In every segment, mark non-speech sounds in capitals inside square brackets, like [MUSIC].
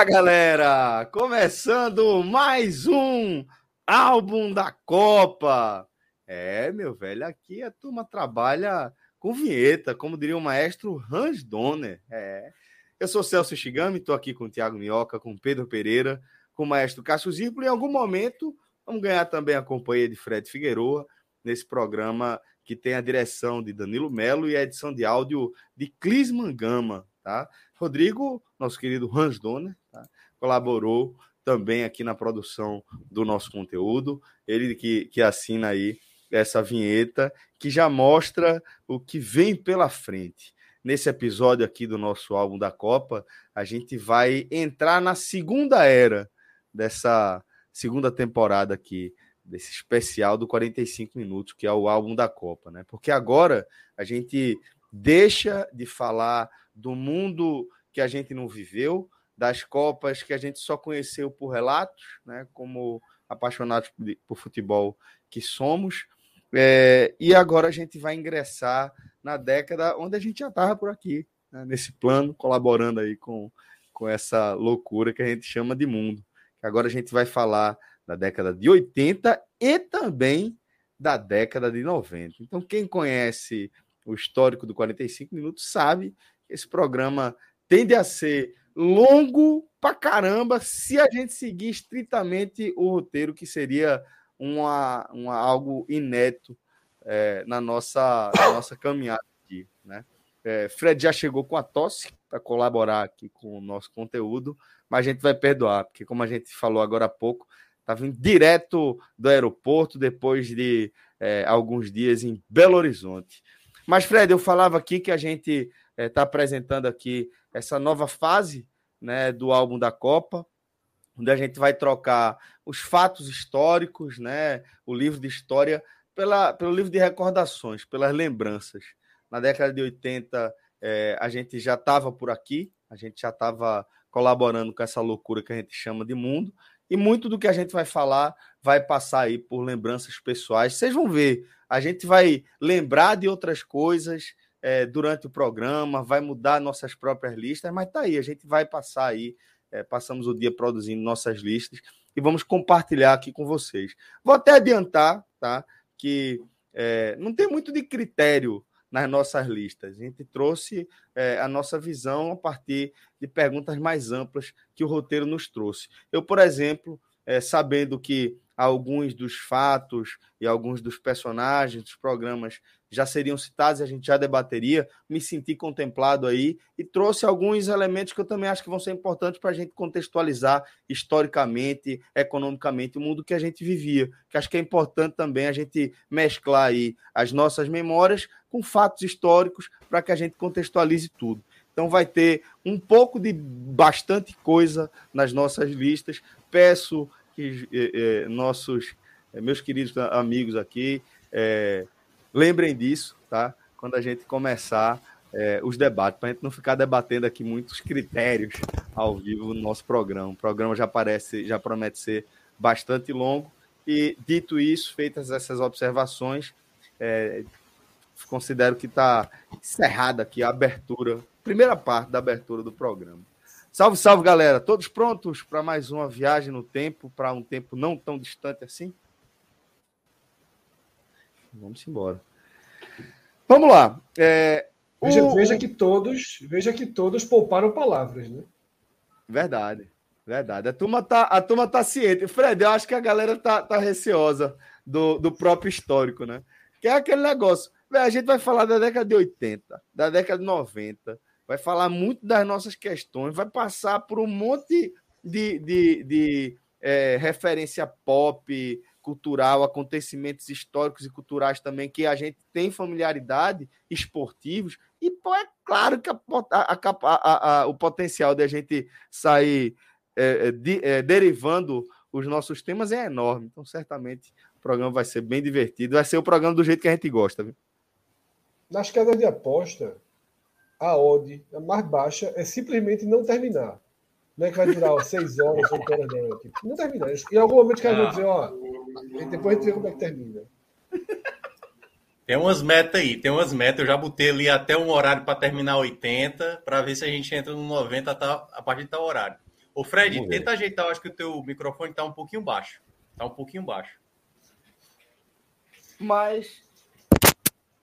Olá, galera! Começando mais um álbum da Copa. É, meu velho, aqui a turma trabalha com vinheta, como diria o maestro Hans Donner. É. Eu sou Celso Shigami, estou aqui com o Thiago Minhoca, com Pedro Pereira, com o maestro Cássio Zirpolo. Em algum momento, vamos ganhar também a companhia de Fred Figueroa nesse programa que tem a direção de Danilo Melo e a edição de áudio de Clisman Gama, tá? Rodrigo, nosso querido Hans Donner? Colaborou também aqui na produção do nosso conteúdo. Ele que, que assina aí essa vinheta que já mostra o que vem pela frente. Nesse episódio aqui do nosso álbum da Copa, a gente vai entrar na segunda era dessa segunda temporada aqui, desse especial do 45 minutos, que é o álbum da Copa, né? Porque agora a gente deixa de falar do mundo que a gente não viveu, das Copas que a gente só conheceu por relatos, né? Como apaixonados por futebol que somos, é, e agora a gente vai ingressar na década onde a gente já estava por aqui, né, nesse plano, colaborando aí com, com essa loucura que a gente chama de mundo. Agora a gente vai falar da década de 80 e também da década de 90. Então, quem conhece o histórico do 45 minutos sabe que esse programa tende a ser longo pra caramba se a gente seguir estritamente o roteiro que seria uma, uma algo inédito é, na, nossa, na nossa caminhada aqui. Né? É, Fred já chegou com a tosse para colaborar aqui com o nosso conteúdo, mas a gente vai perdoar, porque como a gente falou agora há pouco, está vindo direto do aeroporto depois de é, alguns dias em Belo Horizonte. Mas, Fred, eu falava aqui que a gente está é, apresentando aqui essa nova fase né, do álbum da Copa, onde a gente vai trocar os fatos históricos, né, o livro de história, pela, pelo livro de recordações, pelas lembranças. Na década de 80, é, a gente já estava por aqui, a gente já estava colaborando com essa loucura que a gente chama de mundo, e muito do que a gente vai falar vai passar aí por lembranças pessoais. Vocês vão ver, a gente vai lembrar de outras coisas é, durante o programa, vai mudar nossas próprias listas, mas tá aí, a gente vai passar aí é, passamos o dia produzindo nossas listas e vamos compartilhar aqui com vocês. Vou até adiantar, tá? Que é, não tem muito de critério nas nossas listas. A gente trouxe é, a nossa visão a partir de perguntas mais amplas que o roteiro nos trouxe. Eu, por exemplo, é, sabendo que alguns dos fatos e alguns dos personagens dos programas já seriam citados e a gente já debateria, me senti contemplado aí e trouxe alguns elementos que eu também acho que vão ser importantes para a gente contextualizar historicamente, economicamente o mundo que a gente vivia, que acho que é importante também a gente mesclar aí as nossas memórias com fatos históricos para que a gente contextualize tudo. Então vai ter um pouco de bastante coisa nas nossas listas. Peço que eh, eh, nossos eh, meus queridos amigos aqui eh, Lembrem disso, tá? Quando a gente começar é, os debates, para a gente não ficar debatendo aqui muitos critérios ao vivo no nosso programa. O programa já parece, já promete ser bastante longo. E dito isso, feitas essas observações, é, considero que está encerrada aqui a abertura, primeira parte da abertura do programa. Salve, salve, galera! Todos prontos para mais uma viagem no tempo, para um tempo não tão distante assim? Vamos embora. Vamos lá. É, veja, o... veja, que todos, veja que todos pouparam palavras, né? Verdade, verdade. A turma tá, a turma tá ciente. Fred, eu acho que a galera tá, tá receosa do, do próprio histórico, né? Que é aquele negócio. A gente vai falar da década de 80, da década de 90, vai falar muito das nossas questões, vai passar por um monte de, de, de é, referência pop, cultural, acontecimentos históricos e culturais também que a gente tem familiaridade, esportivos, e pô, é claro que a, a, a, o potencial de a gente sair é, é, de, é, derivando os nossos temas é enorme. Então, certamente, o programa vai ser bem divertido. Vai ser o programa do jeito que a gente gosta. Viu? Nas casas de aposta, a odd, a mais baixa, é simplesmente não terminar. Não é que vai durar seis horas, oito horas, não. Tipo, não termina. Em algum momento os caras vão dizer, ó, depois a gente vê como é que termina. Tem umas metas aí, tem umas metas. Eu já botei ali até um horário para terminar 80, para ver se a gente entra no 90 tá, a partir tal horário. Ô, Fred, tenta ajeitar, eu acho que o teu microfone está um pouquinho baixo. Está um pouquinho baixo. Mas,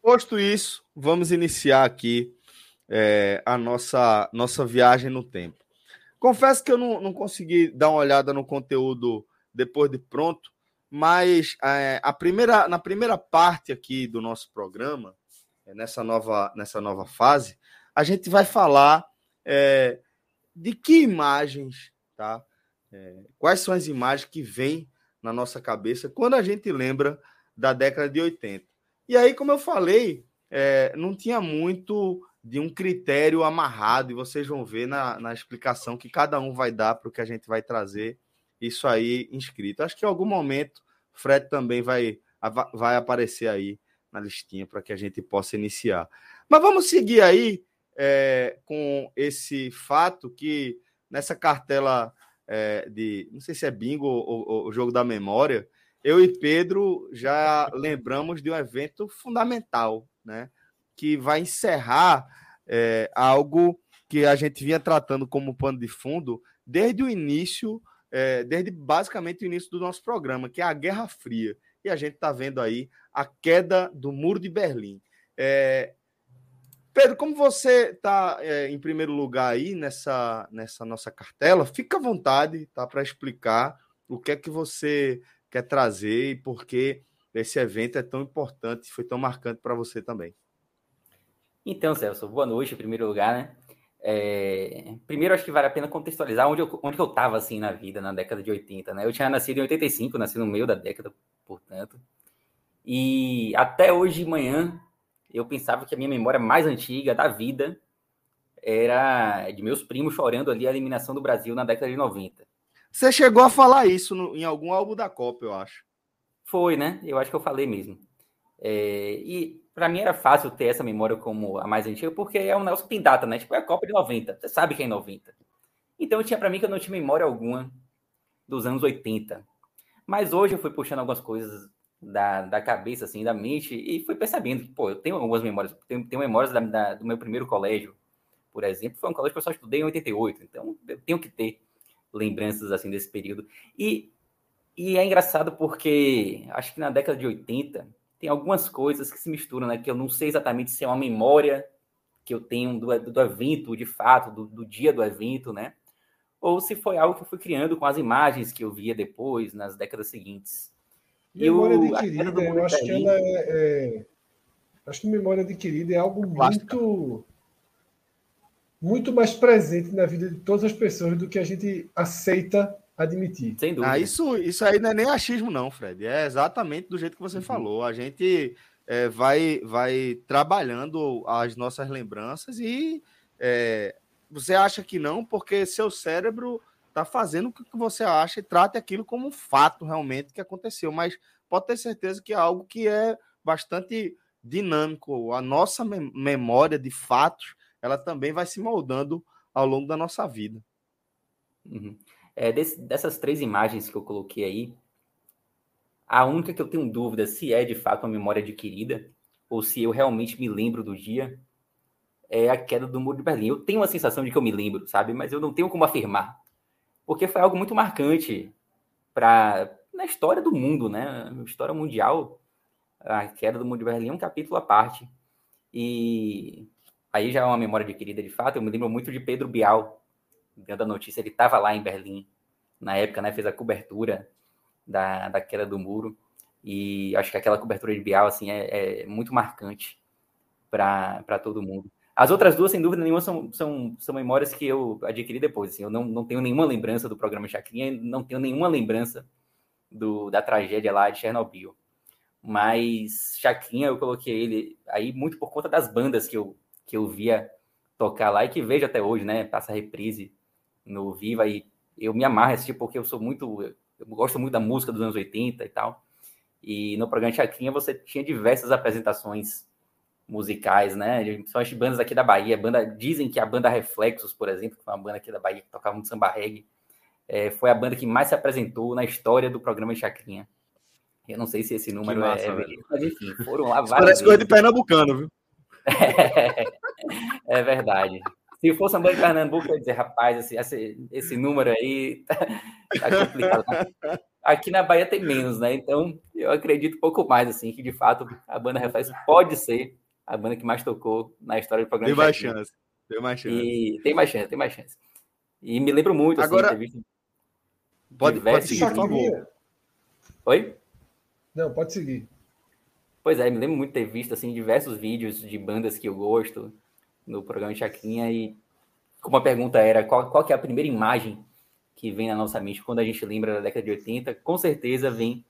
posto isso, vamos iniciar aqui é, a nossa, nossa viagem no tempo. Confesso que eu não, não consegui dar uma olhada no conteúdo depois de pronto, mas é, a primeira, na primeira parte aqui do nosso programa, é, nessa, nova, nessa nova fase, a gente vai falar é, de que imagens, tá? É, quais são as imagens que vêm na nossa cabeça quando a gente lembra da década de 80. E aí, como eu falei, é, não tinha muito de um critério amarrado, e vocês vão ver na, na explicação que cada um vai dar para o que a gente vai trazer isso aí inscrito. Acho que em algum momento Fred também vai, vai aparecer aí na listinha para que a gente possa iniciar. Mas vamos seguir aí é, com esse fato que nessa cartela é, de, não sei se é bingo ou, o jogo da memória, eu e Pedro já lembramos de um evento fundamental, né? Que vai encerrar é, algo que a gente vinha tratando como pano de fundo desde o início, é, desde basicamente o início do nosso programa, que é a Guerra Fria. E a gente está vendo aí a queda do Muro de Berlim. É, Pedro, como você está é, em primeiro lugar aí nessa, nessa nossa cartela, fica à vontade tá, para explicar o que é que você quer trazer e por que esse evento é tão importante, foi tão marcante para você também. Então, Celso, boa noite em primeiro lugar, né? É... Primeiro, acho que vale a pena contextualizar onde eu, onde eu estava assim na vida, na década de 80, né? Eu tinha nascido em 85, nasci no meio da década, portanto. E até hoje de manhã, eu pensava que a minha memória mais antiga da vida era de meus primos chorando ali a eliminação do Brasil na década de 90. Você chegou a falar isso no, em algum álbum da Copa, eu acho. Foi, né? Eu acho que eu falei mesmo. É, e para mim era fácil ter essa memória como a mais antiga, porque é um negócio que tem data, né? Tipo, é a Copa de 90. Você sabe que é em 90. Então tinha para mim que eu não tinha memória alguma dos anos 80. Mas hoje eu fui puxando algumas coisas da, da cabeça, assim, da mente, e fui percebendo que, pô, eu tenho algumas memórias, tenho, tenho memórias da, da, do meu primeiro colégio, por exemplo, foi um colégio que eu só estudei em 88, então eu tenho que ter lembranças, assim, desse período. E, e é engraçado porque acho que na década de 80 tem algumas coisas que se misturam, né, que eu não sei exatamente se é uma memória que eu tenho do, do evento, de fato, do, do dia do evento, né, ou se foi algo que eu fui criando com as imagens que eu via depois, nas décadas seguintes. Memória adquirida, eu acho que ela é, é, Acho que memória adquirida é algo muito. Muito mais presente na vida de todas as pessoas do que a gente aceita admitir. Sem dúvida. Ah, isso, isso aí não é nem achismo, não, Fred. É exatamente do jeito que você uhum. falou. A gente é, vai, vai trabalhando as nossas lembranças e é, você acha que não, porque seu cérebro está fazendo o que você acha e trate aquilo como um fato realmente que aconteceu. Mas pode ter certeza que é algo que é bastante dinâmico. A nossa memória de fatos, ela também vai se moldando ao longo da nossa vida. Uhum. É, desse, dessas três imagens que eu coloquei aí, a única que eu tenho dúvida se é de fato uma memória adquirida ou se eu realmente me lembro do dia é a queda do Muro de Berlim. Eu tenho a sensação de que eu me lembro, sabe? Mas eu não tenho como afirmar porque foi algo muito marcante para na história do mundo, né? Na história mundial, a queda do Muro de Berlim é um capítulo à parte. E aí já é uma memória adquirida de fato. Eu me lembro muito de Pedro Bial, dando a notícia, ele estava lá em Berlim na época, né? Fez a cobertura da, da queda do muro. E acho que aquela cobertura de Bial assim, é, é muito marcante para todo mundo. As outras duas, sem dúvida nenhuma, são, são, são memórias que eu adquiri depois. Assim, eu não, não tenho nenhuma lembrança do programa Chacrinha, não tenho nenhuma lembrança do, da tragédia lá de Chernobyl. Mas Chacrinha, eu coloquei ele aí muito por conta das bandas que eu, que eu via tocar lá e que vejo até hoje, né? Passa reprise no Viva e eu me amarro assistir porque eu sou muito. Eu gosto muito da música dos anos 80 e tal. E no programa Chacrinha você tinha diversas apresentações musicais, né? São as bandas aqui da Bahia. Banda, dizem que a banda Reflexos, por exemplo, que foi uma banda aqui da Bahia que tocava muito samba reggae, é, foi a banda que mais se apresentou na história do programa Chacrinha. Eu não sei se esse número é massa, é, é mas enfim, foram lá várias. Parece coisa de pernambucano, viu? [LAUGHS] É, é verdade. Se fosse banda de Pernambuco, eu ia dizer, rapaz, esse, esse, esse número aí tá, tá complicado. Aqui na Bahia tem menos, né? Então eu acredito um pouco mais, assim, que de fato a banda Reflexo pode ser a banda que mais tocou na história do programa. Tem mais chance. Tem mais chance. E tem mais chance, tem mais chance. E me lembro muito, assim, Agora, pode, pode seguir, por favor. Oi? Não, pode seguir. Pois é, me lembro muito de ter visto, assim, diversos vídeos de bandas que eu gosto no programa de Chacrinha e como a pergunta era qual, qual que é a primeira imagem que vem na nossa mente quando a gente lembra da década de 80, com certeza vem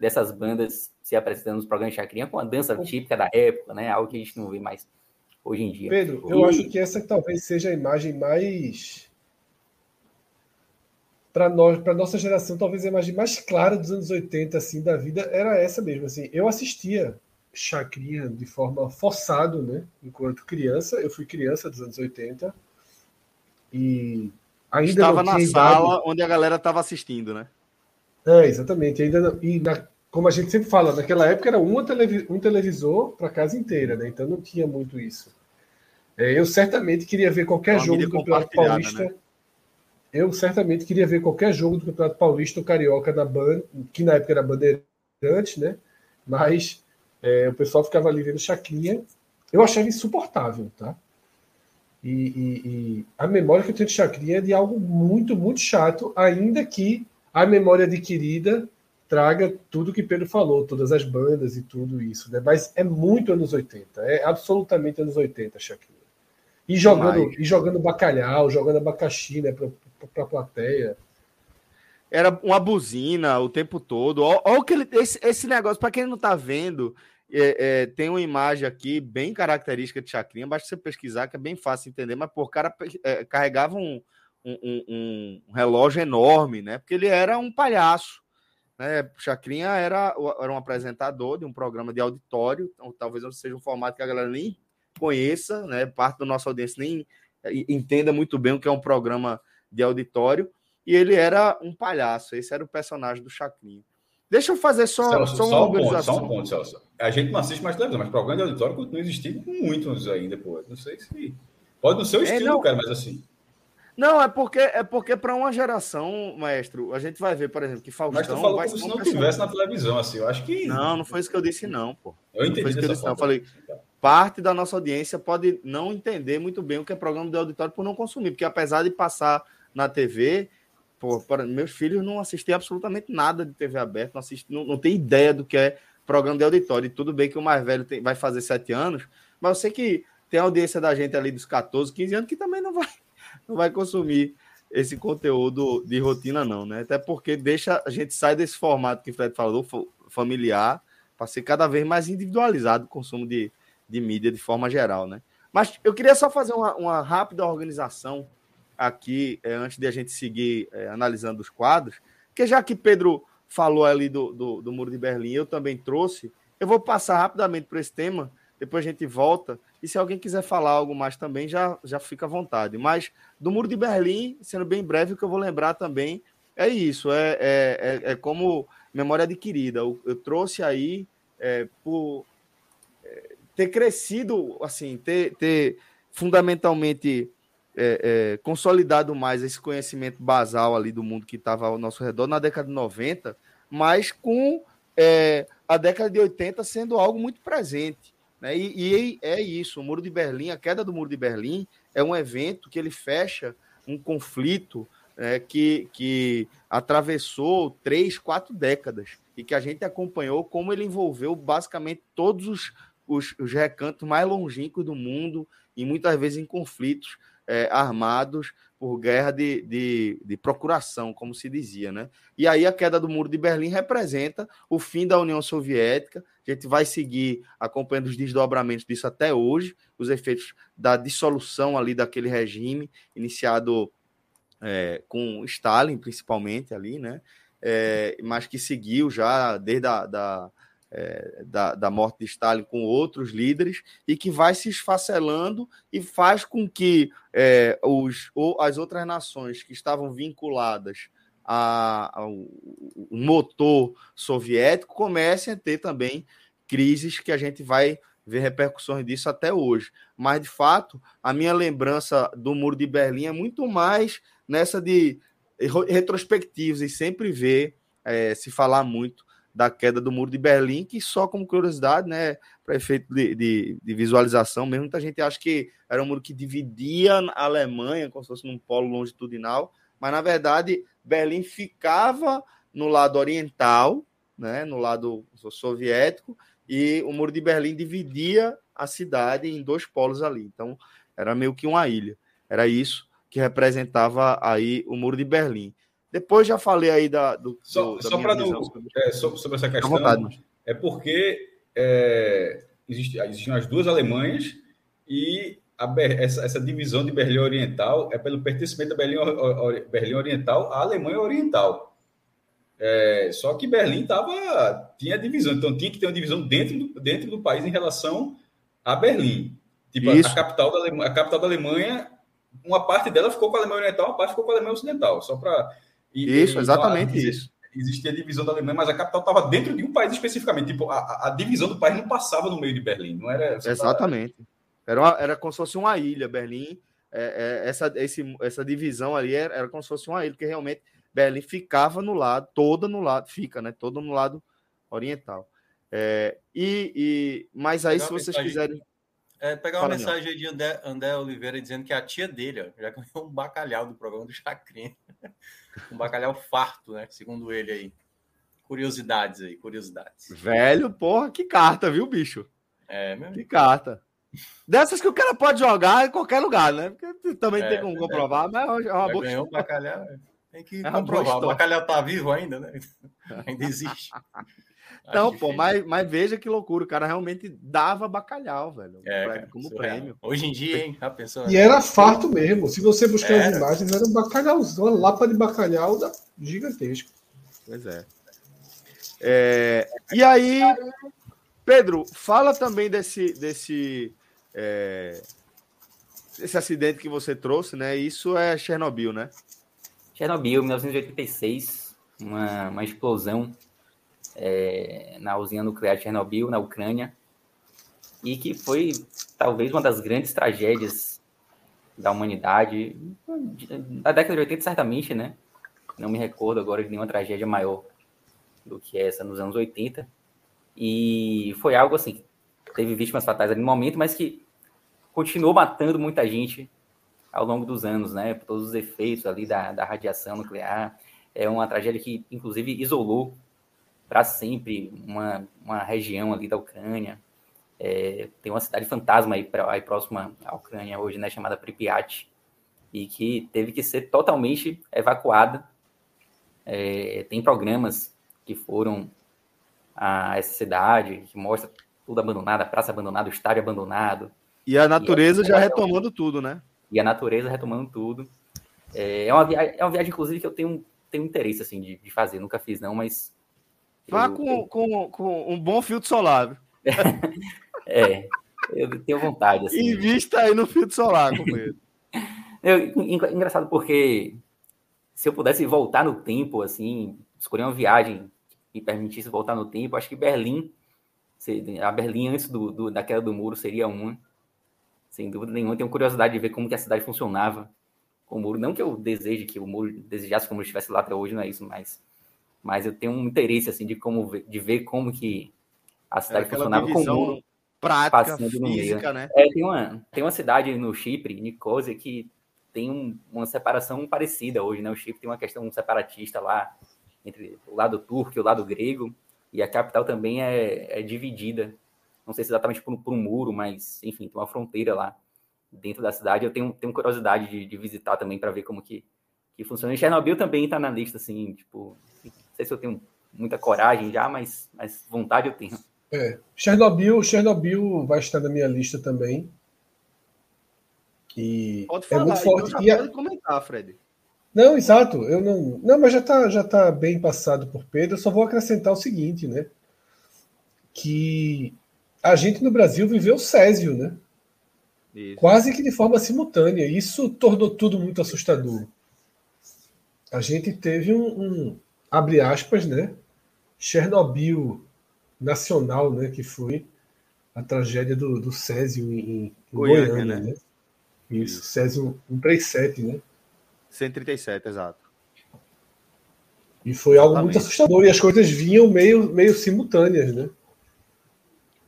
dessas bandas se apresentando nos programas de chacrinha com a dança típica da época, né? Algo que a gente não vê mais hoje em dia. Pedro, eu e... acho que essa talvez seja a imagem mais para nós, para nossa geração, talvez a imagem mais clara dos anos 80 assim da vida era essa mesmo, assim. Eu assistia chacrinha de forma forçado, né? Enquanto criança, eu fui criança dos anos 80 e ainda estava na sala idade... onde a galera estava assistindo, né? É, exatamente. Ainda não... E na... como a gente sempre fala, naquela época era uma televi... um televisor para casa inteira, né? Então não tinha muito isso. É, eu certamente queria ver qualquer jogo do Campeonato Paulista. Né? Eu certamente queria ver qualquer jogo do Campeonato Paulista ou Carioca na Band, que na época era Bandeirante, né? Mas é, o pessoal ficava ali vendo Chacrinha. Eu achava insuportável, tá? E, e, e, a memória que eu tenho de Chacrinha é de algo muito, muito chato, ainda que a memória adquirida traga tudo que Pedro falou, todas as bandas e tudo isso, né? Mas é muito anos 80, é absolutamente anos 80, Shakira. E jogando, e jogando bacalhau, jogando abacaxi, né, pra, pra, plateia. Era uma buzina o tempo todo. Olha aquele, esse, esse negócio, para quem não tá vendo, é, é, tem uma imagem aqui bem característica de Chacrinha, basta você pesquisar, que é bem fácil entender, mas por cara é, carregava um, um, um, um, relógio enorme, né? Porque ele era um palhaço. Né? Chacrinha era, era um apresentador de um programa de auditório, então, talvez não seja um formato que a galera nem conheça, né? Parte da nossa audiência nem é, entenda muito bem o que é um programa de auditório. E ele era um palhaço, esse era o personagem do Chacrinha. Deixa eu fazer só, Celso, só uma só um organização. Ponto, só um ponto, Celso. A gente não assiste mais televisão, mas programa de auditório continua existindo muitos ainda, pô. Não sei se. Pode não ser o é, estilo, é, não... cara, mas assim. Não, é porque é porque para uma geração, maestro, a gente vai ver, por exemplo, que Faustão. Mas tu falou vai como se não tivesse na televisão, assim. Eu acho que. Não, não foi isso que eu disse, não, pô. Eu entendi. Não foi isso que eu disse, não. Eu falei, parte da nossa audiência pode não entender muito bem o que é programa de auditório por não consumir, porque apesar de passar na TV, pô, para, meus filhos não assistem absolutamente nada de TV aberta, não, assistem, não, não tem ideia do que é programa de auditório. E tudo bem que o mais velho tem, vai fazer sete anos, mas eu sei que tem audiência da gente ali dos 14, 15 anos que também não vai [LAUGHS] não vai consumir esse conteúdo de rotina, não, né? Até porque deixa a gente sai desse formato que o Fred falou, familiar, para ser cada vez mais individualizado o consumo de, de mídia de forma geral, né? Mas eu queria só fazer uma, uma rápida organização aqui, é, antes de a gente seguir é, analisando os quadros, que já que Pedro falou ali do, do, do Muro de Berlim, eu também trouxe, eu vou passar rapidamente por esse tema, depois a gente volta e se alguém quiser falar algo mais também, já, já fica à vontade. Mas do Muro de Berlim, sendo bem breve, o que eu vou lembrar também é isso: é, é, é, é como memória adquirida. Eu, eu trouxe aí é, por é, ter crescido, assim, ter, ter fundamentalmente é, é, consolidado mais esse conhecimento basal ali do mundo que estava ao nosso redor na década de 90, mas com é, a década de 80 sendo algo muito presente. Né? E, e, é isso, o Muro de Berlim, a queda do Muro de Berlim é um evento que ele fecha um conflito é, que, que atravessou três, quatro décadas. e que a gente acompanhou como ele envolveu basicamente todos os, os, os recantos mais longínquos do mundo e muitas vezes em conflitos é, armados por guerra de, de, de, procuração, como se dizia, né? E aí a queda do muro de Berlim representa o fim da União Soviética. A gente vai seguir acompanhando os desdobramentos disso até hoje, os efeitos da dissolução ali daquele regime iniciado é, com Stalin, principalmente ali, né? É, mas que seguiu já desde a da, é, da, da, morte de Stalin com outros líderes e que vai se esfacelando e faz com que é, os, ou as outras nações que estavam vinculadas ao motor soviético comecem a ter também crises que a gente vai ver repercussões disso até hoje. Mas, de fato, a minha lembrança do Muro de Berlim é muito mais nessa de retrospectivos e sempre ver é, se falar muito da queda do muro de Berlim, que só como curiosidade, né, para efeito de, de, de, visualização mesmo, muita gente acha que era um muro que dividia a Alemanha, como se fosse num polo longitudinal, mas na verdade Berlim ficava no lado oriental, né, no lado soviético, e o muro de Berlim dividia a cidade em dois polos ali. Então era meio que uma ilha. Era isso que representava aí o muro de Berlim. Depois já falei aí da, do. Só, do, só para não. É, sobre, sobre, essa questão. Vontade, é porque é, existe, existiam as duas Alemanhas e a, essa, essa, divisão de Berlim Oriental é pelo pertencimento da Berlim, Berlim Oriental à Alemanha Oriental. É, só que Berlim tava, tinha divisão, então tinha que ter uma divisão dentro do, dentro do país em relação a Berlim. Tipo, a, a, capital da Alemanha, a capital da Alemanha, uma parte dela ficou com a Alemanha Oriental, uma parte ficou com a Alemanha Ocidental. Só para e, isso, exatamente e, isso. Existia a divisão da Alemanha, mas a capital estava dentro de um país especificamente. Tipo, a, a, divisão do país não passava no meio de Berlim, não era. Exatamente. Era, uma, era como se fosse uma ilha. Berlim, é, é, essa, esse, essa divisão ali era, era como se fosse uma ilha, porque realmente Berlim ficava no lado, toda no lado, fica, né? Toda no lado oriental. É, e, e, mas aí, se vocês quiserem. É, pegar uma Fala, mensagem aí de André, André, Oliveira dizendo que a tia dele ó, já ganhou um bacalhau do programa do Chacrinha. [LAUGHS] um bacalhau farto, né? Segundo ele aí. Curiosidades aí, curiosidades. Velho, porra, que carta, viu, bicho? É, meu Que carta. Dessas que o cara pode jogar em qualquer lugar, né? Porque também é, tem como comprovar, é. mas é uma boa ganhou um bacalhau, é. tem que é comprovar. O bacalhau tá vivo ainda, né? [LAUGHS] ainda existe. Então, pô, mas, mas veja que loucura, o cara realmente dava bacalhau, velho, é, cara, como prêmio. Hoje em dia, hein? A pessoa... E era farto mesmo. Se você buscar as imagens, era um bacalhauzão, uma lapa de bacalhau gigantesco. Pois é. é. E aí, Pedro, fala também desse, desse, é, esse acidente que você trouxe, né? Isso é Chernobyl, né? Chernobyl, 1986, uma, uma explosão é, na usina nuclear de Chernobyl, na Ucrânia, e que foi talvez uma das grandes tragédias da humanidade, da década de 80, certamente, né? Não me recordo agora de nenhuma tragédia maior do que essa nos anos 80. E foi algo assim, teve vítimas fatais ali no momento, mas que continuou matando muita gente ao longo dos anos, né? Por todos os efeitos ali da, da radiação nuclear. É uma tragédia que, inclusive, isolou para sempre uma, uma região ali da Ucrânia. É, tem uma cidade fantasma aí, pra, aí próxima à Ucrânia hoje, né, chamada Pripyat, e que teve que ser totalmente evacuada. É, tem programas que foram a essa cidade, que mostra tudo abandonado, a praça abandonada, o estádio abandonado. E a natureza e a, já retomando tudo, né? E a natureza retomando tudo. É, é, uma, viagem, é uma viagem, inclusive, que eu tenho, tenho interesse assim, de, de fazer. Nunca fiz, não, mas Vá eu, com, eu... com, com um bom filtro solar. [LAUGHS] é, eu tenho vontade. Assim. Invista aí no filtro solar, companheiro. [LAUGHS] eu, engraçado porque se eu pudesse voltar no tempo, assim, escolher uma viagem que permitisse voltar no tempo, acho que Berlim, a Berlim antes do, do, da queda do muro seria uma. Sem dúvida nenhuma, tenho curiosidade de ver como que a cidade funcionava com o muro. Não que eu deseje que o muro desejasse que o muro estivesse lá até hoje, não é isso, mas mas eu tenho um interesse assim de como de ver como que a cidade funcionava com o prática física, né? É, tem uma tem uma cidade no Chipre, Nicosia, que tem um, uma separação parecida hoje, né? O Chipre tem uma questão separatista lá entre o lado turco e o lado grego. E a capital também é, é dividida, não sei se exatamente por, por, um muro, mas enfim, tem uma fronteira lá dentro da cidade. Eu tenho, tenho curiosidade de, de visitar também para ver como que, que funciona. E Chernobyl também está na lista, assim, tipo, sei se eu tenho muita coragem já, mas, mas vontade eu tenho. É, Chernobyl, Chernobyl vai estar na minha lista também. E pode falar, é muito forte. Então e pode comentar, Fred. Não, exato. Eu não, não, mas já está já tá bem passado por Pedro. Eu só vou acrescentar o seguinte, né? Que a gente no Brasil viveu o Césio, né? Isso. Quase que de forma simultânea. Isso tornou tudo muito assustador. A gente teve um, um abre aspas, né? Chernobyl nacional, né? Que foi a tragédia do, do Césio em, em Goiânia, Goiânia né? né? Isso, Isso. Césio 137, né? 137, exato. E foi algo muito assustador. E as coisas vinham meio, meio simultâneas, né?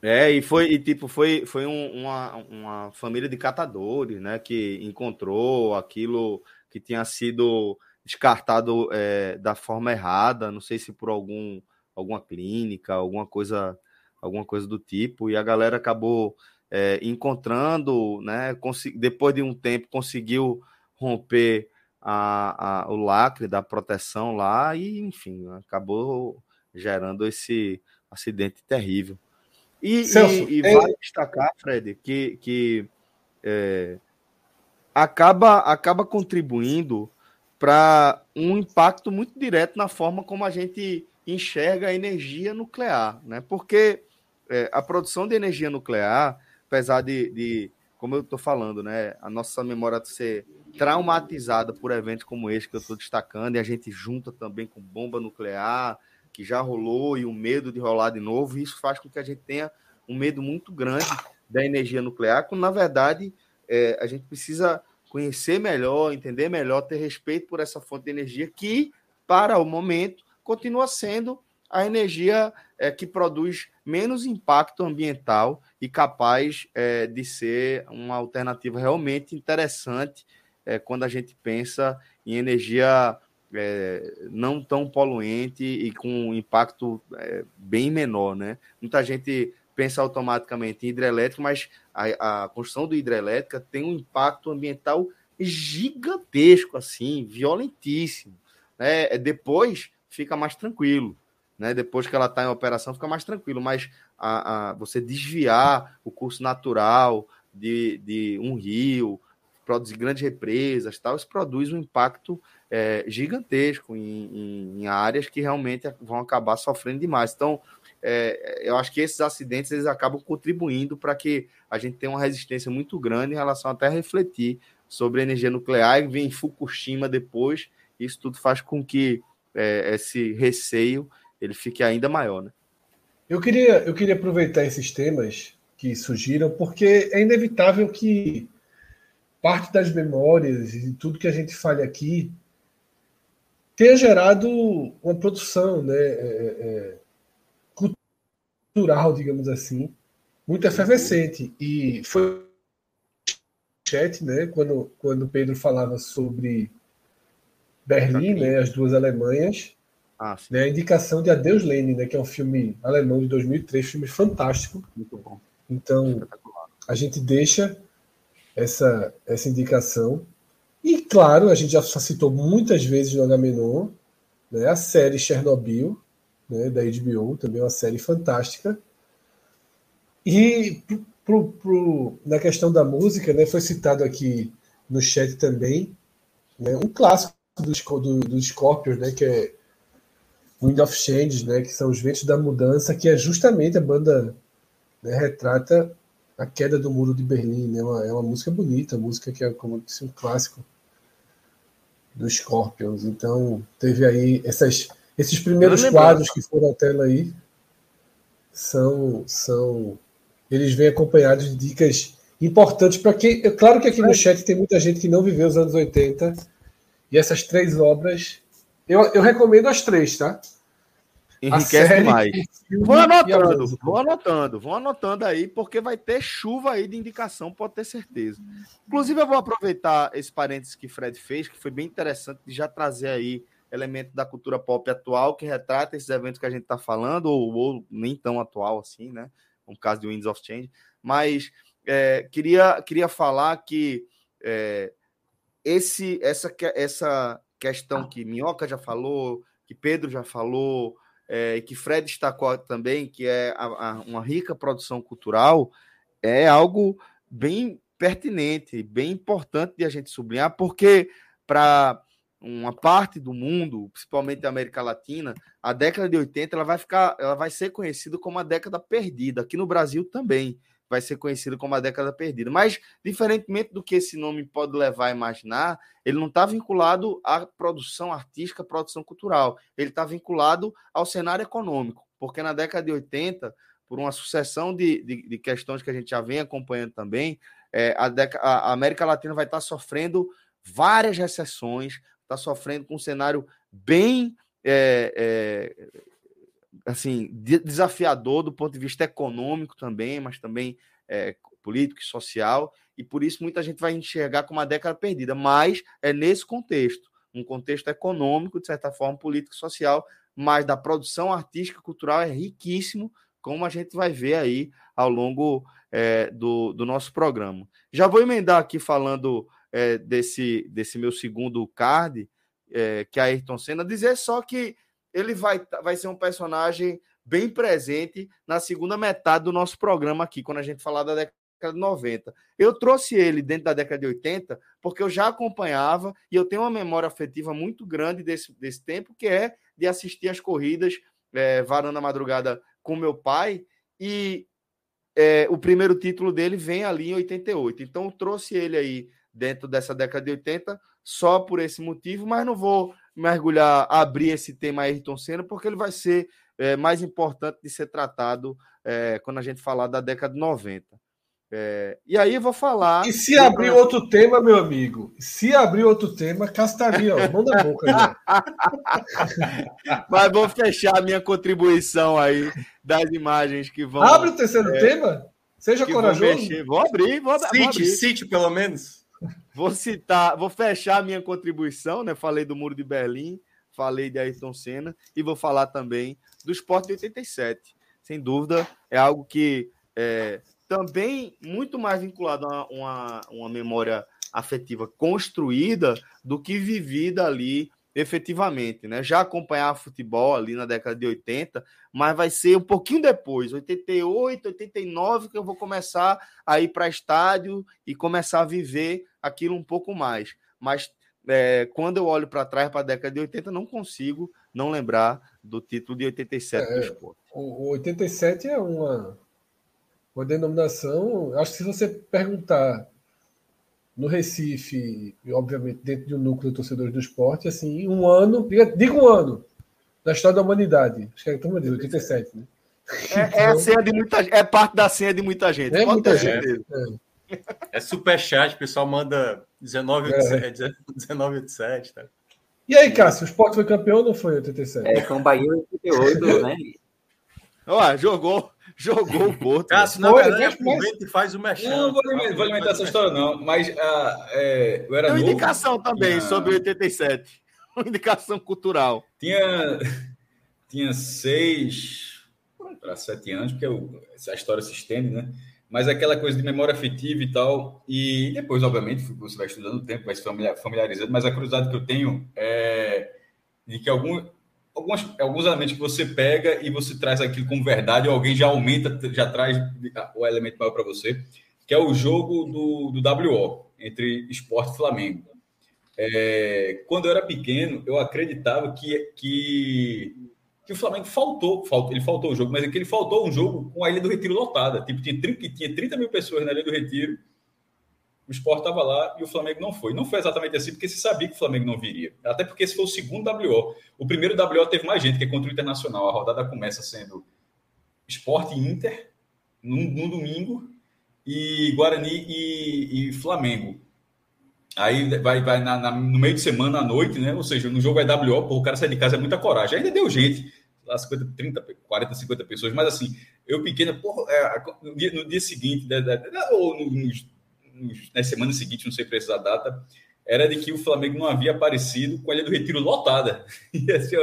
É, e foi, e, tipo, foi, foi um, uma, uma família de catadores, né? Que encontrou aquilo que tinha sido descartado é, da forma errada, não sei se por algum, alguma clínica, alguma coisa, alguma coisa do tipo, e a galera acabou é, encontrando, né? Depois de um tempo conseguiu romper a, a, o lacre da proteção lá e, enfim, acabou gerando esse acidente terrível. E, Celso, e, e é... vale destacar, Fred, que, que é, acaba, acaba contribuindo para um impacto muito direto na forma como a gente enxerga a energia nuclear, né? Porque é, a produção de energia nuclear, apesar de, de como eu estou falando, né, a nossa memória ser traumatizada por eventos como este que eu estou destacando, e a gente junta também com bomba nuclear, que já rolou, e o medo de rolar de novo, isso faz com que a gente tenha um medo muito grande da energia nuclear, quando na verdade é, a gente precisa conhecer melhor, entender melhor, ter respeito por essa fonte de energia que, para o momento, continua sendo a energia é, que produz menos impacto ambiental e capaz é, de ser uma alternativa realmente interessante é, quando a gente pensa em energia é, não tão poluente e com impacto é, bem menor. Né? Muita gente pensa automaticamente em hidrelétrico, mas a, a construção do hidrelétrica tem um impacto ambiental gigantesco, assim, violentíssimo. Né? É, depois fica mais tranquilo. Né? Depois que ela está em operação, fica mais tranquilo, mas a, a, você desviar o curso natural de, de um rio, produzir grandes represas, tal, isso produz um impacto é, gigantesco em, em, em, áreas que realmente vão acabar sofrendo demais. Então, é, eu acho que esses acidentes eles acabam contribuindo para que a gente tenha uma resistência muito grande em relação até a refletir sobre energia nuclear e vem Fukushima depois. Isso tudo faz com que é, esse receio ele fique ainda maior, né? Eu queria, eu queria aproveitar esses temas que surgiram, porque é inevitável que parte das memórias e tudo que a gente fale aqui tenha gerado uma produção, né? É, é, cultural, digamos assim, muito efervescente. E foi chat, né, quando, quando Pedro falava sobre Berlim, né, as duas Alemanhas, ah, né, a indicação de Adeus Lenin, né, que é um filme alemão de 2003, filme fantástico. Muito bom. Então, a gente deixa essa, essa indicação. E, claro, a gente já citou muitas vezes no Agamenon, né, a série Chernobyl, né, da HBO, também uma série fantástica. E pro, pro, na questão da música, né, foi citado aqui no chat também, né, um clássico dos do, do Scorpions, né, que é Wind of Change, né, que são os ventos da mudança, que é justamente a banda né, retrata a queda do muro de Berlim, né, uma, é uma música bonita, música que é como disse um clássico dos Scorpions. Então teve aí essas esses primeiros quadros que foram à tela aí são, são eles vêm acompanhados de dicas importantes para quem. É claro que aqui no chat tem muita gente que não viveu os anos 80 e essas três obras. Eu, eu recomendo as três, tá? Enriquece mais. Vão anotando, vão anotando, vão anotando aí, porque vai ter chuva aí de indicação, pode ter certeza. Inclusive, eu vou aproveitar esse parênteses que Fred fez, que foi bem interessante, de já trazer aí elemento da cultura pop atual que retrata esses eventos que a gente está falando, ou, ou, nem tão atual assim, né? No caso de Winds of Change. Mas é, queria, queria falar que é, esse, essa, essa questão que Minhoca já falou, que Pedro já falou, é, e que Fred destacou também, que é a, a, uma rica produção cultural, é algo bem pertinente, bem importante de a gente sublinhar, porque para uma parte do mundo, principalmente da América Latina, a década de 80 ela vai ficar, ela vai ser conhecida como a década perdida. Aqui no Brasil também vai ser conhecida como a década perdida. Mas, diferentemente do que esse nome pode levar a imaginar, ele não está vinculado à produção artística, à produção cultural. Ele está vinculado ao cenário econômico, porque na década de 80, por uma sucessão de, de, de questões que a gente já vem acompanhando também, é, a, a, América Latina vai estar tá sofrendo várias recessões, está sofrendo com um cenário bem é, é, assim desafiador do ponto de vista econômico também, mas também é, político e social, e por isso muita gente vai enxergar como uma década perdida, mas é nesse contexto, um contexto econômico, de certa forma, político e social, mas da produção artística e cultural é riquíssimo, como a gente vai ver aí ao longo é, do, do nosso programa. Já vou emendar aqui falando é, desse, desse meu segundo card, é, que é Ayrton Senna, dizer só que ele vai, vai ser um personagem bem presente na segunda metade do nosso programa aqui, quando a gente falar da década de 90. Eu trouxe ele dentro da década de 80 porque eu já acompanhava e eu tenho uma memória afetiva muito grande desse, desse tempo, que é de assistir as corridas é, varanda madrugada com meu pai e é, o primeiro título dele vem ali em 88. Então trouxe ele aí dentro dessa década de 80 só por esse motivo, mas não vou mergulhar, abrir esse tema Ayrton Senna, porque ele vai ser é, mais importante de ser tratado é, quando a gente falar da década de 90. É, e aí eu vou falar. E se abrir outro tema, meu amigo? Se abrir outro tema, castaria, ó, mão da boca. Né? [LAUGHS] Mas vou fechar a minha contribuição aí das imagens que vão. Abre o terceiro é, tema? Seja corajoso. Vou, vou, abrir, vou, cite, vou abrir. Cite, pelo menos. Vou citar, vou fechar a minha contribuição, né? Falei do Muro de Berlim, falei de Ayrton Senna e vou falar também do Esporte de 87. Sem dúvida, é algo que é, também muito mais vinculado a uma, uma memória afetiva construída do que vivida ali efetivamente, né? Já acompanhar futebol ali na década de 80, mas vai ser um pouquinho depois, 88, 89, que eu vou começar a ir para estádio e começar a viver aquilo um pouco mais. Mas é, quando eu olho para trás, para a década de 80, não consigo não lembrar do título de 87 é, do esporte. O 87 é uma uma denominação. Acho que se você perguntar no Recife, e obviamente dentro de um núcleo de torcedores do esporte, assim, um ano, diga, um ano da história da humanidade. Acho que é como diz, 87, né? É, então, é, a senha de muita é parte da senha de muita gente. É muita gente. É. é superchat, o pessoal manda 19 é. 19 7, tá? E aí, Cássio, o esporte foi campeão ou não foi 87? É, com o Bahia 88, [LAUGHS] né? Ó, jogou, Jogou o Porto. Cássio, na verdade, aproveita e faz o mexão. Não, vou, vou alimentar essa história, não. Mas uh, é, eu era Tem uma novo, indicação também tinha... sobre 87. Uma indicação cultural. Tinha, tinha seis para sete anos, porque eu, a história se estende, né? Mas aquela coisa de memória afetiva e tal. E depois, obviamente, você vai estudando o tempo, vai se familiarizando. Mas a curiosidade que eu tenho é de que algum, algumas, alguns elementos que você pega e você traz aquilo como verdade, ou alguém já aumenta, já traz o elemento maior para você, que é o jogo do, do WO, entre esporte e Flamengo. É, quando eu era pequeno, eu acreditava que, que, que o Flamengo faltou, faltou, ele faltou o jogo, mas é que ele faltou um jogo com a Ilha do Retiro lotada. Tipo, tinha, tinha 30 mil pessoas na Ilha do Retiro o Sport estava lá e o Flamengo não foi. Não foi exatamente assim, porque se sabia que o Flamengo não viria. Até porque esse foi o segundo WO. O primeiro WO teve mais gente, que é contra o Internacional. A rodada começa sendo Sport e Inter, no, no domingo, e Guarani e, e Flamengo. Aí vai, vai na, na, no meio de semana à noite, né? Ou seja, no jogo é WO, pô, o cara sai de casa é muita coragem. Ainda deu gente, lá 50, 30, 40, 50 pessoas, mas assim, eu pequeno, porra, é, no, dia, no dia seguinte, né, ou nos nas semanas seguintes, não sei precisar a data, era de que o Flamengo não havia aparecido com a Ilha do Retiro lotada. [LAUGHS] E assim,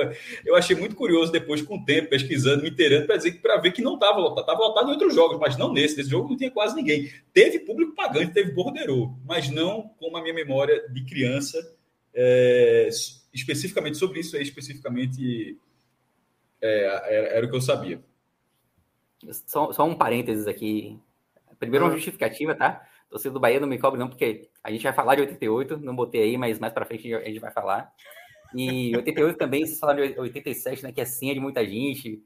eu achei muito curioso depois, com o tempo, pesquisando, me inteirando, para dizer para ver que não estava lotado. Estava lotado em outros jogos, mas não nesse. Nesse jogo não tinha quase ninguém. Teve público pagante, teve borderô, mas não como a minha memória de criança, é, especificamente sobre isso aí, especificamente é, era, era, o que eu sabia. Só, só um parênteses aqui. Primeiro, uma justificativa, tá? Torcida do Bahia não me cobre, não, porque a gente vai falar de 88, não botei aí, mas mais para frente a gente vai falar. E 88 também, vocês falaram de 87, né? Que é senha de muita gente.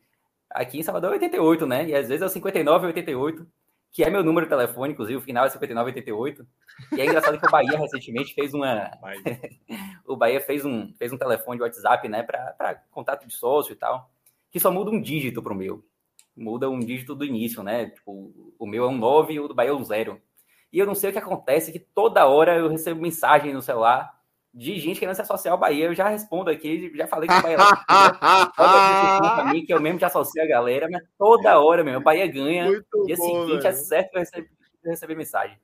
Aqui em Salvador é 88, né? E às vezes é o 59 e 88, que é meu número de telefone, inclusive, o final é 59 e 88. E é engraçado que o Bahia recentemente fez uma. [LAUGHS] o Bahia fez um, fez um telefone de WhatsApp, né? Para contato de sócio e tal, que só muda um dígito pro meu. Muda um dígito do início, né? Tipo, o meu é um 9 e o do Bahia é um 0. E eu não sei o que acontece, que toda hora eu recebo mensagem no celular de gente querendo se associar ao Bahia. Eu já respondo aqui, já falei que o Bahia [LAUGHS] para mim, que eu mesmo já associo a galera, mas toda hora mesmo, o Bahia ganha. Muito dia bom, seguinte é certo que eu receber, receber mensagem.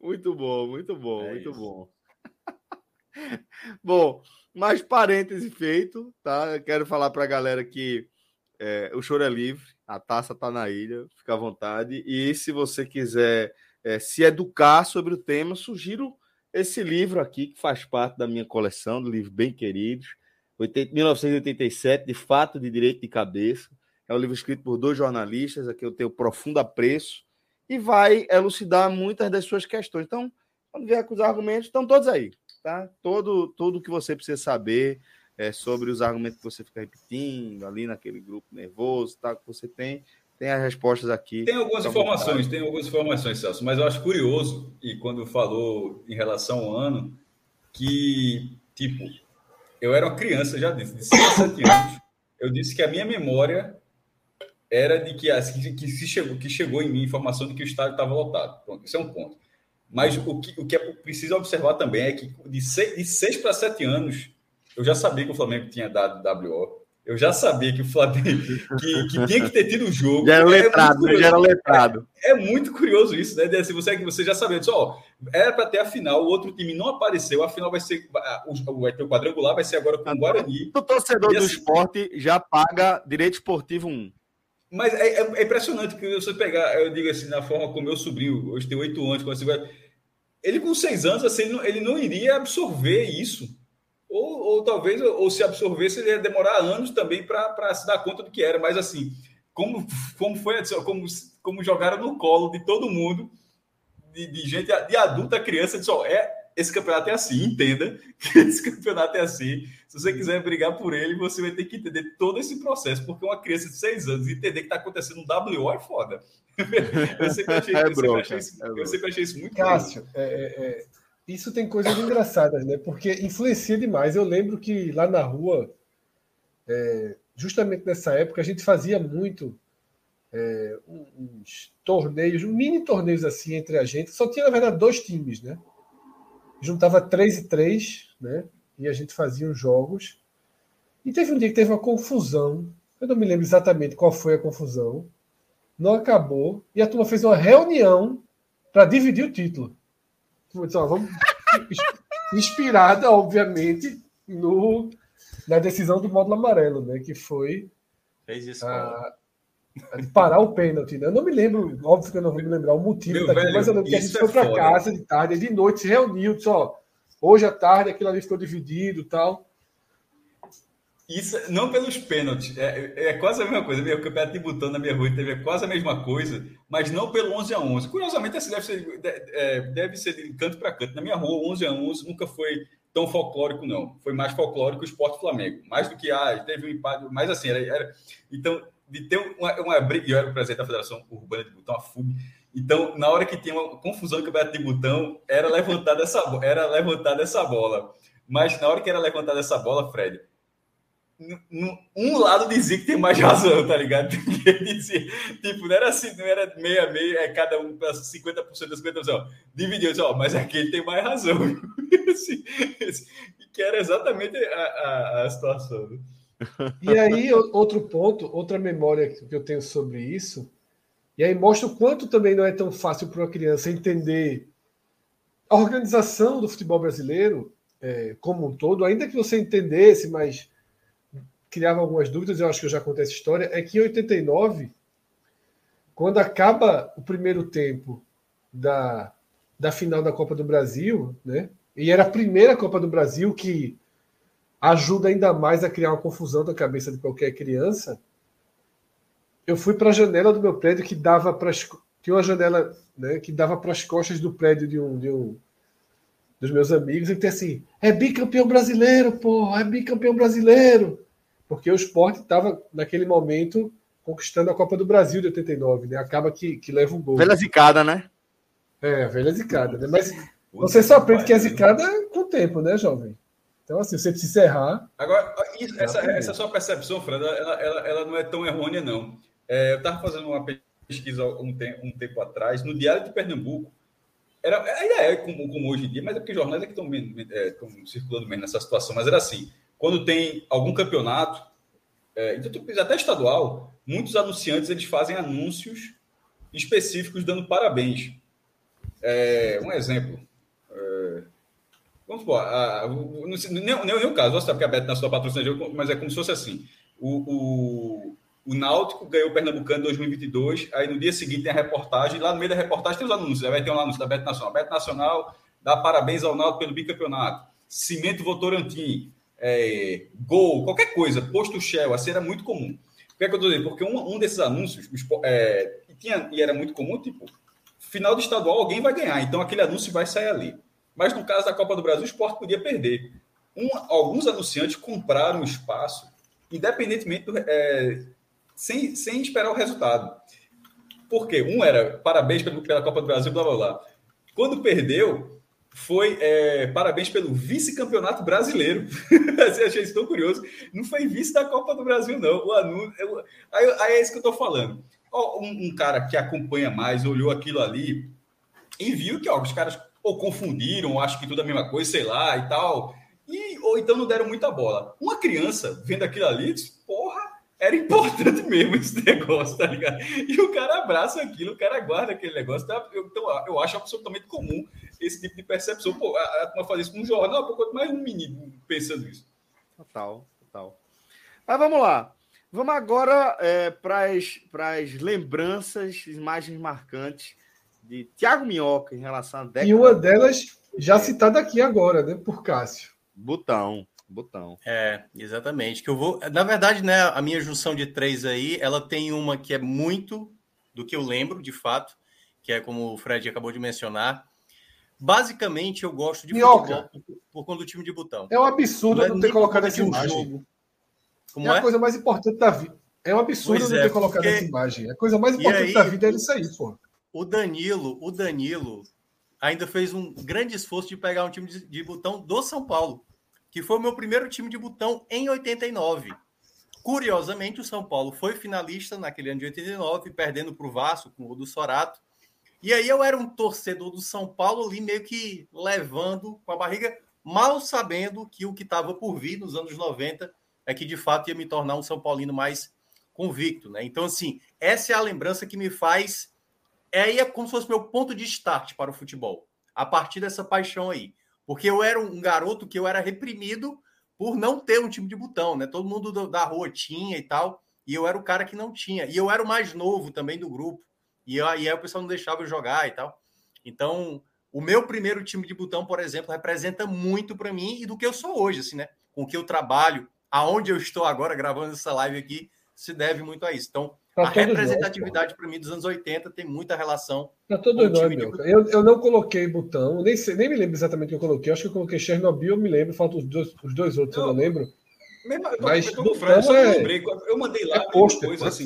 Muito bom, muito bom, é muito isso. bom. [LAUGHS] bom, mais parêntese feito, tá? Eu quero falar para a galera que é, o choro é livre, a taça tá na ilha, fica à vontade. E se você quiser é, se educar sobre o tema, sugiro esse livro aqui, que faz parte da minha coleção, do livro bem queridos, 1987, de fato de direito de cabeça. É um livro escrito por dois jornalistas, aqui eu tenho profundo apreço, e vai elucidar muitas das suas questões. Então, quando vier com os argumentos, estão todos aí, tá? Todo, tudo que você precisa saber é, sobre os argumentos que você fica repetindo ali naquele grupo nervoso, tá? Que você tem, tem as respostas aqui. Tem algumas informações, tem algumas informações, Celso, mas eu acho curioso, e quando falou em relação ao ano, que, tipo, eu era uma criança, já disse, de 6 a 7 anos, eu disse que a minha memória era de que, que, que, se chegou, que chegou em mim informação de que o estádio estava lotado. Pronto, isso é um ponto. Mas o que, o que é preciso observar também é que de 6, de 6 para 7 anos, eu já sabia que o Flamengo tinha dado WO. Eu já sabia que o Flamengo que, que tinha que ter tido o jogo. Já era é letrado, é já era letrado. É, é, muito curioso isso, né? Se você, você já sabia, ó, era para ter a final, o outro time não apareceu, a final vai ser. O, vai ter o quadrangular, vai ser agora com o Guarani. O torcedor do assim, esporte já paga direito esportivo 1. Mas é, é, é, impressionante que você pegar, eu digo assim, na forma como meu sobrinho, hoje tem oito anos, ele com seis anos, assim, ele não, ele não iria absorver isso ou, ou talvez, ou se absorvesse, ele ia demorar anos também para se dar conta do que era. Mas assim, como, como foi como, como jogaram no colo de todo mundo, de, de gente, de adulta a criança, disse, ó, é, esse campeonato é assim, entenda [LAUGHS] que esse campeonato é assim. Se você quiser brigar por ele, você vai ter que entender todo esse processo, porque uma criança de seis anos entender que está acontecendo um WO é foda. [LAUGHS] eu sempre achei, é eu sempre achei, isso, é eu sempre achei isso muito Cássio, é, é, é isso tem coisas engraçadas, né? Porque influencia demais. Eu lembro que lá na rua, é, justamente nessa época, a gente fazia muito é, uns torneios, mini torneios assim entre a gente. Só tinha, na verdade, dois times, né? Juntava três e três, né? E a gente fazia os jogos. E teve um dia que teve uma confusão. Eu não me lembro exatamente qual foi a confusão. Não acabou. E a turma fez uma reunião para dividir o título. Então, vamos inspirada, obviamente, no, na decisão do módulo amarelo, né? Que foi Fez isso, a, a de parar o pênalti. Né? Eu não me lembro, óbvio que eu não vou me lembrar o motivo daqui, velho, mas eu lembro que a gente foi para é casa de tarde, de noite, se reuniu, disse, ó, hoje à tarde aquilo ali ficou dividido tal. Isso, não pelos pênaltis, é, é quase a mesma coisa. O campeonato de botão na minha rua teve quase a mesma coisa, mas não pelo 11 a 11. Curiosamente, assim, deve ser, é, deve ser de canto para canto. Na minha rua, 11 a 11 nunca foi tão folclórico, não. Foi mais folclórico o esporte Flamengo. Mais do que, ah, teve um empate, mas assim, era, era então, de ter uma, uma briga, eu era o presidente da Federação Urbana de Botão, a FUB, então, na hora que tinha uma confusão no campeonato de botão, era levantada essa, era levantada essa bola. Mas na hora que era levantada essa bola, Fred, um lado dizia que tem mais razão, tá ligado? [LAUGHS] Dizia, tipo, não era assim, não era meia meia, é cada um para 50% das 50%. Dividiu, ó, mas aquele tem mais razão. [LAUGHS] Assim, que era exatamente a, a, a situação. Né? E aí, outro ponto, outra memória que eu tenho sobre isso, e aí mostra o quanto também não é tão fácil para uma criança entender a organização do futebol brasileiro, é, como um todo, ainda que você entendesse, mas criava algumas dúvidas, eu acho que eu já contei essa história, é que em 89, quando acaba o primeiro tempo da, da final da Copa do Brasil, né? E era a primeira Copa do Brasil que ajuda ainda mais a criar uma confusão na cabeça de qualquer criança. Eu fui para a janela do meu prédio que dava para tinha uma janela né, que dava para as costas do prédio de um, de um dos meus amigos e tem assim: é bicampeão brasileiro, pô, é bicampeão brasileiro. Porque o esporte estava, naquele momento, conquistando a Copa do Brasil de 89, né? Acaba que, que leva um gol. Velha zicada, né? É, velha zicada, né? Mas você só aprende que é zicada com o tempo, né, jovem? Então, assim, você precisa errar. Agora, isso, essa, essa sua percepção, Fred, ela, ela, ela não é tão errônea, não. É, eu estava fazendo uma pesquisa um, um tempo atrás, no Diário de Pernambuco, era, ainda é como, como hoje em dia, mas é porque jornais é que estão é, circulando mesmo nessa situação. Mas era assim: quando tem algum campeonato, é, então, até estadual, muitos anunciantes eles fazem anúncios específicos dando parabéns. É, um exemplo. É, vamos supor, a, a, não, nem, nem, o caso, você sabe que a Beto na sua mas é como se fosse assim. O, o, o Náutico ganhou o Pernambucano em 2022, aí no dia seguinte tem a reportagem, lá no meio da reportagem tem os anúncios, aí vai ter um anúncio da Beto Nacional. Beto Nacional dá parabéns ao Náutico pelo bicampeonato. Cimento Votorantim, é, gol, qualquer coisa, posto Shell, assim era muito comum. Por que, é que eu dizendo? Porque um, um desses anúncios, é, tinha, e era muito comum, tipo, final do estadual alguém vai ganhar, então aquele anúncio vai sair ali. Mas no caso da Copa do Brasil, o esporte podia perder. Um, alguns anunciantes compraram espaço, independentemente do, é, sem, sem esperar o resultado. Por quê? Um era parabéns pela Copa do Brasil, blá blá blá. Quando perdeu, foi é, parabéns pelo vice-campeonato brasileiro. [LAUGHS] Assim, achei isso tão curioso. Não foi vice da Copa do Brasil, não. O anúncio. Eu, aí, aí, é isso que eu estou falando. Um, um, cara que acompanha mais olhou aquilo ali e viu que ó, os caras ou confundiram, ou acham que tudo a mesma coisa, sei lá e tal. E, ou então não deram muita bola. Uma criança vendo aquilo ali, disse, porra, era importante [LAUGHS] mesmo esse negócio, tá ligado? E o cara abraça aquilo, o cara guarda aquele negócio. Tá? Eu, então, eu acho absolutamente comum esse tipo de percepção. Pô, a turma faz isso com um jornal, pô, quanto mais um menino pensando isso. Total, total. Mas vamos lá. Vamos agora é, para as lembranças, imagens marcantes de Tiago Minhoca em relação à década. E uma delas já citada aqui agora, né, por Cássio. Botão botão. É, exatamente. Que eu vou. Na verdade, né, a minha junção de três aí, ela tem uma que é muito do que eu lembro, de fato, que é como o Fred acabou de mencionar. Basicamente, eu gosto de Minhoca. futebol por, conta do time de botão. É um absurdo não, é não ter colocado essa imagem. Jogo. Como é, é a coisa mais importante da vida. É um absurdo não é, ter colocado porque... essa imagem. A coisa mais importante aí, da vida é isso aí, pô. O Danilo, o Danilo ainda fez um grande esforço de pegar um time de, de botão do São Paulo que foi o meu primeiro time de botão em 89. Curiosamente, o São Paulo foi finalista naquele ano de 89, perdendo para o Vasco com o do Sorato. E aí eu era um torcedor do São Paulo ali, meio que levando com a barriga, mal sabendo que o que estava por vir nos anos 90 é que de fato ia me tornar um São Paulino mais convicto, né? Então, assim, essa é a lembrança que me faz. É, é como se fosse meu ponto de start para o futebol. A partir dessa paixão aí. Porque eu era um garoto que eu era reprimido por não ter um time de botão, né? Todo mundo da rua tinha e tal, e eu era o cara que não tinha. E eu era o mais novo também do grupo. E, aí o pessoal não deixava eu jogar e tal. Então, o meu primeiro time de botão, por exemplo, representa muito para mim e do que eu sou hoje, assim, né? Com o que eu trabalho, aonde eu estou agora gravando essa live aqui, se deve muito a isso. Então, Pra a representatividade para mim dos anos 80 tem muita relação. Para todos nós, meu. Eu, eu não coloquei botão, nem, sei, nem me lembro exatamente o que eu coloquei. Acho que eu coloquei Chernobyl, eu me lembro, faltam os dois, os dois outros, não, eu não lembro. Mesmo, mas eu, Fran, eu, é, lembrei, eu mandei lá é poster, coisa é assim.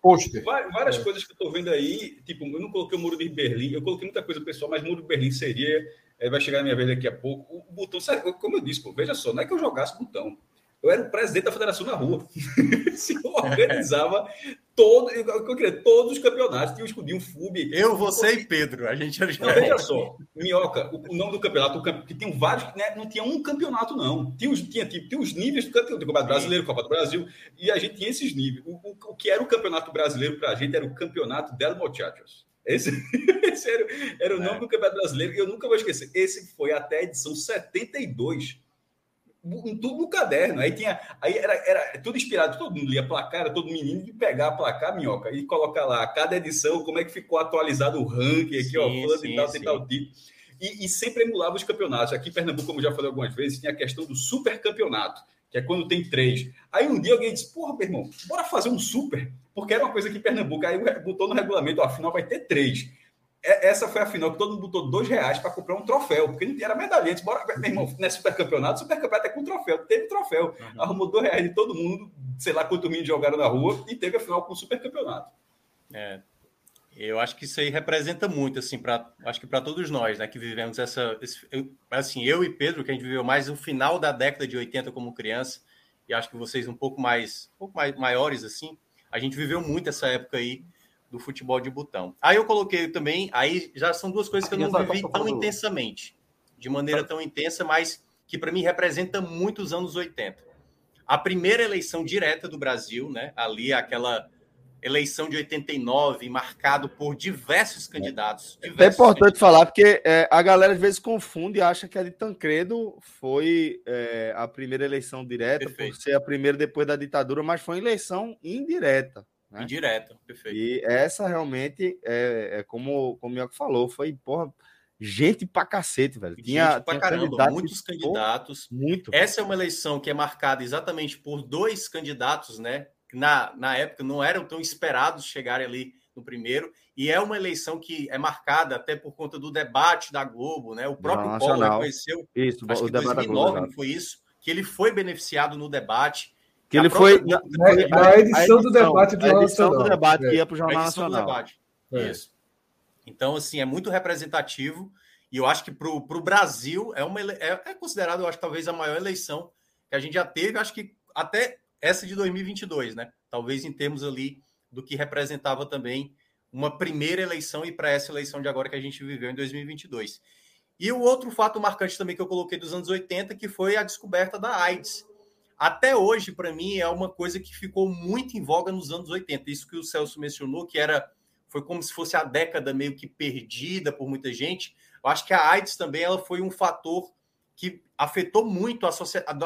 Poster, Várias é. coisas que eu estou vendo aí, tipo, eu não coloquei o muro de Berlim, eu coloquei muita coisa pessoal, mas muro de Berlim seria. É, vai chegar na minha vez daqui a pouco. O botão, como eu disse, pô, veja só, não é que eu jogasse botão. Eu era o presidente da federação na rua. [LAUGHS] Se organizava todo, eu queria, todos os campeonatos. Tinha o escudinho FUB. Eu, você e Pedro. A gente era... Não, veja só, Minhoca, o, nome do campeonato, que tem vários, né, não tinha um campeonato, não. Tinha os, tinha, tinha, tinha os níveis do campeonato, campeonato brasileiro, Copa do Brasil, e a gente tinha esses níveis. O, o, o que era o campeonato brasileiro para a gente era o campeonato del Muchachos. Esse, [LAUGHS] esse era, era, o nome é. do Campeonato Brasileiro e eu nunca vou esquecer. Esse foi até a edição 72 tudo no caderno. Aí tinha. Aí era, era tudo inspirado, todo mundo lia placar, era todo menino de pegar a placar, minhoca, e colocar lá cada edição, como é que ficou atualizado o ranking aqui, sim, ó, fulano e tal, tem tal tipo. E, e, sempre emulava os campeonatos. Aqui em Pernambuco, como já falei algumas vezes, tinha a questão do super campeonato, que é quando tem três. Aí um dia alguém disse: Porra, meu irmão, bora fazer um super, porque era uma coisa que em Pernambuco, aí botou no regulamento, ó, afinal vai ter três. É, essa foi a final que todo mundo botou dois reais para comprar um troféu, porque não era medalha. Antes, bora, meu irmão, não é supercampeonato, supercampeonato é com troféu. Teve troféu. Uhum. Arrumou dois reais de todo mundo, sei lá quanto meninos jogaram na rua, e teve a final com o supercampeonato. É. Eu acho que isso aí representa muito, assim, para acho que para todos nós, né, que vivemos essa. Esse, eu, assim, eu e Pedro, que a gente viveu mais o final da década de 80 como criança, e acho que vocês um pouco mais, um pouco mais maiores, assim, a gente viveu muito essa época aí do futebol de botão. Aí eu coloquei também, aí já são duas coisas que eu não vivi tão intensamente, de maneira tão intensa, mas que para mim representa muito os anos 80. A primeira eleição direta do Brasil, né? Ali aquela eleição de 89, marcado por diversos candidatos. É diversos é importante candidatos. falar, porque é, a galera às vezes confunde e acha que a de Tancredo foi é, a primeira eleição direta, Perfeito. por ser a primeira depois da ditadura, mas foi eleição indireta. Né? Indireta, perfeito. E essa realmente é, é como, como o Mioca falou, foi, porra, gente pra cacete, velho. Tinha, gente pra tinha caramba, candidatos, muitos candidatos. muito. Essa é uma eleição que é marcada exatamente por dois candidatos, né? Na, na época não eram tão esperados chegarem ali no primeiro, e é uma eleição que é marcada até por conta do debate da Globo, né? O próprio Paulo reconheceu, isso, acho que em 2009 Globo, foi isso, que ele foi beneficiado no debate que ele foi na, na, edição, edição, do debate do Jornal Nacional. do debate é. que ia para o Jornal Nacional. É. Isso. Então, assim, é muito representativo. E eu acho que para o Brasil é, uma, é, é considerado, eu acho, talvez a maior eleição que a gente já teve. Acho que até essa de 2022, né? Talvez em termos ali do que representava também uma primeira eleição e para essa eleição de agora que a gente viveu em 2022. E o outro fato marcante também que eu coloquei dos anos 80, que foi a descoberta da AIDS até hoje, para mim, é uma coisa que ficou muito em voga nos anos 80. Isso que o Celso mencionou, que era foi como se fosse a década meio que perdida por muita gente. Eu acho que a AIDS também ela foi um fator que afetou muito a sociedade,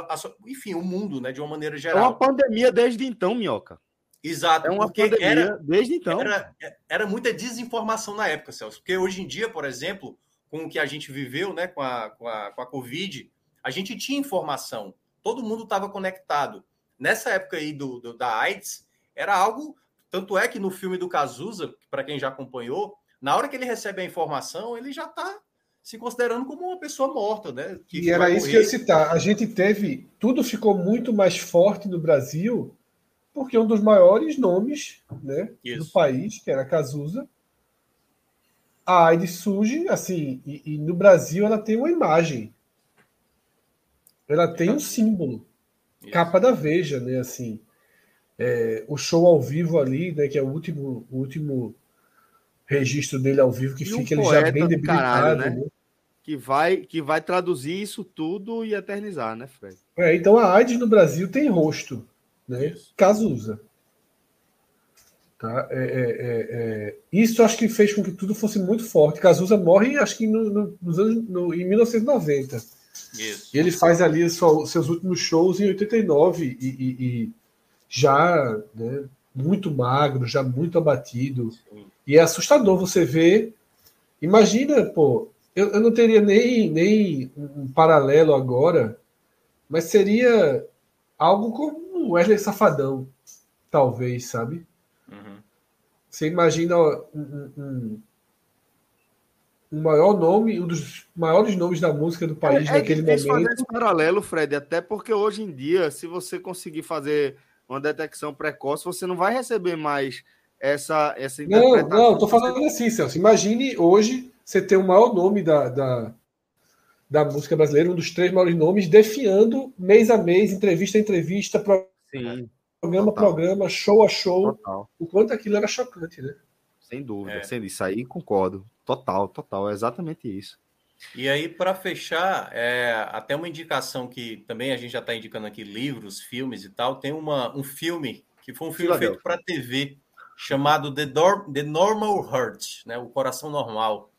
enfim, o mundo, né, de uma maneira geral. É uma pandemia desde então, Minhoca. Exato. É uma pandemia era, desde então. Era, era muita desinformação na época, Celso. Porque hoje em dia, por exemplo, com o que a gente viveu, né, com a, com a, com a Covid, a gente tinha informação todo mundo estava conectado. Nessa época aí do, do, da AIDS, era algo. Tanto é que no filme do Cazuza, para quem já acompanhou, na hora que ele recebe a informação, ele já está se considerando como uma pessoa morta, né? e era isso que eu ia citar. A gente teve. Tudo ficou muito mais forte no Brasil, porque um dos maiores nomes né, do país, que era Cazuza, a AIDS surge, assim, e, e, no Brasil ela tem uma imagem. Ela tem um símbolo. Isso. Capa da Veja, né? Assim, é, o show ao vivo ali, né? Que é o último, o último registro dele ao vivo, que e fica um ele já bem debilitado, né? né? Que vai, que vai traduzir isso tudo e eternizar, né, Fred? É, então a AIDS no Brasil tem rosto, né? Isso. Cazuza. Tá? É, é, é, é, isso acho que fez com que tudo fosse muito forte. Cazuza morre, acho que no, no, nos anos, no, em 1990. Isso. Ele faz ali seus últimos shows em 89 e, e, e já né, muito magro, já muito abatido. Sim. E é assustador você ver. Imagina, pô, eu, eu não teria nem, nem um paralelo agora, mas seria algo como Wesley Safadão, talvez, sabe? Uhum. Você imagina um, um, o maior nome, um dos maiores nomes da música do país é, é naquele momento. fazer esse paralelo, Fred, até porque hoje em dia, se você conseguir fazer uma detecção precoce, você não vai receber mais essa essa Não, não, tô falando assim, Celso. Imagine hoje você ter o maior nome da, da, da música brasileira, um dos três maiores nomes, defiando mês a mês, entrevista a entrevista, Sim, programa a programa, show a show, total. o quanto aquilo era chocante, né? Sem dúvida, é. sem isso aí concordo. Total, total, é exatamente isso. E aí, para fechar, é, até uma indicação que também a gente já está indicando aqui, livros, filmes e tal, tem uma, um filme, que foi um filme feito para TV, chamado The, Dor The Normal Heart, né? o coração normal,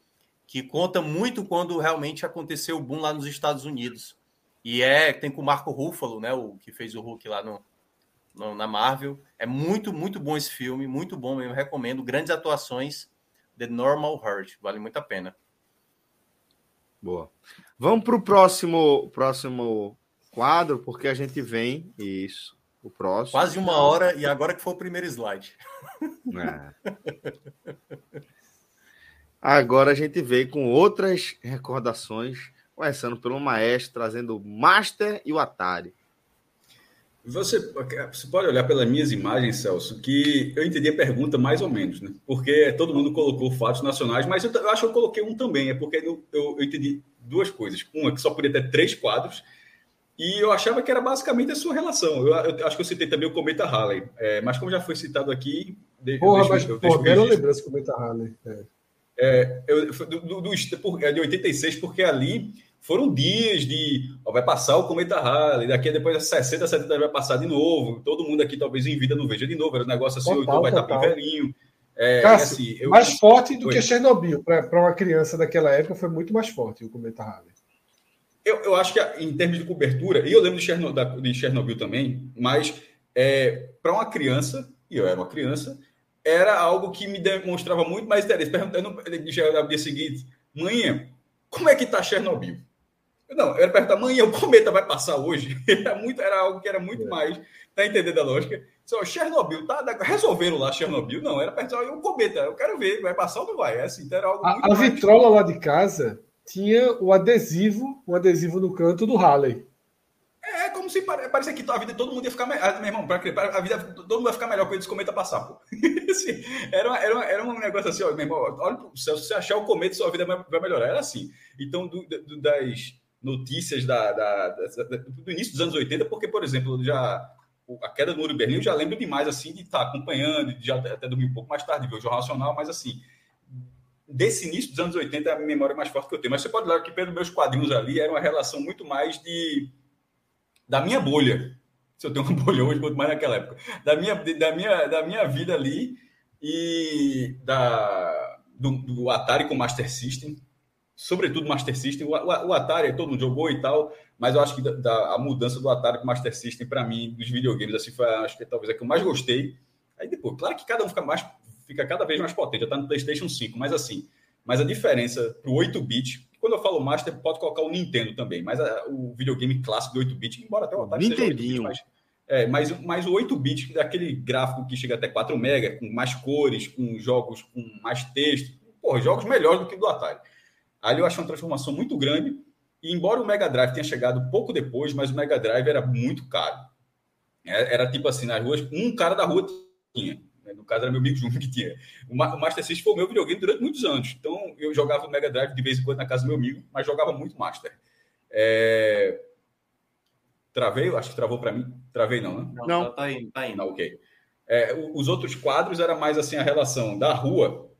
que conta muito quando realmente aconteceu o boom lá nos Estados Unidos. E é, tem com o Marco Ruffalo, né? O que fez o Hulk lá no, na Marvel. É muito, muito bom esse filme, muito bom mesmo, recomendo. Grandes atuações, The Normal Heart, vale muito a pena. Boa. Vamos para o próximo, próximo quadro, porque a gente vem. Isso, o próximo. Quase uma hora, e agora que foi o primeiro slide. É. Agora a gente veio com outras recordações, começando pelo Maestro, trazendo o Master e o Atari. Você, você pode olhar pelas minhas imagens, Celso, que eu entendi a pergunta mais ou menos, né? Porque todo mundo colocou fatos nacionais, mas eu, eu acho que eu coloquei um também, é porque eu, eu, eu, entendi duas coisas. Uma, que só podia ter três quadros, e eu achava que era basicamente a sua relação. Eu, eu acho que eu citei também o Cometa Halley, é, mas como já foi citado aqui. Porra, eu deixo, mas eu porra, lembrança do Cometa Halley. É. É, eu, do, do, do, é de 86, porque ali foram dias de ó, vai passar o cometa Halley, daqui a depois 60, 70 anos vai passar de novo. Todo mundo aqui talvez em vida não veja de novo. Era um negócio assim, total, então vai total. estar bem velhinho. É, Cássio, assim, eu, mais forte do que Chernobyl. Para uma criança daquela época foi muito mais forte o cometa Halley. Eu, eu acho que em termos de cobertura, e eu lembro de Chernobyl, de Chernobyl também, mas é, para uma criança, e eu era uma criança, era algo que me demonstrava muito mais interesse. Perguntando no dia seguinte, mãe, como é que está Chernobyl? Não, eu era perguntar, mãe, o cometa [LAUGHS] vai passar hoje? Era, muito, era algo que era muito é. mais, tá entendendo a lógica? Só, Chernobyl, tá? Resolveram lá Chernobyl? Não, era perguntar, o cometa, eu quero ver, vai passar ou não vai? É assim, então era algo a, a vitrola lá de casa tinha o adesivo, o adesivo no canto do Halley. É, é como se parecia que a vida todo mundo ia ficar melhor. Ah, meu irmão, a vida todo mundo vai ficar melhor com esse cometa passar, pô. [LAUGHS] assim, era, uma, era, uma, era um negócio assim, ó, meu irmão, olha pro céu, se você achar o cometa, sua vida vai melhorar. Era assim. Então, do, do, das notícias da, da, da, do início dos anos 80, porque, por exemplo, já a queda do muro de Berlim, eu já lembro demais assim de estar acompanhando, de já até dormir um pouco mais tarde, ver o Jornal Nacional, mas assim, desse início dos anos 80 é a memória mais forte que eu tenho. Mas você pode lembrar que pelos meus quadrinhos ali era uma relação muito mais de da minha bolha. Se eu tenho uma [LAUGHS] bolha hoje, quanto mais naquela época. Da minha, da minha, da minha vida ali e da, do, do Atari com Master System. Sobretudo Master System. O, o, o, Atari, todo mundo jogou e tal, mas eu acho que da, da a mudança do Atari com Master System, para mim, dos videogames, assim, foi, acho que talvez a que eu mais gostei. Aí depois, claro que cada um fica mais fica cada vez mais potente, já está no PlayStation 5, mas assim, mas a diferença para o 8-bit, quando eu falo Master, pode colocar o Nintendo também, mas a, o videogame clássico do 8-bit, embora até o Atari Nintendinho. mas, é, mas, mas o 8-bit, daquele gráfico que chega até 4 MB, com mais cores, com jogos com mais texto, porra, jogos melhores do que o do Atari. Ali eu acho uma transformação muito grande, e embora o Mega Drive tenha chegado pouco depois, mas o Mega Drive era muito caro. Era, é, era tipo assim, nas ruas, um cara da rua tinha. Né? No caso, era meu amigo Júnior que tinha. O Master System foi o meu videogame durante muitos anos. Então, eu jogava o Mega Drive de vez em quando na casa do meu amigo, mas jogava muito Master. É... Travei? Acho que travou para mim. Travei não, né? Não, não. Tá, indo, tá indo. Ok. É, os outros quadros era mais assim a relação da rua.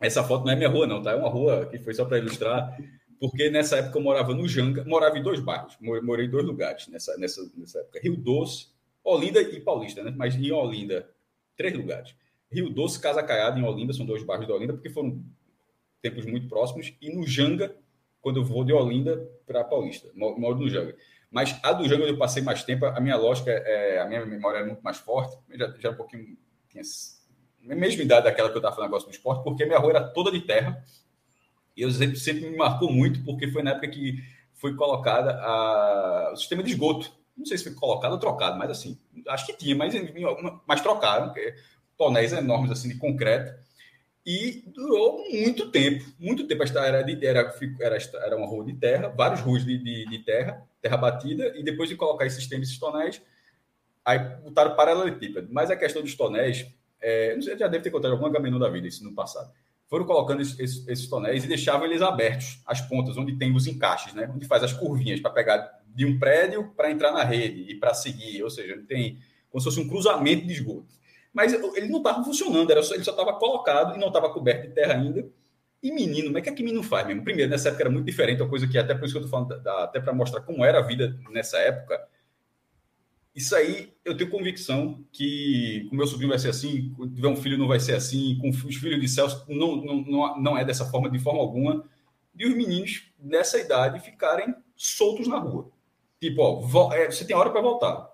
Essa foto não é minha rua, não, tá? É uma rua que foi só para ilustrar, porque nessa época eu morava no Janga, morava em dois bairros, morei em dois lugares nessa, nessa, nessa época: Rio Doce, Olinda e Paulista, né? Mas em Olinda três lugares. Rio Doce, Casa Caiada, em Olinda, são dois bairros de Olinda, porque foram tempos muito próximos. E no Janga, quando eu vou de Olinda para Paulista, moro no Janga. Mas a do Janga, eu passei mais tempo, a minha lógica, é, a minha memória é muito mais forte, já, já um pouquinho. Tinha mesma idade daquela que eu estava falando negócio do esporte, porque minha rua era toda de terra. E eu sempre, sempre me marcou muito, porque foi na época que foi colocada a, o sistema de esgoto não sei se foi colocado ou trocado, mas assim, acho que tinha, mas, mas trocaram, tonéis enormes assim de concreto. E durou muito tempo, muito tempo. Esta era, de, era, era, era uma rua de terra, vários ruas de, de, de, terra, terra batida, e depois de colocar esse sistema, esses tonéis, aí botaram paralelepípedo. Mas a questão dos tonéis, é, já deve ter contado alguma caminho da vida isso no passado. Foram colocando esses, esses, esses tonéis e deixavam eles abertos, as pontas, onde tem os encaixes, né? onde faz as curvinhas para pegar de um prédio para entrar na rede e para seguir, ou seja, tem como se fosse um cruzamento de esgoto. Mas ele não estava funcionando, era só, ele só estava colocado e não estava coberto de terra ainda. E menino, como é que é que menino faz mesmo? Primeiro, nessa época era muito diferente, uma coisa que até por isso que eu estou falando, até para mostrar como era a vida nessa época. Isso aí eu tenho convicção que com meu sobrinho vai ser assim, tiver um filho não vai ser assim, com os filhos de Celso não, não, não, não é dessa forma, de forma alguma, de os meninos nessa idade ficarem soltos na rua. Tipo, ó, é, você tem hora para voltar.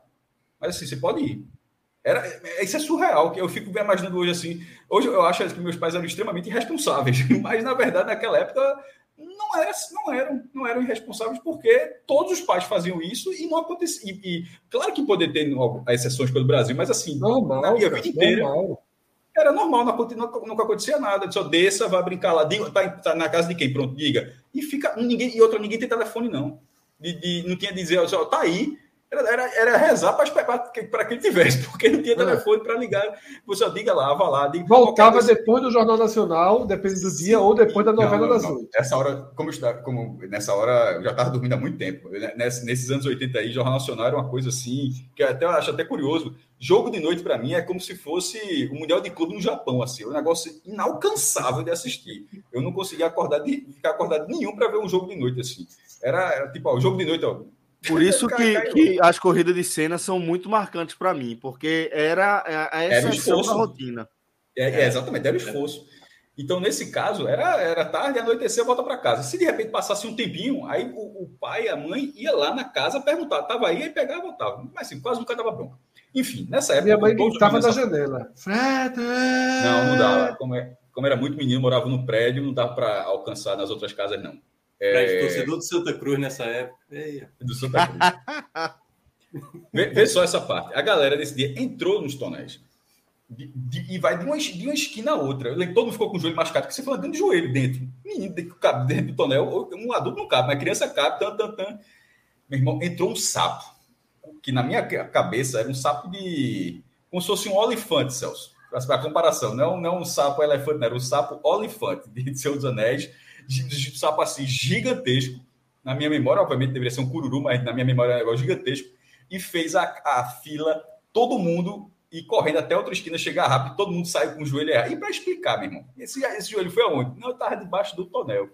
Mas assim, você pode ir. Era, é, isso é surreal, que eu fico imaginando hoje assim. Hoje eu acho que meus pais eram extremamente irresponsáveis, [LAUGHS] mas na verdade naquela época não, era, não, eram, não eram irresponsáveis porque todos os pais faziam isso e não acontecia. E, e claro que poder ter exceções pelo Brasil, mas assim, normal, na minha vida inteira. Normal. Era normal, não, nunca acontecia nada. Só desça, vai brincar lá, diga, tá, tá, na casa de quem? Pronto, diga. E fica. Ninguém, e outra, ninguém tem telefone, não. De, de, não tinha dizer, ó, tá aí, era, era, era rezar para que ele tivesse, porque não tinha é. telefone para ligar. Você diga lá, vá lá. Diga, Voltava depois do Jornal Nacional, depende do dia, ou depois da novela não, não, das oito. Nessa hora, como, eu, como nessa hora eu já estava dormindo há muito tempo. Nesses, nesses anos 80 aí, Jornal Nacional era uma coisa assim, que até eu acho até curioso. Jogo de noite, para mim, é como se fosse o Mundial de Clube no Japão, assim, um negócio inalcançável de assistir. Eu não conseguia acordar de, ficar acordado nenhum para ver um jogo de noite, assim. Era, era tipo, ó, o jogo de noite, ó, por [LAUGHS] isso que, que as corridas de cena são muito marcantes para mim, porque era a exceção da rotina. É, é, exatamente, era o esforço. Então, nesse caso, era, era tarde, anoitecer, volta para casa. Se de repente passasse um tempinho, aí o, o, pai, a mãe ia lá na casa perguntar, tava aí, aí pegava e voltava. Mas assim, quase nunca dava bronca. Enfim, nessa época. Minha mãe estava na janela. Fred! Não, não dava. Como, é, como era muito menino, morava no prédio, não dava para alcançar nas outras casas, não. É... torcedor do Santa Cruz nessa época. Ei. Do Santa Cruz. [LAUGHS] vê, vê, só essa parte. A galera desse dia entrou nos tonéis. De, de, e vai de uma, de uma esquina a outra. Todo mundo ficou com o joelho machucado, porque você foi andando de joelho dentro. Menino dentro, dentro do tonel. Um adulto não cabe, mas criança cabe. Tan, tan, tan. Meu irmão, entrou um sapo. Que na minha cabeça era um sapo de. Como se fosse um olifante, Celso. Para comparação, não, não um sapo elefante, não, era um sapo olifante de Senhor dos Anéis de sapo assim gigantesco. Na minha memória, obviamente, deveria ser um cururu, mas na minha memória é um negócio gigantesco. E fez a, a fila, todo mundo e correndo até outra esquina, chegar rápido, todo mundo saiu com o joelho errado. E para explicar, meu irmão, esse, esse joelho foi aonde? Não, eu estava debaixo do tonel.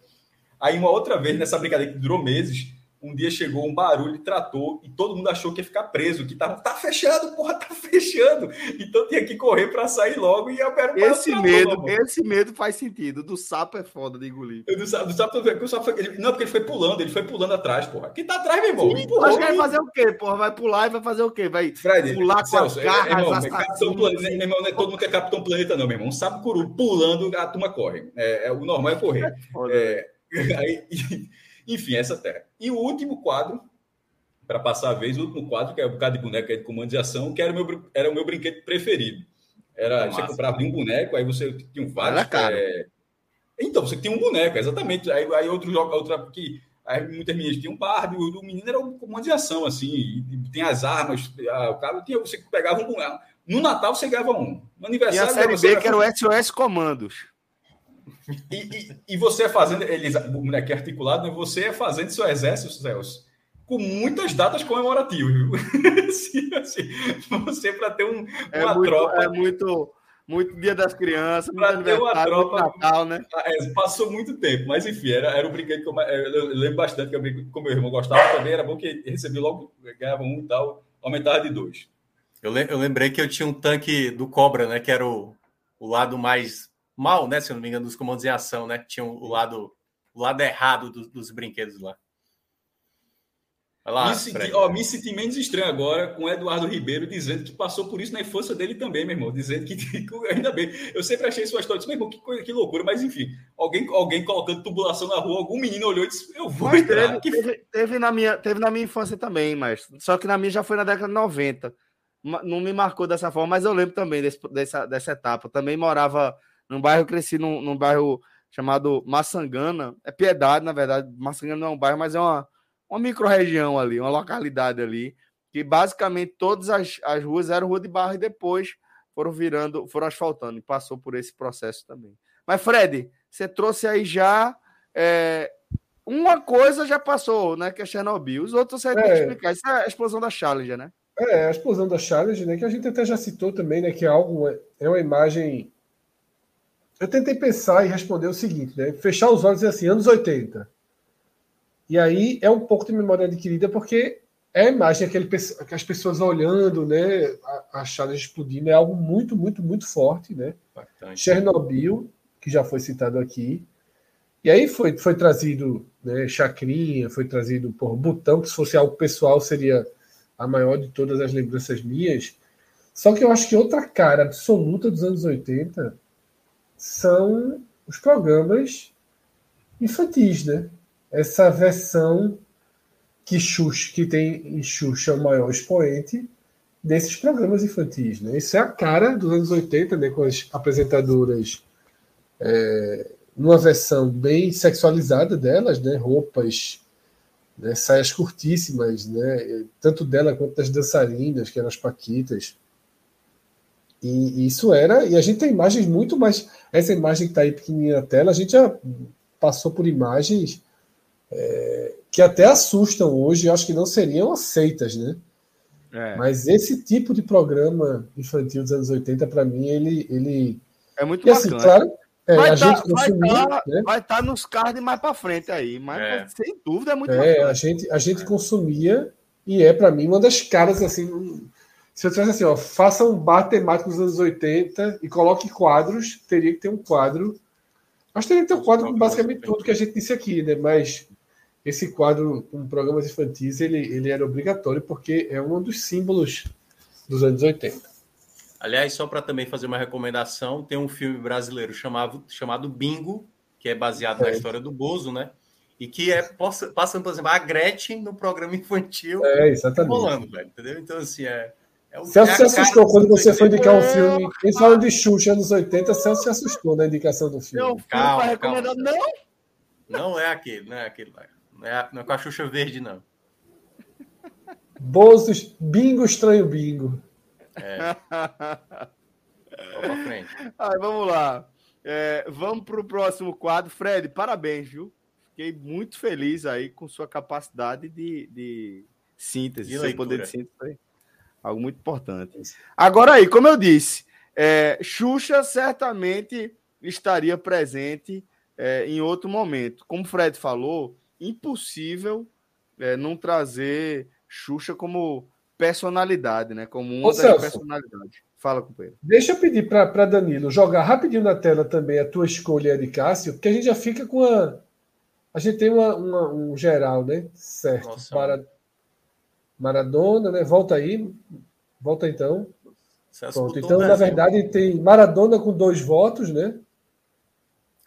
Aí, uma outra vez, nessa brincadeira que durou meses, um dia chegou um barulho de trator e todo mundo achou que ia ficar preso, que tava, tá fechando, porra, tá [LAUGHS] fechando. Então tinha que correr para sair logo e eu quero Esse medo, esse medo faz sentido. Do sapo é foda de engolir. Do sapo, do sapo, do sapo ele, não, porque ele foi pulando, ele foi pulando atrás, porra. Quem tá atrás, meu irmão? Sim, Empurrou, vai fazer o quê, porra? Vai pular e vai fazer o quê? Vai Fred, pular com Celso, as garras, é, irmão, Capitão Planeta, meu irmão, não é todo mundo que é Capitão Planeta, não, meu irmão. Um sapo curu pulando, a turma corre. É, é o normal é correr. É, [LAUGHS] aí, enfim, essa terra. E o último quadro, para passar a vez, o último quadro, que é o bocado de boneca de comando de ação, que era o meu, era o meu brinquedo preferido. Era, Nossa. você comprava um boneco, aí você tinha vários. É... Então, você tinha um boneco, exatamente. Aí, aí outro jogo, outra que. Aí muitas meninas tinham um Barbie, o, menino era um comando de ação, assim, tem as armas, a, o cara tinha, você pegava um boneco. No Natal você ganhava um. No aniversário. E a série B, que era o SOS Comandos. E, e, e, você é fazendo, eles, o boneco articulado, né? você é fazendo seu exército, Celso, com muitas datas comemorativas, assim, [LAUGHS] assim, você para ter um, é uma muito, tropa. É muito, muito Dia das Crianças, para ter uma tropa. Natal, né? Ah, é, passou muito tempo, mas enfim, era, era um brinquedo que eu, eu lembro bastante que eu como meu irmão gostava também, era bom que recebia logo, ganhava um e tal, aumentava de dois. Eu, eu lembrei que eu tinha um tanque do Cobra, né? Que era o, o lado mais mal, né? Se eu não me engano, dos comandos em ação, né? Que tinham o lado, o lado errado do, dos brinquedos lá. Vai lá, me, senti, ó, me senti menos estranho agora com o Eduardo Ribeiro dizendo que passou por isso na infância dele também, meu irmão. Dizendo [LAUGHS] que, ainda bem. Eu sempre achei sua história. Disse, meu irmão, que, coisa, que loucura, mas enfim. Alguém, alguém colocando tubulação na rua, algum menino olhou e disse: Eu vou entrar. Teve, teve, teve, na minha, teve na minha infância também, mas só que na minha já foi na década de 90. Não me marcou dessa forma, mas eu lembro também desse, dessa, dessa etapa. Também morava num bairro, eu cresci num, num bairro chamado Massangana. É Piedade, na verdade. Massangana não é um bairro, mas é uma, uma micro-região ali, uma localidade ali. Que basicamente todas as, as ruas eram rua de barro e depois foram virando, foram asfaltando e passou por esse processo também. Mas, Fred, você trouxe aí já. É, uma coisa já passou, né? Que é Chernobyl. Os outros você é. tem que explicar. Isso é a explosão da Challenger, né? É, a explosão da Challenger, né? Que a gente até já citou também, né? Que é algo. É uma imagem eu tentei pensar e responder o seguinte, né? Fechar os olhos e assim, anos 80. E aí é um pouco de memória adquirida, porque é a imagem aquele, as pessoas olhando, né, chave explodindo, é algo muito, muito, muito forte, né? Bastante. Chernobyl, que já foi citado aqui. E aí foi, foi trazido né, Chacrinha, foi trazido por Butão, que se fosse algo pessoal seria a maior de todas as lembranças minhas. Só que eu acho que outra cara absoluta dos anos 80 são os programas infantis, né? Essa versão que Xuxa, que tem em Xuxa o maior expoente desses programas infantis, né? Isso é a cara dos anos 80, né? Com as apresentadoras é, numa versão bem sexualizada delas, né? Roupas, né? saias curtíssimas, né? Tanto dela quanto das dançarinas, que eram as paquitas. E, isso era, e a gente tem imagens muito mais. Essa imagem que está aí pequenininha na tela, a gente já passou por imagens é, que até assustam hoje, eu acho que não seriam aceitas, né? É. Mas esse tipo de programa infantil dos anos 80, para mim, ele, ele. É muito e, assim, claro, é, vai estar tá, consumia, né? vai tá nos cards mais para frente aí, mas é. sem dúvida é muito é, a gente A gente consumia e é, para mim, uma das caras assim se eu tivesse assim, ó, faça um bar temático dos anos 80 e coloque quadros, teria que ter um quadro. Acho que teria que ter um quadro com basicamente tudo que a gente disse aqui, né? Mas esse quadro com programas infantis, ele, ele era obrigatório porque é um dos símbolos dos anos 80. Aliás, só para também fazer uma recomendação, tem um filme brasileiro chamado, chamado Bingo, que é baseado é. na história do Bozo, né? E que é passando, por exemplo, a Gretchen no programa infantil. É, exatamente. Rolando, velho, entendeu? Então, assim, é, é Celso é se assustou quando você foi indicar um filme. Eles falam de Xuxa nos 80, Celso se assustou na indicação do filme. Não, calma, calma. Não? Não é aquele, não é aquele. Não é, não é com a Xuxa verde, não. Bozos, bingo estranho bingo. É. Aí, [LAUGHS] vamos lá. É, vamos para o próximo quadro. Fred, parabéns, viu? Fiquei muito feliz aí com sua capacidade de, de síntese, de seu poder de síntese. Algo muito importante. Agora aí, como eu disse, é, Xuxa certamente estaria presente é, em outro momento. Como o Fred falou, impossível é, não trazer Xuxa como personalidade, né? Como uma Ô, das Celso, personalidades. Fala, companheiro. Deixa eu pedir para Danilo jogar rapidinho na tela também a tua escolha de Cássio, porque a gente já fica com a. A gente tem uma, uma um geral, né? Certo. Nossa, para Maradona, né? Volta aí. Volta então. Pronto. Então, na verdade, tem Maradona com dois votos, né?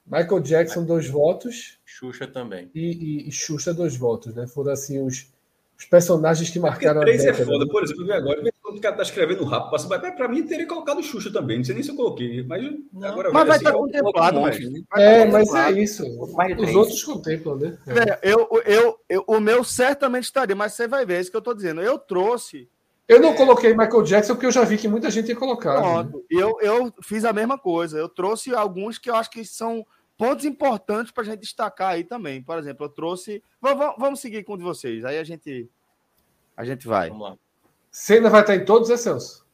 Michael Jackson, dois votos. Xuxa também. E, e, e Xuxa, dois votos, né? Foram assim os, os personagens que marcaram Porque três a é década. é foda, por exemplo, agora, o cara tá escrevendo rápido, passa, para mim teria colocado Xuxa também, não sei nem se eu coloquei, mas não, agora mas vai estar assim, tá contemplado, mas, É, mas é isso. Os outros contemplam, né? É. Eu, eu, eu, o meu certamente estaria, mas você vai ver, é isso que eu tô dizendo. Eu trouxe. Eu não é... coloquei Michael Jackson porque eu já vi que muita gente ia colocar. Pronto. Né? Eu, eu fiz a mesma coisa. Eu trouxe alguns que eu acho que são pontos importantes para a gente destacar aí também. Por exemplo, eu trouxe. Vamos, vamos seguir com um de vocês. Aí a gente a gente vai. Vamos lá. Senna vai estar em todos, é Celso?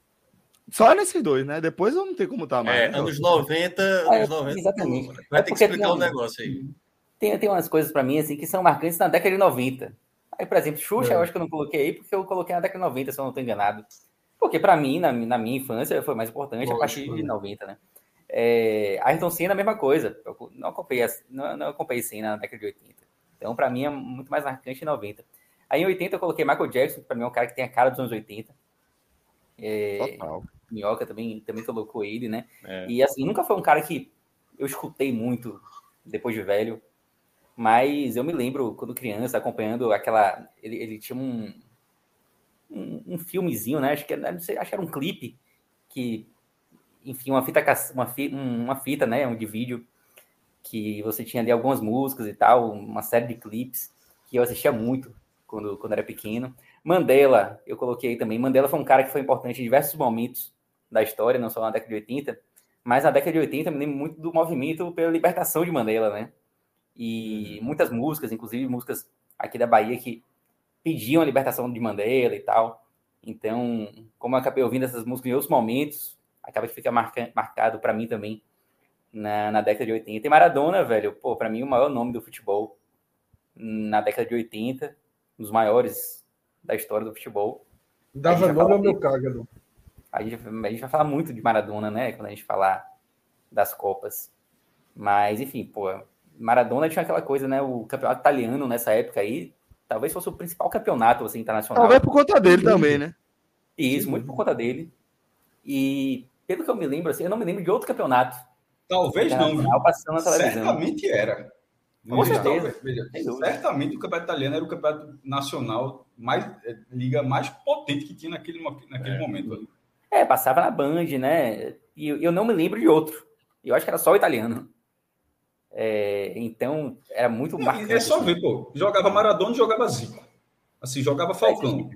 Só nesses dois, né? Depois eu não tenho como estar mais. É, né? anos 90, anos 90. Exatamente. Vai é ter que explicar o um negócio aí. Tem, tem umas coisas para mim assim que são marcantes na década de 90. Aí, por exemplo, Xuxa, é. eu acho que eu não coloquei aí porque eu coloquei na década de 90, se eu não estou enganado. Porque para mim, na, na, minha infância, foi mais importante Lógico, a partir de 90, né? É, Ayrton Senna, a mesma coisa. Eu não acompanhei, não, não acompanhei Senna na década de 80. Então, para mim, é muito mais marcante em 90. Aí em 80 eu coloquei Michael Jackson, que pra mim é um cara que tem a cara dos anos 80. É, Total. Minhoca também, também colocou ele, né? É. E assim, nunca foi um cara que eu escutei muito depois de velho. Mas eu me lembro, quando criança, acompanhando aquela. Ele, ele tinha um, um, um, filmezinho, né? Acho que, não sei, acho que era um clipe que. Enfim, uma fita, uma fita, uma fita, né? Um de vídeo que você tinha ali algumas músicas e tal, uma série de clipes que eu assistia muito quando, quando era pequeno. Mandela, eu coloquei aí também. Mandela foi um cara que foi importante em diversos momentos da história, não só na década de 80, mas na década de 80 eu me lembro muito do movimento pela libertação de Mandela, né? E uhum. muitas músicas, inclusive músicas aqui da Bahia, que pediam a libertação de Mandela e tal. Então, como eu acabei ouvindo essas músicas em outros momentos, acaba que fica marca, marcado para mim também na, na década de 80. E Maradona, velho, pô, para mim o maior nome do futebol na década de 80 dos maiores da história do futebol. Dava nome ao meu cágado. A gente, a gente vai falar muito de Maradona, né? Quando a gente falar das Copas. Mas, enfim, pô, Maradona tinha aquela coisa, né? O campeonato italiano nessa época aí, talvez fosse o principal campeonato assim, internacional. Talvez por conta dele também, né? Isso, muito por conta dele. E pelo que eu me lembro, assim, eu não me lembro de outro campeonato. Talvez não. Passando na televisão. Certamente era. Com certeza. Veja, certamente o campeonato italiano era o campeonato nacional mais é, liga mais potente que tinha naquele, naquele é. momento ali. É, passava na Band, né? E eu não me lembro de outro. Eu acho que era só o italiano. É, então, era muito marcante. É só assim. ver, pô. Jogava Maradona e jogava Zico. Assim, jogava Falcão.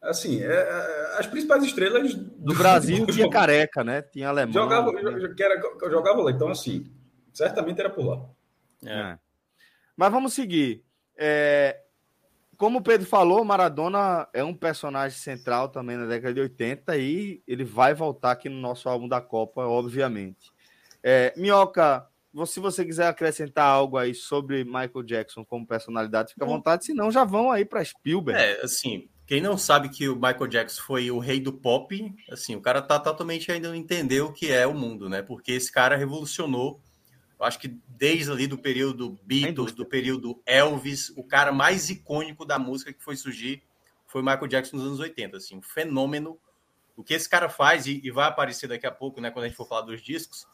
Assim, é, é, as principais estrelas do Brasil tinha [LAUGHS] careca, né? Tinha alemão. Jogava, era, jogava lá. Então, assim, certamente era por lá. É. Mas vamos seguir. É, como o Pedro falou, Maradona é um personagem central também na década de 80 e ele vai voltar aqui no nosso álbum da Copa, obviamente. É, Minhoca, se você quiser acrescentar algo aí sobre Michael Jackson como personalidade, fica à vontade, senão já vão aí para Spielberg. É, assim, quem não sabe que o Michael Jackson foi o rei do pop, assim, o cara tá totalmente ainda não entendeu o que é o mundo, né? Porque esse cara revolucionou, eu acho que desde ali do período Beatles, do período Elvis, o cara mais icônico da música que foi surgir foi o Michael Jackson nos anos 80, assim, um fenômeno. O que esse cara faz, e, e vai aparecer daqui a pouco, né, quando a gente for falar dos discos,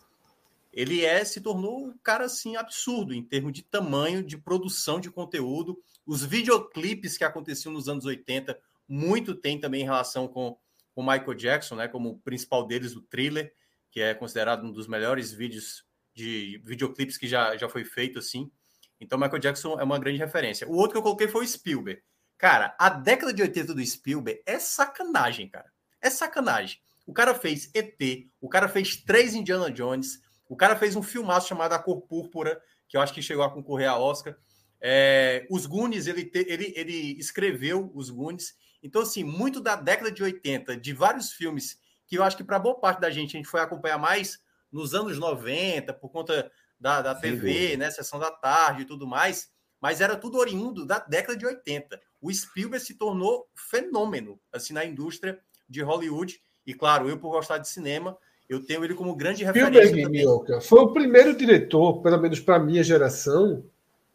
ele é se tornou um cara assim absurdo em termos de tamanho, de produção de conteúdo. Os videoclipes que aconteciam nos anos 80 muito tem também em relação com o Michael Jackson, né? Como o principal deles, o Thriller, que é considerado um dos melhores vídeos de videoclipes que já, já foi feito assim. Então, Michael Jackson é uma grande referência. O outro que eu coloquei foi o Spielberg. Cara, a década de 80 do Spielberg é sacanagem, cara. É sacanagem. O cara fez ET, o cara fez três Indiana Jones, o cara fez um filmaço chamado A Cor Púrpura, que eu acho que chegou a concorrer a Oscar. É, os Goonies, ele, te, ele, ele escreveu os Goonies. Então, assim, muito da década de 80, de vários filmes que eu acho que para boa parte da gente, a gente foi acompanhar mais nos anos 90, por conta da, da TV, né, sessão da tarde e tudo mais, mas era tudo oriundo da década de 80. O Spielberg se tornou fenômeno, assim, na indústria de Hollywood. E, claro, eu, por gostar de cinema, eu tenho ele como grande referência. Spielberg, Mioca, foi o primeiro diretor, pelo menos para minha geração,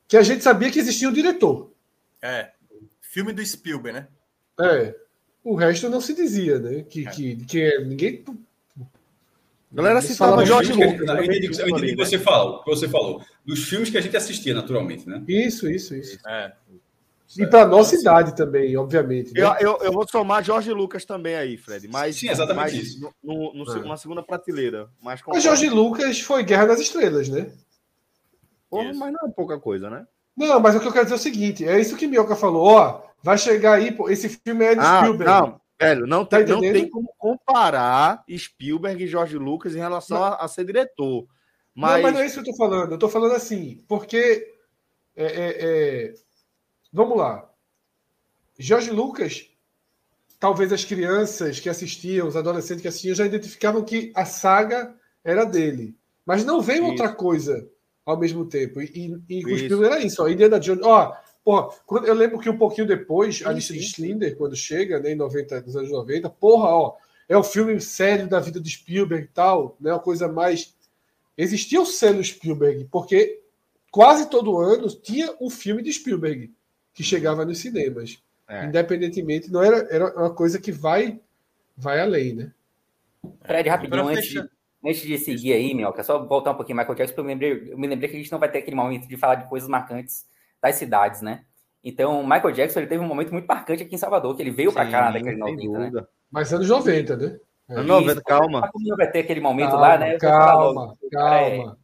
que a gente sabia que existia um diretor. É. Filme do Spielberg, né? É. O resto não se dizia, né? Que, é. que, que ninguém. Galera citava Jorge Lucas. Eu entendi o que você falou, que você falou. Dos filmes que a gente assistia, naturalmente, né? Isso, isso, isso. É. E para nossa então, idade também, obviamente. Né? Eu, eu, eu, vou somar Jorge Lucas também aí, Fred. Mas, Sim, exatamente mais isso. No, no, no, é. segunda prateleira. Mas Jorge Lucas foi Guerra das Estrelas, né? Porra, mas não é pouca coisa, né? Não, mas o que eu quero dizer é o seguinte: é isso que Mioca falou. Ó, vai chegar aí, pô, esse filme é de ah, Spielberg. Não, velho, não, tá tem, não tem como comparar Spielberg e Jorge Lucas em relação a, a, ser diretor. Mas... Não, mas não é isso que eu tô falando. Eu tô falando assim, porque. É, é, é Vamos lá. Jorge Lucas, talvez as crianças que assistiam, os adolescentes que assistiam, já identificavam que a saga era dele. Mas não veio isso. outra coisa ao mesmo tempo. E, e, o Spielberg era isso. Ó, Indiana Jones. Ó, porra, quando, eu lembro que um pouquinho depois, sim, a lista de Schlinder, quando chega, né, em 90, nos anos 90, porra, ó, é o filme sério da vida do Spielberg e tal, né, uma coisa mais. Existia o selo Spielberg, porque quase todo ano tinha um filme de Spielberg que chegava nos cinemas. É. Independentemente, não era, era uma coisa que vai vai além, né? Fred, rapidinho, antes de, antes de seguir aí, Mioca, só voltar um pouquinho Michael Jackson, porque eu, lembrei, eu me lembrei que a gente não vai ter aquele momento de falar de coisas marcantes das cidades, né? Então, Michael Jackson ele teve um momento muito marcante aqui em Salvador, que ele veio para cá na década de 90, né? Mas anos 90, né? É. Anos 90, calma. Não vai ter aquele momento calma, lá, né? Calma, calma.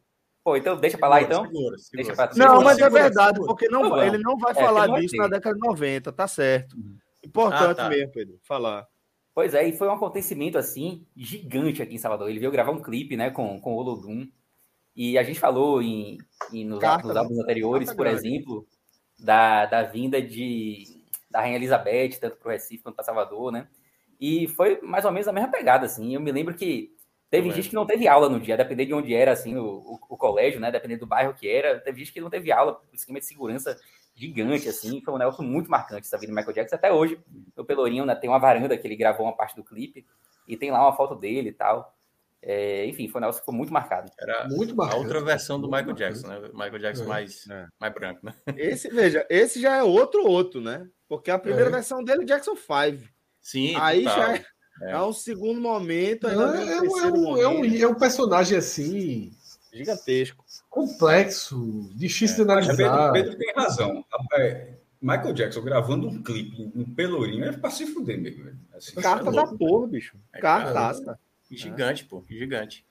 Pô, então deixa pra lá, então. Segura, segura. Deixa pra... Não, mas é verdade, porque não, ele não vai é, falar disso na década de 90, tá certo. Uhum. Importante ah, tá. mesmo, Pedro, falar. Pois é, e foi um acontecimento, assim, gigante aqui em Salvador. Ele veio gravar um clipe, né, com, com o Olodum. E a gente falou em, em nos, Carta, álbuns anteriores, por exemplo, da, da vinda de, da Rainha Elizabeth, tanto para o Recife quanto para Salvador, né? E foi mais ou menos a mesma pegada, assim. Eu me lembro que Teve gente que não teve aula no dia, depender de onde era assim o, o, o, colégio, né? Dependendo do bairro que era, teve gente que não teve aula, por esquema de segurança gigante, assim. Foi um Nelson muito marcante essa vida do Michael Jackson. Até hoje, o Pelourinho né, tem uma varanda que ele gravou uma parte do clipe e tem lá uma foto dele e tal. É, enfim, foi um Nelson que ficou muito marcado. Era muito marcado. a outra versão do Michael Jackson, né? Michael Jackson é. mais, é. mais branco, né? [LAUGHS] Esse, veja, esse já é outro outro, né? Porque a primeira é. versão dele é Jackson 5. Sim, Aí total. já é, é, um segundo momento. É, um, é, um, momento. é, um, é um personagem assim. Gigantesco. Complexo, difícil de analisar. Pedro, Pedro tem razão. Michael Jackson gravando um clipe em Pelourinho é pra se fuder mesmo. Assim, Carta da porra, bicho. Cartaça. Gigante, pô, gigante.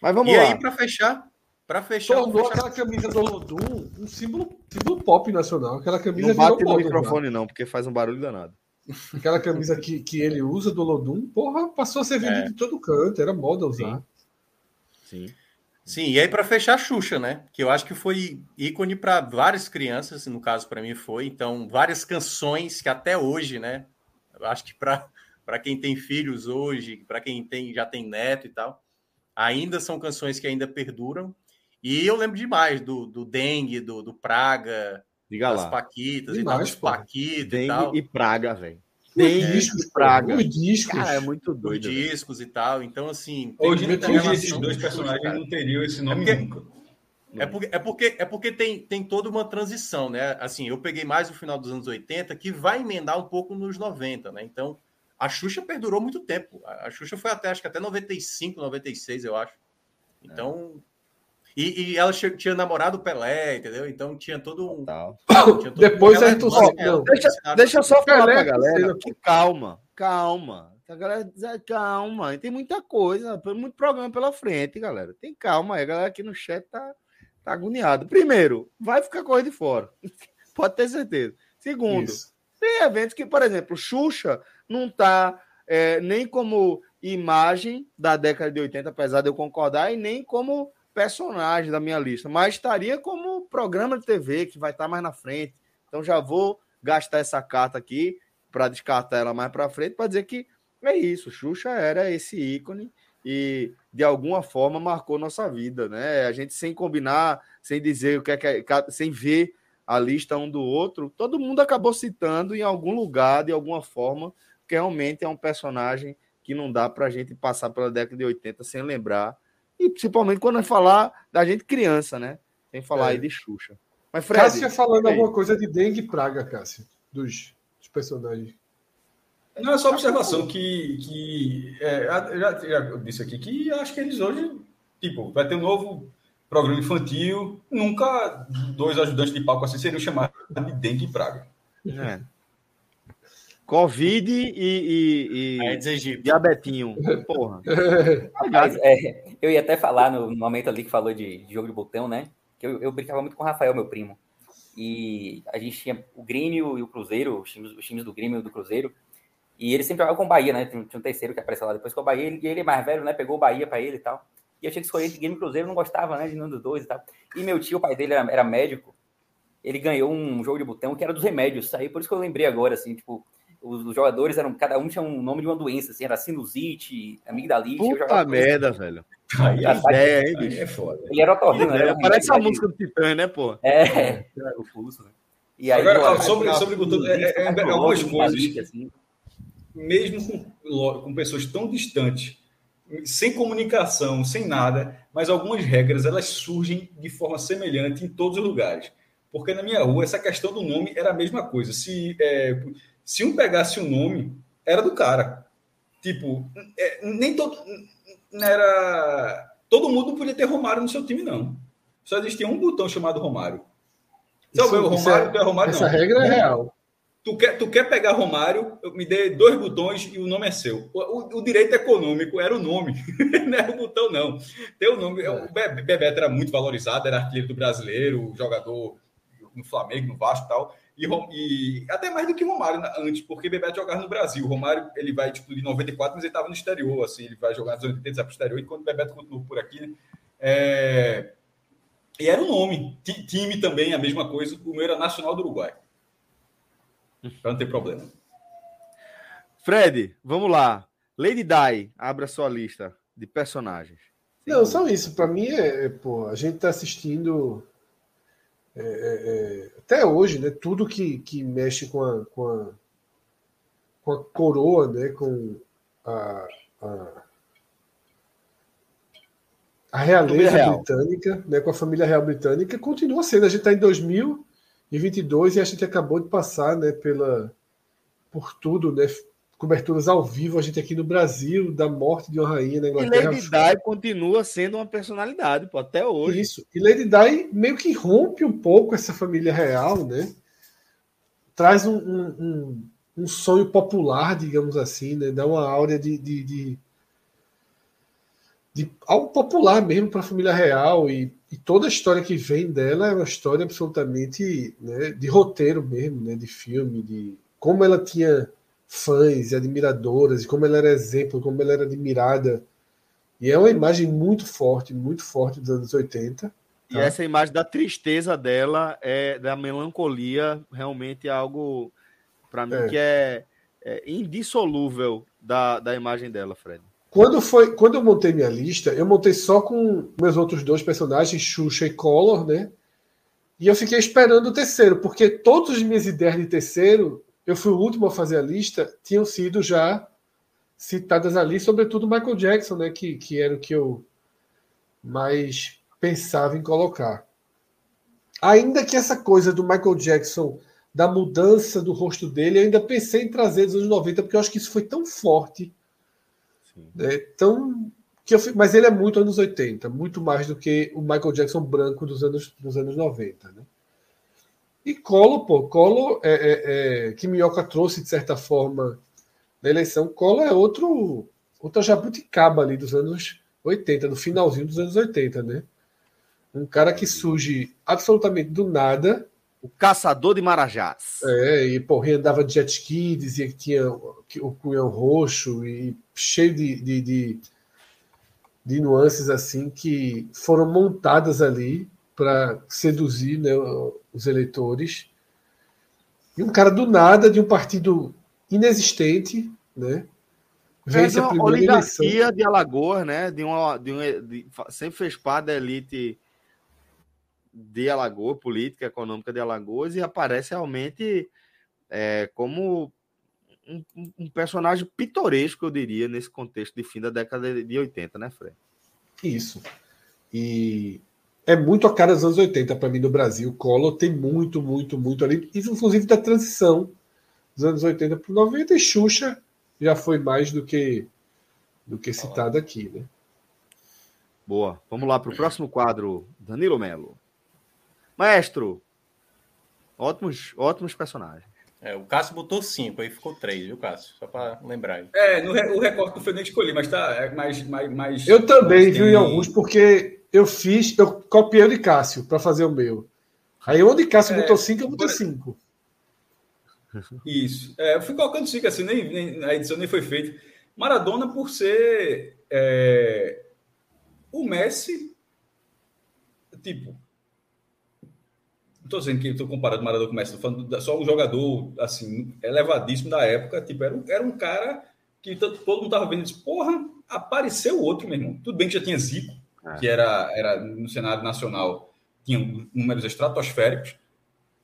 Mas vamos e lá. E aí, para fechar, para fechar. Tornou aquela camisa do Lodum um símbolo, símbolo pop nacional. Aquela camisa não bate no microfone, não, porque faz um barulho danado. [LAUGHS] Aquela camisa que, que ele usa do Lodum, porra, passou a ser vendida é. de todo canto, era moda usar. Sim. Sim. Sim, e aí para fechar, Xuxa, né? Que eu acho que foi ícone para várias crianças, no caso para mim foi. Então, várias canções que até hoje, né? Eu acho que para para quem tem filhos hoje, para quem tem já tem neto e tal, ainda são canções que ainda perduram. E eu lembro demais do, do Dengue, do, do Praga, Diga das lá. Paquitas demais, e tal, dos Paquitas Dengue e tal. e Praga, velho. Tem discos, Praga. Os discos. Cara, é muito doido. Os discos e tal. Então, assim. Hoje, esses dois personagens não teriam esse nome é porque, nunca. É porque, é porque, é porque tem, tem toda uma transição, né? Assim, eu peguei mais o final dos anos 80, que vai emendar um pouco nos 90, né? Então, a Xuxa perdurou muito tempo. A Xuxa foi até, acho que até 95, 96, eu acho. Então. É. E, e, ela tinha namorado o Pelé, entendeu? Então tinha todo um. [COUGHS] Tinha todo [COUGHS] Depois um... a gente deixa, deixa eu só falar Pelé, pra galera que calma, calma. A galera diz, calma, tem muita coisa, muito programa pela frente, galera. Tem calma aí, a galera aqui no chat tá, tá agoniada. Primeiro, vai ficar coisa de fora. [LAUGHS] Pode ter certeza. Segundo, Isso. tem eventos que, por exemplo, Xuxa não está é, nem como imagem da década de 80, apesar de eu concordar, e nem como personagem da minha lista, mas estaria como programa de TV que vai estar mais na frente. Então já vou gastar essa carta aqui para descartar ela mais para frente para dizer que é isso, Xuxa era esse ícone e de alguma forma marcou nossa vida, né? A gente sem combinar, sem dizer o que é que é, sem ver a lista um do outro, todo mundo acabou citando em algum lugar, de alguma forma, porque realmente é um personagem que não dá para a gente passar pela década de 80 sem lembrar. E principalmente quando falar da gente criança, né? Sem falar é. aí de Xuxa. Mas, Fred, Cássio falando alguma coisa de dengue e praga, Cássio, dos, dos personagens. Não, é só observação que, que é, já, já disse aqui que acho que eles hoje, tipo, vai ter um novo programa infantil, nunca dois ajudantes de palco assim seriam chamados de dengue e praga. É. Covid e, e, e diabetinho. Porra. [LAUGHS] Mas, é, eu ia até falar no momento ali que falou de, de jogo de botão, né? Que eu, eu, brincava muito com o Rafael, meu primo. E a gente tinha o Grêmio e o Cruzeiro, os times, os times do Grêmio e do Cruzeiro. E ele sempre jogava com o Bahia, né? Tinha, um terceiro que apareceu lá depois com o Bahia. Ele, e ele é mais velho, né? Pegou o Bahia para ele e tal. E eu tinha que escolher entre Grêmio e Cruzeiro, não gostava, né? De nenhum dos dois e tal. E meu tio, o pai dele era, era médico. Ele ganhou um jogo de botão que era dos remédios. Aí por isso que eu lembrei agora, assim, tipo, os, jogadores eram, cada um tinha um nome de uma doença, assim, era sinusite, amigdalite. Puta merda, assim. velho. Aí a ideia, hein, bicho? É foda. Ele era otorrino, né? Parece a música do Titã, né, pô? É, é. o pulso, né? E aí, Agora, pô, sobre, sobre o é, é, é, algumas coisas, assim. mesmo com, com pessoas tão distantes, sem comunicação, sem nada, mas algumas regras elas surgem de forma semelhante em todos os lugares. Porque na minha rua, essa questão do nome era a mesma coisa. Se é, se um pegasse o um nome, era do cara. Tipo, é, nem todo. Era. Todo mundo podia ter Romário no seu time, não. Só existia um botão chamado Romário. Sabe, o Romário, é, tu é Romário, essa não. regra é real. Tu quer, tu quer pegar Romário, me dê dois botões e o nome é seu. O, o, o direito econômico era o nome, [LAUGHS] não era o botão, não. Tem o nome. É. O Bebeto era muito valorizado, era artilheiro do brasileiro, jogador no Flamengo, no Vasco e tal. E, e, até mais do que Romário antes, porque Bebeto jogava no Brasil. O Romário ele vai tipo, de 94, mas ele estava no exterior, assim, ele vai jogar nos 80 vai para o exterior, e quando o Bebeto continuou por aqui, né? É... E era o nome. Time também, a mesma coisa. O meu era Nacional do Uruguai. Para não ter problema. Fred, vamos lá. Lady Di, abra sua lista de personagens. Não, só isso. Para mim é, pô, a gente está assistindo é, é, é, até hoje, né, tudo que, que mexe com a, com a, com a coroa, né, com a, a, a realeza britânica, né, com a família real britânica, continua sendo. A gente está em 2022 e a gente acabou de passar né, pela, por tudo, né, coberturas ao vivo, a gente aqui no Brasil, da morte de uma rainha na Inglaterra. E Lady Di continua sendo uma personalidade, pô, até hoje. Isso. E Lady Di meio que rompe um pouco essa família real, né? Traz um, um, um, um sonho popular, digamos assim, né? Dá uma áurea de, de, de, de algo popular mesmo para a família real e, e, toda a história que vem dela é uma história absolutamente né, de roteiro mesmo, né? De filme, de como ela tinha fãs e admiradoras, e como ela era exemplo, como ela era admirada. E é uma imagem muito forte, muito forte dos anos 80. E tá? essa imagem da tristeza dela, é da melancolia, realmente é algo, para mim, é. que é, é, indissolúvel da, da imagem dela, Fred. Quando, foi, quando eu montei minha lista, eu montei só com meus outros dois personagens, Xuxa e Collor, né? E eu fiquei esperando o terceiro, porque todas as minhas ideias de terceiro eu fui o último a fazer a lista, tinham sido já citadas ali, sobretudo Michael Jackson, né, que, que era o que eu mais pensava em colocar. Ainda que essa coisa do Michael Jackson, da mudança do rosto dele, eu ainda pensei em trazer dos anos 90, porque eu acho que isso foi tão forte, né, tão que eu, mas ele é muito anos 80, muito mais do que o Michael Jackson branco dos anos, dos anos 90. Né? E Colo, pô, Colo é, é, é, que Minhoca trouxe de certa forma na eleição. Colo é outro, outra jabuticaba ali dos anos 80, no finalzinho dos anos 80, né? Um cara que surge absolutamente do nada. O caçador de marajás. É, e porra, andava de jet ski, dizia que tinha o cunhão roxo e cheio de, de, de, de nuances assim que foram montadas ali para seduzir né, os eleitores. E um cara do nada, de um partido inexistente, né? Vence é a primeira oligarquia eleição. de Alagoas, né? De uma, de uma, de, sempre fez parte da elite de Alagoas, política econômica de Alagoas, e aparece realmente é, como um, um, personagem pitoresco, eu diria, nesse contexto de fim da década de 80, né, Fred? Isso. E é muito a cara dos anos 80 para mim no Brasil. Collor tem muito, muito, muito ali, inclusive da transição dos anos 80 para 90 e Xuxa já foi mais do que do que citado aqui, né? Boa. Vamos lá para o próximo quadro, Danilo Melo. Maestro, ótimos, ótimos personagens. É, o Cássio botou cinco, aí ficou três, viu, Cássio? Só para lembrar. Aí. É, no, o recorte não foi nem escolhi, mas tá é mais, mais, mais. Eu também, viu, em alguns, porque eu fiz, eu copiei o de Cássio para fazer o meu. Aí onde Cássio é, botou 5, eu botei 5. Isso. É, eu fui colocando 5 assim, nem, nem, a edição nem foi feita. Maradona, por ser é, o Messi, tipo. Não estou dizendo que estou comparando Maradona com o Messi, falando só um jogador assim, elevadíssimo da época. Tipo, era, um, era um cara que todo, todo mundo estava vendo e disse: porra, apareceu outro, meu irmão. Tudo bem que já tinha Zico, é. que era, era no cenário nacional, tinha números estratosféricos,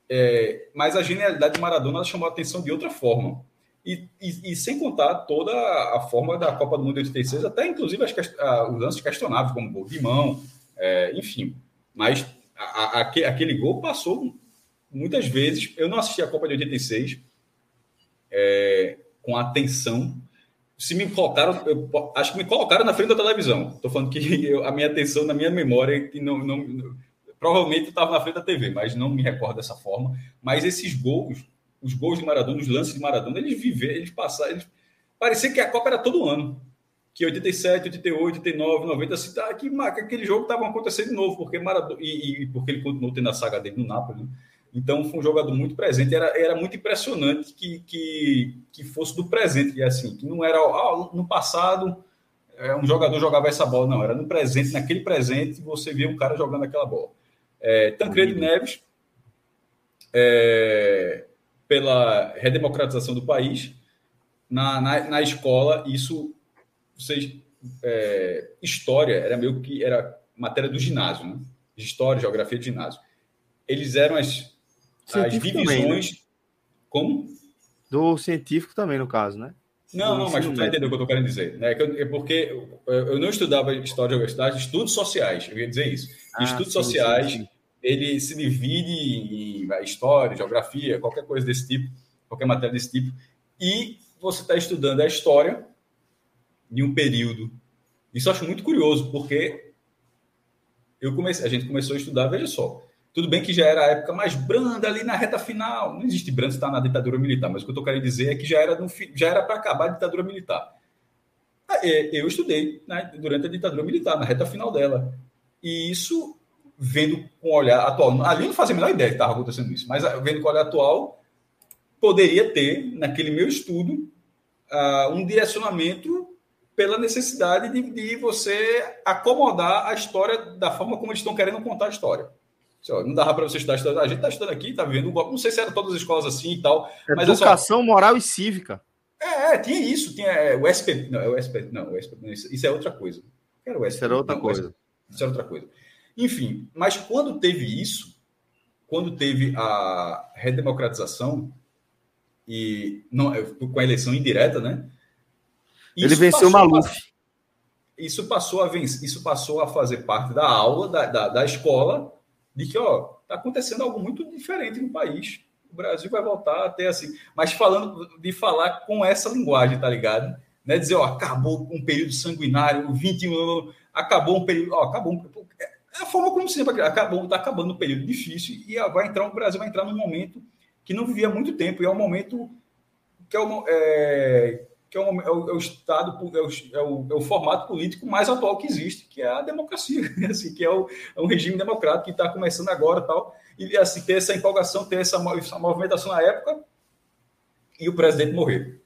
é, mas a genialidade de Maradona chamou a atenção de outra forma. E, e, e, sem contar toda a forma da Copa do Mundo de 86, até inclusive as, a, os lances questionáveis, como gol de mão, é, enfim. Mas a, a, aquele gol passou muitas vezes. Eu não assisti a Copa de 86 é, com atenção se me colocaram, eu, acho que me colocaram na frente da televisão. Estou falando que [LAUGHS] eu, a minha atenção, na minha memória, que não, não provavelmente estava na frente da TV, mas não me recordo dessa forma. Mas esses gols, os gols de Maradona, os lances de Maradona, eles viveram, eles passaram, eles... parecia que a Copa era todo ano. Que 87, 88, 89, 90, assim, tá, que, que aquele jogo estava acontecendo de novo, porque Maradona, e, e, porque ele continuou tendo a saga dele no Napoli, né? Então, foi um jogador muito presente. Era, era muito impressionante que, que, que fosse do presente, assim, que não era ah, no passado é, um jogador jogava essa bola, não. Era no presente, naquele presente, você via um cara jogando aquela bola. É, Tancredo uhum. Neves, é, pela redemocratização do país, na, na, na escola, isso, vocês, é, história era meio que era matéria do ginásio, né? História, geografia de ginásio eles eram as, as divisões. Também, né? Como? Do científico também, no caso, né? Não, não, mas tu vai entender o que eu estou querendo dizer. Né? É porque eu não estudava história de universidade, estudos sociais, eu ia dizer isso. Ah, estudos sim, sociais, sim. ele se divide em história, geografia, qualquer coisa desse tipo, qualquer matéria desse tipo, e você está estudando a história de um período. Isso eu acho muito curioso, porque eu comecei, a gente começou a estudar, veja só, tudo bem que já era a época mais branda ali na reta final. Não existe branda está na ditadura militar, mas o que eu estou querendo dizer é que já era, no, já era para acabar a ditadura militar. Ah, eu estudei né, durante a ditadura militar, na reta final dela. E isso, vendo com o olhar atual, ali não fazia a menor ideia que estava acontecendo isso, mas ah, vendo com o olhar atual, poderia ter, naquele meu estudo, uh, um direcionamento pela necessidade de, de, você acomodar a história da forma como eles estão querendo contar a história. Não dava para você estudar história. A gente está estudando aqui, está vendo. Não sei se era todas as escolas assim e tal. Mas Educação é só... moral e cívica. É, é, tinha isso. Tinha é, o SP. Não, é o SP. Não, o SP, isso é outra coisa. Era o SP, isso era outra não, coisa. Isso era outra coisa. Enfim, mas quando teve isso, quando teve a redemocratização, e não, com a eleição indireta, né? Ele venceu o Maluf. isso passou a vencer, isso passou a fazer parte da aula da, da, da escola de que ó está acontecendo algo muito diferente no país. O Brasil vai voltar a ter assim, mas falando de falar com essa linguagem, tá ligado? Né? Dizer, ó, acabou um período sanguinário, 21 acabou um período, ó, acabou um, é a forma como sempre acabou, está acabando um período difícil e vai entrar o Brasil vai entrar num momento que não vivia há muito tempo, e é um momento que é, é, que é, um, é, o, é o, Estado, é o, é o, é o, formato político mais atual que existe, que é a democracia, [LAUGHS] assim, que é, o, é um regime democrático que está começando agora tal, e assim, ter essa empolgação, ter essa, essa movimentação na época, e o presidente morrer.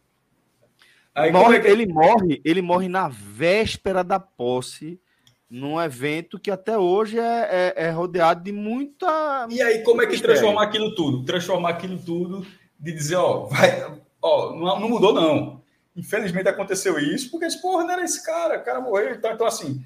Aí, morre, que... Ele morre, ele morre na véspera da posse num evento que até hoje é, é, é, rodeado de muita. E aí, como é que transformar aquilo tudo? Transformar aquilo tudo de dizer, ó, vai, ó, não, não mudou, não. Infelizmente aconteceu isso, porque esse porra não era esse cara, o cara morreu. Então, então assim,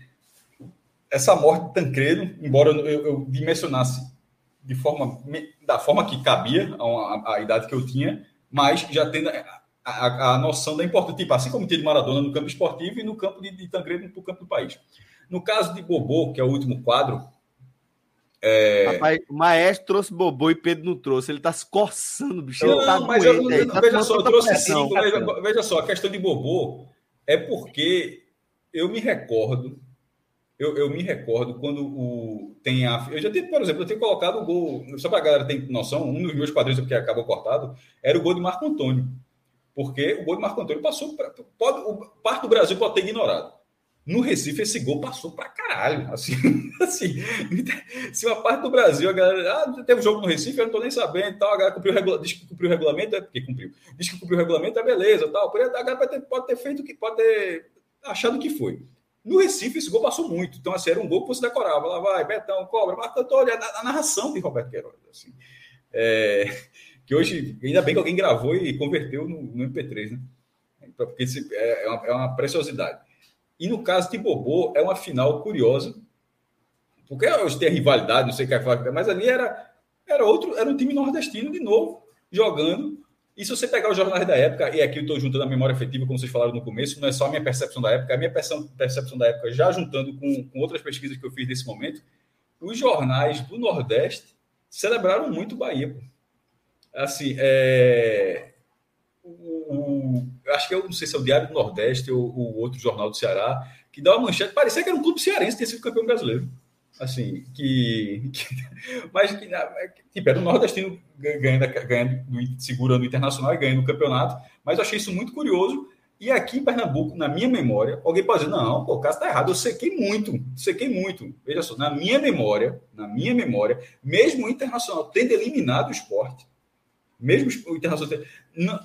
essa morte de Tancredo, embora eu, eu dimensionasse de forma, da forma que cabia a, a, a idade que eu tinha, mas já tendo a, a, a, noção da importância, tipo, assim como tinha de Maradona no campo esportivo e no campo de, de Tancredo no campo do país. No caso de Bobô, que é o último quadro. É... Rapaz, o maestro trouxe Bobô e Pedro não trouxe. Ele está se coçando, bicho. Não, tá mas eu, eu, tá veja só, eu trouxe pressão, cinco. Veja, veja, só, a questão de Bobô é porque eu me recordo. Eu, eu me recordo quando o, tem a. Eu já tenho, por exemplo, eu tenho colocado o gol. Só para a galera ter noção, um dos meus quadrinhos que acabou cortado era o gol de Marco Antônio. Porque o gol de Marco Antônio passou. Pra, pode, o, parte do Brasil pode ter ignorado. No Recife, esse gol passou pra caralho. [LAUGHS] Assim, assim, se uma parte do Brasil, a galera. Ah, teve um jogo no Recife, eu não tô nem sabendo. Tal, a galera cumpriu regula, diz que cumpriu o regulamento, é porque cumpriu. Diz que cumpriu o regulamento, é beleza. Tal. A galera pode ter, pode ter feito o que pode ter achado que foi. No Recife, esse gol passou muito. Então, assim, era um gol que você decorava. Lá vai, Betão, cobra, Marco Antônio, a, a narração de Roberto Queiroz. Assim. É, que hoje, ainda bem que alguém gravou e converteu no, no MP3, né? Porque é, é, uma, é uma preciosidade. E no caso de Bobô, é uma final curiosa, porque hoje tem rivalidade, não sei o que é mas ali era, era outro, era um time nordestino de novo, jogando. E se você pegar os jornais da época, e aqui eu estou juntando a memória afetiva, como vocês falaram no começo, não é só a minha percepção da época, é a minha percepção da época, já juntando com, com outras pesquisas que eu fiz nesse momento, os jornais do Nordeste celebraram muito Bahia. Pô. Assim, é, o, o, acho que eu não sei se é o Diário do Nordeste ou o outro jornal do Ceará, que dá uma manchete, parecia que era um clube cearense tinha sido campeão brasileiro. Assim, que. que [LAUGHS] mas que, tipo, era o nordestino ganhando, ganhando, segurando o internacional e ganhando o campeonato. Mas eu achei isso muito curioso. E aqui em Pernambuco, na minha memória, alguém pode dizer, não, pô, o caso está errado, eu sequei muito, sequei muito. Veja só, na minha memória, na minha memória, mesmo o Internacional tendo eliminado o esporte, mesmo o Internacional,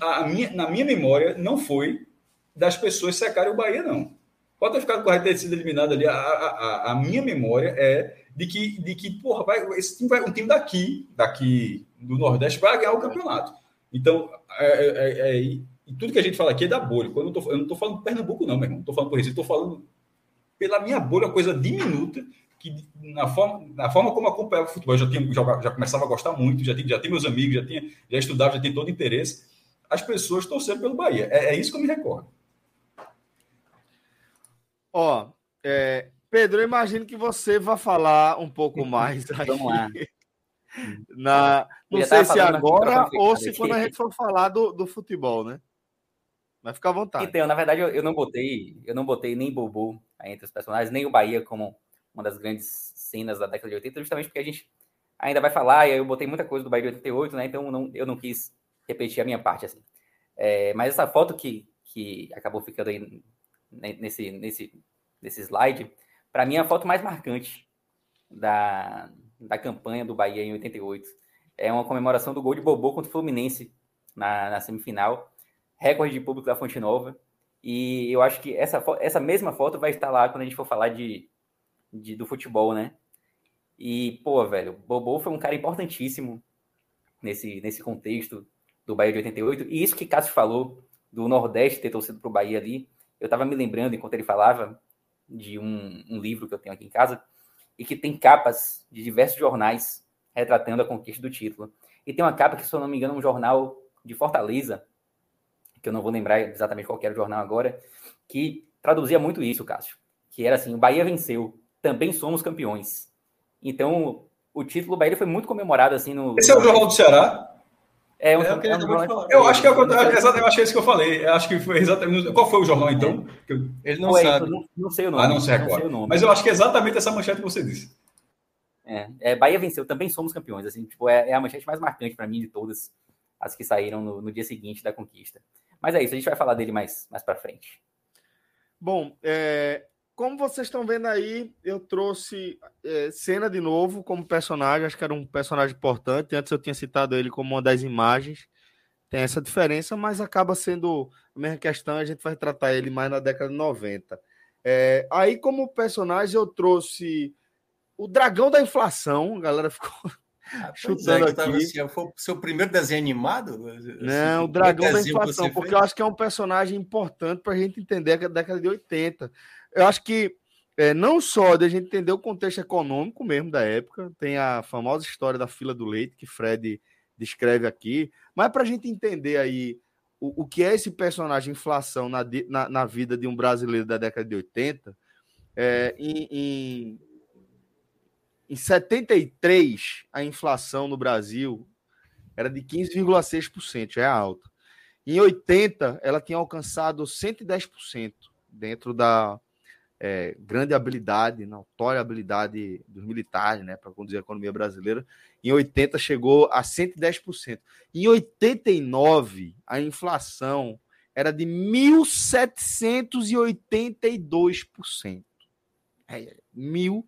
a minha, na minha memória, não foi das pessoas secarem o Bahia, não. Pode ter ficado correto ter sido eliminado ali. A, a, a, minha memória é de que, de que porra, vai, esse time vai, um time daqui, daqui do Nordeste, vai ganhar o campeonato. Então, é, é, é, é e tudo que a gente fala aqui é da bolha. Quando eu, tô, eu não estou falando do Pernambuco, não, meu irmão. Não estou falando por isso, estou falando pela minha bolha, coisa diminuta que na forma, na forma como acompanhava o futebol, eu já, tinha, já, já começava a gostar muito, já tinha, já tinha meus amigos, já, tinha, já estudava, já tinha todo interesse. As pessoas torcendo pelo Bahia. É, é isso que eu me recordo. Ó, é, Pedro, eu imagino que você vai falar um pouco mais Vamos lá. [LAUGHS] Na, não sei se agora ou se quando a gente for falar do, do futebol, né? Vai ficar à vontade. Então, na verdade, eu, eu não botei, eu não botei nem Bobo entre os personagens, nem o Bahia como uma das grandes cenas da década de 80, justamente porque a gente ainda vai falar, e eu botei muita coisa do Bahia de 88, né? Então não, eu não quis repetir a minha parte assim. É, mas essa foto que, que acabou ficando aí nesse, nesse, nesse slide, para mim é a foto mais marcante da, da campanha do Bahia em 88. É uma comemoração do gol de Bobô contra o Fluminense na, na semifinal, recorde de público da Fonte Nova. E eu acho que essa, essa mesma foto vai estar lá quando a gente for falar de, de do futebol, né? E, pô, velho, Bobô foi um cara importantíssimo nesse, nesse contexto do Bahia de 88. E isso que Cássio falou do Nordeste ter torcido pro Bahia ali, eu tava me lembrando enquanto ele falava de um, um livro que eu tenho aqui em casa e que tem capas de diversos jornais retratando a conquista do título. E tem uma capa que, se eu não me engano, é um jornal de Fortaleza, que eu não vou lembrar exatamente qual era o jornal agora, que traduzia muito isso, Cássio. Que era assim: o Bahia venceu, também somos campeões. Então, o título do Bahia foi muito comemorado assim no. Esse é o Jornal do Ceará? É, um, é, é um eu acho que é, eu acho que é isso que eu falei. Eu acho que foi exatamente. Qual foi o jornal, então? Ele não foi, sabe. Não, não, sei o nome. Ah, não sei agora. Mas eu acho que é exatamente essa manchete que você disse. É, é Bahia venceu, também somos campeões. Assim, tipo, é, é a manchete mais marcante para mim de todas as que saíram no, no, dia seguinte da conquista. Mas é isso, a gente vai falar dele mais, mais para frente. Bom, é, como vocês estão vendo aí, eu trouxe é, Cena de novo como personagem. Acho que era um personagem importante. Antes eu tinha citado ele como uma das imagens. Tem essa diferença, mas acaba sendo a mesma questão. A gente vai tratar ele mais na década de 90. É, aí, como personagem, eu trouxe o Dragão da Inflação. A galera ficou ah, chutando é, aqui. Assim, foi o seu primeiro desenho animado? Não, o Dragão da Inflação, porque fez? eu acho que é um personagem importante para a gente entender a década de 80 eu acho que é, não só de a gente entender o contexto econômico mesmo da época, tem a famosa história da fila do leite que Fred descreve aqui, mas para a gente entender aí o, o que é esse personagem inflação na, na, na, vida de um brasileiro da década de 80, é, em, em, em 73, a inflação no Brasil era de 15,6%, já é alta. Em 80, ela tinha alcançado 110% dentro da, é, grande habilidade, notória habilidade dos militares, né, para conduzir a economia brasileira. Em 80 chegou a 110%. Em 89, a inflação era de 1.782%. É, 1.782%.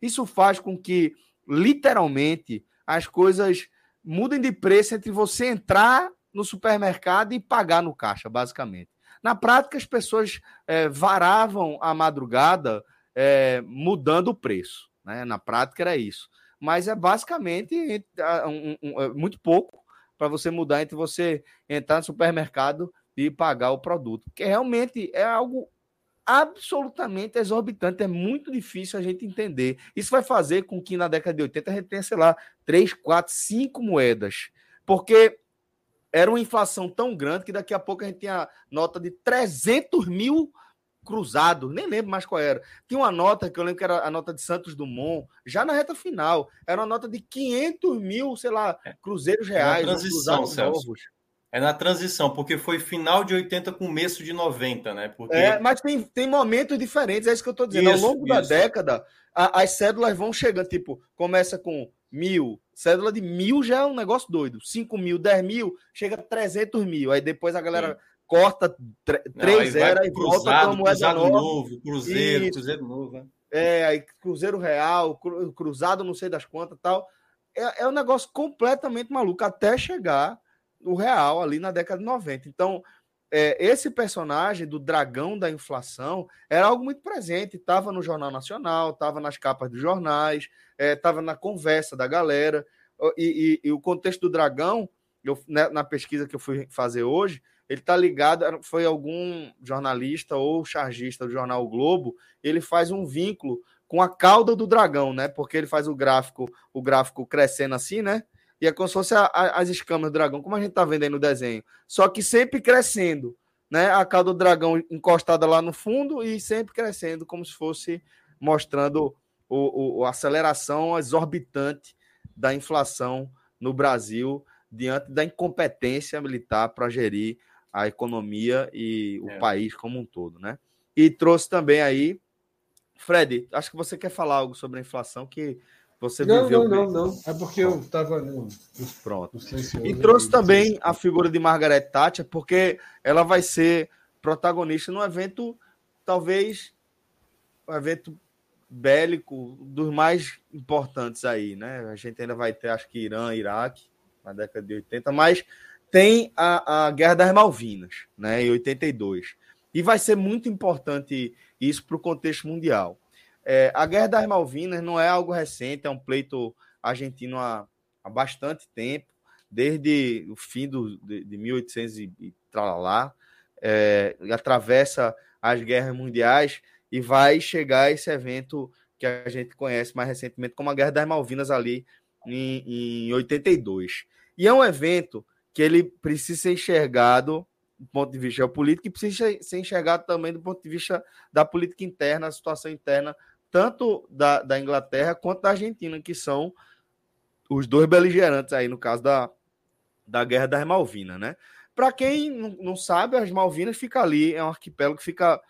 Isso faz com que, literalmente, as coisas mudem de preço entre você entrar no supermercado e pagar no caixa, basicamente. Na prática, as pessoas é, varavam a madrugada é, mudando o preço. Né? Na prática era isso. Mas é basicamente um, um, é muito pouco para você mudar entre você entrar no supermercado e pagar o produto. Porque realmente é algo absolutamente exorbitante, é muito difícil a gente entender. Isso vai fazer com que na década de 80 a gente tenha, sei lá, 3, 4, 5 moedas. Porque era uma inflação tão grande que daqui a pouco a gente tinha nota de 300 mil cruzados, nem lembro mais qual era. Tinha uma nota que eu lembro que era a nota de Santos Dumont, já na reta final, era uma nota de 500 mil, sei lá, é. cruzeiros reais, é transição, novos. É na transição, porque foi final de 80, começo de 90, né? Porque... É, mas tem, tem momentos diferentes, é isso que eu estou dizendo. Isso, Ao longo isso. da década, a, as cédulas vão chegando, tipo, começa com mil, cédula de mil já é um negócio doido. cinco mil, dez mil, chega a 300 mil. Aí depois a galera Sim. corta três era e volta para uma moeda nova. novo, cruzeiro, Isso. cruzeiro novo. Né? É, aí cruzeiro real, cruzado não sei das quantas tal. É, é um negócio completamente maluco até chegar o real ali na década de 90. Então, é, esse personagem do dragão da inflação era algo muito presente, estava no Jornal Nacional, estava nas capas dos jornais, estava é, na conversa da galera. E, e, e, o contexto do dragão, eu, né, na pesquisa que eu fui fazer hoje, ele está ligado, foi algum jornalista ou chargista do jornal o Globo, ele faz um vínculo com a cauda do dragão, né? Porque ele faz o gráfico, o gráfico crescendo assim, né? E é como se fosse a, a, as escamas do dragão, como a gente está vendo aí no desenho. Só que sempre crescendo, né? A cauda do dragão encostada lá no fundo e sempre crescendo, como se fosse mostrando o, o, a aceleração exorbitante da inflação no Brasil diante da incompetência militar para gerir a economia e o é. país como um todo, né? E trouxe também aí, Fred, acho que você quer falar algo sobre a inflação que você não, viveu. Não, não, não. É porque eu estava Pronto. No e trouxe também a figura de Margaret Thatcher, porque ela vai ser protagonista no evento, talvez, um evento bélico dos mais importantes aí, né? A gente ainda vai ter, acho que Irã, Iraque, na década de 80, mas tem a, a Guerra das Malvinas, né, em 82. E vai ser muito importante isso para o contexto mundial. É, a Guerra das Malvinas não é algo recente, é um pleito argentino há, há bastante tempo, desde o fim do, de, de 1800 e, e tralá, é, atravessa as guerras mundiais e vai chegar esse evento que a gente conhece mais recentemente como a Guerra das Malvinas ali em, em 82. E é um evento que ele precisa ser enxergado do ponto de vista geopolítico e precisa ser enxergado também do ponto de vista da política interna, a situação interna, tanto da, da Inglaterra quanto da Argentina, que são os dois beligerantes aí, no caso da, da Guerra das Malvinas, né? Para quem não sabe, as Malvinas fica ali, é um arquipélago que fica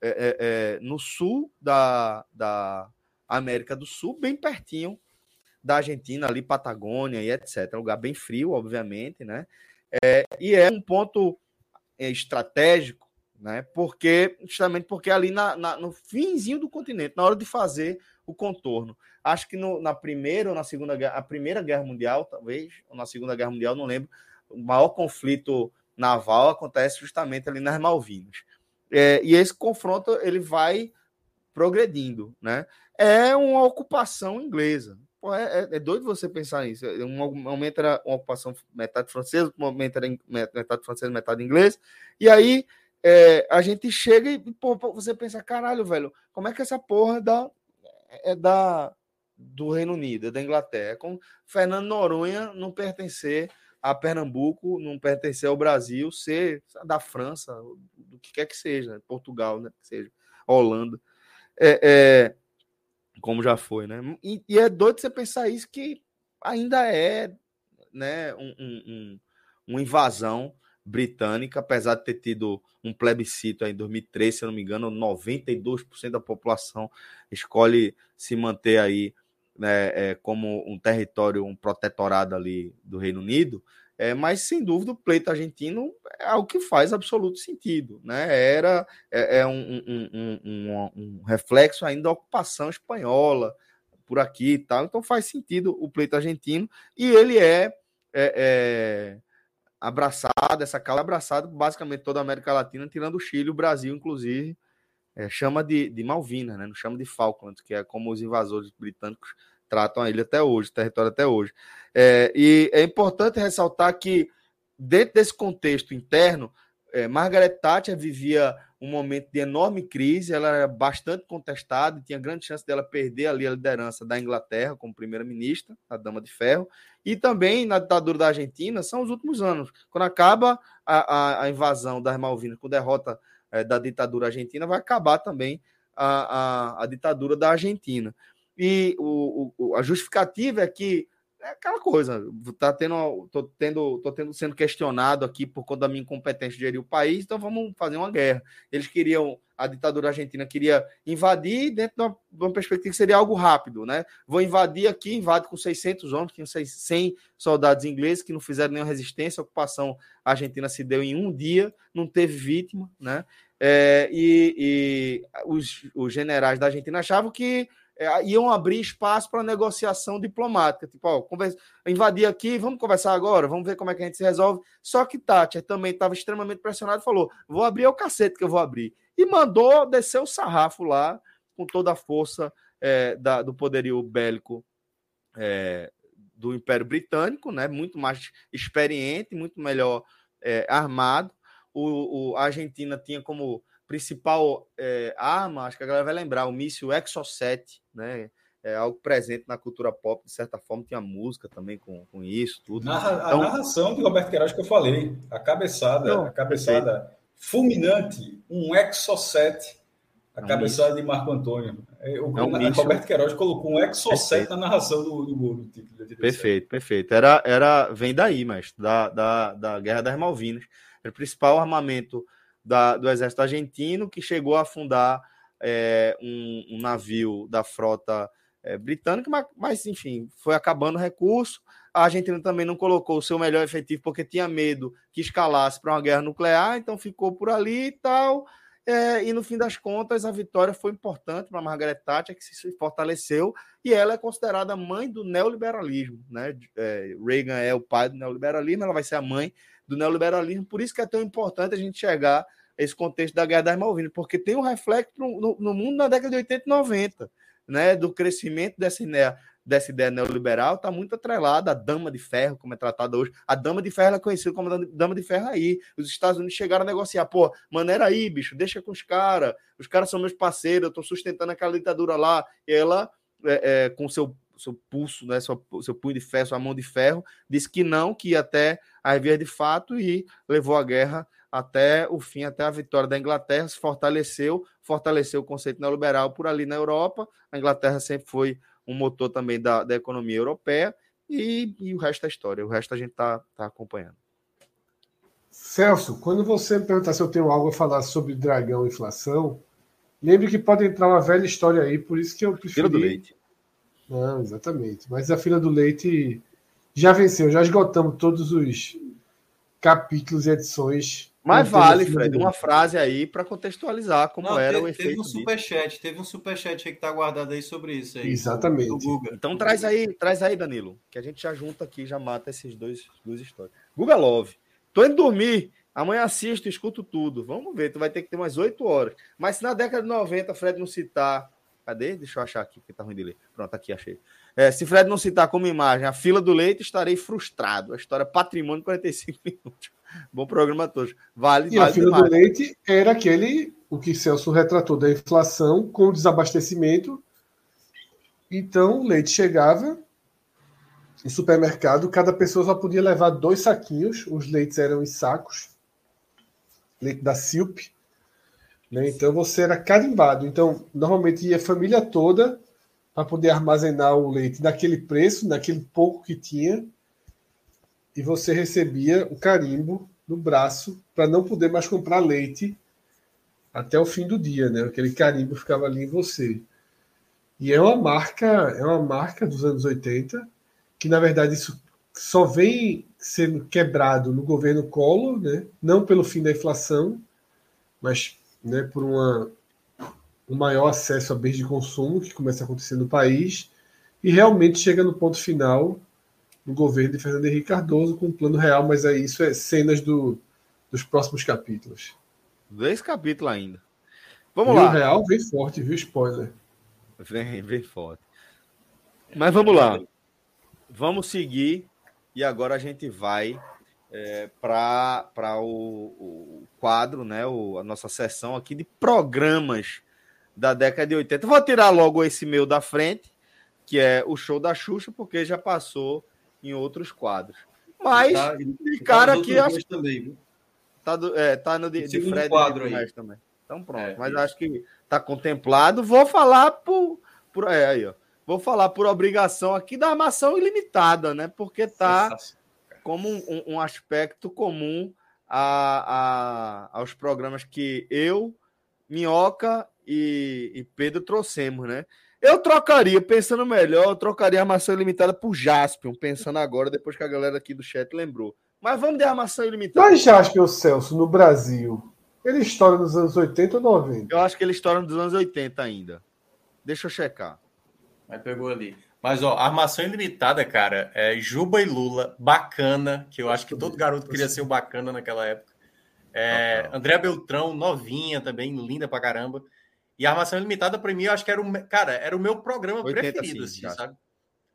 é, é, é, no sul da, da América do Sul, bem pertinho da Argentina, ali, Patagônia e etc. É um lugar bem frio, obviamente, né? É, e é um ponto é, estratégico, né? Porque, justamente porque ali na, na, no finzinho do continente, na hora de fazer o contorno. Acho que no, na primeira ou na segunda a primeira guerra mundial, talvez, ou na segunda guerra mundial, não lembro, o maior conflito naval acontece justamente ali nas Malvinas. É, e esse confronto ele vai progredindo, né? É uma ocupação inglesa. Pô, é, é, é, doido você pensar nisso. É, um momento era uma ocupação metade francesa, um momento era metade francesa, metade inglês. E aí é, a gente chega e pô, você pensa, caralho, velho, como é que essa porra da, é da do Reino Unido, é da Inglaterra? É como Fernando Noronha não pertencer a Pernambuco, não pertencer ao Brasil, ser da França, do que quer que seja, Portugal, né? Que seja, Holanda. É, é, como já foi, né? E, e, é doido você pensar isso que ainda é né, um, um, uma invasão britânica, apesar de ter tido um plebiscito em 2003, se eu não me engano, 92% da população escolhe se manter aí né, é, como um território, um protetorado ali do Reino Unido. É, mas sem dúvida o pleito argentino é algo que faz absoluto sentido, né? Era é, é um, um, um, um, reflexo ainda da ocupação espanhola por aqui e tal, então faz sentido o pleito argentino e ele é, é, é abraçado, essa causa abraçado basicamente toda a América Latina, tirando o Chile, o Brasil, inclusive, é, chama de, de Malvinas, né? Não chama de Falklands, que é como os invasores britânicos tratam a ilha até hoje, território até hoje. É, e é importante ressaltar que, dentro desse contexto interno, é, Margaret Thatcher vivia um momento de enorme crise, ela era bastante contestada, tinha grande chance dela perder ali a liderança da Inglaterra como primeira-ministra, a Dama de Ferro, e também na ditadura da Argentina, são os últimos anos. Quando acaba a, a, a invasão das Malvinas, com derrota é, da ditadura argentina, vai acabar também a, a, a ditadura da Argentina. E o, o, a justificativa é que é aquela coisa, tá tendo, tô tendo, tô tendo sendo questionado aqui por conta da minha incompetência de gerir o país, então vamos fazer uma guerra. Eles queriam, a ditadura argentina queria invadir dentro de uma, de uma perspectiva que seria algo rápido, né? Vou invadir aqui, invade com 600 homens, tinham 100 soldados ingleses que não fizeram nenhuma resistência, a ocupação argentina se deu em um dia, não teve vítima, né? É, e, e os, os generais da Argentina achavam que é, iam abrir espaço para negociação diplomática. Tipo, ó, conversa, invadir aqui, vamos conversar agora, vamos ver como é que a gente se resolve. Só que Thatcher também estava extremamente pressionado e falou: vou abrir o cacete que eu vou abrir. E mandou descer o sarrafo lá, com toda a força é, da, do poderio bélico é, do Império Britânico, né? muito mais experiente, muito melhor é, armado. o, o a Argentina tinha como principal é, arma, acho que a galera vai lembrar, o míssil Exocet, né? É algo presente na cultura pop, de certa forma, tinha música também com, com isso, tudo. Narra, então, a narração de Roberto Queiroz que eu falei, a cabeçada, não, a cabeçada fulminante, um Exocet, a é um cabeçada míssil. de Marco Antônio. É, o, é um Roberto Queiroz colocou um Exocet na narração do, do gol do título. Perfeito, perfeito. Era, era, vem daí, mas da, da, da Guerra das Malvinas. Era o principal armamento da, do exército argentino, que chegou a afundar é, um, um, navio da frota é, britânica, mas, mas, enfim, foi acabando o recurso. A Argentina também não colocou o seu melhor efetivo porque tinha medo que escalasse para uma guerra nuclear, então ficou por ali e tal. É, e no fim das contas, a vitória foi importante para Margaret Thatcher, que se fortaleceu, e ela é considerada a mãe do neoliberalismo. Né? É, Reagan é o pai do neoliberalismo, ela vai ser a mãe do neoliberalismo, por isso que é tão importante a gente chegar esse contexto da Guerra das Malvinas, porque tem um reflexo no, no, mundo na década de 80 e 90, né, do crescimento dessa ideia, dessa ideia neoliberal, está muito atrelada à Dama de Ferro, como é tratada hoje. A Dama de Ferro é conhecida como Dama de Ferro aí. Os Estados Unidos chegaram a negociar, pô, maneira aí, bicho, deixa com os caras, os caras são meus parceiros, eu estou sustentando aquela ditadura lá, e ela, é, é, com seu seu pulso, né, seu, seu punho de ferro, sua mão de ferro, disse que não, que ia até as vias de fato e levou a guerra até o fim, até a vitória da Inglaterra, se fortaleceu, fortaleceu o conceito neoliberal por ali na Europa. A Inglaterra sempre foi um motor também da, da economia europeia, e, e, o resto é história, o resto a gente está tá acompanhando. Celso, quando você me perguntar se eu tenho algo a falar sobre dragão e inflação, lembre que pode entrar uma velha história aí, por isso que eu preferi... Fila do leite. Não, exatamente. Mas a fila do leite já venceu, já esgotamos todos os capítulos e edições mas vale, Fred, uma frase aí para contextualizar como Não, era teve, o efeito. Teve um superchat, teve um superchat aí que tá guardado aí sobre isso aí. Exatamente. Então traz aí, traz aí, Danilo, que a gente já junta aqui, já mata esses dois duas histórias. Guga Love. Tô indo dormir. Amanhã assisto, escuto tudo. Vamos ver, tu vai ter que ter umas 8 horas. Mas se na década de 90 Fred não citar. Cadê? Deixa eu achar aqui, que tá ruim de ler. Pronto, aqui achei. É, se Fred não citar como imagem a fila do leite, estarei frustrado. A história Patrimônio 45 [LAUGHS] minutos. Bom programa todos. Vale, e vale a fila demais. do leite era aquele, o que Celso retratou da inflação com o desabastecimento. Então, o leite chegava no supermercado, cada pessoa só podia levar dois saquinhos, os leites eram em sacos, leite da Silp. Né? Então, você era carimbado. Então, normalmente ia a família toda para poder armazenar o leite naquele preço, naquele pouco que tinha e você recebia o carimbo no braço para não poder mais comprar leite até o fim do dia, né? Aquele carimbo ficava ali em você. E é uma marca, é uma marca dos anos 80, que na verdade isso só vem sendo quebrado no governo Collor, né? Não pelo fim da inflação, mas, né, por uma um maior acesso a bens de consumo que começa a acontecer no país e realmente chega no ponto final no governo de Fernando Henrique Cardoso com o plano real, mas aí isso é cenas do, dos próximos capítulos. Dois capítulos ainda. Vamos e lá. O real vem forte, viu? Spoiler. Vem, vem forte. Mas vamos lá. Vamos seguir e agora a gente vai é, para o, o, quadro, né, o, a nossa sessão aqui de programas da década de 80. Vou tirar logo esse meu da frente, que é o show da Xuxa, porque já passou em outros quadros. Mas, tá, de cara que acho também? Tá, do, é, tá no de, de Fred quadro aí. também. Então pronto, é, mas isso. acho que tá contemplado. Vou falar por, por é, aí, ó. Vou falar por obrigação aqui da armação ilimitada, né? Porque tá como um, um aspecto comum a, a, aos programas que eu, Minhoca e, e Pedro trouxemos, né? Eu trocaria, pensando melhor, eu trocaria a armação ilimitada por Jaspion, pensando agora, depois que a galera aqui do chat lembrou. Mas vamos de armação ilimitada. Mas Jaspion, Celso, no Brasil, ele estoura nos anos 80 ou 90? Eu acho que ele estoura nos anos 80 ainda. Deixa eu checar. Mas pegou ali. Mas, ó, armação ilimitada, cara, é Juba e Lula, bacana, que eu acho que todo garoto queria ser o bacana naquela época. É, André Beltrão, novinha também, linda pra caramba. E a Armação Ilimitada, para mim, eu acho que era o, cara, era o meu programa preferido, assim, sabe?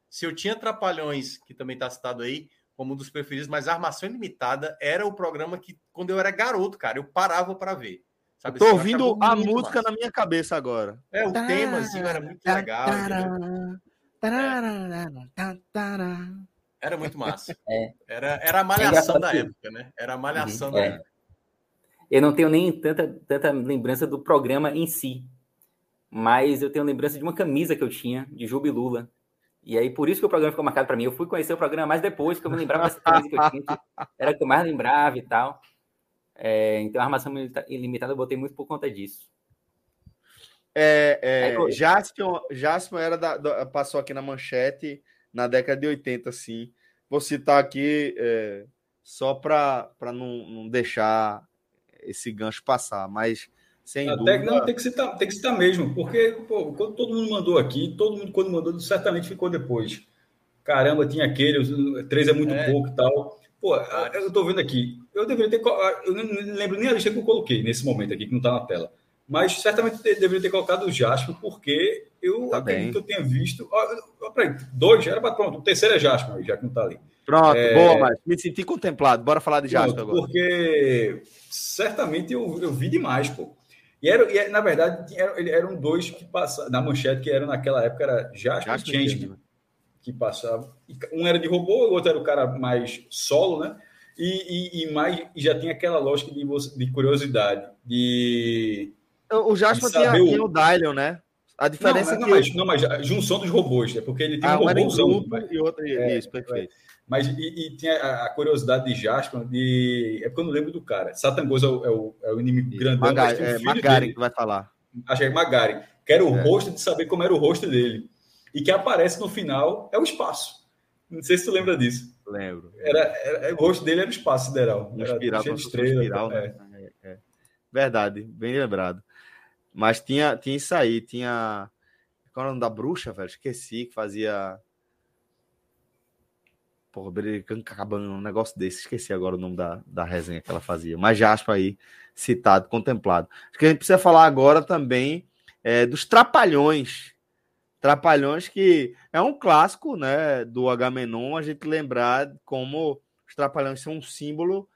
Se eu tinha Trapalhões, que também está citado aí, como um dos preferidos, mas Armação Ilimitada era o programa que, quando eu era garoto, cara, eu parava para ver. Sabe? Tô assim, ouvindo a música massa. na minha cabeça agora. É, o temazinho era muito legal. Era muito massa. [LAUGHS] É. Era, era a malhação é da época, né? Era a malhação uhum, da é. época. Eu não tenho nem tanta, tanta lembrança do programa em si, mas eu tenho lembrança de uma camisa que eu tinha de Jubilula. E aí, por isso que o programa ficou marcado para mim. Eu fui conhecer o programa mais depois, que eu me lembrava dessa camisa que eu tinha, que era a que eu mais lembrava e tal. É, então, a armação ilimitada eu botei muito por conta disso. É, é, Jaspion, Jaspion era da, da, passou aqui na manchete na década de 80, sim. Vou citar aqui é, só para não, não deixar esse gancho passar, mas sem Até, dúvida... Não, tem que, citar, tem que citar mesmo, porque pô, quando todo mundo mandou aqui, todo mundo quando mandou, certamente ficou depois. Caramba, tinha aquele, três é muito é. pouco e tal. Pô, eu tô vendo aqui, eu deveria ter. Eu não lembro nem a lista que eu coloquei nesse momento aqui, que não está na tela. Mas certamente deveria ter colocado o Jasper, porque eu tá acredito bem. que eu tenha visto. Ó, peraí, dois, era para pronto. O terceiro é Jasper, já que não está ali. Pronto, é... boa, mas me senti contemplado. Bora falar de Jasper agora. Porque certamente eu, eu vi demais, pô. E, era, e na verdade, era, eram dois que passavam, na manchete, que eram naquela época, era Jasper e Change, que passavam. Um era de robô, o outro era o cara mais solo, né? E, e, e mais, e já tinha aquela lógica de, de curiosidade, de o Jasper tinha, o... tinha o Dylion, né? A diferença não, mas, é que. Não, mas, não, mas junção dos robôs, é porque ele tem ah, um robôzão. Um mas... e outro. É, isso, perfeito. Mas e, e tinha a, curiosidade de Jasper, de... é porque eu não lembro do cara. Satangoso é o, é o, é o inimigo grande. Magari, é, Magari que vai falar. Acho que é Magari. Que era o é. rosto de saber como era o rosto dele. E que aparece no final é o espaço. Não sei se tu lembra disso. Lembro. Era, era, o rosto dele era o espaço sideral. Era espiral, cheio de estrela, espiral, né? É. É, Verdade, bem lembrado. Mas tinha, tinha isso aí, tinha. Qual é o nome da bruxa, velho? Esqueci que fazia. Porra, acabando um negócio desse. Esqueci agora o nome da, da resenha que ela fazia. Mas Jaspa aí, citado, contemplado. Acho que a gente precisa falar agora também é, dos Trapalhões. Trapalhões que é um clássico, né, do Agamenon, a gente lembrar como os Trapalhões são um símbolo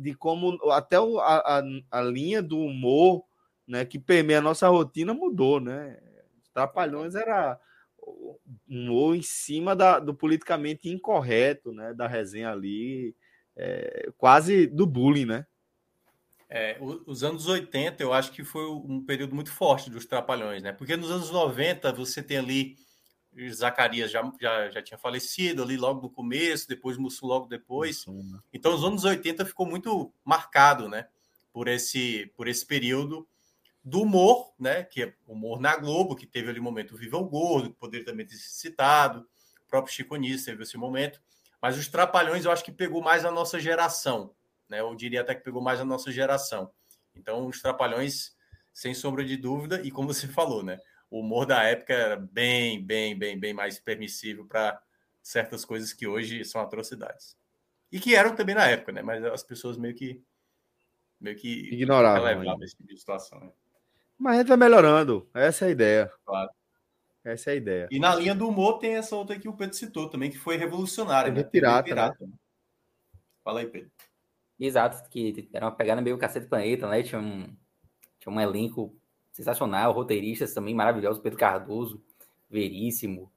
de como até a, a, a linha do humor né, que permeia a nossa rotina mudou, né? Trapalhões era ou em cima da, do politicamente incorreto, né, da resenha ali, é, quase do bullying, né? É, os anos 80 eu acho que foi um período muito forte dos Trapalhões, né? Porque nos anos 90 você tem ali Zacarias já, já, já tinha falecido ali logo no começo, depois Mussum logo depois. Né? Então os anos 80 ficou muito marcado, né? Por esse, por esse período do humor, né? Que é humor na Globo, que teve ali o momento Viva o Gordo, que poderia também ter sido citado, o próprio Chico Anísio teve esse momento. Mas os Trapalhões eu acho que pegou mais a nossa geração, né? Eu diria até que pegou mais a nossa geração. Então, os Trapalhões, sem sombra de dúvida, e como você falou, né? O humor da época era bem, bem, bem, bem mais permissível para certas coisas que hoje são atrocidades. E que eram também na época, né? Mas as pessoas meio que meio que ignoravam esse tipo de situação, né? Mas a gente vai melhorando. Essa é a ideia. Claro. Essa é a ideia. E na linha do humor tem essa outra que o Pedro citou também, que foi revolucionária. Né? Pirata, pirata. Né? Fala aí, Pedro. Exato, que era uma pegada meio cacete do planeta, né? Tinha um, tinha um elenco sensacional, roteiristas também maravilhosos, Pedro Cardoso, Veríssimo.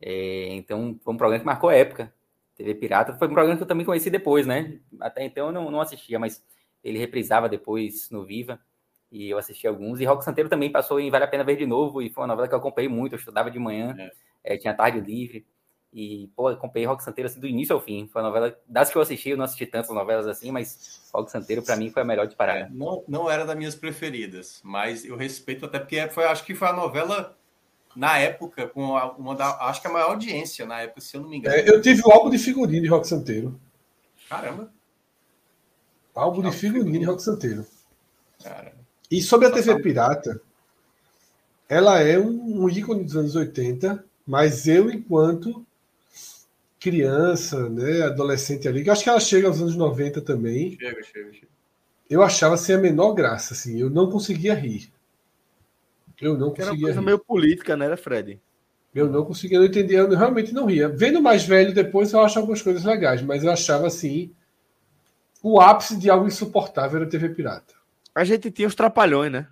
É, então, foi um programa que marcou a época. TV Pirata. Foi um programa que eu também conheci depois, né? Até então eu não, não assistia, mas ele reprisava depois no Viva e eu assisti alguns. E Rock Santeiro também passou em Vale a Pena Ver de Novo, e foi uma novela que eu acompanhei muito. Eu estudava de manhã, é. É, tinha tarde livre. E, pô, acompanhei Rock Santeiro assim, do início ao fim. Foi uma novela, das que eu assisti, eu não assisti tantas novelas assim, mas Rock Santeiro, para mim, foi a melhor de parar. É, não, não era das minhas preferidas, mas eu respeito até porque foi, acho que foi a novela, na época, com uma da. Acho que a maior audiência na época, se eu não me engano. É, eu tive o álbum de figurinha de Rock Santeiro. Caramba. Álbum de figurinha de Rock Santeiro. Caramba. E sobre a TV Pirata, ela é um, um ícone dos anos 80, mas eu, enquanto criança, né, adolescente ali, que acho que ela chega aos anos 90 também. Chega, chega, chega. Eu achava sem a menor graça, assim, eu não conseguia rir. Eu não conseguia Era uma coisa rir. meio política, né, Fred? Eu não conseguia não entender, eu realmente não ria. Vendo mais velho depois, eu acho algumas coisas legais, mas eu achava assim. O ápice de algo insuportável era TV Pirata. A gente tinha os trapalhões, né?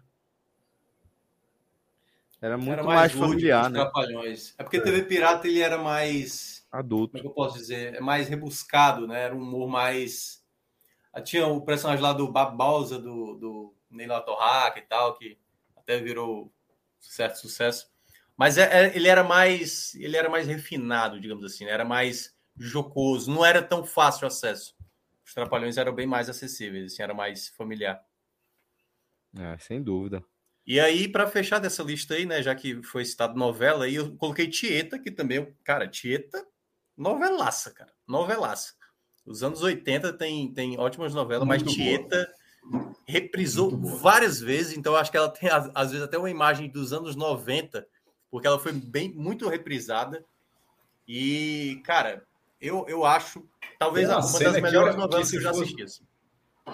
Era muito era mais, mais familiar, né? Trapalhões. É porque é. TV Pirata ele era mais adulto. Como é que eu posso dizer? É mais rebuscado, né? Era um humor mais. Ah, tinha o personagem lá do Babalza, do, do Neila Torraca e tal, que até virou certo sucesso. Mas é, é, ele era mais ele era mais refinado, digamos assim, né? era mais jocoso, não era tão fácil acesso. Os Trapalhões eram bem mais acessíveis, assim, era mais familiar. É, sem dúvida. E aí, para fechar dessa lista aí, né, já que foi citado novela, aí eu coloquei Tieta, que também, cara, Tieta, novelaça, cara, novelaça. Os anos 80 tem, tem ótimas novelas, Muito mas Tieta boa. reprisou várias vezes, então acho que ela tem, às vezes, até uma imagem dos anos 90 porque ela foi bem muito reprisada. E, cara, eu, eu acho talvez uma, uma das melhores que novelas que, eu já fosse, assisti.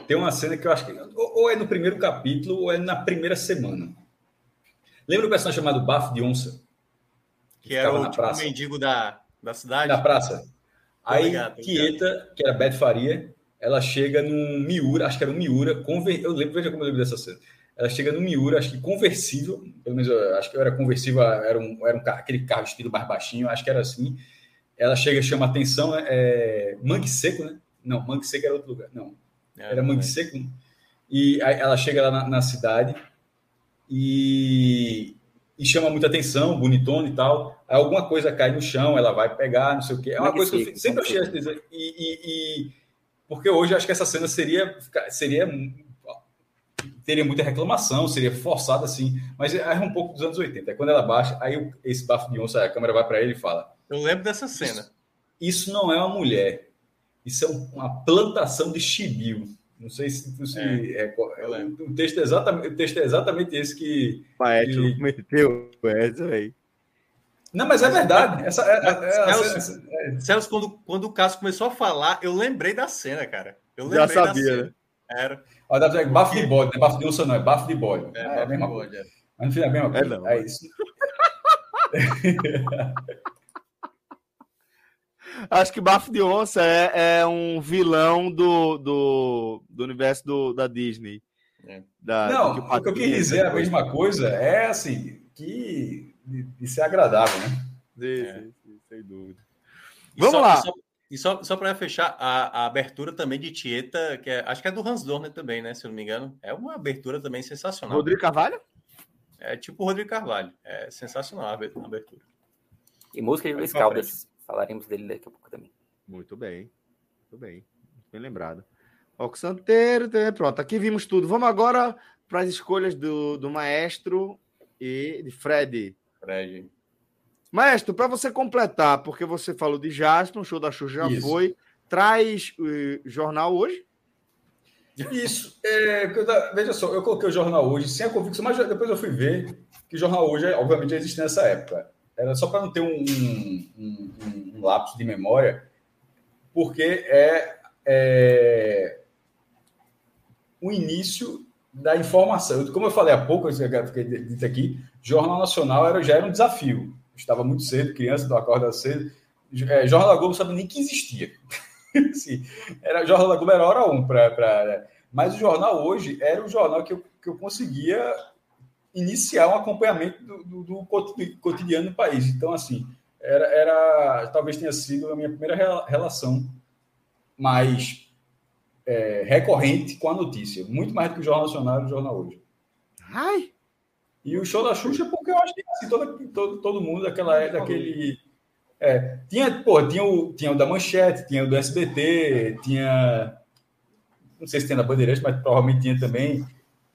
Tem uma cena que eu acho que ou é no primeiro capítulo ou é na primeira semana. Lembra o personagem chamado Bafo de Onça? Que, que era o tipo, mendigo da, da cidade? Da praça. Aí, Quieta, que era Beth Faria, ela chega num Miura, acho que era um Miura, conver... eu lembro, veja como eu lembro dessa cena. Ela chega no Miura, acho que conversível, pelo menos eu, acho que eu era conversível, era, um, era um, aquele carro estilo mais baixinho, acho que era assim. Ela chega, chama atenção, né? É, mangue seco, né? Não, mangue seco era outro lugar, não. É, era é. seco. E ela chega lá na, na cidade e, e, chama muita atenção, bonitona e tal. Aí alguma coisa cai no chão, ela vai pegar, não sei o quê. É uma coisa que eu sempre achei. E, e, e, porque hoje acho que essa cena seria, seria teria muita reclamação, seria forçado assim, mas é um pouco dos anos 80. É quando ela baixa, aí esse bafo de onça, a câmera vai para ele e fala: Eu lembro dessa cena. Isso, isso, não é uma mulher, isso é uma plantação de chibio. Não sei se, se é, é, o, texto é exatamente, o texto é exatamente esse que. Maestro, que... meteu essa aí. Não, mas é verdade. Essa, é, é, é Celso, é, Celso, quando, quando o Cássio começou a falar, eu lembrei da cena, cara. Eu lembrei Já sabia, da cena. Né? Era. Dizer bafo de bode, não é bafo de onça, não, é bafo de bode. É, é a mesma coisa. É. Mas não é a mesma coisa. É, não, é isso. [LAUGHS] [LAUGHS] Acho que Bafo de Onça é, é um vilão do, do, do universo do, da Disney. É. Da, não, que o, que eu quis dizer a mesma coisa é assim, que isso é agradável, né? Sim, é. sim, sem dúvida. Vamos só, lá. Só, e só, só para fechar, a, a, abertura também de Tieta, que é, acho que é do Hans Dorner também, né? Se eu não me engano. É uma abertura também sensacional. Rodrigo Carvalho? É tipo o Rodrigo Carvalho. É sensacional a abertura. E música de Luiz Caldas. Falaremos dele daqui a pouco também. Muito bem. Muito bem. Bem lembrado. Oco Santeiro, pronto. Aqui vimos tudo. Vamos agora para as escolhas do, do maestro e de Fred. Fred. Maestro, para você completar, porque você falou de Jasper, o show da Xuxa já Isso. foi, traz o uh, jornal hoje? Isso. É, veja só, eu coloquei o jornal hoje sem a convicção, mas depois eu fui ver que o jornal hoje, obviamente, já existe nessa época. Era só para não ter um, um, um, um, lapso de memória, porque é, é o início da informação. Como eu falei há pouco, eu fiquei dito aqui, Jornal Nacional era, já era um desafio estava muito cedo, criança, do acorda cedo. É, Jornal da Globo não sabia nem que existia. [LAUGHS] assim, era, Jornal da Globo era hora um para. Mas o jornal hoje era o jornal que eu, que eu conseguia iniciar um acompanhamento do, do, do cotidiano no país. Então, assim, era, era talvez tenha sido a minha primeira relação mais é, recorrente com a notícia, muito mais do que o Jornal Nacional e o Jornal Hoje. Ai! E o show da Xuxa, porque eu acho que assim, todo, todo, todo mundo daquela é, daquele. É, tinha, pô, tinha o, tinha o da Manchete, tinha o do SBT, tinha. Não sei se tem da Bandeirantes, mas provavelmente tinha também.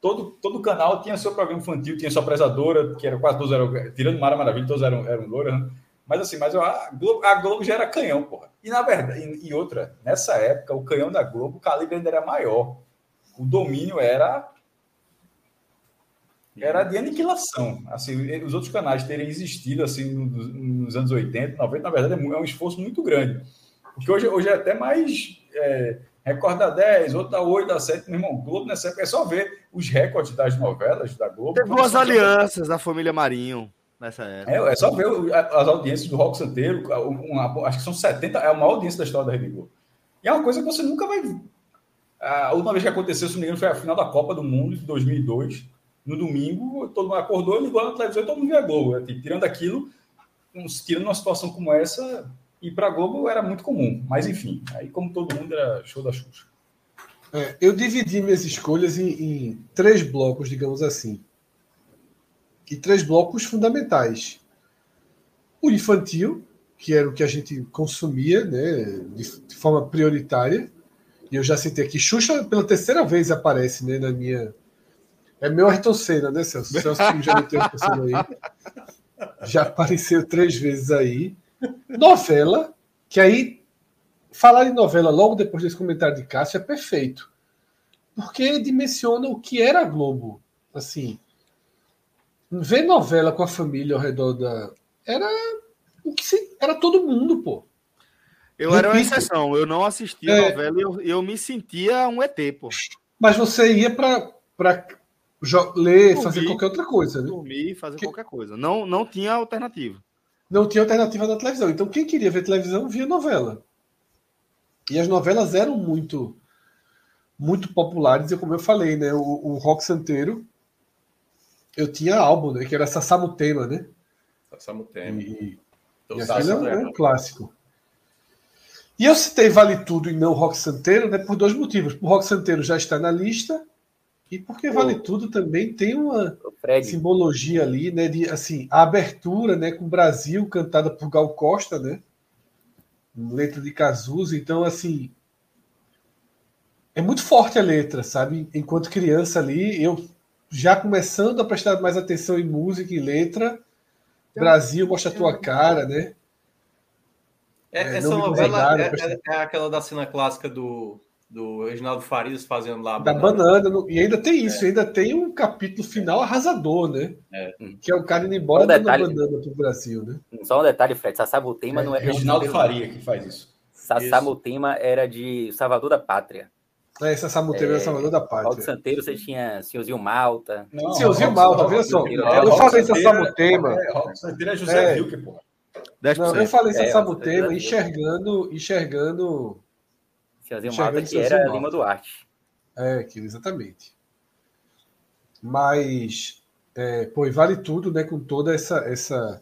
Todo, todo canal tinha seu programa infantil, tinha sua prezadora, que era quase todos eram. Tirando Mara Maravilha, todos eram, eram louras, né? Mas assim, mas a Globo, a Globo já era canhão, porra. E na verdade, e, e outra, nessa época, o canhão da Globo, o calibre ainda era maior. O domínio era era de aniquilação. Assim, os outros canais terem existido assim nos anos 80, 90, na verdade é, é um esforço muito grande. Porque hoje, hoje é até mais. É, Record da 10, outro da 8, da 7, meu irmão, Globo nessa época é só ver os recordes das novelas da Globo. Teve boas alianças da família Marinho. nessa época. É, é só ver as audiências do Rock Santeiro, uma, acho que são 70, é a maior audiência da história da Rede Globo. E é uma coisa que você nunca vai. A última vez que aconteceu, se não me engano, foi a final da Copa do Mundo de 2002. No domingo, todo mundo acordou, ligou na televisão e todo mundo via Globo. Né? Tirando aquilo, tirando uma situação como essa, ir para Globo era muito comum. Mas enfim, aí como todo mundo era show da Xuxa. É, eu dividi minhas escolhas em, em, três blocos, digamos assim. E três blocos fundamentais. O infantil, que era o que a gente consumia né, de, de forma prioritária. E eu já citei aqui, Xuxa pela terceira vez aparece né, na minha. É meu Ayrton Senna, né, Celso? Celso já tem aí. Já apareceu três vezes aí. Novela, que aí falar em novela logo depois desse comentário de Cássio é perfeito. Porque dimensiona o que era a Globo. Assim, ver novela com a família ao redor da. Era o que se... era todo mundo, pô. Eu Repito. era uma exceção, eu não assistia é... novela e eu, eu me sentia um ET, pô. Mas você ia para ler, dormir, fazer qualquer outra coisa, né? Dormir, fazer que... qualquer coisa. Não, não tinha alternativa. Não tinha alternativa na televisão. Então, quem queria ver televisão via novela. E as novelas eram muito muito populares, e como eu falei, né? O, o rock santeiro, eu tinha álbum, né? Que era Sassamutema, né? Sassamutema. E, então, e aquilo é um clássico. E eu citei Vale Tudo e não Rock Santeiro, né? Por dois motivos. O Rock Santeiro já está na lista e porque Vale Tudo também tem uma simbologia ali, né? De assim, a abertura, né? Com o Brasil cantada por Gal Costa, né? letra de Cazuza. Então, assim, é muito forte a letra, sabe? Enquanto criança ali, eu já começando a prestar mais atenção em música e letra, Brasil mostra a tua cara, né? É, é, essa novela é, é, é, aquela da cena clássica do, do Reginaldo Farias fazendo lá. Da banana. banana e ainda tem isso, é. ainda tem um capítulo final arrasador, né? É. Que é o cara indo embora um dando banana pro Brasil, né? Só um detalhe, Fred. Sassá Butema não é. Reginaldo Faria que faz isso. Sassá era de Salvador da Pátria. É, Sassá Butema é, era Salvador da Pátria. Paulo Santeiro você tinha Senhorzinho Malta. Não, Senhorzinho Malta, veja só. Eu falei Sassá Butema. É, Santeiro é José Vilke, pô. Não, eu falei Sassá é, Butema enxergando, enxergando Senhorzinho Malta, que era Malta. Lima Duarte. É, que, exatamente. Mas, é, pô, vale tudo, né? Com toda essa, essa.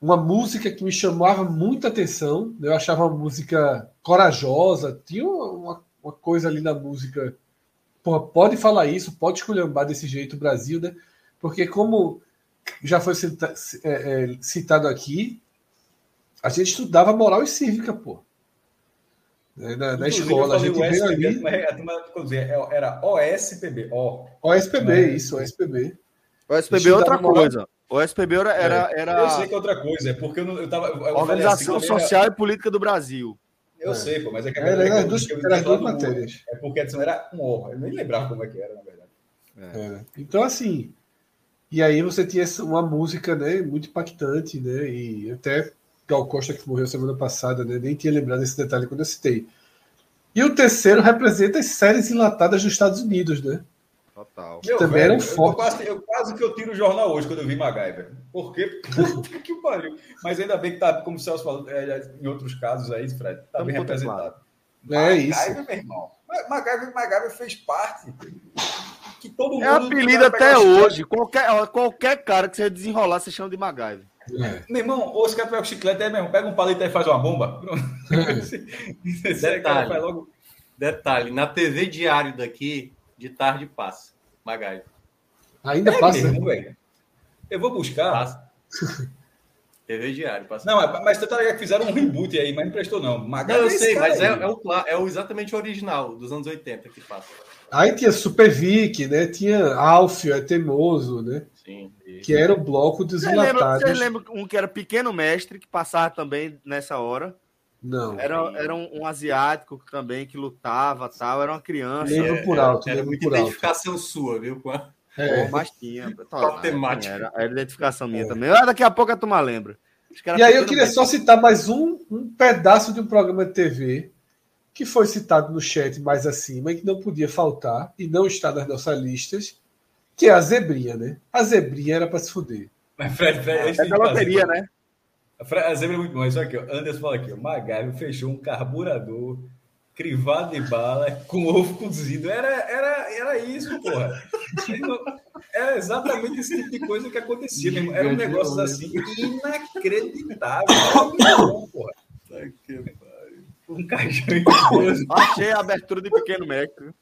Uma música que me chamava muita atenção. Né, eu achava uma música corajosa. Tinha uma, uma coisa ali na música. Porra, pode falar isso, pode esculhambar desse jeito o Brasil, né? Porque, como já foi cita, é, é, citado aqui, a gente estudava moral e cívica, pô. Na, na escola, a gente veio ali. Era OSPB. O. OSPB, né? isso, OSPB. OSPB é outra coisa. O SPB era, era, é. era. Eu sei que é outra coisa, é porque eu, não, eu tava. Eu Organização assim, Social era... e Política do Brasil. Eu é. sei, pô, mas é que era, era, era, duas, era duas matérias. É porque a era um horror. Eu nem lembrava como é que era, na verdade. É. Então, assim. E aí você tinha uma música, né, muito impactante, né? E até Gal Costa, que morreu semana passada, né? Nem tinha lembrado desse detalhe quando eu citei. E o terceiro representa as séries enlatadas dos Estados Unidos, né? Total. Que também velho, eram fortes. Quase, eu quase que eu tiro o jornal hoje quando eu vi MacGyver. Por quê? [LAUGHS] Puta que pariu. Mas ainda bem que tá, como o Celso falou, é, em outros casos aí, Fred, tá bem representado. É isso. MacGyver, meu irmão. MacGyver, MacGyver fez parte que todo mundo... É apelido até hoje. Qualquer, qualquer cara que você desenrolar, você chama de MacGyver. É. Meu irmão, ou você quer pegar o chiclete, é mesmo, pega um palito e faz uma bomba. [LAUGHS] É. detalhe, logo... detalhe, na TV diário daqui, de tarde passa. Magai. Ainda é passa? Mesmo, Eu vou buscar. Passa. [LAUGHS] TV diário, passa. Não, mas você tá ligado que fizeram um reboot aí, mas não prestou, não. Magai não, eu sei, mas é, é, o, é o exatamente o original, dos anos 80 que passa. Aí tinha Super Vic, né? Tinha Alfio, é teimoso, né? Sim. Que era o bloco dos você enlatados. Você lembra um que era Pequeno Mestre, que passava também nessa hora? Não. Era, era um, um, asiático também que lutava tal, era uma criança. Lembro por alto. Era, era muita identificação alto. sua, viu? É. Pô, mas tinha. Tá, temática. Era, era identificação minha é. também. Ah, daqui a pouco a turma lembra. E aí eu queria mestre. só citar mais um, um pedaço de um programa de TV que foi citado no chat mais acima e que não podia faltar e não está nas nossas listas, que é a zebrinha, né? A zebrinha era para se fuder. Mas Fred, Fred, é da loteria, né? A zebra é muito bom. Isso aqui, ó. Anderson fala aqui, ó. Magalho fechou um carburador crivado de bala com ovo cozido. Era, era, era isso, porra. [LAUGHS] Era exatamente esse tipo de coisa que acontecia mesmo. Era um negócio assim inacreditável. Era muito bom, porra. Um caixão Achei a abertura de pequeno mestre.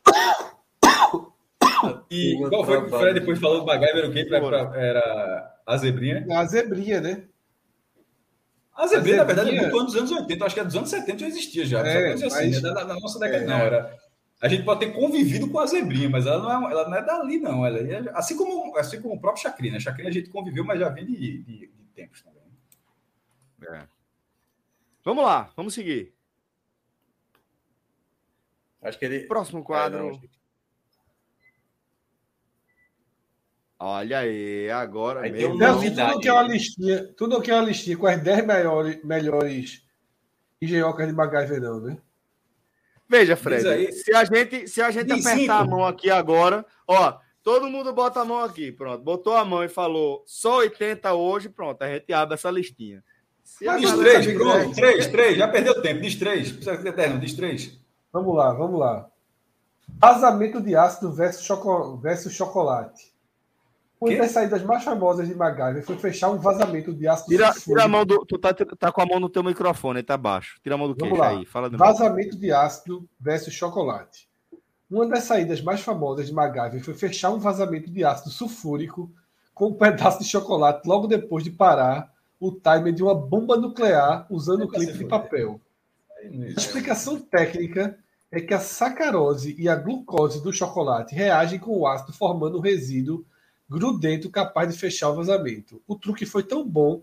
E qual foi que o Fred depois falou do MacGyver? Era o quê? Era a zebrinha? A zebrinha, né? A zebrinha, na verdade, é muito anos dos anos 80. Acho que é dos anos 70 já existia já. É, assim, mas... né? da, da, nossa década, é, não. Era... A gente pode ter convivido com a zebrinha, mas ela não é, ela não é dali, não. Ela é, assim, como, assim como o próprio Chacrinha. Chacrinha a gente conviveu, mas já vem de, de, de tempos também. É. Vamos lá, vamos seguir. Acho que ele. Próximo quadro. É, não, Olha aí, agora aí mesmo. Não, tudo que é uma listinha, tudo que é uma listinha com as 10 melhores, melhores engenhocas de MacGyver, não, né? Veja, Fred, se a gente, se a gente apertar cinco. a mão aqui agora, ó, todo mundo bota a mão aqui, pronto. Botou a mão e falou só 80 hoje, pronto, a gente abre essa listinha. Se diz três, pronto, três, três, já perdeu tempo, diz três, precisa ter eterno, diz três. Vamos lá, vamos lá. Vazamento de ácido versus, choco, versus chocolate. Uma das saídas mais famosas de MacGyver foi fechar um vazamento de ácido tira, tira a mão do. Tu tá, tá com a mão no teu microfone, tá baixo. Tira a mão do queixo aí. Fala do vazamento de ácido versus chocolate. Uma das saídas mais famosas de MacGyver foi fechar um vazamento de ácido sulfúrico com um pedaço de chocolate logo depois de parar o timer de uma bomba nuclear usando clipe de papel. Explicação técnica é que a sacarose e a glucose do chocolate reagem com o ácido formando um resíduo grudento capaz de fechar o vazamento. O truque foi tão bom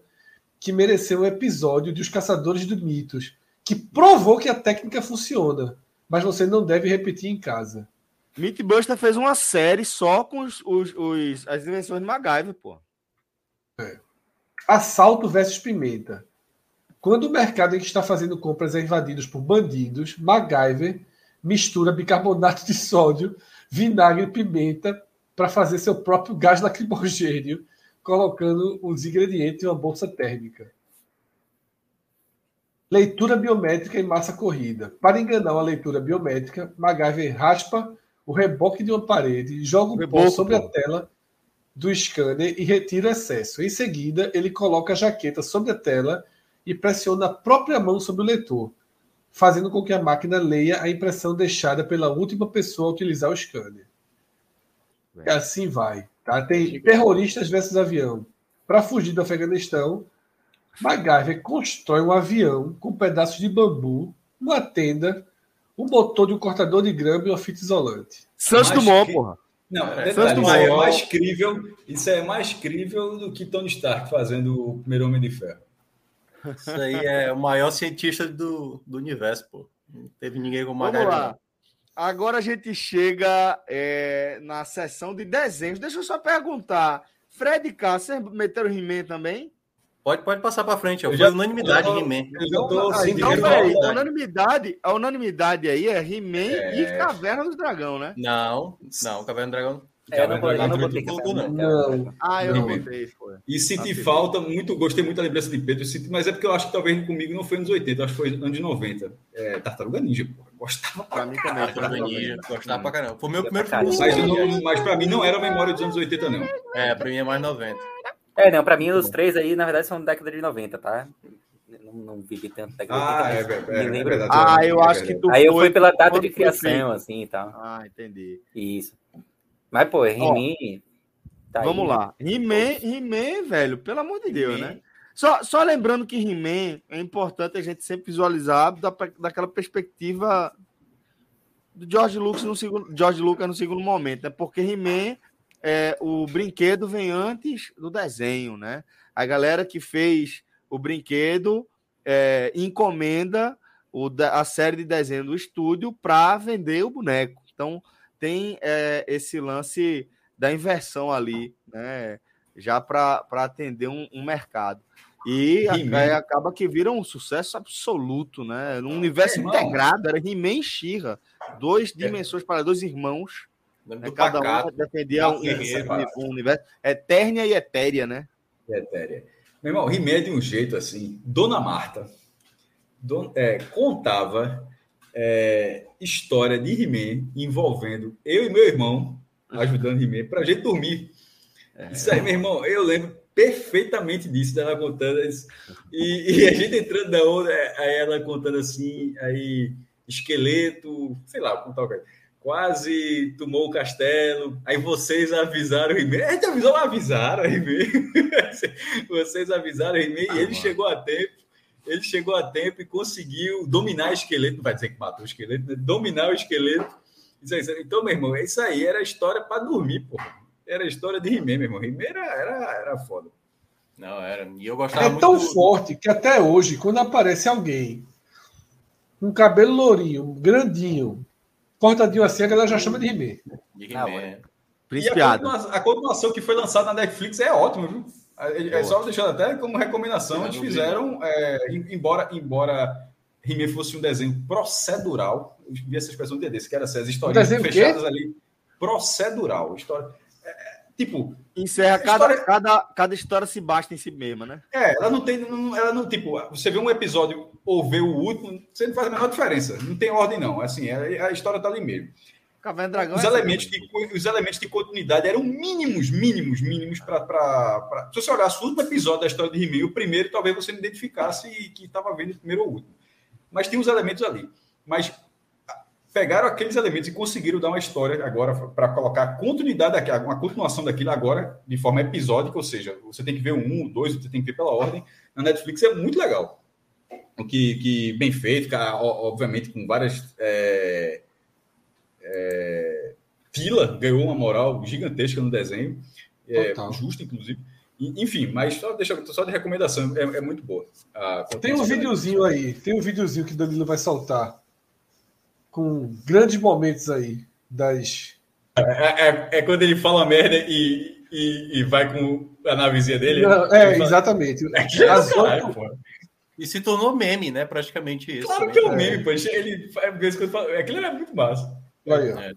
que mereceu um episódio de Os Caçadores de Mitos, que provou que a técnica funciona, mas você não deve repetir em casa. Mythbuster fez uma série só com os, os, os as invenções de MacGyver, pô. É. Assalto versus pimenta. Quando o mercado em que está fazendo compras é invadido por bandidos, MacGyver mistura bicarbonato de sódio, vinagre e pimenta para fazer seu próprio gás lacrimogênio, colocando os ingredientes em uma bolsa térmica. Leitura biométrica em massa corrida. Para enganar uma leitura biométrica, MacGyver raspa o reboque de uma parede, joga o pó sobre a tela do scanner e retira o excesso. Em seguida, ele coloca a jaqueta sobre a tela e pressiona a própria mão sobre o leitor, fazendo com que a máquina leia a impressão deixada pela última pessoa a utilizar o scanner. E assim vai. Tá? Tem terroristas versus avião. Para fugir do Afeganistão, MacGyver constrói um avião com pedaços de bambu, uma tenda, um motor de um cortador de grama e uma fita isolante. Santos Dumont, que... porra. Não, é, detalhe, é mais crível. Isso é mais crível do que Tony Stark fazendo o primeiro Homem de Ferro. Isso aí é o maior cientista do, do universo, pô. Não teve ninguém como MacGyver. Agora a gente chega é, na sessão de desenhos. Deixa eu só perguntar. Fred K, você meteu o He-Man também? Pode, pode passar para frente. Foi já, unanimidade He-Man. Então, então a unanimidade, a unanimidade aí é He-Man é... e Caverna do Dragão, né? Não, não, Caverna do Dragão é, não, não, não, botei não. não. Ah, eu não botei, foi. E senti ah, falta, muito, gostei muito da lembrança de Pedro, mas é porque eu acho que talvez comigo não foi anos 80, acho que foi anos 90. É, Tartaruga Ninja, pô. Gostava pra mim também. Tartaruga Ninja, gostava pra caramba. Foi o meu primeiro filme. Mas, não, mas pra mim não era a memória dos anos 80, não. É, pra mim é mais 90. É, não, pra mim os três aí, na verdade, são da década de 90, tá? Não, não vivi tanto década ah, de 80. É, é, é, verdade. Ah, eu acho que tu Aí eu fui pela data de criação, assim e tal. Ah, entendi. Isso. Mas, pô, He-Man. Tá vamos aí. lá. He-Man, He velho, pelo amor de Deus, né? Só, só lembrando que He-Man é importante a gente sempre visualizar da, daquela perspectiva do George Lucas no segundo, George Lucas no segundo momento, né? Porque He-Man, é, o brinquedo vem antes do desenho, né? A galera que fez o brinquedo é, encomenda o, a série de desenho do estúdio para vender o boneco. Então, tem é, esse lance da inversão ali, né? Já para atender um, um, mercado. E a, acaba que vira um sucesso absoluto, né? Um universo é, integrado, era He-Man e She-Ra, duas é. dimensões para dois irmãos. Né? Cada um defendia um, um, universo. Eternia e Etéria, né? Etérea. Meu irmão, Rimé de um jeito assim. Dona Marta don, é, contava é, história de Rimé envolvendo eu e meu irmão ajudando para a gente dormir. É. Isso aí, meu irmão, eu lembro perfeitamente disso, dela contando isso. E, e, a gente entrando na onda, aí ela contando assim, aí esqueleto, sei lá, contar o que quase tomou o castelo. Aí vocês avisaram o He-Man. A gente avisou, avisaram o He-Man. [LAUGHS] vocês avisaram o He-Man e ele chegou a tempo. Ele chegou a tempo e conseguiu dominar o esqueleto. Não vai dizer que matou o esqueleto, né? dominar o esqueleto. Então, meu irmão, isso aí era história para dormir, pô. Era história de He-Man, meu irmão. He-Man era, era, era foda. Não, era. E eu gostava É tão do... forte que até hoje, quando aparece alguém um cabelo lourinho, grandinho, cortadinho assim, a galera já chama de He-Man. De He-Man. E a continuação, a continuação, que foi lançada na Netflix é ótima, viu? É, é só deixando até como recomendação, eles fizeram, é, embora, embora He-Man fosse um desenho procedural, eu vi essa expressão de desse, que era assim, as histórias fechadas ali, procedural, história Tipo. Encerra cada, história... cada, cada história se basta em si mesma, né? É, ela não tem. Não, ela não, tipo, você vê um episódio ou vê o último, você não faz a menor diferença. Não tem ordem, não. Assim, a, a história tá ali mesmo. Caverna Dragão os, é elementos de, os elementos de continuidade eram mínimos, mínimos, mínimos para. Se você olhasse o último episódio da história de He-Man, o primeiro, talvez você não identificasse que estava vendo o primeiro ou o último. Mas tem os elementos ali. Mas pegaram aqueles elementos e conseguiram dar uma história agora para colocar continuidade daquilo, uma continuação daquilo agora de forma episódica, ou seja, você tem que ver um, dois, você tem que ver pela ordem. Na Netflix é muito legal. O que, que bem feito, obviamente com várias é, é, Fila ganhou uma moral gigantesca no desenho, é, justo inclusive. Enfim, mas só, deixa, só de recomendação, é, é muito boa. tem um videozinho aí, tem um videozinho que o Danilo vai soltar com grandes momentos aí das. É, é, é, é quando ele fala merda e, e, e, vai com a navezinha dele? Não, é, exatamente. É As oito... E se tornou meme, né? Praticamente isso. Claro né? que é um meme, pô. Ele faz quando fala. Aquilo era muito massa. Aí, é.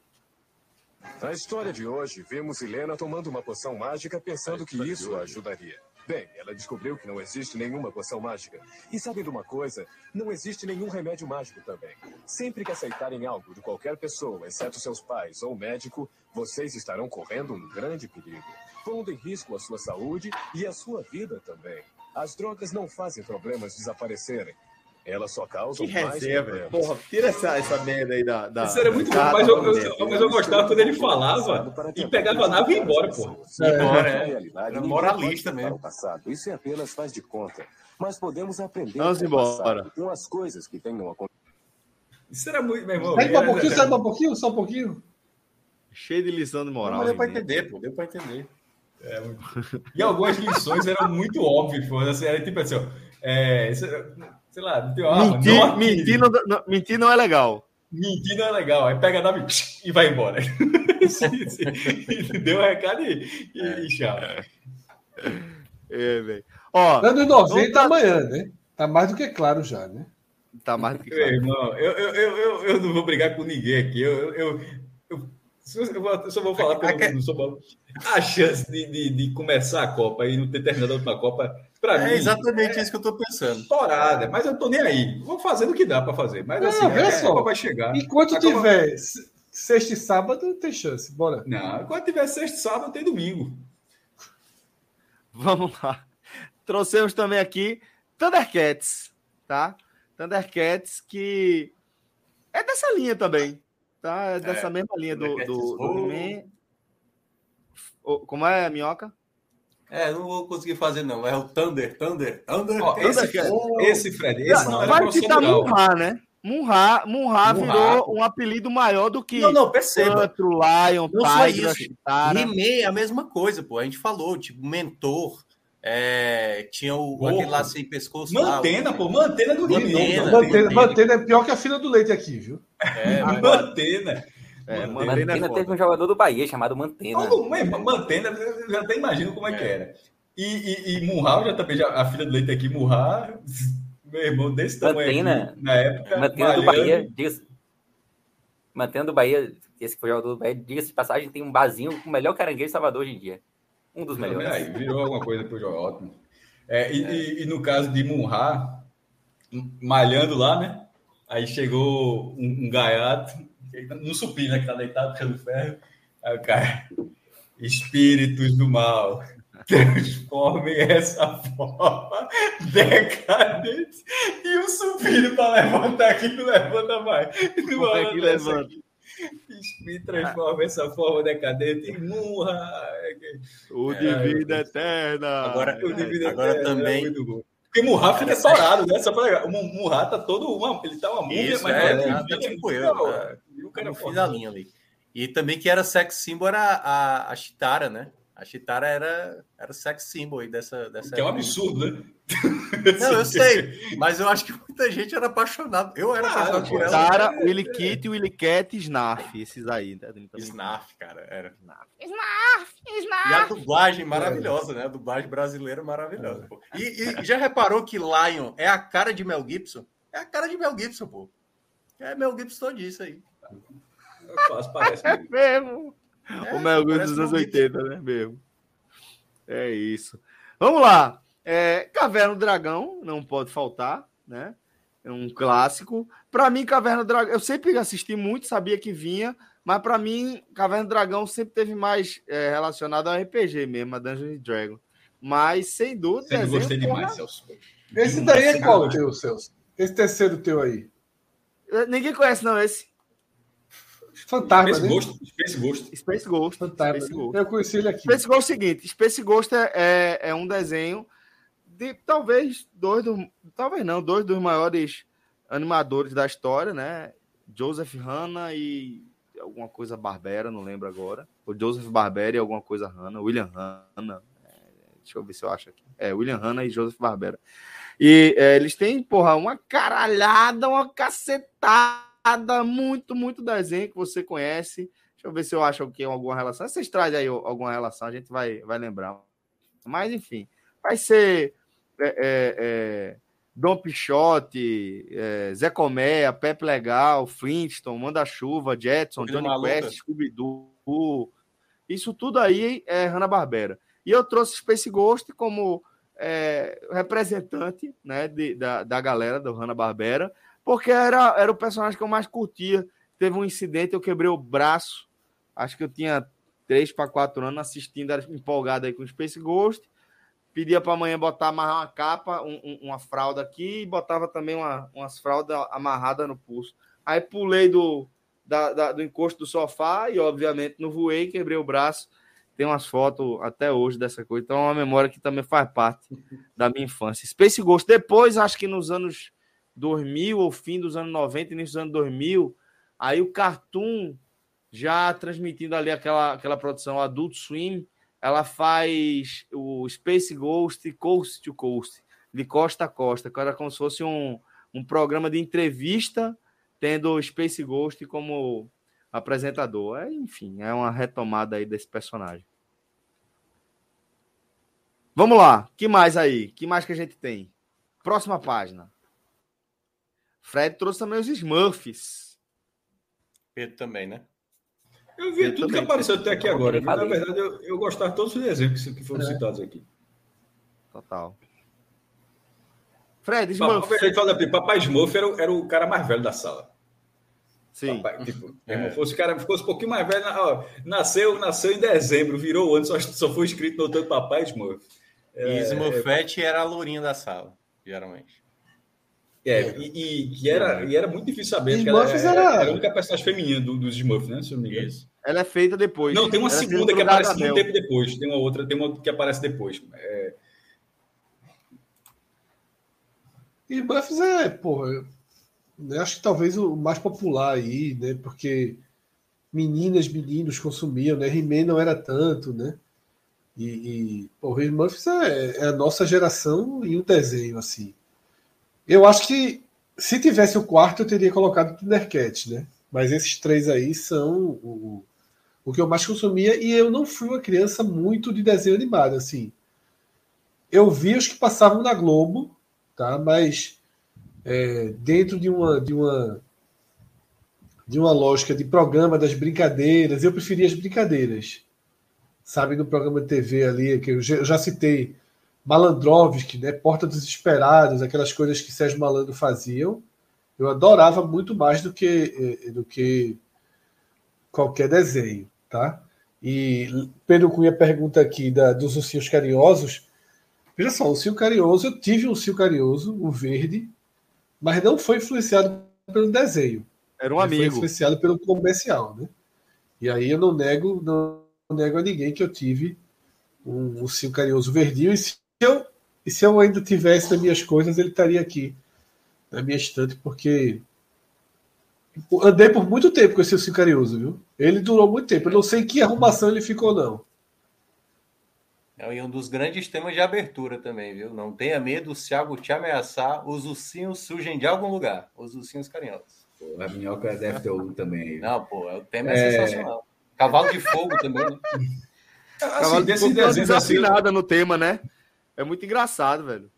Na história de hoje, vemos Helena tomando uma poção mágica pensando que isso a ajudaria. Bem, ela descobriu que não existe nenhuma poção mágica. E sabe de uma coisa? Não existe nenhum remédio mágico também. Sempre que aceitarem algo de qualquer pessoa, exceto seus pais ou médico, vocês estarão correndo um grande perigo. Pondo em risco a sua saúde e a sua vida também. As drogas não fazem problemas desaparecerem. Ela só causa que reserva. Porra, tira essa, essa merda aí da. da Isso era muito bom, mas eu, eu, mas eu gostava quando ele falava e pegava a nave e ia embora, pô. É, embora, é. Era moralista mesmo. Passado. Isso é apenas faz de conta. Mas podemos aprender Vamos com, embora. com as coisas que tenham acontecido. Isso era muito, meu irmão. Sai um pouquinho, sai um pouquinho, só um pouquinho. Cheio de lição de moral. Não, deu para entender, pô, deu para entender. É, e algumas lições eram muito óbvias, pô. Assim, era tipo assim, ó. É, isso, sei lá, não tem arma. Mentir não, mentir, não, não, mentir não é legal. Mentir não é legal. Aí pega a nave e vai embora. [LAUGHS] Deu um recado e, e, é. tchau. É, velho. Ó, Anos 90 tá... amanhã, né? Tá mais do que claro já, né? Tá mais do que claro. Irmão, eu, eu, eu, eu, não vou brigar com ninguém aqui. Eu, eu, eu, eu só vou falar porque eu não sou bom. A chance de, de, de, começar a Copa e não ter terminado a última Copa Pra é mim, exatamente é isso que eu tô pensando. Estourada, mas eu tô nem aí. Vou fazendo o que dá para fazer. Mas não, assim, a só. vai chegar. Enquanto tiver Copa... sexta e sábado, tem chance. Bora. Não, enquanto tiver sexta e sábado, tem domingo. Vamos lá. Trouxemos também aqui Thundercats, tá? Thundercats que é dessa linha também, tá? É dessa é, mesma linha do, do, do, do Como é, Minhoca? É, não vou conseguir fazer, não. É o Thunder, Thunder, Thunder. Ó, esse, esse, Fred, esse não, não Vai citar Munra, né? Munra, Munra virou um apelido maior do que não, não, perceba. Outro, Lion, não Tiger, He-Man é a mesma coisa, pô. A gente falou, tipo, mentor. É, tinha o Porra. aquele lá sem pescoço. Mantena, lá, pô, mantena do Mantena, mantena, mantena é pior que a fila do leite aqui, viu? É, [LAUGHS] mantena. É, Mantena, Mantena teve um jogador do Bahia chamado Mantena. Não, Mantena, eu já até imagino como é, é. que era. E, e, e já também, já, a filha do Leite aqui, Murral, meu irmão desse tamanho Mantena, aqui, na época. Mantena do Bahia, diz, Mantena do Bahia, esse que foi o jogador do Bahia, diga-se de passagem, tem um barzinho com o melhor caranguejo de Salvador hoje em dia. Um dos melhores. Aí, virou alguma coisa depois de ótimo. É, e, é. E, e, no caso de Munha, malhando lá, né? Aí chegou um, um gaiato, no supino, né? Que tá deitado pelo ferro. Aí o cara, espíritos do mal, transformem essa forma decadente e o supino para levantar aqui não levanta mais. Não é que levanta. Me transforma essa forma decadente em murra. O de vida eterna. Agora, o de vida agora eterna, também. É porque Murra fica estourado, né? Só pra... O Murra tá todo uma. Ele tá uma múmia, mas é, é, tá tipo eu. Cara. Cara no fim da linha ali. E também que era sex symbol era a, a Chitara, né? A Chitara era, era sex symbol aí dessa, dessa. Que é um absurdo, né? Não, eu [LAUGHS] sei, mas eu acho que muita gente era apaixonado. Eu era ah, apaixonado por ela. Chitara, Willy Kit, Willy Cat e Snarf, esses aí. Né? Snarf, cara, era. Snarf, Snarf, Snarf. E a dublagem maravilhosa, né? A dublagem brasileira maravilhosa. É. E, e, já reparou que Lion é a cara de Mel Gibson? É a cara de Mel Gibson, pô. É Mel Gibson disso aí. Quase parece. É mesmo. É, o Mel Gibson dos anos 80, né? Mesmo. É isso. Vamos lá. É, Caverna do Dragão, não pode faltar, né? É um clássico. Para mim, Caverna do Dragão, eu sempre assisti muito, sabia que vinha, mas para mim, Caverna do Dragão sempre teve mais é, relacionado ao RPG mesmo, a Dungeons Dragon. Mas, sem dúvida. Eu gostei demais, Celso. Esse daí é qual teu, Celso? Esse terceiro teu aí? Ninguém conhece, não, esse. Fantasma, Space né? Ghost. Space Ghost. Space Ghost. Fantasma. Space Ghost. Eu conheci ele aqui. Space Ghost é o seguinte: Space Ghost é, é, é um desenho de talvez dois do, talvez não, dois dos maiores animadores da história, né? Joseph Hanna e alguma coisa Barbera, não lembro agora. O Joseph Barbera e alguma coisa Hanna, William Hanna. É, deixa eu ver se eu acho aqui. É, William Hanna e Joseph Barbera. E é, eles têm, porra, uma caralhada, uma cacetada muito, muito desenho que você conhece. Deixa eu ver se eu acho que tem alguma relação. Vocês trazem aí alguma relação, a gente vai, vai lembrar. Mas, enfim, vai ser é, é, é, Dom Pichote, é, Zé Comé, Pepe Legal, Flintstone, Manda-Chuva, Jetson, Johnny Quest, Scooby-Doo. Isso tudo aí é Hanna-Barbera. E eu trouxe Space Ghost como é, representante né, de, da, da galera do Hanna-Barbera, porque era, era o personagem que eu mais curtia. Teve um incidente, eu quebrei o braço. Acho que eu tinha 3 para 4 anos assistindo, era empolgado aí com Space Ghost. Pedia para amanhã botar, amarrar uma capa, um, um, uma fralda aqui e botava também uma, umas fraldas amarradas no pulso. Aí pulei do, da, da, do encosto do sofá e, obviamente, não voei, quebrei o braço. Tem umas fotos até hoje dessa coisa. Então, é uma memória que também faz parte da minha infância. Space Ghost. Depois, acho que nos anos 2000 ou fim dos anos 90, início dos anos 2000, aí o Cartoon já transmitindo ali aquela, aquela produção Adult Swim, ela faz o Space Ghost Coast to Coast, de costa a costa, era como se fosse um, um programa de entrevista, tendo o Space Ghost como apresentador. É, enfim, é uma retomada aí desse personagem. Vamos lá, que mais aí? Que mais que a gente tem? Próxima página. Fred trouxe também os Smurfs. Pedro também, né? Eu vi Pedro tudo também. que apareceu até aqui agora. Na verdade, eu, eu gostava de todos os desenhos que foram é. citados aqui. Total. Fred, Smurf. Papai, Papai Smurf era, era, o cara mais velho da sala. Sim. Papai, tipo, [LAUGHS] é. fosse, cara, fosse um pouquinho mais velho, ó, nasceu, nasceu em dezembro, virou o ano, só, só foi escrito no outro Papai Smurf. É, e Smurfette é... era a lourinha da sala, geralmente. É, e, e, era, e era muito difícil saber. Smurfs ela, era... era a única personagem feminina do, dos Smurfs, né? Se eu não me engano. Ela é feita depois. Não, tem uma ela é segunda que aparece muito tempo depois. Tem uma outra, tem uma que aparece depois. É... E Buffs é, porra, eu acho que talvez o mais popular aí, né? Porque meninas, meninos consumiam, né? He-Man não era tanto, né? E, e porra, Murphys é, é a nossa geração em um desenho, assim. Eu acho que se tivesse o quarto, eu teria colocado o Thundercat, né? Mas esses três aí são o, o que eu mais consumia e eu não fui uma criança muito de desenho animado, assim. Eu vi os que passavam na Globo, tá? Mas é, dentro de uma, de uma de uma lógica de programa das brincadeiras, eu preferia as brincadeiras. sabe, no programa de TV ali, que eu já citei Malandrovski, né? Porta dos Esperados, aquelas coisas que Sérgio Malandro faziam. Eu adorava muito mais do que, eh, do que qualquer desenho, tá? E Pedro Cunha pergunta aqui da, dos ursinhos carinhosos. Veja só, o ursinho carinhoso, eu tive um ursinho carinhoso, o verde, mas não foi influenciado pelo desenho. Era um amigo. Foi influenciado pelo comercial, né? E aí eu não nego, não nego a ninguém que eu tive um ursinho carinhoso verdinho. E se eu, e se eu ainda tivesse nas minhas coisas, ele estaria aqui na minha estante, porque andei por muito tempo com esse ursinho carinhoso, viu? Ele durou muito tempo. Eu não sei que arrumação ele ficou, não. É um dos grandes temas de abertura também, viu? Não tenha medo, o Thiago te ameaçar, os ursinhos surgem de algum lugar. Os ursinhos carinhosos. Pô, a minhoca deve ter um também. Não, pô, o tema é, é... sensacional. Cavalo de fogo também, né? Assim, Cavalo de fogo assim, desafinada no tema, né? É muito engraçado, velho.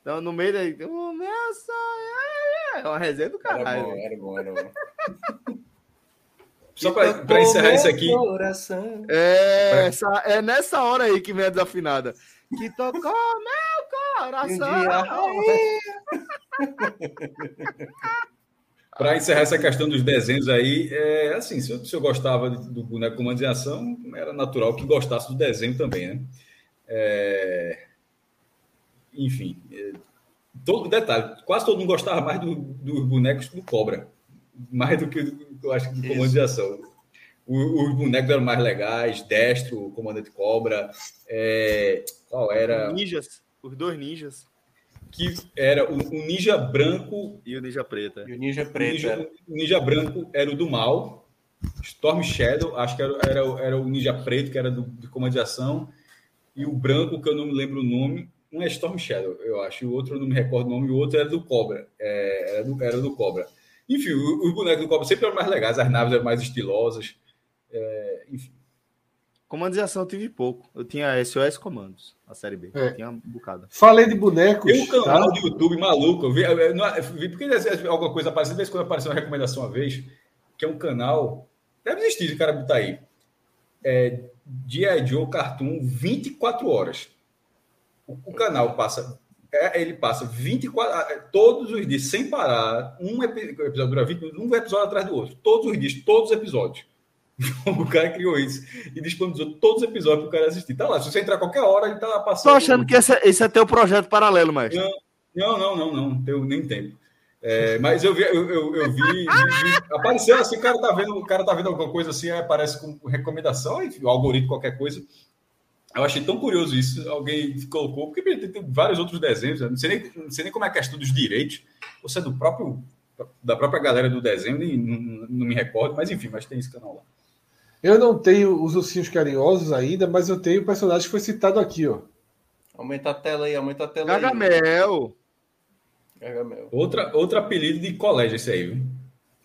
Então, no meio daí, o meu sonho é uma resenha do caralho. Era bom, era bom, era [LAUGHS] bom. Só para encerrar isso aqui. É, essa, é nessa hora aí que vem a desafinada. Que tocou [LAUGHS] meu coração. [LAUGHS] para encerrar essa questão dos desenhos aí, é assim, se eu, se eu gostava do boneco Comando de Ação, era natural que gostasse do desenho também, né? É, enfim, é, todo detalhe, quase todo mundo gostava mais dos do bonecos do Cobra, mais do que eu acho que do comando de ação. Os bonecos eram mais legais, Destro, o comandante Cobra, é, qual era? Ninjas, os dois ninjas. Que era o, o ninja branco e o ninja preto. E o ninja preto. O ninja, o ninja, branco era o do mal, Storm Shadow, acho que era, era, era o ninja preto, que era do, do comando de ação, e o branco, que eu não me lembro o nome, um é Storm Shadow, eu acho, o outro eu não me recordo o nome, e o outro era do Cobra, é, era, do, era do Cobra. Enfim, os bonecos do Cobra sempre eram mais legais, as naves eram mais estilosas. É, enfim. Comandos de ação eu tive pouco. Eu tinha SOS Comandos, a série B. É. tinha um bocado. Falei de bonecos. Tem um canal tá? do YouTube maluco. Eu vi, eu vi porque alguma coisa apareceu, vez quando apareceu uma recomendação uma vez, que é um canal. Deve existir de cara botar aí. É, G.I. Joe Cartoon 24 horas. O, canal passa é, ele passa 24, ah, é, todos os dias, sem parar, um episódio dura 20 minutos, um episódio atrás do outro. Todos os dias, todos os episódios. [LAUGHS] o cara criou isso e disponibilizou todos os episódios para o cara assistir. Tá lá, se você entrar qualquer hora, ele tá passando. Tô achando que esse, é, esse é teu projeto paralelo, mas. Não, não, não, não, não, tenho nem tempo. É, mas eu vi, eu, eu, eu vi, vi, vi, apareceu assim, o cara tá vendo, o cara tá vendo alguma coisa assim, aparece com recomendação, enfim, o algoritmo, qualquer coisa. Eu achei tão curioso isso, alguém colocou, porque tem vários outros desenhos, não sei, nem, não sei nem como é a questão dos direitos, ou se é do próprio, da própria galera do desenho, nem, não, não, me recordo, mas enfim, mas tem esse canal lá. Eu não tenho os ursinhos carinhosos ainda, mas eu tenho o personagem que foi citado aqui, ó. Aumenta a tela aí, aumenta a tela Gagamel. aí. Gagamel. Outra, outro apelido de colégio esse aí, viu?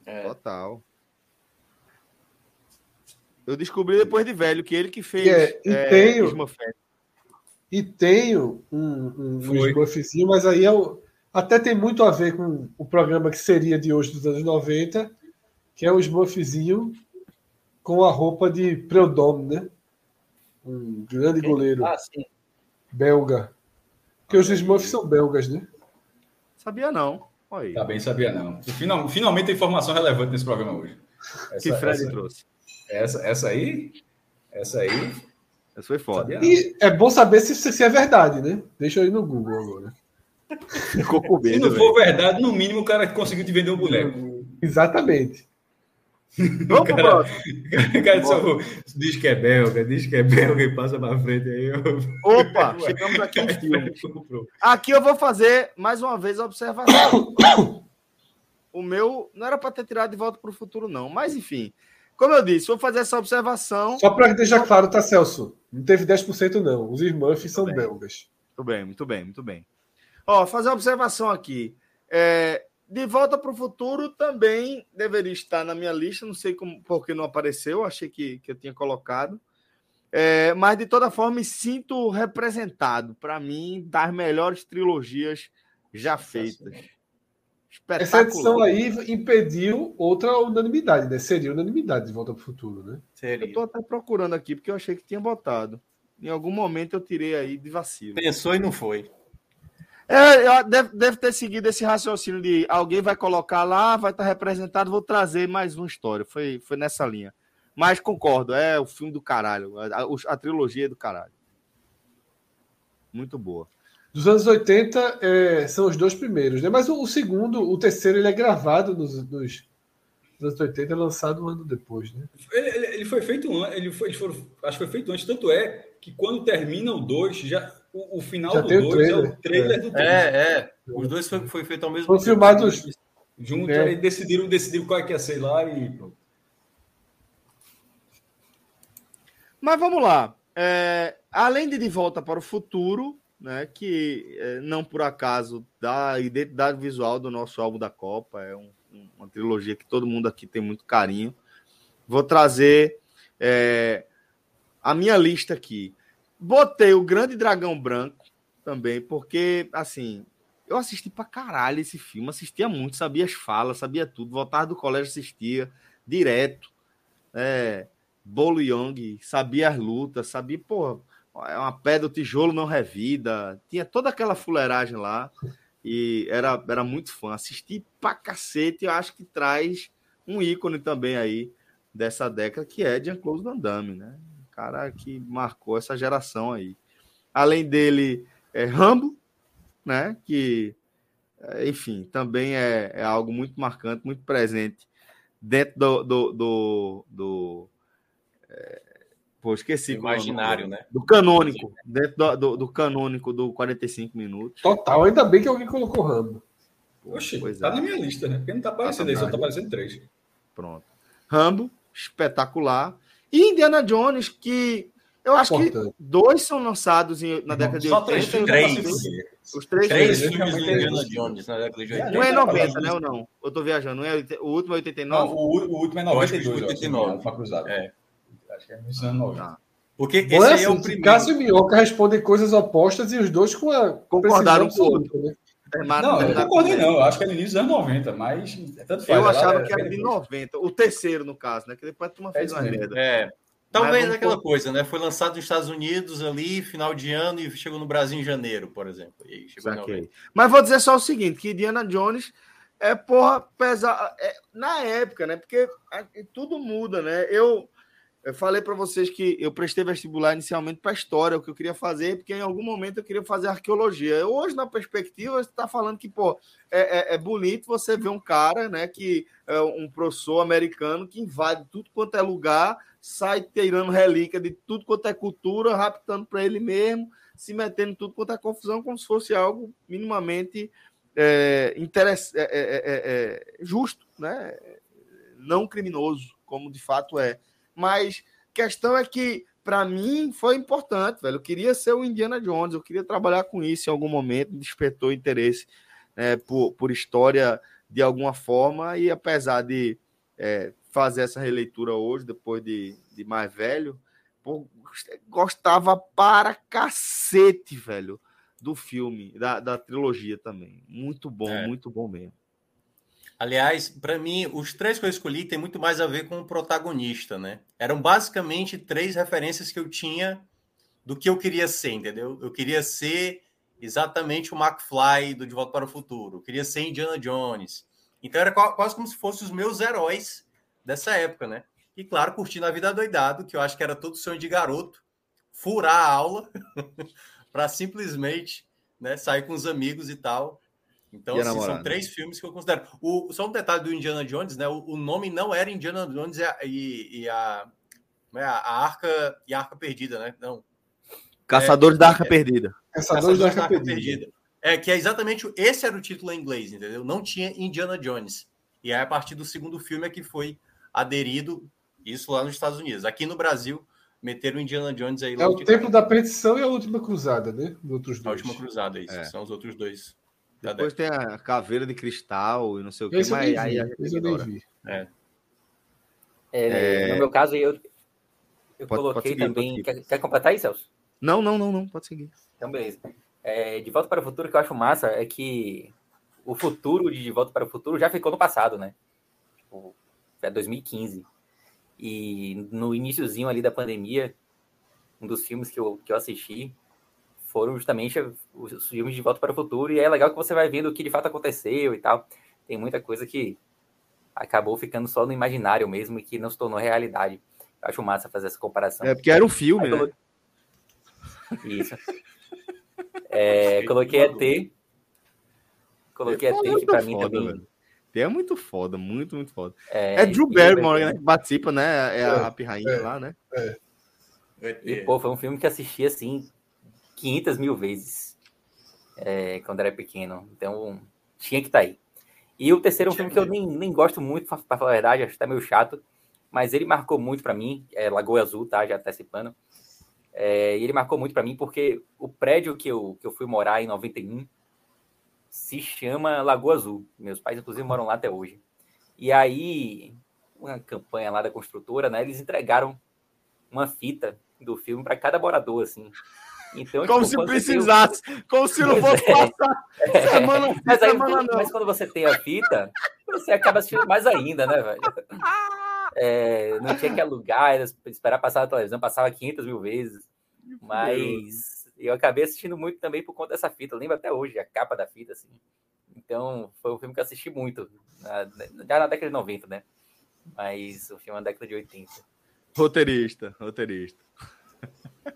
É. Total. Eu descobri depois de velho que ele que fez. É, e é, tenho. E tenho um, um, um Smurfzinho, mas aí é o, até tem muito a ver com o programa que seria de hoje dos anos 90, que é o Smurfzinho com a roupa de Preudom, né? Um grande goleiro ah, belga. Porque os Smurfs são belgas, né? Sabia não. Oi. Tá bem, sabia não. Final, finalmente tem informação relevante nesse programa hoje. Essa, que Fred essa... trouxe. Essa, essa aí. Essa aí. Essa foi foda. E é bom saber se, se é verdade, né? Deixa eu ir no Google agora. Ficou com medo, Se não for verdade, no mínimo o cara conseguiu te vender um boneco. Exatamente. [LAUGHS] Vamos o cara, o cara só diz que é belga, diz que é belga e passa pra frente aí. Eu... Opa, [LAUGHS] chegamos aqui no filme. Aqui eu vou fazer mais uma vez a observação. [COUGHS] O meu não era para ter tirado de volta para o futuro, não. Mas enfim, como eu disse, vou fazer essa observação. Só para deixar claro, tá, Celso? Não teve 10% não. Os Smurfs são bem. belgas. Muito bem, muito bem, muito bem. Ó, fazer uma observação aqui. É, de volta para o futuro também deveria estar na minha lista. Não sei como, porque não apareceu. Achei que, que eu tinha colocado. É, mas de toda forma, me sinto representado. Para mim, das melhores trilogias já feitas. Essa edição aí impediu outra unanimidade, né? Seria unanimidade de Volta para o Futuro, né? Seria. Eu tô até procurando aqui, porque eu achei que tinha botado. Em algum momento eu tirei aí de vacilo. Pensou e não foi. É, deve, deve ter seguido esse raciocínio de alguém vai colocar lá, vai estar representado, vou trazer mais uma história. Foi, foi nessa linha. Mas concordo, é o filme do caralho. A, a trilogia é do caralho. Muito boa. Dos anos 80 é, são os dois primeiros, né? Mas o, o, segundo, o terceiro, ele é gravado nos, nos, nos anos 80, é lançado um ano depois, né? Ele, ele, ele foi feito antes, ele foi, foram, acho que foi feito antes, tanto é que quando termina o 2, já o, o final já do 2 é o trailer é. do 3. É, é. Os dois foi, foi feito ao mesmo Foram tempo. filmados juntos, é. aí decidiram, decidiram qual é que ia ser lá e pronto. Mas vamos lá. É, além de De Volta para o Futuro, né, que é, não por acaso dá identidade visual do nosso álbum da Copa, é um, uma trilogia que todo mundo aqui tem muito carinho. Vou trazer é, a minha lista aqui. Botei o Grande Dragão Branco também, porque, assim, eu assisti pra caralho esse filme, assistia muito, sabia as falas, sabia tudo, voltava do colégio, assistia direto. É, Bolo Young, sabia as lutas, sabia, pô, é uma pedra, o tijolo não revida, tinha toda aquela fuleiragem lá e era, era muito fã. Assisti pra cacete, eu acho que traz um ícone também aí dessa década, que é Jean-Claude Van Damme, né? cara que marcou essa geração aí. Além dele, é Rambo, né? Que, é, enfim, também é, é algo muito marcante, muito presente dentro do, do, do, do é, pô, esqueci. Imaginário, né? Do canônico. Dentro do, do, do, canônico do 45 minutos. Total, ainda bem que alguém colocou Rambo. Oxi, pois tá é. na minha lista, né? Porque não tá aparecendo aí, só tá aparecendo três. Pronto. Rambo, espetacular. E Indiana Jones, que eu acho Importante. que dois são lançados em, na década de 80. Três, três. Os três, três filmes do Indiana Jones na década de 80. Não é 90, né? Ou não? Eu tô viajando. Não é, o último é 89? Não, o, o último é 92. 89. Cruzado. É. Acho que é 1990. Ah. Porque esse Bom, é, assim, é o primeiro. Cássio e Minhoca respondem coisas opostas e os dois com a concordaram com o outro. Né? Não, eu não concordei, não. Eu acho que é no início dos anos 90, mas é tanto faz. Eu achava que era de 90. O terceiro, no caso, né? Que depois a turma fez uma merda. É. Talvez aquela coisa, né? Foi lançado nos Estados Unidos ali, final de ano, e chegou no Brasil em janeiro, por exemplo. Mas vou dizer só o seguinte: que Indiana Jones é porra pesada. É, na época, né? Porque tudo muda, né? Eu, eu falei para vocês que eu prestei vestibular inicialmente para história, o que eu queria fazer, porque em algum momento eu queria fazer arqueologia. Hoje, na perspectiva, você está falando que, pô, é, é, é, bonito você ver um cara, né, que é um professor americano que invade tudo quanto é lugar sai tirando relíquia de tudo quanto é cultura, raptando para ele mesmo, se metendo em tudo quanto é confusão, como se fosse algo minimamente é. É é, é, é, justo, né? não criminoso, como de fato é. Mas questão é que, para mim, foi importante, velho. Eu queria ser o Indiana Jones, eu queria trabalhar com isso em algum momento, despertou interesse né, por, por história de alguma forma, e apesar de é, fazer essa releitura hoje, depois de, de mais velho, pô, gostava para cacete, velho, do filme, da, da trilogia também. Muito bom, é. muito bom mesmo. Aliás, para mim, os três que eu escolhi tem muito mais a ver com o protagonista, né? Eram basicamente três referências que eu tinha do que eu queria ser, entendeu? Eu queria ser exatamente o McFly do De Volta para o Futuro. Eu queria ser Indiana Jones. Então era quase como se fossem os meus heróis dessa época, né? E claro, curtindo a vida doidado, que eu acho que era todo sonho de garoto, furar a aula [LAUGHS] para simplesmente né, sair com os amigos e tal. Então, assim, são três filmes que eu considero. O, só um detalhe do Indiana Jones, né? O, o nome não era Indiana Jones e a, e, e a, é, a, Arca e a Arca Perdida, né? Não. Caçadores é, da Arca é, Perdida. Caçadores, da Arca, Arca Perdida. Perdida. É, que é exatamente esse era o título em inglês, entendeu? Não tinha Indiana Jones. E aí, a partir do segundo filme é que foi aderido isso lá nos Estados Unidos. Aqui no Brasil, meteram Indiana Jones aí. É o Templo da Perdição e a Última Cruzada, né? outros dois. A Última Cruzada, isso. É. São os outros dois. Depois tem a Caveira de Cristal e não sei o que, mas aí a gente vi. É. É, no meu caso, eu, eu pode, coloquei pode seguir, também. Quer, quer, completar aí, Celso? Não, não, não, não, pode seguir. Então, beleza. É, de volta para o futuro, que eu acho massa é que o futuro de De Volta para o Futuro já ficou no passado, né? Tipo, é 2015. E no iníciozinho ali da pandemia, um dos filmes que eu, que eu assisti foram justamente os filmes de Volta para o Futuro, e é legal que você vai vendo o que de fato aconteceu e tal. Tem muita coisa que acabou ficando só no imaginário mesmo e que não se tornou realidade. Eu acho massa fazer essa comparação. É porque era um filme, né? Isso. É, coloquei ET. Coloquei ET, que pra mim também. Velho. É muito foda, muito, muito foda. É, é Drew Barrymore né, que participa, né? É, é a pirrainha é, lá, né? É. E, pô, foi um filme que assisti, assim, 500 mil vezes é, quando era pequeno. Então, tinha que estar tá aí. E o terceiro é um filme que eu nem, nem gosto muito, pra falar a verdade, acho que tá meio chato, mas ele marcou muito para mim, é Lagoa Azul, tá? Já antecipando. É, e ele marcou muito para mim porque o prédio que eu, que eu fui morar em 91 se chama Lagoa Azul. Meus pais, inclusive, moram lá até hoje. E aí, uma campanha lá da construtora, né? Eles entregaram uma fita do filme para cada morador, assim. Então, como tipo, se precisasse, como se não fosse é. passar [LAUGHS] é. semana, mas, aí, semana não. mas quando você tem a fita, você acaba assistindo mais ainda, né, velho? [LAUGHS] É, não tinha que alugar, era esperar passar a televisão, passava 500 mil vezes. Mas eu acabei assistindo muito também por conta dessa fita. Eu lembro até hoje a capa da fita, assim. Então, foi um filme que eu assisti muito, já na década de 90, né? Mas o filme é na década de 80. Roteirista, roteirista. [LAUGHS]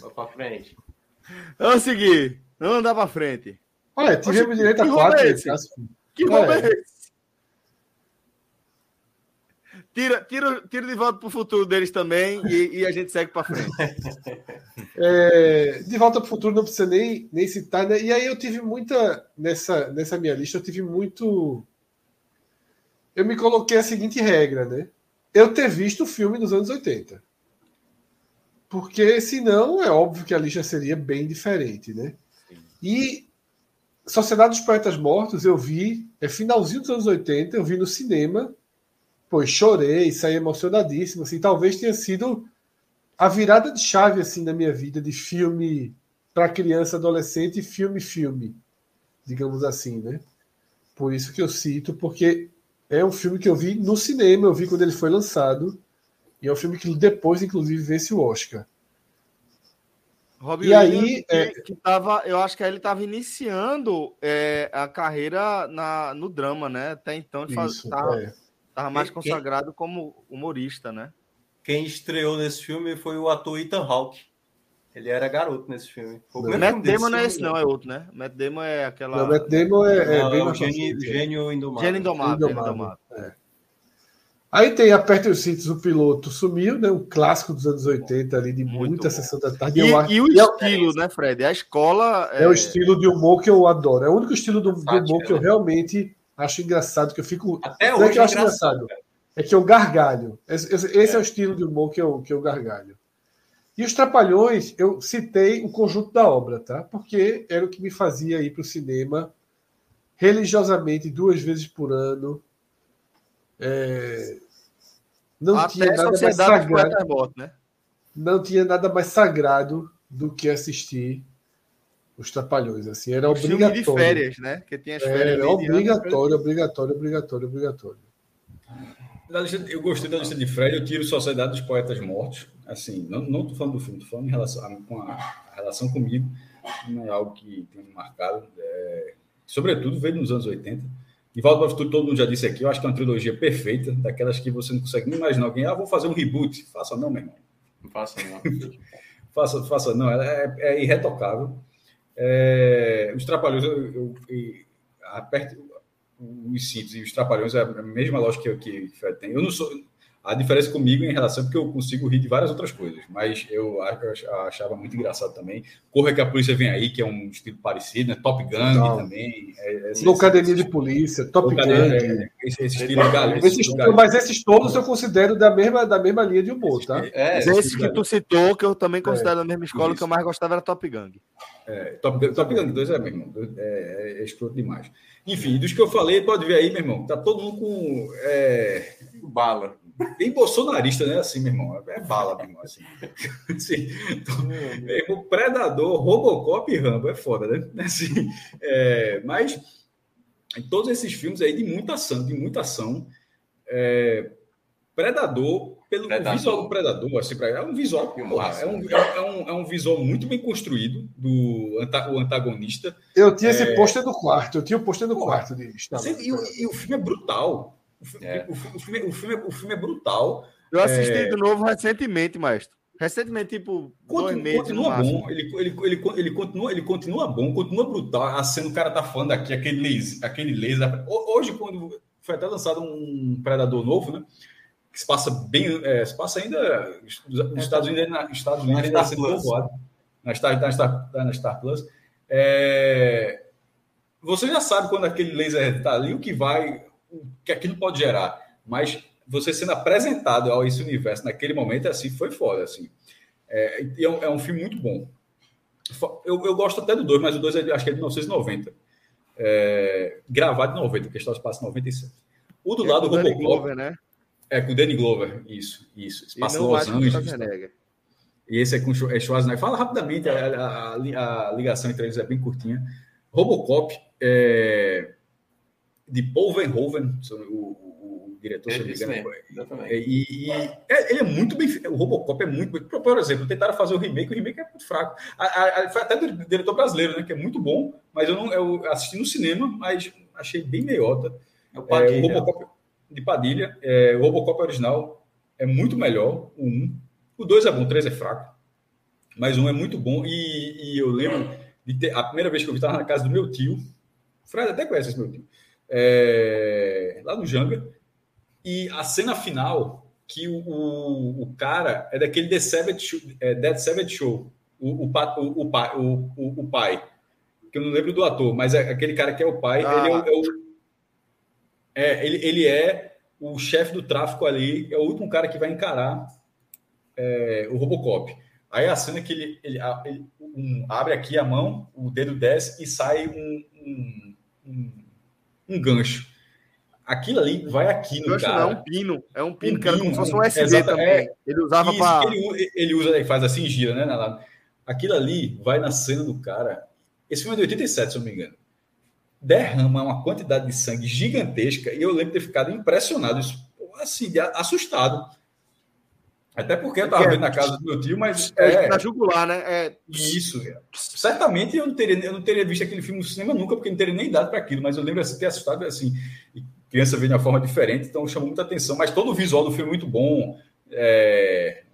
Vamos pra frente. Vamos seguir. Vamos andar pra frente. Olha, tivemos direito a quatro. É que roubo é esse? Tira, tira, tira de volta para o futuro deles também e, e, a gente segue para frente. [LAUGHS] É, de volta para o futuro não precisa nem, nem citar, né? E aí eu tive muita. Nessa, nessa minha lista, eu tive muito. Eu me coloquei a seguinte regra, né? Eu ter visto o filme dos anos 80. Porque senão é óbvio que a lista seria bem diferente, né? E Sociedade dos Poetas Mortos eu vi, é finalzinho dos anos 80, eu vi no cinema Pô, chorei, saí emocionadíssimo, assim, talvez tenha sido a virada de chave assim na minha vida de filme para criança, adolescente e filme filme, digamos assim, né? Por isso que eu cito, porque é um filme que eu vi no cinema, eu vi quando ele foi lançado, e é um filme que depois, inclusive, vence o Oscar. Robin e aí, que, é... que tava, eu acho que ele estava iniciando é, a carreira na, no drama, né? Até então ele faz, tava, é. Mais consagrado quem, como humorista, né? Quem estreou nesse filme foi o ator Ethan Hawke. Ele era garoto nesse filme. O Matt Damon não é esse, não, é outro, né? Matt Damon é aquela. Não, Matt Damon é, é, não, bem é o gênio, gênio Indomável. Gênio Indomável. Indomável. É. Aí tem Aperte os Cintos, o piloto sumiu, né? Um clássico dos anos 80 ali, de Muito muita bom. sessão da tarde. E, e o e é estilo, é, né, Fred? A escola. É... é... o estilo de humor que eu adoro. É o único estilo do, do humor que eu realmente acho engraçado, que eu fico. Até hoje. É que eu acho engraçado. engraçado é que eu gargalho. Esse, esse é. é. o estilo de humor que eu, que eu gargalho. E os Trapalhões, eu citei o conjunto da obra, tá? Porque era o que me fazia ir para o cinema religiosamente duas vezes por ano. É... Não Até tinha nada mais sagrado. né? Não tinha nada mais sagrado do que assistir os Trapalhões. Assim, era obrigatório. de férias, né? Que tinha as férias. Era obrigatório, obrigatório, obrigatório, obrigatório. Eu gostei da lista de Fred, eu tiro Sociedade dos Poetas Mortos. Assim, não, não tô falando do filme, tô falando em relação com a, a relação comigo. Não é algo que tem me marcado. É, sobretudo veio nos anos 80. E Volta para o Futuro, todo mundo já disse aqui, eu acho que é uma trilogia perfeita, daquelas que você não consegue nem imaginar alguém. Ah, vou fazer um reboot. Faça não, meu irmão. Não faça não. [LAUGHS] faça, faça não, é, é irretocável. É, os Trapalhões, eu, eu, eu, os cintos e os trapalhões é a mesma lógica que, que Fred tem. Eu não sou. A diferença comigo em relação, porque eu consigo rir de várias outras coisas, mas eu achava muito engraçado também. Corre que a polícia vem aí, que é um estilo parecido, né? Top Gun não. também. É, é, de Polícia, Top Gun. É, esse, esse estilo galera. Mas esses todos eu considero da mesma, da mesma linha de humor, tá? É, esse que tu citou, que eu também considero da mesma escola, que eu mais gostava era Top Gun. É, Top, Top Gun 2 é mesmo, é, é escroto demais. Enfim, dos que eu falei, pode ver aí, meu irmão, tá todo mundo com é, bala. Bem bolsonarista, né? Assim, meu irmão. É bala, meu irmão. Assim. [LAUGHS] assim então, meu irmão, Predador, Robocop e Rambo. É foda, né? [LAUGHS] Assim, é, mas em todos esses filmes aí de muita ação, de muita ação. É, Predador, pelo Predador. visual do Predador, assim, é um visual, porra, é, um, é, um, é um visual muito bem construído do o antagonista. Eu tinha é... esse pôster do quarto, eu tinha o pôster do quarto de e, e, o filme é brutal. O, é. O, o, filme, o, filme, o filme é brutal. Eu assisti é... de novo recentemente, maestro. Recentemente, tipo, continua, dois meses continua bom. Ele, ele, ele, ele, continua, ele continua bom, continua brutal. A cena o cara tá falando aqui, aquele laser, aquele laser. Hoje, quando foi até lançado um Predador novo, né? Que se passa bem. É, se passa ainda. Nos Estados Unidos, na, Estados Unidos ainda sendo povoado. Na Star, na Star, na Star Plus. É, você já sabe quando aquele laser tá ali, o que vai. O que aquilo pode gerar. Mas você sendo apresentado ao esse universo naquele momento, assim, foi foda, assim. É, é, um, é um filme muito bom. Eu, eu gosto até do 2, mas o 2 é, acho que é de 1990. É, gravado em 90, porque está espaço 97. O do é lado do Robocop... Glover, né? É, com o Danny Glover, isso, isso. Espaço Los Angeles. E esse é com é Schwarzenegger. Fala rapidamente, a, a, a, ligação entre eles é bem curtinha. Robocop, é, de Paul Verhoeven, o, diretor, é, se não me engano. É, e, e é, ele é muito bem O Robocop é muito bem. Por exemplo, tentaram fazer o remake, o remake é muito fraco. A, a, a, foi até do diretor brasileiro, né? Que é muito bom, mas eu não eu assisti no cinema, mas achei bem meiota. É o, é, o Robocop de Padilha, é, o Robocop original é muito melhor, o 1. O 2 é bom, o 3 é fraco. Mas um é muito bom. E, e eu lembro de ter, a primeira vez que eu vi estava na casa do meu tio. O Fred até conhece esse meu tio. É, lá no Janga. E a cena final, que o, o, cara é daquele The Savage Show, é, Dead Savage Show, o, o, o, o, o, o, pai, que eu não lembro do ator, mas é aquele cara que é o pai, ah. ele, é, é, é, ele, ele é o chefe do tráfico ali, é o último cara que vai encarar é, o Robocop. Aí a cena que ele, ele, ele um, abre aqui a mão, o dedo desce e sai um, um, um, um gancho aquilo ali vai aqui no cara. Não, é um pino. É um pino, um que era como se fosse um SD também. É, ele usava para. Ele, ele usa e faz assim, gira, né? Aquilo ali vai na cena do cara. Esse filme é de 87, se eu não me engano. Derrama uma quantidade de sangue gigantesca e eu lembro de ter ficado impressionado, assim, assustado. Até porque eu estava vendo na casa do meu tio, mas. É, é na jugular, né? É... Isso. Certamente eu não, teria, eu não teria visto aquele filme no cinema nunca, porque não teria nem idade para aquilo, mas eu lembro assim, ter assustado assim criança vê de uma forma diferente, então chamou muita atenção. Mas todo o visual do filme é muito bom. É...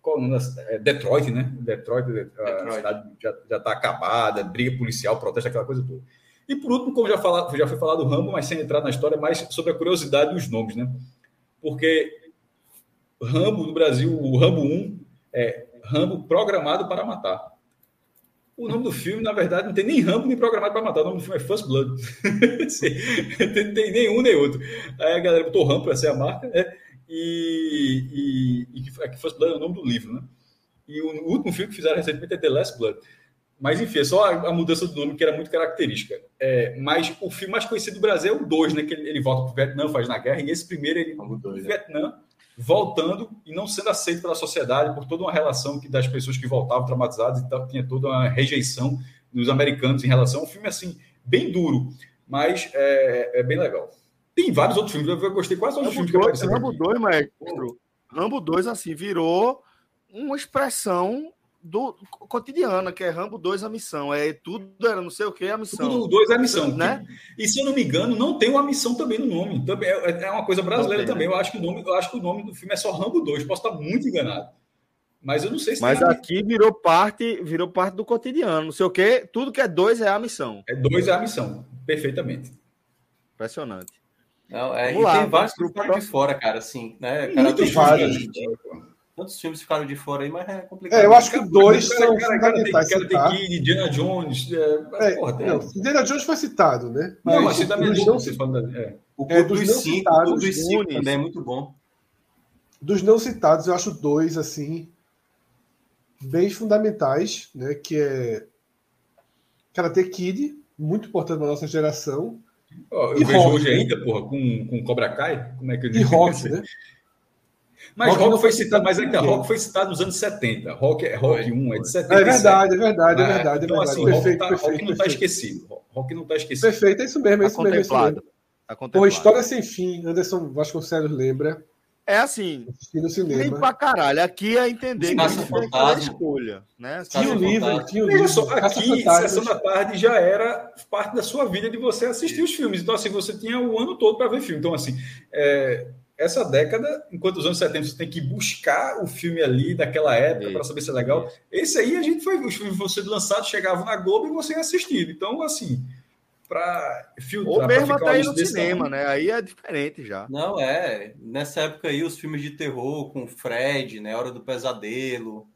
Qual o nome? É Detroit, né? Detroit, Detroit. a cidade já está acabada, briga policial, protesto, aquela coisa toda. E por último, como já, fala, já foi falado o Rambo, mas sem entrar na história, mais sobre a curiosidade dos nomes, né? Porque Rambo no Brasil, o Rambo 1 é Rambo programado para matar. O nome do filme, na verdade, não tem nem Rambo nem programado para matar. O nome do filme é First Blood. [LAUGHS] não tem nenhum nem outro. Aí a galera botou Rambo para ser a marca, né? E, e, e é First Blood é o nome do livro, né? E o último filme que fizeram recentemente é The Last Blood. Mas, enfim, é só a, a mudança do nome que era muito característica. É, mas o filme mais conhecido do Brasil é o 2, né? Que ele, ele volta para o Vietnã, faz na guerra, e esse primeiro ele. O dois, Vietnã. Voltando e não sendo aceito pela sociedade por toda uma relação que das pessoas que voltavam traumatizadas e tal, tinha toda uma rejeição dos americanos em relação. Um filme assim bem duro, mas é, é bem legal. Tem vários outros filmes, eu gostei quase todos os filmes que apareceram. Rambo 2, maestro. Rambo 2 assim virou uma expressão do cotidiana, que é Rambo 2 a missão. É tudo era não sei o que a missão. Tudo 2 é a missão, né? E se eu não me engano, não tem uma missão também no nome. Também é, é uma coisa brasileira também. Eu acho que o nome, eu acho que o nome do filme é só Rambo 2. Posso estar muito enganado. Mas eu não sei se Mas aqui virou parte, virou parte do cotidiano. Não sei o que, tudo que é dois é a missão. É dois é a missão, perfeitamente. Impressionante. Não, é, e lá, tem vários grupos de fora, cara, assim, né? Cara, Muito vários. Tantos filmes ficaram de fora aí, mas é complicado. É, eu acho que dois cara, são cara, fundamentais. Cara, cara, tem Indiana Jones. É, é, porra, não, Indiana Jones foi citado, né? Não, mas você também não, você falando, é. O é, dos, dos cinco, citados, dos cinco também é muito bom. Dos não citados, eu acho dois, assim, bem fundamentais, né? Que é Karate Kid, muito importante para nossa geração. Oh, eu e vejo rock, hoje né? ainda, porra, com, com Cobra Kai. Como é que eu digo? E rock, né? [LAUGHS] Mas rock, rock foi citado, mas ainda rock foi citado nos anos 70. Rock, rock 1 é de 70. É verdade, é verdade, é verdade. Então, é verdade. assim, perfeito, rock, tá, perfeito, rock não está esquecido. Rock não está esquecido. Perfeito, é isso mesmo, é tá isso mesmo. É isso mesmo. Tá Pô, História Sem Fim, Anderson Vasconcelos lembra. É assim, no cinema. nem pra caralho. Aqui é entender que é escolha. Né? Tinha o livro, tinha o livro. Só, aqui, Sessão da Tarde já era parte da sua vida de você assistir os filmes. Então, assim, você tinha o ano todo para ver filme. Então, assim, é, essa década, enquanto os anos 70 você tem que buscar o filme ali daquela época para saber se é legal. Esse aí a gente foi, os filmes foram sendo lançados, chegavam na Globo e você ia assistindo. Então, assim, para filtrar. Ou mesmo até ir no cinema, né? Aí é diferente já. Não, é. Nessa época aí, os filmes de terror com Fred, né? Hora do Pesadelo,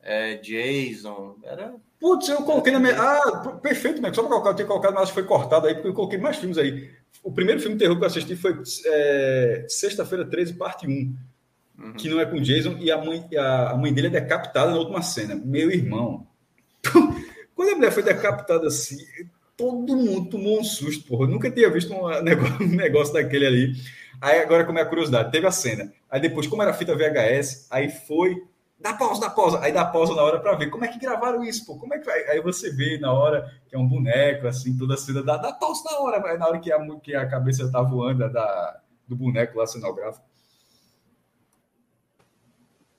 é, Jason, era... Putz, eu coloquei na minha... Ah, perfeito, né? Só para colocar, eu tinha colocado, mas foi cortado aí, porque eu coloquei mais filmes aí. O primeiro filme de terror que eu assisti foi é, Sexta-feira 13, parte 1. Uhum. Que não é com Jason, e a mãe, a, a mãe dele é decapitada na última cena. Meu irmão. [LAUGHS] Quando a mulher foi decapitada assim, todo mundo tomou um susto, porra. Eu nunca tinha visto um [LAUGHS] negócio, um negócio daquele ali. Aí agora, como é a curiosidade, teve a cena. Aí depois, como era fita VHS, aí foi. Dá pausa, dá pausa. Aí dá pausa na hora para ver. Como é que gravaram isso, pô? Como é que vai? Aí você vê na hora que é um boneco, assim, toda a cena. Dá, dá pausa na hora, aí na hora que a, que a cabeça tá voando da, do boneco lá cenográfico.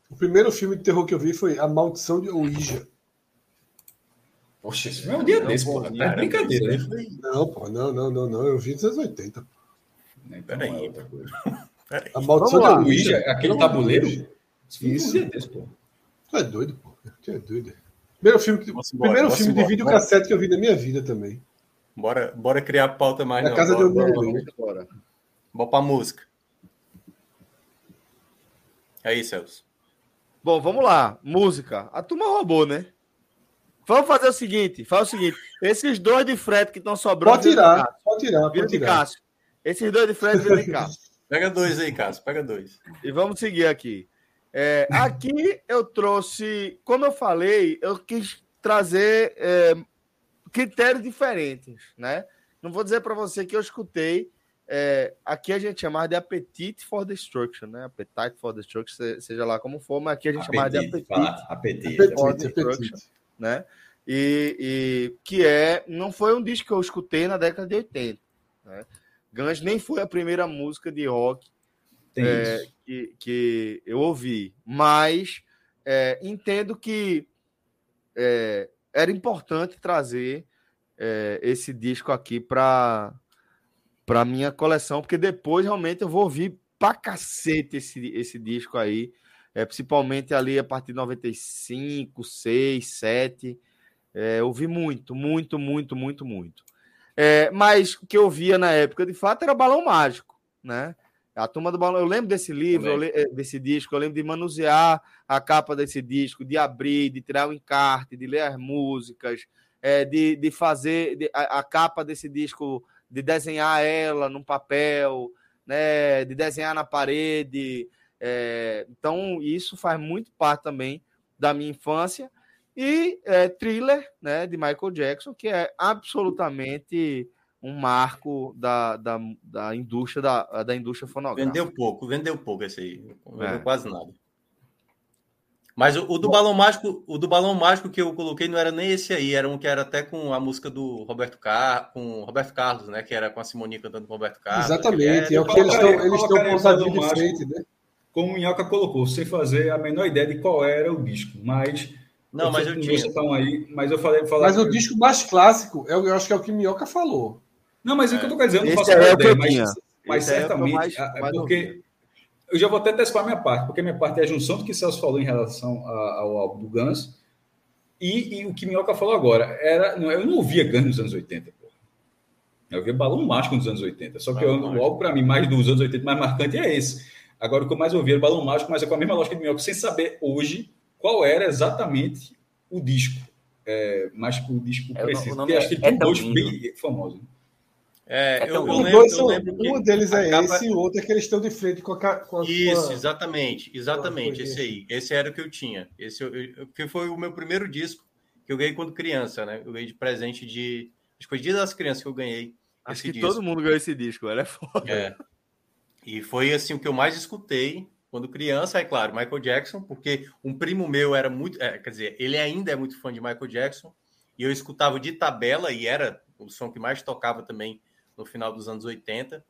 O primeiro filme de terror que eu vi foi A Maldição de Ouija. Poxa, isso não é um dia não, desse, pô. Tá é brincadeira, né? Foi... Não, pô, não, não, não, não. Eu vi nos anos 80. Então, Peraí. Peraí. A maldição da Ouija, aquele tabuleiro. Isso. Desse, pô. Tu é doido, pô. Tu é doido. Primeiro filme, primeiro filme de videocassete que eu vi na minha vida também. Bora, bora criar pauta mais. Na não. casa bora, de um amigo Bora. Bora pra música. É isso, Celso. Bom, vamos lá. Música. A turma roubou, né? Vamos fazer o seguinte: faz o seguinte. Esses dois de frete que estão sobrando. Pode tirar, pode tirar, pode tirar. Cássio. Esses dois de frete viram de cá. Pega dois aí, Cássio, pega dois. E vamos seguir aqui. É, aqui eu trouxe, como eu falei, eu quis trazer é, critérios diferentes, né? Não vou dizer para você que eu escutei. É, aqui a gente chama de Appetite for Destruction, né? Appetite for Destruction, seja lá como for, mas aqui a gente chama de Appetite, apetite, for Destruction né? E, e, que é não foi um disco que eu escutei na década de 80. Né? Guns nem foi a primeira música de rock é, que, que eu ouvi, mas é, entendo que é, era importante trazer é, esse disco aqui para para minha coleção, porque depois realmente eu vou ouvir pra cacete esse, esse disco aí é, principalmente ali a partir de 95, 6, 7. É, eu vi muito, muito, muito, muito, muito. É, mas o que eu via na época, de fato, era Balão Mágico, né? A turma do balão. Eu lembro desse livro, é, desse disco, eu lembro de manusear a capa desse disco, de abrir, de tirar o encarte, de ler as músicas, é, de, de fazer de, a, a, capa desse disco, de desenhar ela num papel, né? De desenhar na parede. É, então, isso faz muito parte também da minha infância. E é, thriller né, de Michael Jackson, que é absolutamente um marco da, da, da indústria da, da indústria fonográfica. Vendeu pouco, vendeu pouco esse aí. Vendeu é. quase nada. Mas o, o, do Balão Mágico, o do Balão Mágico que eu coloquei não era nem esse aí, era um que era até com a música do Roberto Car... com Roberto Carlos, né? Que era com a Simone cantando com o Roberto Carlos. Exatamente, é o que eles estão eles estão de frente, né? como o Minhoca colocou, sem fazer a menor ideia de qual era o disco, mas não, mas eu tinha. Estão aí, mas eu falei, falei Mas o disco mais clássico, eu, eu acho que é o que o Minhoca falou. Não, mas é o que eu tô dizendo, eu não faço é ideia, mas, mas certamente, é mais, mais porque eu já vou até testar a minha parte, porque a minha parte é a junção do que o Celso falou em relação ao álbum do Guns e, e o que Minhoca falou agora. Era, eu não ouvia Guns nos anos 80, pô. Eu ouvia Balão Mágico nos anos 80, só que eu, o álbum para mim mais dos anos 80 mais marcante é esse. Agora, o que eu mais ouvi era Balão Mágico, mas é com a mesma lógica de Minhoca, sem saber hoje qual era exatamente o disco. É, mas o disco é, preciso. Porque acho que tem é dois bem famosos. É, é eu, eu, lembro, dois eu lembro um deles é capa... esse e o outro é que eles estão de frente com a. Com a Isso, exatamente, exatamente, esse aí. Esse era o que eu tinha. Esse eu, eu, que foi o meu primeiro disco que eu ganhei quando criança, né? Eu ganhei de presente de. Acho que foi Dia das Crianças que eu ganhei. Acho que disco. todo mundo ganhou esse disco, era foda. É. E foi assim o que eu mais escutei quando criança, é claro, Michael Jackson, porque um primo meu era muito, é, quer dizer, ele ainda é muito fã de Michael Jackson. e eu escutava de tabela, e era o som que mais tocava também no final dos anos 80.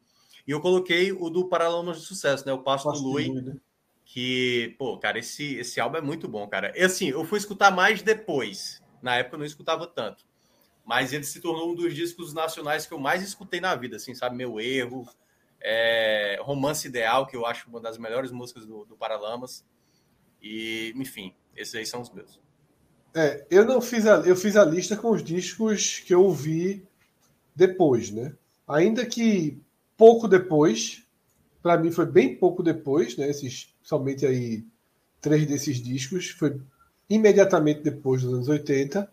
E eu coloquei o do Paralamas de Sucesso, né? O Passo, Passo do Lui. Né? Que, pô, cara, esse, esse álbum é muito bom, cara. E assim, eu fui escutar mais depois. Na época eu não escutava tanto. Mas ele se tornou um dos discos nacionais que eu mais escutei na vida, assim, sabe? Meu Erro, é, Romance Ideal, que eu acho uma das melhores músicas do, do Paralamas. E, enfim, esses aí são os meus. É, eu não fiz a, eu fiz a lista com os discos que eu ouvi depois, né? Ainda que pouco depois, para mim foi bem pouco depois, né? Esses, somente aí três desses discos, foi imediatamente depois dos anos 80.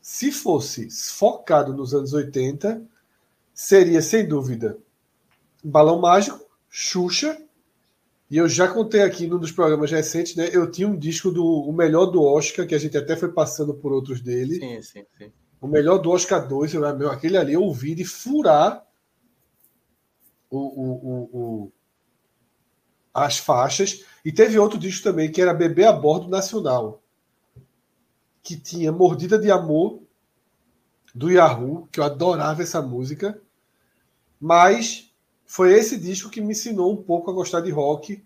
Se fosse focado nos anos 80, seria sem dúvida Balão Mágico, Xuxa, e eu já contei aqui num dos programas recentes, né? Eu tinha um disco do o melhor do Oscar, que a gente até foi passando por outros dele. Sim, sim, sim. O melhor do Oscar 2, eu, meu, aquele ali eu ouvi de furar o, o, o, o, as faixas. E teve outro disco também, que era Bebê a Bordo Nacional, que tinha Mordida de Amor, do Yahoo, que eu adorava essa música. Mas foi esse disco que me ensinou um pouco a gostar de rock,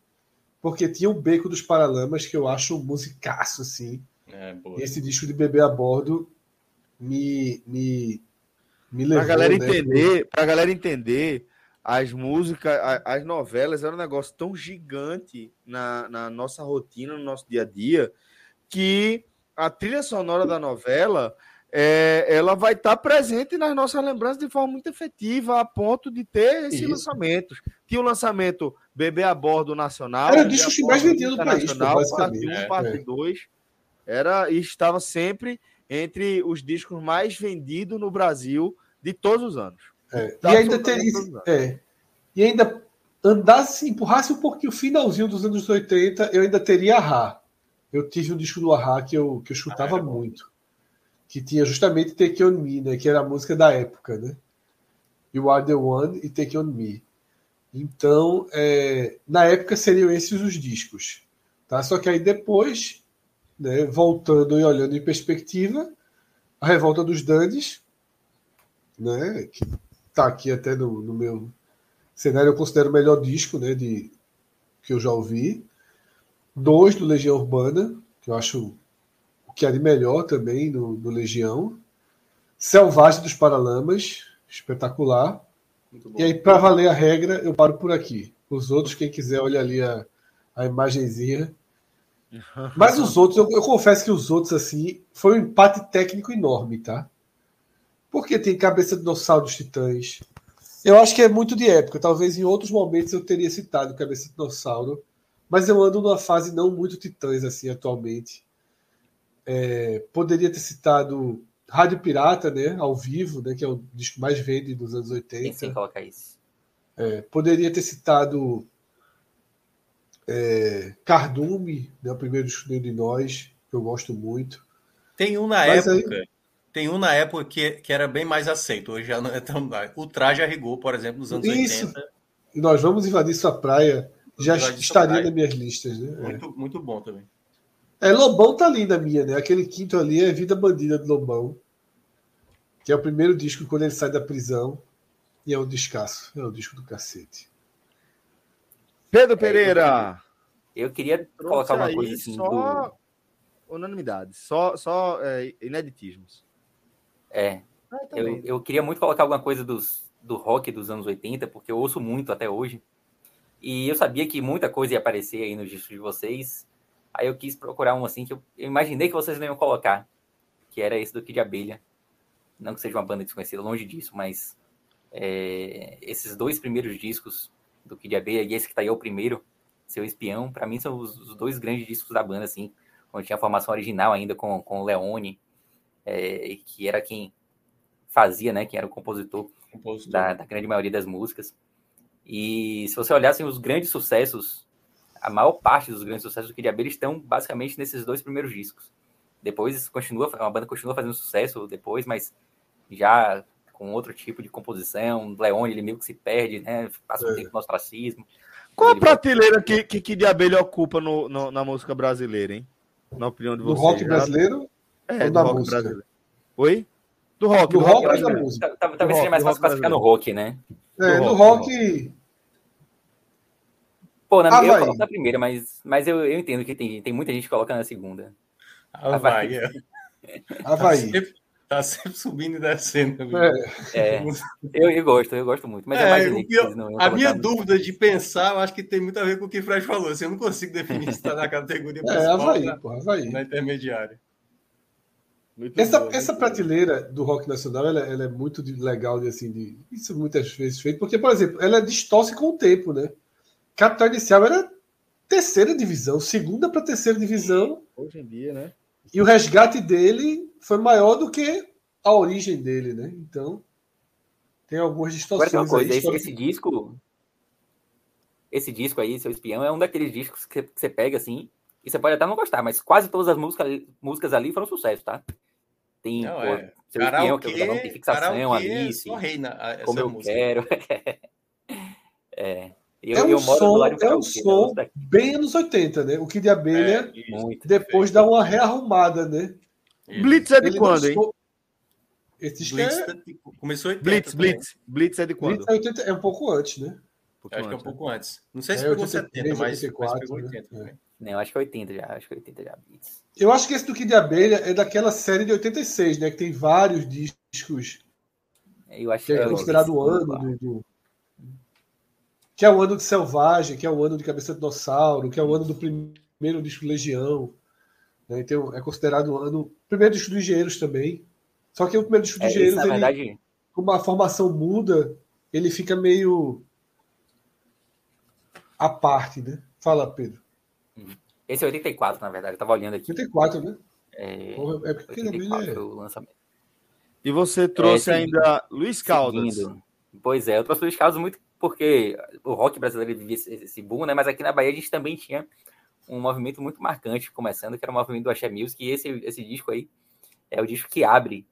porque tinha o Beco dos Paralamas, que eu acho um musicaço, assim. É, esse disco de Bebê a Bordo me, me, me levou. Pra galera, né, entender, pra galera entender, as músicas, as novelas eram um negócio tão gigante na, na nossa rotina, no nosso dia a dia, que a trilha sonora da novela é, ela vai estar tá presente nas nossas lembranças de forma muito efetiva, a ponto de ter esses Isso. lançamentos. Tinha o lançamento Bebê a Bordo Nacional. Era o disco que mais vendia no país, parte 1, parte 2. É. Era, e estava sempre entre os discos mais vendidos no Brasil de todos os anos. É. E ainda teria. É. E ainda andasse, empurrasse um pouquinho o finalzinho dos anos 80, eu ainda teria Ahá. Eu tive um disco do Ahá que eu, que eu escutava ah, muito. Que tinha justamente Take On Me, né? Que era a música da época, né? You Are The One e Take On Me. Então, é, na época seriam esses os discos. Tá? Só que aí depois, né, voltando e olhando em perspectiva, a Revolta dos Dandes, né, que está aqui até no, no, meu cenário, eu considero o melhor disco né, de, que eu já ouvi. Dois do Legião Urbana, que eu acho o que há de melhor também no, no Legião. Selvagem dos Paralamas, espetacular. E aí, para valer a regra, eu paro por aqui. Os outros, quem quiser, olha ali a, a imagenzinha. [LAUGHS] Mas os outros, eu, eu, confesso que os outros, assim, foi um empate técnico enorme, tá? Porque tem Cabeça de Dinossauro dos Titãs. Eu acho que é muito de época. Talvez em outros momentos eu teria citado Cabeça de Dinossauro. Mas eu ando numa fase não muito Titãs, assim, atualmente. É, poderia ter citado Rádio Pirata, né? Ao vivo, né? Que é o disco mais vende dos anos 80. Tem sim colocar isso. É, poderia ter citado é, Cardume, né, o primeiro disco de nós, que eu gosto muito. Tem um na Mas época, aí... tem um na época que, que era bem mais aceito, hoje já não é tão. O traje a rigor, por exemplo, nos anos Isso. 80. E nós vamos invadir sua praia, já estaria praia. nas minhas listas, né? Muito, é. muito bom também. É, Lobão tá ali na minha, né? Aquele quinto ali é Vida Bandida do Lobão, que é o primeiro disco quando ele sai da prisão. E é um descasso, é o disco do cacete. Pedro Pereira. É, eu queria colocar uma coisa assim. Só do... unanimidade, só, só é, ineditismos. É. Ah, eu, eu queria muito colocar alguma coisa dos, do rock dos anos 80, porque eu ouço muito até hoje. E eu sabia que muita coisa ia aparecer aí nos discos de vocês. Aí eu quis procurar um assim que eu, eu imaginei que vocês não iam colocar, que era esse do Kid Abelha. Não que seja uma banda desconhecida, longe disso, mas é, esses dois primeiros discos do Kid Abelha e esse que tá aí é o primeiro, Seu Espião, para mim são os, os, dois grandes discos da banda, assim, quando tinha a formação original ainda com, com o Leone, é, que era quem fazia, né, quem era o compositor, compositor. Da, da, grande maioria das músicas. E se você olhasse os grandes sucessos, a maior parte dos grandes sucessos do Kid Abelha estão basicamente nesses dois primeiros discos. Depois continua, a banda continua fazendo sucesso depois, mas já com outro tipo de composição. Leone, ele meio que se perde, né? Passa um é. tempo no ostracismo. Qual a prateleira vai... que, que, de abelha ocupa no, no, na música brasileira, hein? Na opinião de vocês. Do rock brasileiro? É, do rock música? brasileiro. Oi? Do rock. Do, do rock, rock ou da música? Talvez seja mais fácil classificar no rock, né? É, Do no rock, rock. Pô, na, Havaí. eu coloco na primeira, mas, mas eu, eu entendo que tem, tem muita gente que coloca na segunda. Havaí. Havaí. Sempre, tá sempre subindo e descendo. viu? É, É, eu, eu gosto, eu gosto muito. Mas é, É, mais o elite, pior- eles não a minha dúvida de pensar, eu acho que tem muito a ver com o que o Fred falou. Assim, eu não consigo definir se está na categoria é principal ou Havaí, na, pô, Havaí. na intermediária. Muito Essa, boa, essa prateleira do rock nacional ela, ela é muito de- legal de assim de isso muitas vezes feito porque por exemplo ela distorce com o tempo né Capital Inicial era terceira divisão segunda para terceira divisão Hoje em dia, né? E o resgate dele foi maior do que a origem dele né então tem algumas Agora distorções coisa, aí, esse, esse disco. Esse disco aí, Seu Espião, é um daqueles discos que, você pega assim, e você pode até não gostar, mas quase todas as músicas, músicas ali foram sucesso, tá? Tem, Não, pô, é. Seu Espião, que Karaokê, eu tem fixação, karaokê Alice, só reina a- essa como eu música. quero. [LAUGHS] é. Eu, é um eu moro do som é um né? som bem anos 80 né o que de abelha É, isso, Muito. depois dá uma rearrumada né isso. Blitz é de Ele quando, hein? esse Blitz, é, tipo, começou em 80 Blitz, também. Blitz. Blitz é de quando? Blitz é 80 é um pouco antes né pouquinho Acho que é um antes, pouco antes. Não sei se É, pegou 83, 70, mas, mas 84, pegou né? 80 também. Não, acho que é 80 já, acho que é 80 já. Beats. Eu acho que esse do Kid de Abelha é daquela série de 86, né? Que tem vários discos Eu acho que é eu- considerado o ano do- Que é o ano de Selvagem, que é o ano de Cabeça de Dinossauro, que é o ano do primeiro disco Legião. Né? Então, é considerado o ano. Primeiro disco dos Engenheiros também. Só que o primeiro disco dos É, Engenheiros, na ele, verdade, como a formação muda, ele fica meio. à parte, né? Fala, Pedro. esse é 84, na verdade, eu tava olhando aqui. 84, né? É, Porra, É porque Kid de 84 Abelha foi o lançamento. E você trouxe É, ainda Luiz Caldas. Seguindo. Pois é, eu trouxe o Luiz Carlos muito porque o rock brasileiro vivia esse, esse boom, né? Mas aqui na Bahia a gente também tinha um movimento muito marcante começando, que era o movimento do Axé Music, e esse, esse disco aí é o disco que abre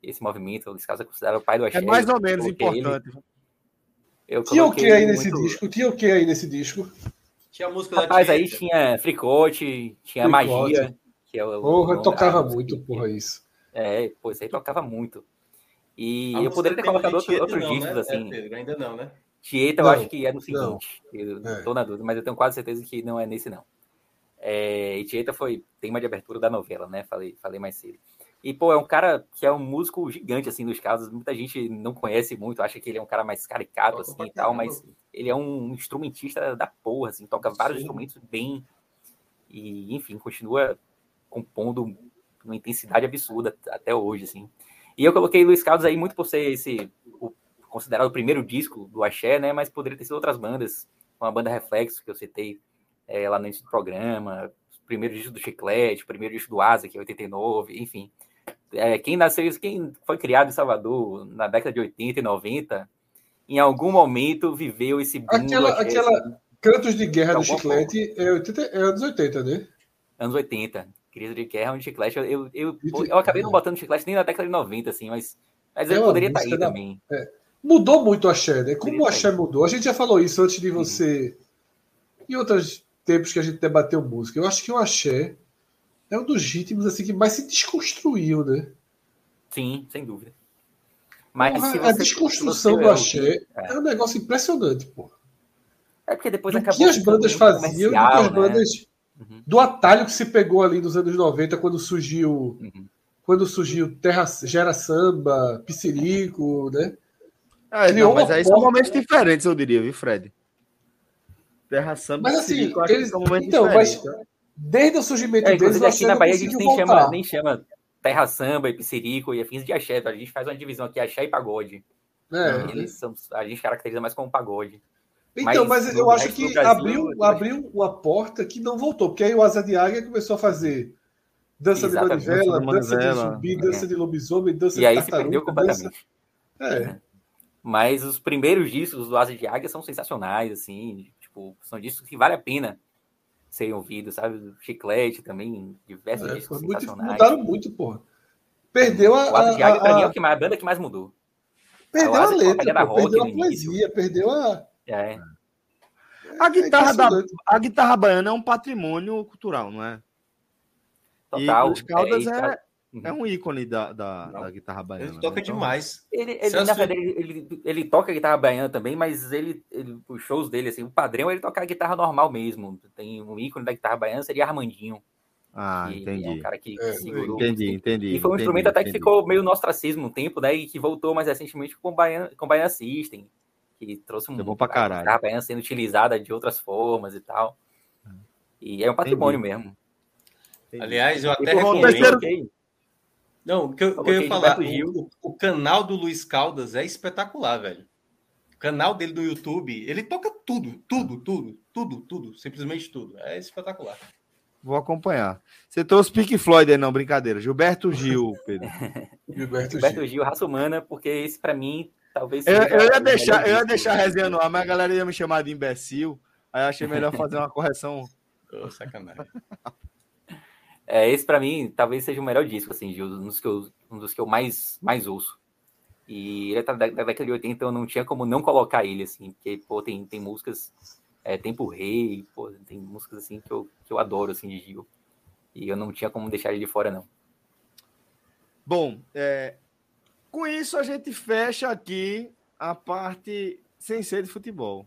esse movimento. O Luiz Carlos é considerado o pai do Axé. É mais ou menos coloquei ele- importante. eu Tinha o que aí nesse muito- disco? Tinha o que aí nesse disco? Tinha a música Rapaz, da aí tinha Fricote, tinha Fricote. Magia, que é o. Porra, o tocava da muito, porra, isso. É, pô, isso aí tocava muito. E A eu poderia ter colocado outros não, discos, né? assim. É, Pedro, ainda não, né? Tieta, eu Não, acho que é no não. seguinte. Eu É. tô na dúvida, mas eu tenho quase certeza que não é nesse, não. É, e Tieta foi tema de abertura da novela, né? Falei, falei mais cedo. E, pô, é um cara que é um músico gigante, assim, dos casos. Muita gente não conhece muito, acha que ele é um cara mais caricato, assim, e tal, mas ele é um instrumentista da porra, assim, toca vários Sim. instrumentos bem. E, enfim, continua compondo uma intensidade absurda até hoje, assim. E eu coloquei Luiz Carlos aí muito por ser esse, o, considerado o primeiro disco do Axé, né? Mas poderia ter sido outras bandas, uma banda Reflexo, que eu citei é, lá no início do programa, o primeiro disco do Chiclete, o primeiro disco do Asa, que é 89, enfim. É, quem nasceu, quem foi criado em Salvador na década de 80 e 90, em algum momento viveu esse boom Aquela, Axé, aquela assim, Cantos de Guerra do Chiclete é, 80, é anos 80, né? anos 80. Crise de guerra, um chiclete. Eu, eu, eu, eu acabei não botando chiclete nem na década de 90, assim, mas, mas É ele poderia estar aí música da- também. Mudou muito o axé, né? Como o aí. mudou? A gente já falou isso antes de você. Em outros tempos que a gente debateu música. Eu acho que o axé é um dos ritmos assim, que mais se desconstruiu, né? Sim, sem dúvida. Mas Porra, a desconstrução do axé é. é um negócio impressionante, pô. É porque depois Do acabou que as bandas faziam, do que as né? bandas. Uhum. Do atalho que se pegou ali nos anos 90, quando surgiu. Uhum. Quando surgiu Terra Gera Samba, Piscirico, né? Ah, não, mas aí são porta- momentos diferentes, eu diria, viu, Fred? Terra Samba Mas e assim, eles- são momentos então, mas- diferentes, tá? Desde o surgimento É, deles, aqui na Bahia a gente nem voltar. chama, nem chama Terra Samba e Piscirico e afins de axé. tá? A gente faz uma divisão aqui, axé e pagode. É. Eles são, a gente caracteriza mais como pagode. Então, mas, Mas eu acho que Brasil, abriu, abriu uma porta que não voltou, porque aí o Asa de Águia começou a fazer dança Exatamente, de manivela, dança de dança zumbi, é. dança de lobisomem, dança E de aí se tartaruga. perdeu dança... completamente. É. Mas os primeiros discos do Asa de Águia são sensacionais, assim. Tipo, são discos que vale a pena serem ouvidos, sabe? O Chiclete também, diversos É, discos foi muito, sensacionais. mudaram muito, porra. Perdeu a, O Asa de Águia, a- pra mim, é a- o que mais, a banda que mais mudou. perdeu a a letra, da pô, Rock perdeu a início. poesia, perdeu a. É. A guitarra, da, impressionante. a guitarra baiana é um patrimônio cultural, não é? Total. E os Caldas É, é, é um ícone da, da, da guitarra baiana. Ele toca né? demais. Ele, ele, na verdade, ele, ele, ele, toca guitarra baiana também, mas ele, ele, os shows dele, assim, o padrão ele toca a guitarra normal mesmo. Tem um ícone da guitarra baiana, seria Armandinho. Ah, entendi. É um cara que, é, segurou. Entendi, entendi. E foi um entendi, instrumento até entendi. que ficou meio no ostracismo um tempo, né? E que voltou mais recentemente com o Baiana, com o Baiana System, que trouxe um. É bom pra caralho. A guitarra baiana sendo utilizada de outras formas e tal. E é um patrimônio Entendi. mesmo. Entendi. Aliás, eu até recomendo. terceiro-. Não, o que eu, que eu ia falar, o, o- canal do Luiz Caldas é espetacular, velho. O canal dele do YouTube, ele toca tudo, tudo, tudo, tudo, tudo, simplesmente tudo. É espetacular. Vou acompanhar. Você trouxe Pink Floyd aí, não, brincadeira. Gilberto Gil, [LAUGHS] Pedro. Gilberto Gilberto Gil. Gil, raça humana, porque esse pra mim talvez Eu, seja eu ia deixar, eu ia deixar a resenha no ar, mas a galera ia me chamar de imbecil. Aí eu achei melhor fazer uma correção. Ô, sacanagem. [LAUGHS] É, esse pra mim talvez seja o melhor disco, assim, Gil, um dos que eu, um dos que eu mais, mais ouço. E ele é da, da década de 80, eu não tinha como não colocar ele, assim, porque, pô, tem, tem músicas, é, Tempo Rei, pô, tem músicas, assim, que eu, que eu adoro, assim, de Gil. E eu não tinha como deixar ele de fora, não. Bom, é, com isso a gente fecha aqui a parte sem ser de futebol.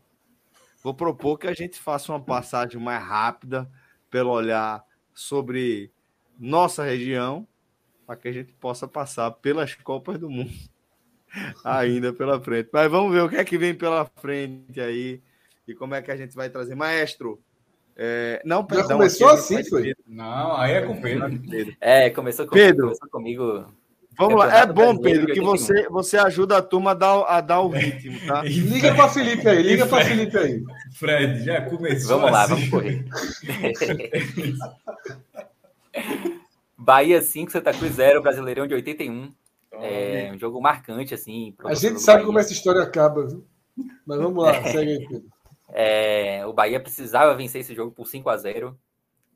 Vou propor que a gente faça uma passagem mais rápida pelo olhar sobre nossa região, para que a gente possa passar pelas Copas do Mundo [LAUGHS] ainda pela frente. Mas vamos ver o que é que vem pela frente aí e como é que a gente vai trazer. Maestro, é, não, Já perdão, começou a gente assim, foi? Não, aí é com o Pedro. Pedro. É, começou, com, Pedro. começou comigo. Vamos lá. É bom, Pedro, que 81. você, você ajuda a turma a dar, a dar o ritmo, tá? [LAUGHS] Liga para Felipe aí, liga para Felipe aí. Fred, já começou Vamos lá, assim. vamos correr. [LAUGHS] Bahia 5, Santa Cruz 0, Brasileirão de 81. É um jogo marcante, assim. pro A gente sabe Bahia. como essa história acaba, viu? Mas vamos lá, [LAUGHS] segue aí, Pedro. É, o Bahia precisava vencer esse jogo por 5 a 0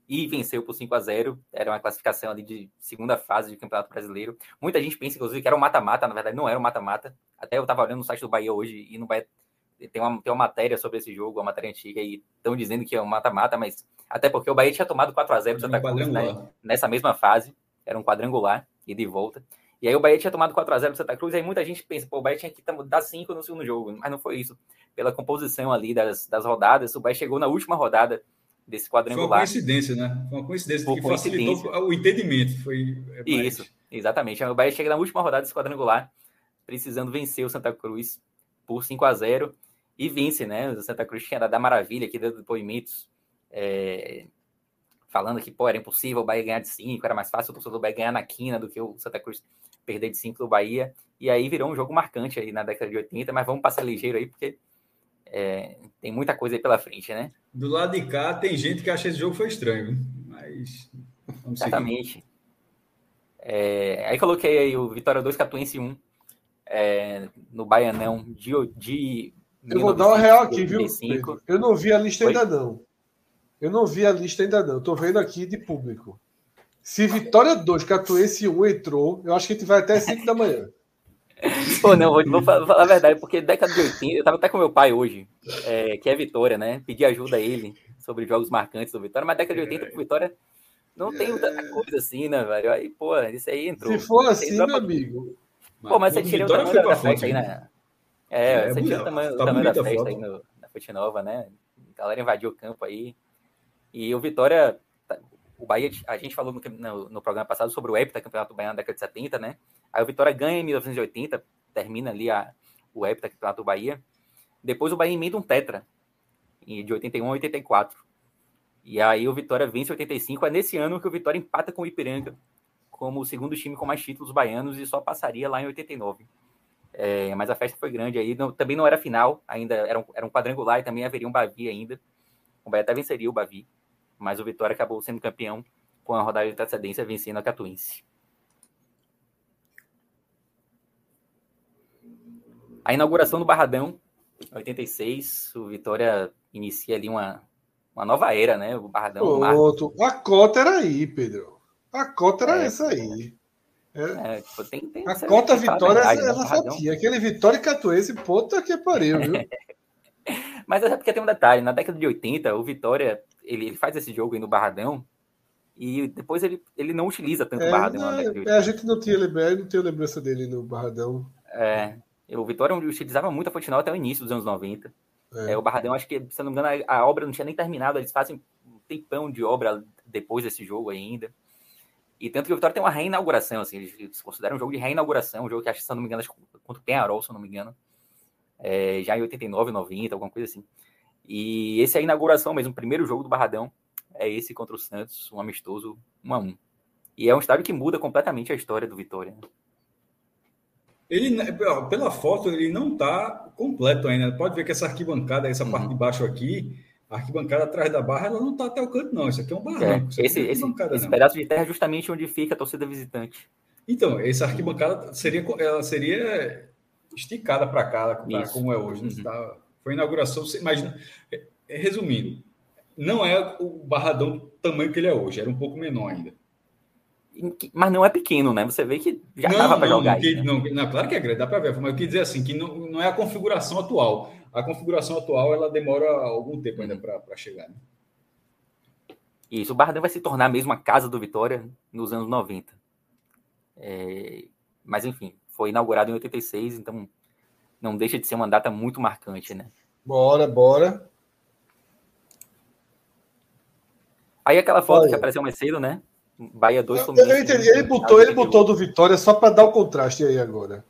e venceu por 5 a 0 Era uma classificação ali de segunda fase de Campeonato Brasileiro. Muita gente pensa, inclusive, que era um mata-mata. Na verdade, não era um mata-mata. Até eu estava olhando no site do Bahia hoje e no Bahia tem uma, tem uma matéria sobre esse jogo, uma matéria antiga, e estão dizendo que é um mata-mata, mas até porque o Bahia tinha tomado 4 a 0 do Santa Cruz, né? Nessa mesma fase, era um quadrangular, e de volta. E aí o Bahia tinha tomado 4x0 do Santa Cruz, e aí muita gente pensa, pô, o Bahia tinha que dar 5 no segundo jogo, mas não foi isso. Pela composição ali das, das rodadas, o Bahia chegou na última rodada desse Foi uma quadrangular. coincidência, né? Foi uma coincidência Foi que facilitou coincidência. o entendimento. Foi, é, Isso, exatamente. O Bahia chega na última rodada desse quadrangular, precisando vencer o Santa Cruz por 5 a 0 e vence, né? O Santa Cruz tinha dado a maravilha aqui, dando depoimentos, é, falando que, pô, era impossível o Bahia ganhar de 5, era mais fácil o torcedor do Bahia ganhar na quina do que o Santa Cruz perder de 5 do Bahia. E aí virou um jogo marcante aí na década de 80, mas vamos passar ligeiro aí, porque é, tem muita coisa aí pela frente, né? Do lado de cá, tem gente que acha que esse jogo foi estranho, mas vamos. Exatamente. É, aí coloquei aí o Vitória 2, Catuense 1 é, no Baianão de, de Eu vou dar uma real aqui, viu? 1985. Pedro? Eu não vi a lista Oi? ainda não. Eu não vi a lista ainda não. Tô vendo aqui de público. Se Vitória 2, Catuense 1 entrou, eu acho que a gente vai até 5 da manhã. [LAUGHS] Pô, não, vou, vou falar a verdade, porque década de 80, eu tava até com meu pai hoje, é, que é Vitória, né? Pedi ajuda a ele sobre jogos marcantes do Vitória, mas década de 80 pro Vitória não tem tanta coisa assim, né, velho? Aí, pô, isso aí entrou. Se for assim, meu pra- amigo. Pô, mas você tira o tamanho da pra festa fonte, aí né? na. É, É, você tira o tamanho, Tá tamanho da festa aí no, na Fonte Nova, né? A galera invadiu o campo aí. E o Vitória. O Bahia, a gente falou no, no, no programa passado sobre o Hepta, Campeonato Baiano da década de 70, né? Aí o Vitória ganha em 1980, termina ali a, o Hepta, Campeonato do Bahia. Depois o Bahia emenda um Tetra, de 81 a 84. E aí o Vitória vence em 85. É nesse ano que o Vitória empata com o Ipiranga, como o segundo time com mais títulos baianos, e só passaria lá em 89. É, mas a festa foi grande aí. Não- também não era final, ainda era um, era um quadrangular e também haveria um Bavi ainda. O Bahia até venceria o Bavi, mas o Vitória acabou sendo campeão com a rodada de antecedência vencendo a Catuense. A inauguração do Barradão, 86, o Vitória inicia ali uma, uma nova era, né? O Barradão Pronto. A cota era aí, Pedro. A cota era É, essa aí. É, tipo, tem, tem, A cota Vitória verdade, né? ela Barradão. fatia. Aquele Vitória e Catuense, puta que pariu, viu? [LAUGHS] Mas é porque tem um detalhe, na década de 80, o Vitória, ele, ele faz esse jogo aí no Barradão, E depois ele, ele não utiliza tanto é, o Barradão. Não, né? é, a gente não tinha lembrança, não tinha lembrança dele no Barradão. É, o Vitória utilizava muito a Fontenal até o início dos anos 90. É. É, o Barradão, acho que, se eu não me engano, a, a, obra não tinha nem terminado, eles fazem um tempão de obra depois desse jogo ainda. E tanto que o Vitória tem uma reinauguração, assim, eles consideram um jogo de reinauguração, um jogo que acho se eu não me engano, acho, contra o Penharol, se eu não me engano. É, já em 89, 90, alguma coisa assim. E esse é a inauguração mesmo, o primeiro jogo do Barradão é esse contra o Santos, um amistoso 1 a 1 E é um estádio que muda completamente a história do Vitória. Né? Ele, pela foto, ele não está completo ainda. Pode ver que essa arquibancada, essa uhum. parte de baixo aqui, a arquibancada atrás da barra, ela não está até o canto, não. Isso aqui é um barranco. É, esse, é esse, esse pedaço de terra é justamente onde fica a torcida visitante. Então, essa arquibancada seria, ela seria esticada para cá, pra, como é hoje. Né? Uhum. Tá, foi inauguração, imagina. Resumindo, não é o barradão do tamanho que ele é hoje, era um pouco menor ainda. Mas não é pequeno, né? Você vê que já não, dava para jogar. Que, aí, né? não, não, claro que é grande, dá para ver. Mas eu quis dizer assim, que não, não é a configuração atual. A configuração atual ela demora algum tempo ainda para chegar. Né? Isso, o Barradão vai se tornar mesmo a casa do Vitória nos anos 90. É, mas enfim, foi inaugurado em 86, então não deixa de ser uma data muito marcante, né? Bora, bora. Aí aquela foto Olha. que apareceu mais cedo, né? Bahia 2 Fluminense. Eu entendi. Ele botou, ele botou do Vitória só para dar o contraste aí agora.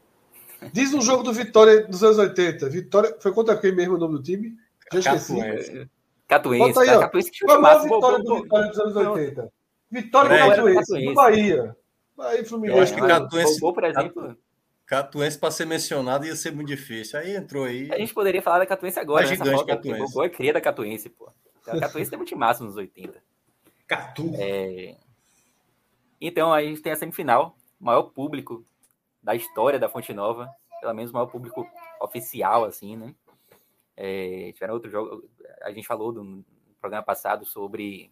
Diz um jogo do Vitória dos anos 80. Vitória. Foi contra quem mesmo o nome do time? Já esqueci. Catuense. Catuense, aí, Catuense que Qual é a vitória do Vitória dos anos 80? Vitória do Catuense, do Bahia. Bahia Fluminense. Eu acho que Catuense, por exemplo. Catuense para ser mencionado ia ser muito difícil. Aí entrou aí. A gente poderia falar da Catuense agora. É gigante Catuense. O gol é cria da Catuense, pô. A Catuense tem muito massa nos 80. Catu. É... Então, a gente tem a semifinal, maior público da história da Fonte Nova, pelo menos o maior público oficial, assim, né? É, tiveram outro jogo, a gente falou no programa passado sobre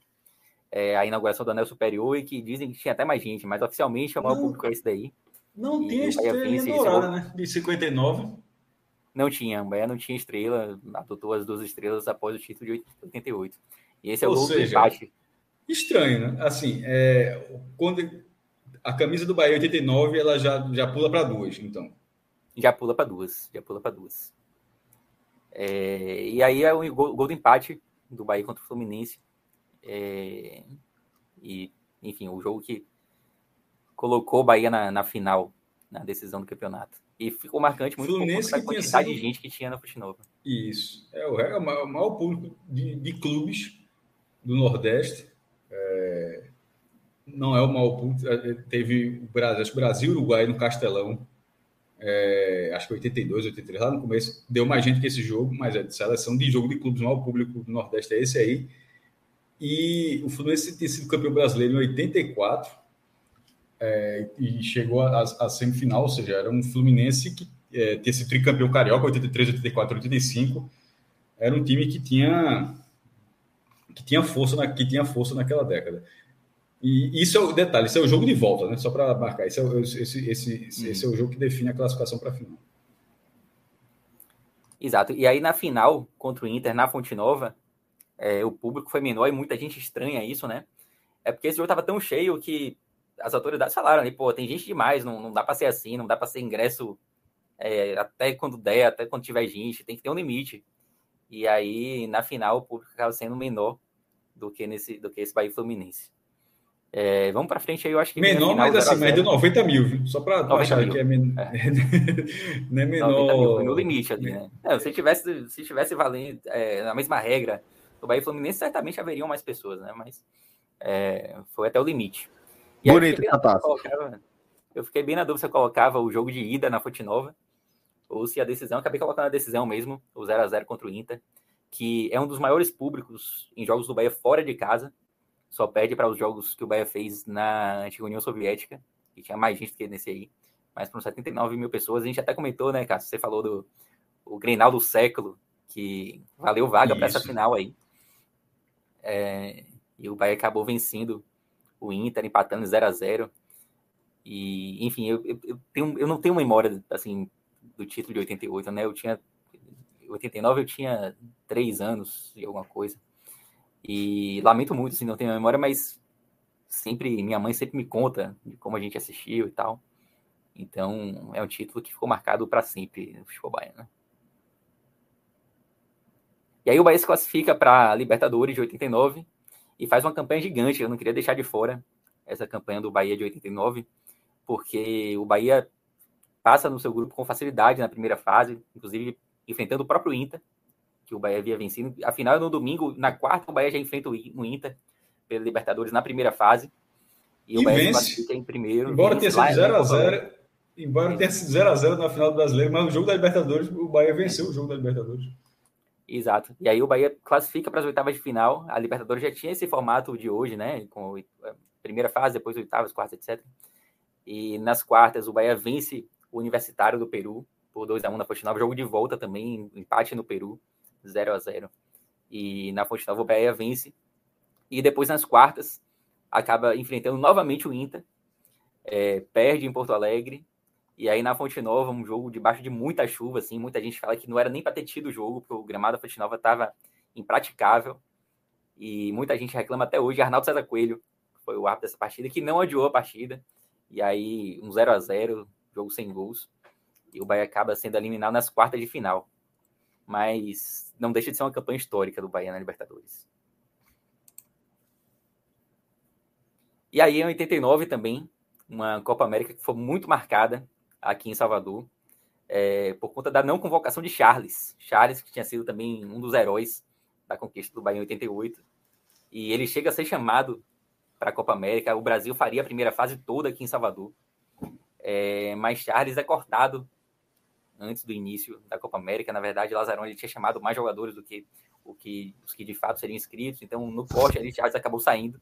é, a inauguração do Anel Superior e que dizem que tinha até mais gente, mas oficialmente o maior não, público é esse daí. Não e tinha estrela dourada, né? De 59. Não tinha, o Bahia não tinha estrela, adotou as duas estrelas após o título de 88. E esse é o Ou seja, empate estranho, né? Assim, é, quando a camisa do Bahia 89, ela já, já pula para duas, então. Já pula para duas, já pula para duas. É, e aí é o gol, gol, do empate do Bahia contra o Fluminense. É, e, enfim, o jogo que colocou o Bahia na, na, final, na decisão do campeonato. E ficou marcante muito Fluminense por quantidade sido... de gente que tinha na Fonte Nova. Isso. É o, é o maior público de, de clubes do Nordeste é, não é o mau é, Teve o Brasil, acho que Brasil Uruguai no Castelão. É, acho que 82, 83, lá no começo, deu mais gente que esse jogo, mas é de seleção de jogo de clubes, o maior público do Nordeste é esse aí. E o Fluminense tinha sido campeão brasileiro em 84 é, e chegou à semifinal, ou seja, era um Fluminense que é, tinha sido tricampeão carioca, 83, 84, 85. Era um time que tinha que tinha força, na, que tinha força naquela década. E isso é o detalhe, isso é o jogo de volta, né? Só para marcar, esse é, o, esse, esse, esse, esse é o jogo que define a classificação para a final. Exato. E aí na final contra o Inter na Fonte Nova, é, o público foi menor e muita gente estranha isso, né? É porque esse jogo estava tão cheio que as autoridades falaram ali, pô, tem gente demais, não, não dá para ser assim, não dá para ser ingresso é, até quando der, até quando tiver gente, tem que ter um limite. E aí, na final, o público acaba sendo menor do que, nesse, do que esse Bahia Fluminense. É, vamos para frente aí, eu acho que. Menor, final, mas assim, mais de 90 mil, viu? Só para achar que é, men... é. [LAUGHS] não é menor. Mil, no limite ali, né? É, se tivesse, se tivesse valendo é, a mesma regra do Bahia Fluminense, certamente haveriam mais pessoas, né? Mas é, foi até o limite. E Bonito, eu, eu fiquei bem na dúvida se eu colocava o jogo de ida na Fonte Nova ou se a decisão, acabei colocando a decisão mesmo, o 0 a 0 contra o Inter, que é um dos maiores públicos em jogos do Bahia fora de casa, só perde para os jogos que o Bahia fez na antiga União Soviética, que tinha mais gente que nesse aí, mas para 79 mil pessoas, a gente até comentou, né, Cássio, você falou do o Grenal do século, que valeu vaga para essa final aí. É, e o Bahia acabou vencendo o Inter, empatando 0 a 0 E, enfim, eu, eu, tenho, eu não tenho memória, assim, do título de 88, né? Eu tinha. Em 89 eu tinha três anos e alguma coisa. E lamento muito, assim, não tenho memória, mas sempre, minha mãe sempre me conta de como a gente assistiu e tal. Então, é um título que ficou marcado para sempre no futebol baiano. E aí o Bahia se classifica para Libertadores de 89 e faz uma campanha gigante. Eu não queria deixar de fora essa campanha do Bahia de 89, porque o Bahia passa no seu grupo com facilidade na primeira fase, inclusive enfrentando o próprio Inter, que o Bahia havia vencido. Afinal, no domingo, na quarta, o Bahia já enfrenta o Inter pela Libertadores na primeira fase. E, e o Bahia vence. em primeiro. Embora tenha sido 0x0, embora tenha sido 0x0 na final do brasileiro, mas o jogo da Libertadores, o Bahia venceu o jogo da Libertadores. Exato. E aí o Bahia classifica para as oitavas de final. A Libertadores já tinha esse formato de hoje, né? Com a primeira fase, depois oitavas, quartas, etc. E nas quartas, o Bahia vence o Universitário do Peru por 2 a 1 na Fonte Nova. Jogo de volta também, empate no Peru, 0 a 0 E na Fonte Nova, o Bahia vence. E depois, nas quartas, acaba enfrentando novamente o Inter. É, perde em Porto Alegre e aí na Fonte Nova, um jogo debaixo de muita chuva, assim, muita gente fala que não era nem para ter tido o jogo, porque o gramado da Fonte Nova estava impraticável. E muita gente reclama até hoje. Arnaldo César Coelho foi o árbitro dessa partida, que não adiou a partida. E aí, um 0 a 0 jogo sem gols. E o Bahia acaba sendo eliminado nas quartas de final. Mas não deixa de ser uma campanha histórica do Bahia na Libertadores. E aí, em 89 também, uma Copa América que foi muito marcada aqui em Salvador, é, por conta da não convocação de Charles. Charles, que tinha sido também um dos heróis da conquista do Bahia em 88. E ele chega a ser chamado para a Copa América. O Brasil faria a primeira fase toda aqui em Salvador. É, mas Charles é cortado antes do início da Copa América. Na verdade, Lazarão ele tinha chamado mais jogadores do que, o que os que de fato seriam inscritos. Então, no corte ali, Charles acabou saindo.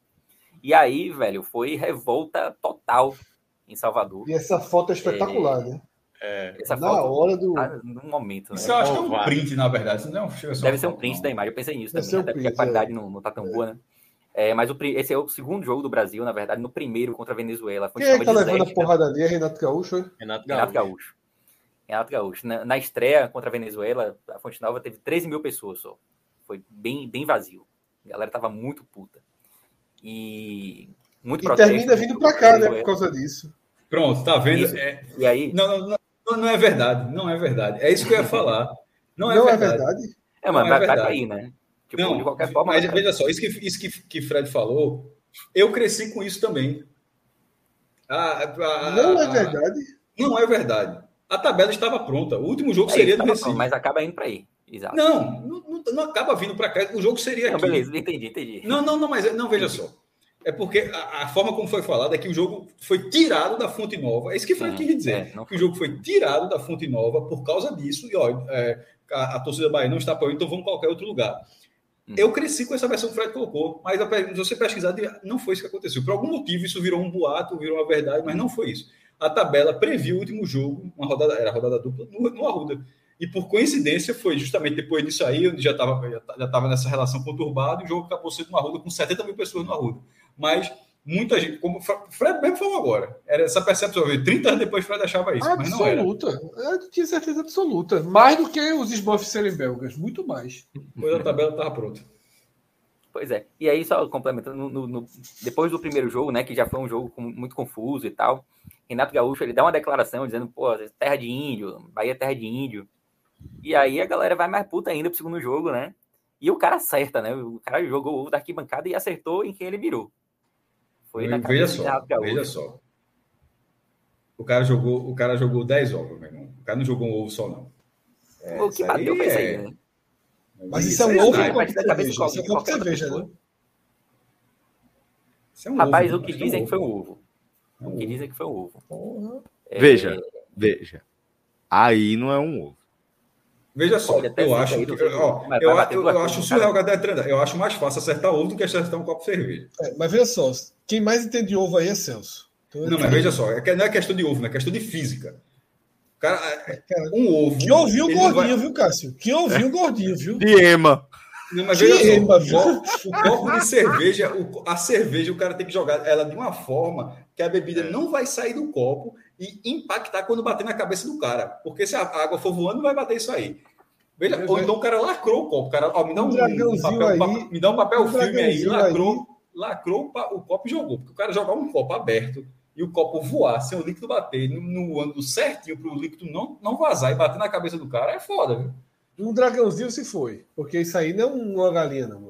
E aí, velho, foi revolta total em Salvador. E essa foto é espetacular, é, né? É, essa na foto, hora do. Tá no momento. Isso né? eu acho que é um print, na verdade. Não, Deve ser um print não. da imagem. Eu pensei nisso Deve também, um print, porque a qualidade é. não, não tá tão boa, né? É, mas o, esse é o segundo jogo do Brasil, na verdade, no primeiro contra a Venezuela. Quem é que tá levando a porrada ali? É Renato Gaúcho? Renato Gaúcho. Renato Gaúcho. Renato Gaúcho. Na, na, estreia contra a Venezuela, a Fonte Nova teve 13 mil pessoas só. Foi bem, bem vazio. A galera tava muito puta. E muito e termina vindo para cá, né, por causa disso. Pronto, tá vendo? É... E aí? Não, não, não, não, é verdade, não é verdade. É isso que eu ia falar. Não é não verdade. É, verdade? é mas vai, é vai cair, né? Tipo, não, de qualquer forma. Mas veja só, isso que, isso que, que Fred falou, eu cresci com isso também. A, a, não é verdade. Não é verdade. A tabela estava pronta. O último jogo é, seria do Recife. mas acaba indo para aí. Exato. Não, não, não, acaba vindo para cá. O jogo seria não, aqui. Beleza, entendi, entendi. Não, não, não, mas não veja só. É porque a, a, forma como foi falado é que o jogo foi tirado da Fonte Nova. É isso que Fred quis dizer. É. Que o jogo foi tirado da Fonte Nova por causa disso. E ó, é, a, a torcida Bahia não está apoiando, então vamos qualquer outro lugar. Hum. Eu cresci com essa versão que o Fred colocou, mas se você pesquisar, não foi isso que aconteceu. Por algum motivo, isso virou um boato, virou uma verdade, mas não foi isso. A tabela previu o último jogo, uma rodada, era a rodada dupla, no, no Arruda. E por coincidência, foi justamente depois disso aí, onde já estava já tava nessa relação conturbada, e o jogo acabou sendo no Arruda com 70 mil pessoas no Arruda mas muita gente, como o Fred mesmo falou agora, era essa percepção, 30 anos depois o Fred achava isso, absoluta. mas não era. Absoluta, eu tinha certeza absoluta, mais do que os esbofes serem belgas, muito mais. Pois a tabela estava pronta. Pois é, e aí só complementando, no, no, depois do primeiro jogo, né, que já foi um jogo muito confuso e tal, Renato Gaúcho, ele dá uma declaração dizendo, pô, terra de índio, Bahia é terra de índio, e aí a galera vai mais puta ainda pro segundo jogo, né, e o cara acerta, né, o cara jogou o ovo da arquibancada e acertou em quem ele virou. Foi na veja só, veja só. O cara jogou, o cara jogou 10 ovos, meu irmão. O cara não jogou um ovo só, não. É, o que bateu foi isso aí, né? Mas isso, é um ovo de qualquer cerveja. Isso é qualquer cerveja, né? É um Rapaz, ovo, o que dizem é, que foi um ovo. O que dizem que foi um ovo. Veja, veja. Aí não é um ovo. Veja só, eu acho, que, ó, eu, eu, eu acho surreal Eu acho mais fácil acertar ovo do que acertar um copo de cerveja. É, mas veja só, quem mais entende de ovo aí é Celso. Então, não, mas veja só, é não é questão de ovo, é questão de física. Cara, é, um ovo. Que ouviu o gordinho, vai... viu, Cássio? Que ouviu o gordinho, viu? De Ema. Não, mas veja só, ema, o, copo de cerveja, o, a cerveja, o cara tem que jogar ela de uma forma que a bebida é. não vai sair do copo e impactar quando bater na cabeça do cara. Porque se a água for voando, vai bater isso aí. Veja, ou então o cara lacrou o copo. O cara, ó, me dá um, um papel, aí, me dá um papel um filme aí, lacrou. Aí, lacrou o copo e jogou. Porque o cara jogar um copo aberto e o copo voar sem o líquido bater no, no ângulo certinho para o líquido não, não vazar e bater na cabeça do cara é foda, viu? Um dragãozinho se foi. Porque isso aí não é uma galinha, não.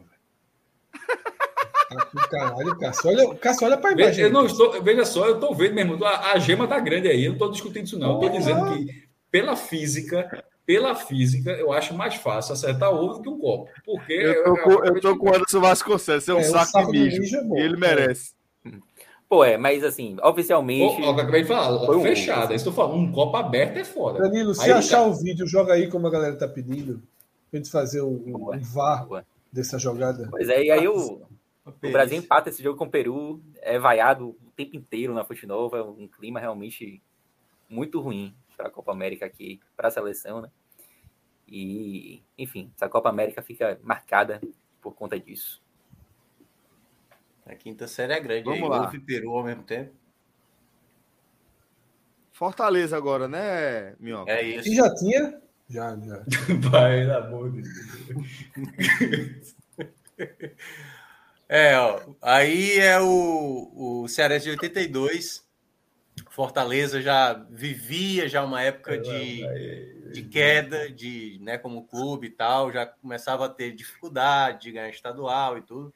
Caralho, Cássio, olha, Cássio, olha para imagem. Eu não estou, veja só, eu estou vendo mesmo, a, a gema tá grande aí, eu não estou discutindo isso, não. Estou dizendo que, pela física, pela física, eu acho mais fácil acertar ovo do que um copo. Porque eu tô, com, eu tô com o Anderson Vasconcelos, é um é, saco, saco de mijo. É ele merece. Pô, é, mas assim, oficialmente. Pô, acabei de falar, foi fechada. Um... Estou falando, um copo aberto é foda. Danilo, se aí achar tá... o vídeo, joga aí como a galera tá pedindo. Pra gente fazer um, um VAR dessa jogada. Pois é, e aí o, o Brasil empata esse jogo com o Peru, é vaiado o tempo inteiro na Fonte Nova, um clima realmente muito ruim para a Copa América aqui, para a seleção, né? E, enfim, essa Copa América fica marcada por conta disso. A quinta série é grande. Vamos aí, lá. e Peru ao mesmo tempo. Fortaleza agora, né, Minhoca? É isso. E já tinha? Já, já. [LAUGHS] Vai, na amor de [LAUGHS] É, ó, aí é o, o Cearense de 82. Fortaleza já vivia já uma época de, de queda, de, né, como clube e tal, já começava a ter dificuldade de ganhar estadual e tudo.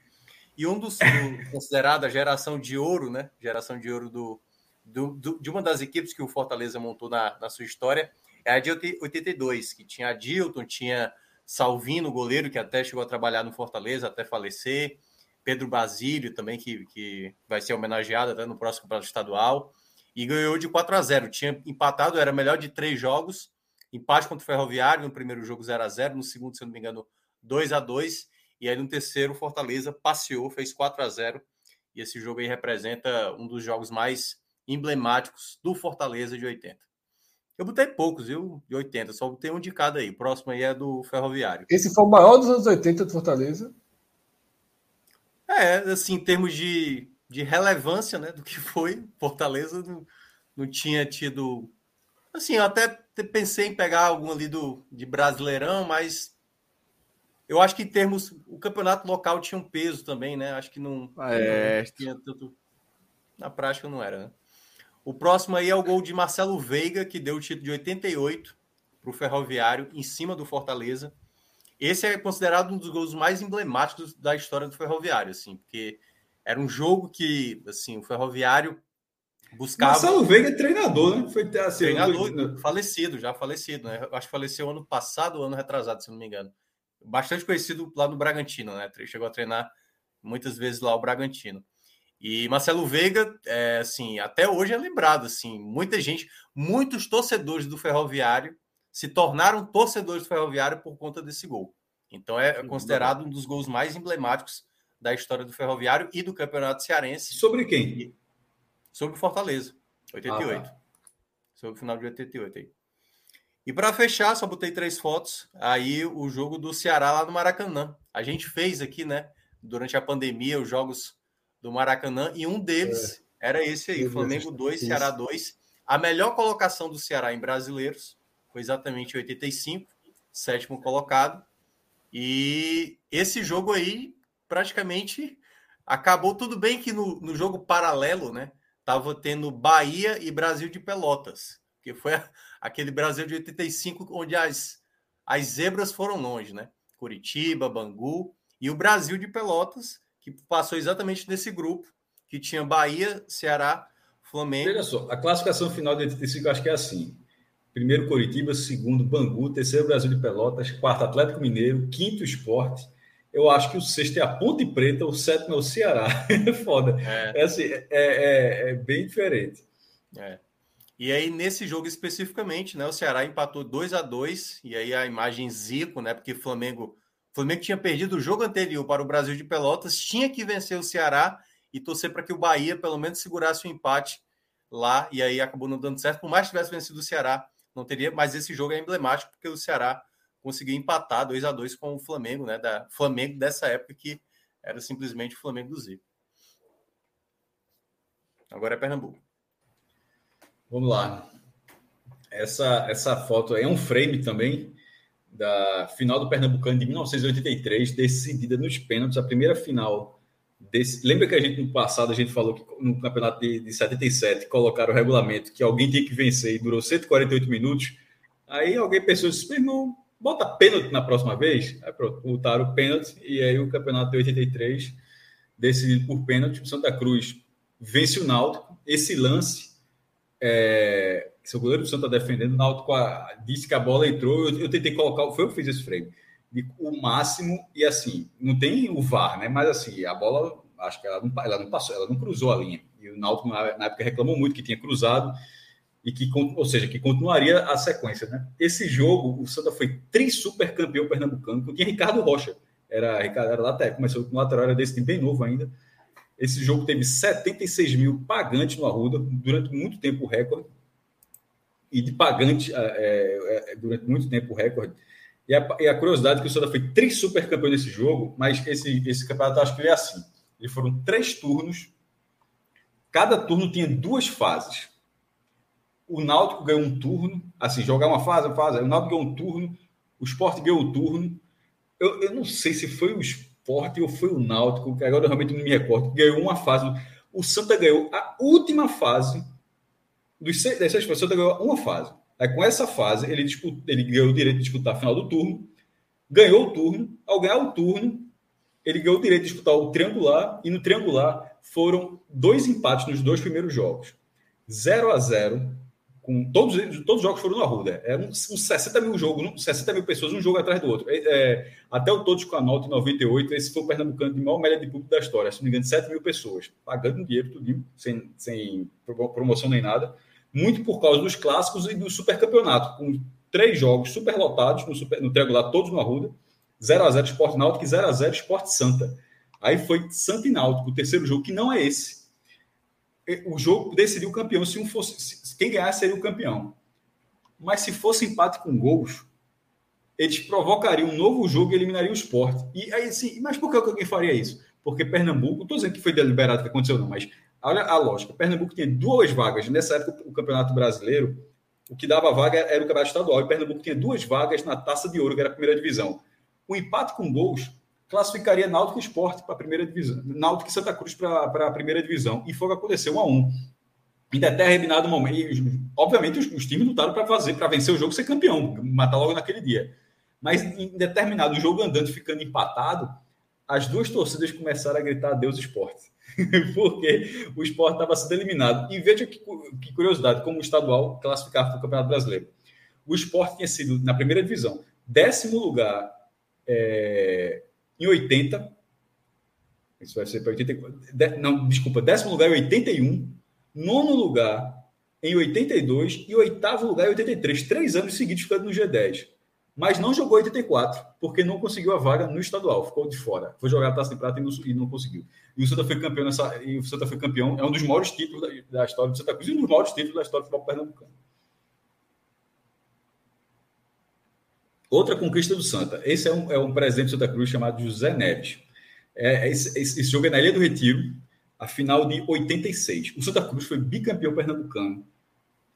E um dos do, [LAUGHS] considerado a geração de ouro, né? Geração de ouro do, do, do, de uma das equipes que o Fortaleza montou na, na sua história é a de 82, que tinha Dilton, tinha Salvino, goleiro, que até chegou a trabalhar no Fortaleza até falecer, Pedro Basílio também, que, que vai ser homenageado até no próximo campeonato estadual, e ganhou de 4 a 0 Tinha empatado, era melhor de três jogos, empate contra o Ferroviário, no primeiro jogo 0 a 0 no segundo, se não me engano, 2 a 2 e aí no terceiro, Fortaleza passeou, fez 4 a 0 e esse jogo aí representa um dos jogos mais emblemáticos do Fortaleza de 80. Eu botei poucos, viu? De 80, só botei um de cada aí. O próximo aí é do Ferroviário. Esse foi o maior dos anos 80 do Fortaleza? É, assim, em termos de, de relevância, né, do que foi, Fortaleza não, não tinha tido. Assim, eu até pensei em pegar algum ali do, de Brasileirão, mas eu acho que em termos. O campeonato local tinha um peso também, né? Acho que não. Ah, é. Não tinha tanto. Na prática não era, né? O próximo aí é o gol de Marcelo Veiga, que deu o título de 88 para o Ferroviário, em cima do Fortaleza. Esse é considerado um dos gols mais emblemáticos da história do Ferroviário, assim, porque era um jogo que, assim, o Ferroviário buscava. Marcelo Veiga é treinador, né? Foi assim, treinador, foi... falecido, já falecido, né? Acho que faleceu ano passado ano retrasado, se não me engano bastante conhecido lá no Bragantino, né? Chegou a treinar muitas vezes lá o Bragantino. E Marcelo Veiga, é, assim, até hoje é lembrado, assim, muita gente, muitos torcedores do Ferroviário se tornaram torcedores do Ferroviário por conta desse gol. Então é considerado um dos gols mais emblemáticos da história do Ferroviário e do Campeonato Cearense. Sobre quem? Sobre o Fortaleza, 88. Ah, tá. Sobre o final de 88 aí. E para fechar, só botei três fotos. Aí o jogo do Ceará lá no Maracanã. A gente fez aqui, né? Durante a pandemia, os jogos do Maracanã, e um deles é. era esse aí: Flamengo 2, Ceará 2. A melhor colocação do Ceará em brasileiros foi exatamente 85, sétimo colocado. E esse jogo aí praticamente acabou. Tudo bem que no, no jogo paralelo, né? Tava tendo Bahia e Brasil de Pelotas, que foi aquele Brasil de 85, onde as, as zebras foram longe, né? Curitiba, Bangu e o Brasil de Pelotas, que passou exatamente nesse grupo, que tinha Bahia, Ceará, Flamengo. Olha só, a classificação final de 85 acho que é assim. Primeiro Curitiba, segundo Bangu, terceiro Brasil de Pelotas, quarto Atlético Mineiro, quinto Esporte. Eu acho que o sexto é a Ponte Preta, o sétimo é o Ceará. [LAUGHS] É foda. É, é, assim, é, é, é bem diferente. É. E aí, nesse jogo especificamente, né, o Ceará empatou 2 a 2 e aí a imagem Zico, né? Porque Flamengo, Flamengo tinha perdido o jogo anterior para o Brasil de Pelotas, tinha que vencer o Ceará e torcer para que o Bahia pelo menos segurasse o empate lá, e aí acabou não dando certo. Por mais que tivesse vencido o Ceará, não teria, mas esse jogo é emblemático porque o Ceará conseguiu empatar 2 a 2 com o Flamengo, né? Da Flamengo dessa época que era simplesmente o Flamengo do Zico. Agora é Pernambuco. Vamos lá. Essa, essa foto é um frame também da final do Pernambucano de 1983, decidida nos pênaltis, a primeira final Desse, lembra que a gente no passado a gente falou que no campeonato de, de 77 colocaram o regulamento que alguém tinha que vencer e durou 148 minutos? Aí alguém pensou assim, meu irmão, bota pênalti na próxima vez. Aí pronto, botaram o pênalti e aí o campeonato de 83 decidido por pênalti. O Santa Cruz vence o Náutico. Esse lance, é, seu goleiro do Santa tá defendendo, o Náutico disse que a bola entrou. Eu, eu, tentei colocar, foi eu que fiz esse frame, de, o máximo e assim, não tem o VAR, né? Mas assim, a bola, acho que ela não, ela não passou, ela não cruzou a linha. E o Náutico na, época reclamou muito que tinha cruzado e que, ou seja, que continuaria a sequência, né? Esse jogo, o Santa foi três super campeão pernambucano, que tinha Ricardo Rocha, era Ricardo era lateral, começou com lateral, era desse time bem novo ainda. Esse jogo teve 76 mil pagantes no Arruda, durante muito tempo recorde, e de pagante é, é, durante muito tempo recorde. E a, e a curiosidade é que o Santa foi três super campeões nesse jogo, mas esse, esse campeonato acho que ele é assim. Eles foram três turnos, cada turno tinha duas fases o Náutico ganhou um turno, assim, jogar uma fase, uma fase, o Náutico ganhou um turno, o Sport ganhou um turno. Eu, eu não sei se foi o Sport ou foi o Náutico, que agora eu realmente não me recordo, ganhou uma fase. O Santa ganhou a última fase dos seis, das seis, o Santa ganhou uma fase. Aí, com essa fase, ele, disputa, ele ganhou o direito de disputar a final do turno, ganhou o turno, ao ganhar o turno, ele ganhou o direito de disputar o triangular, e no triangular foram dois empates nos dois primeiros jogos. 0 a 0 com todos, todos os jogos foram no Arruda. É uns, uns 60 mil jogos, 60 mil pessoas, um jogo atrás do outro. É, é, até o Todos com a Nota em 98, esse foi o Pernambucano de maior média de público da história. Se não me engano, 7 mil pessoas, pagando dinheiro, tudo, sem, sem promoção nem nada. Muito por causa dos clássicos e do supercampeonato, com três jogos super lotados no, super, no triangular, todos no Arruda. 0x0 Esporte Náutico e 0x0 Esporte Santa. Aí foi Santa e Náutico, o terceiro jogo, que não é esse o jogo decidiu o campeão. Se um fosse, se, quem ganhasse seria o campeão. Mas se fosse empate com gols, eles provocariam um novo jogo e eliminariam o esporte. E aí, sim, mas por que alguém faria isso? Porque Pernambuco, não estou dizendo que foi deliberado que aconteceu, não, mas olha a lógica. Pernambuco tinha duas vagas. Nessa época, o Campeonato Brasileiro, o que dava vaga era o Campeonato Estadual. E Pernambuco tinha duas vagas na Taça de Ouro, que era a primeira divisão. O empate com gols classificaria Náutico Esporte para a primeira divisão, Náutico e Santa Cruz para a primeira divisão. E foi o que aconteceu, um a um. Em determinado momento, obviamente os, os, times lutaram para fazer, para vencer o jogo ser campeão, matar logo naquele dia. Mas em determinado jogo andando, ficando empatado, as duas torcidas começaram a gritar Deus Esporte. [LAUGHS] Porque o esporte estava sendo eliminado. E veja que, que curiosidade, como o estadual classificava para o Campeonato Brasileiro. O esporte tinha sido, na primeira divisão, décimo lugar é, em 80. Isso vai ser para 84. Não, desculpa, décimo lugar em 81, nono lugar em 82 e oitavo lugar em 83. Três anos seguidos ficando no G10. Mas não jogou 84, porque não conseguiu a vaga no estadual, ficou de fora. Foi jogar a taça de prata e não, e não conseguiu. E o Santa foi campeão nessa. E o Santa foi campeão, é um dos maiores títulos da, da história do Santa Cruz e um dos maiores títulos da história do futebol pernambucano. Outra conquista do Santa. Esse é um, é um presidente do Santa Cruz chamado José Neves. É, esse, esse, esse, jogo é na Ilha do Retiro, a final de 86. O Santa Cruz foi bicampeão pernambucano,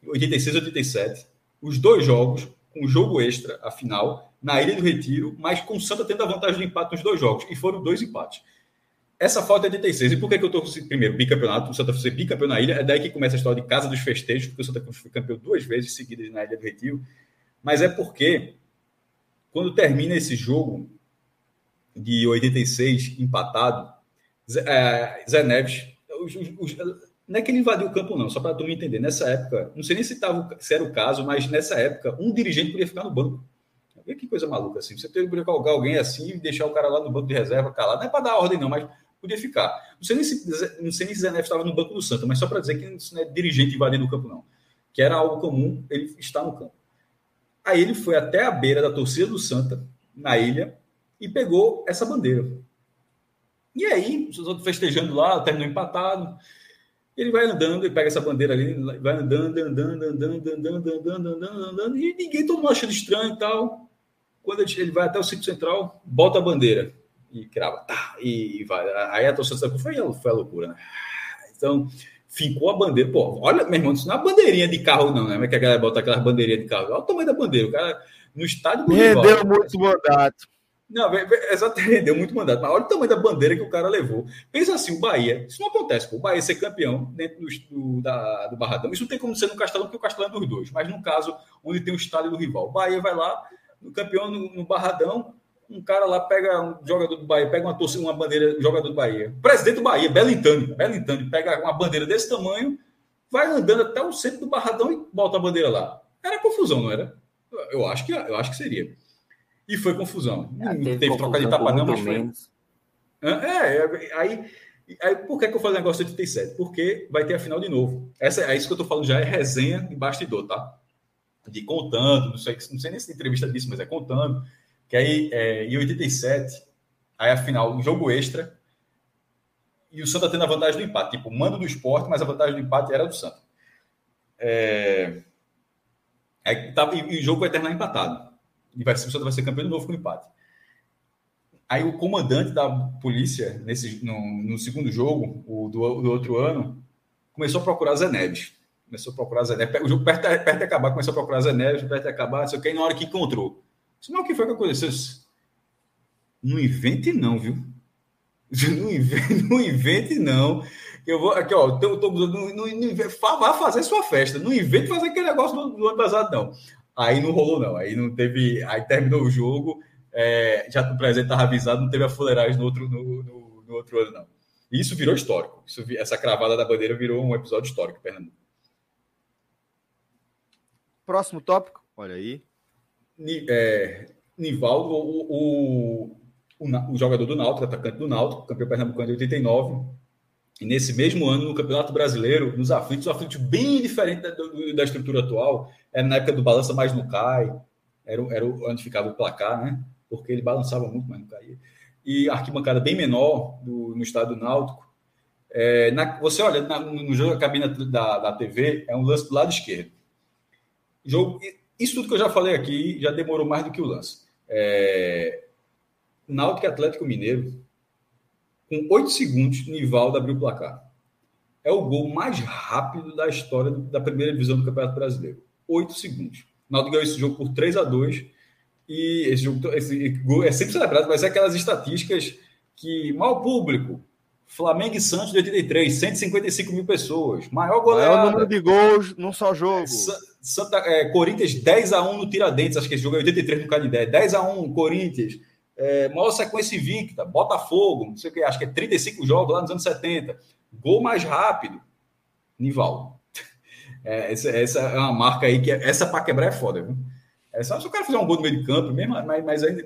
86 e 87. Os dois jogos, com o jogo extra, a final, na Ilha do Retiro, mas com o Santa tendo a vantagem do empate nos dois jogos. E foram dois empates. Essa falta é 86. E por que, que eu estou primeiro bicampeonato? O Santa foi bicampeão na ilha. É daí que começa a história de Casa dos Festejos, porque o Santa foi campeão duas vezes seguidas na Ilha do Retiro. Mas é porque quando termina esse jogo de 86 empatado, Zé, é, Zé Neves, os, os, não é que ele invadiu o campo, não, só para tu me entender. Nessa época, não sei nem se, tava, se era o caso, mas nessa época, um dirigente podia ficar no banco. Vê que coisa maluca assim. Você que colocar alguém assim e deixar o cara lá no banco de reserva calado. Não é para dar ordem, não, mas podia ficar. Não sei nem se, não sei nem se Zé Neves estava no banco do Santa, mas só para dizer que isso não é dirigente invadindo o campo, não. Que era algo comum ele estar no campo. Aí ele foi até a beira da torcida do Santa, na ilha, e pegou essa bandeira. E aí, os outros festejando lá, terminou empatado. Ele vai andando e pega essa bandeira ali, vai andando, andando, andando, andando, andando, andando, andando, e ninguém, todo mundo achando estranho e tal. Quando ele vai até o sítio central, bota a bandeira e crava, tá, e vai. Aí a torcida foi, foi a loucura, né? Então, ficou a bandeira. Pô, olha, meu irmão, isso não é bandeirinha de carro, não, né? Como é que a galera bota aquelas bandeirinhas de carro? Olha o tamanho da bandeira. O cara no estádio. Rendeu muito mandato. Não, exatamente, deu muito mandato. Mas olha o tamanho da bandeira que o cara levou. Pensa assim, o Bahia, isso não acontece, pô. O Bahia ser campeão dentro do, do, da, do Barradão. Isso não tem como ser no Castelão, porque o Castelão é dos dois. Mas no caso, onde tem o estádio do rival. O Bahia vai lá, no campeão no, no Barradão, um cara lá pega um jogador do Bahia, pega uma torcida, uma bandeira, um jogador do Bahia. Presidente do Bahia, Belintani, Belintani, pega uma bandeira desse tamanho, vai andando até o centro do Barradão e bota a bandeira lá. Era confusão, não era? Eu acho que, eu acho que seria. E foi confusão. Ah, teve, teve troca de tapa, não, mas foi. É, é, aí, aí por que, que eu falei negócio de 87? Porque vai ter a final de novo. Essa, é isso que eu tô falando já é resenha de bastidor, tá? De contando, não sei, não sei nem se entrevista disso, mas é contando. Que aí, é, em 87, aí a final, um jogo extra, e o Santa tendo a vantagem do empate. Tipo, mando do esporte, mas a vantagem do empate era do Santa. É... Aí, tá, e, e o jogo vai terminar empatado e vai ser, o vai ser campeão de novo com empate. Aí o comandante da polícia, nesse, no, no segundo jogo, o do, do, outro ano, começou a procurar Zé Neves. Começou a procurar Zé Neves. O jogo perto, perto de acabar, começou a procurar Zé Neves, perto de acabar, não sei o que, e na hora que encontrou. Isso não, o que foi que aconteceu? Não invente não, viu? [LAUGHS] Não invente, não invente não. Eu vou aqui, ó, tô, tô, não, não, não, vá fazer sua festa. Não invente fazer aquele negócio do, do ano passado, não. Aí não rolou, não. Aí não teve. Aí terminou o jogo, é, já o presente estava avisado, não teve a fuleiragem no outro, no, no, no, outro ano, não. E isso virou histórico. Isso, essa cravada da bandeira virou um episódio histórico, Fernando. Próximo tópico, olha aí. É, Nivaldo, o, o, o, o, jogador do Náutico, atacante do Náutico, campeão pernambucano de 89. E nesse mesmo ano, no Campeonato Brasileiro, nos aflitos, um aflitos bem diferente da, da estrutura atual, era na época do balança mais não cai, era, era onde ficava o placar, né? Porque ele balançava muito, mas não caía. E arquibancada bem menor do, no estado do Náutico. É, na, você olha na, no jogo da cabine da, da TV, é um lance do lado esquerdo. Jogo, isso tudo que eu já falei aqui já demorou mais do que o lance. É, Náutico Atlético Mineiro, com oito segundos, Nivaldo abriu o placar. É o gol mais rápido da história da primeira divisão do Campeonato Brasileiro. 8 segundos. O Náutico ganhou esse jogo por 3 a 2 e esse jogo esse gol é sempre celebrado, mas é aquelas estatísticas que mal público. Flamengo e Santos de 83, 155 mil pessoas. Maior goleada. Maior número de gols num só jogo. Santa, é, Corinthians 10 a 1 no Tiradentes, acho que esse jogo é 83 no Canidé. 10 a 1 Corinthians. É, maior sequência invicta. Botafogo, não sei o que, acho que é 35 jogos lá nos anos 70. Gol mais rápido. Nivaldo. É, essa, essa, é uma marca aí que essa para quebrar é foda, viu? É só se o cara fizer um gol no meio de campo, mesmo, mas, mas, ainda,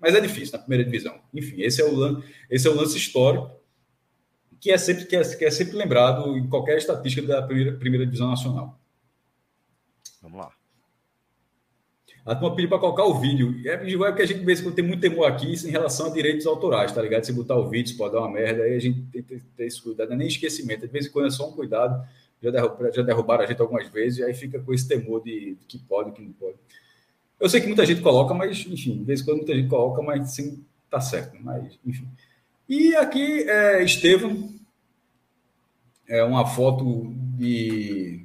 mas é difícil na primeira divisão. Enfim, esse é o lance, esse é o lance histórico que é sempre que é, que é sempre lembrado em qualquer estatística da primeira, primeira divisão nacional. Vamos lá. A turma pediu para colocar o vídeo. É, é porque a gente vê que tem muito temor aqui em relação a direitos autorais, tá ligado? Se botar o vídeo, pode dar uma merda, aí a gente tem que ter esse cuidado, não é nem esquecimento. De vez em quando é só um cuidado. Já, derrubaram, já derrubaram a gente algumas vezes, e aí fica com esse temor de, de que pode, que não pode. Eu sei que muita gente coloca, mas, enfim, de vez em quando muita gente coloca, mas sim, tá certo. Mas, enfim. E aqui, é, Estevam, é uma foto de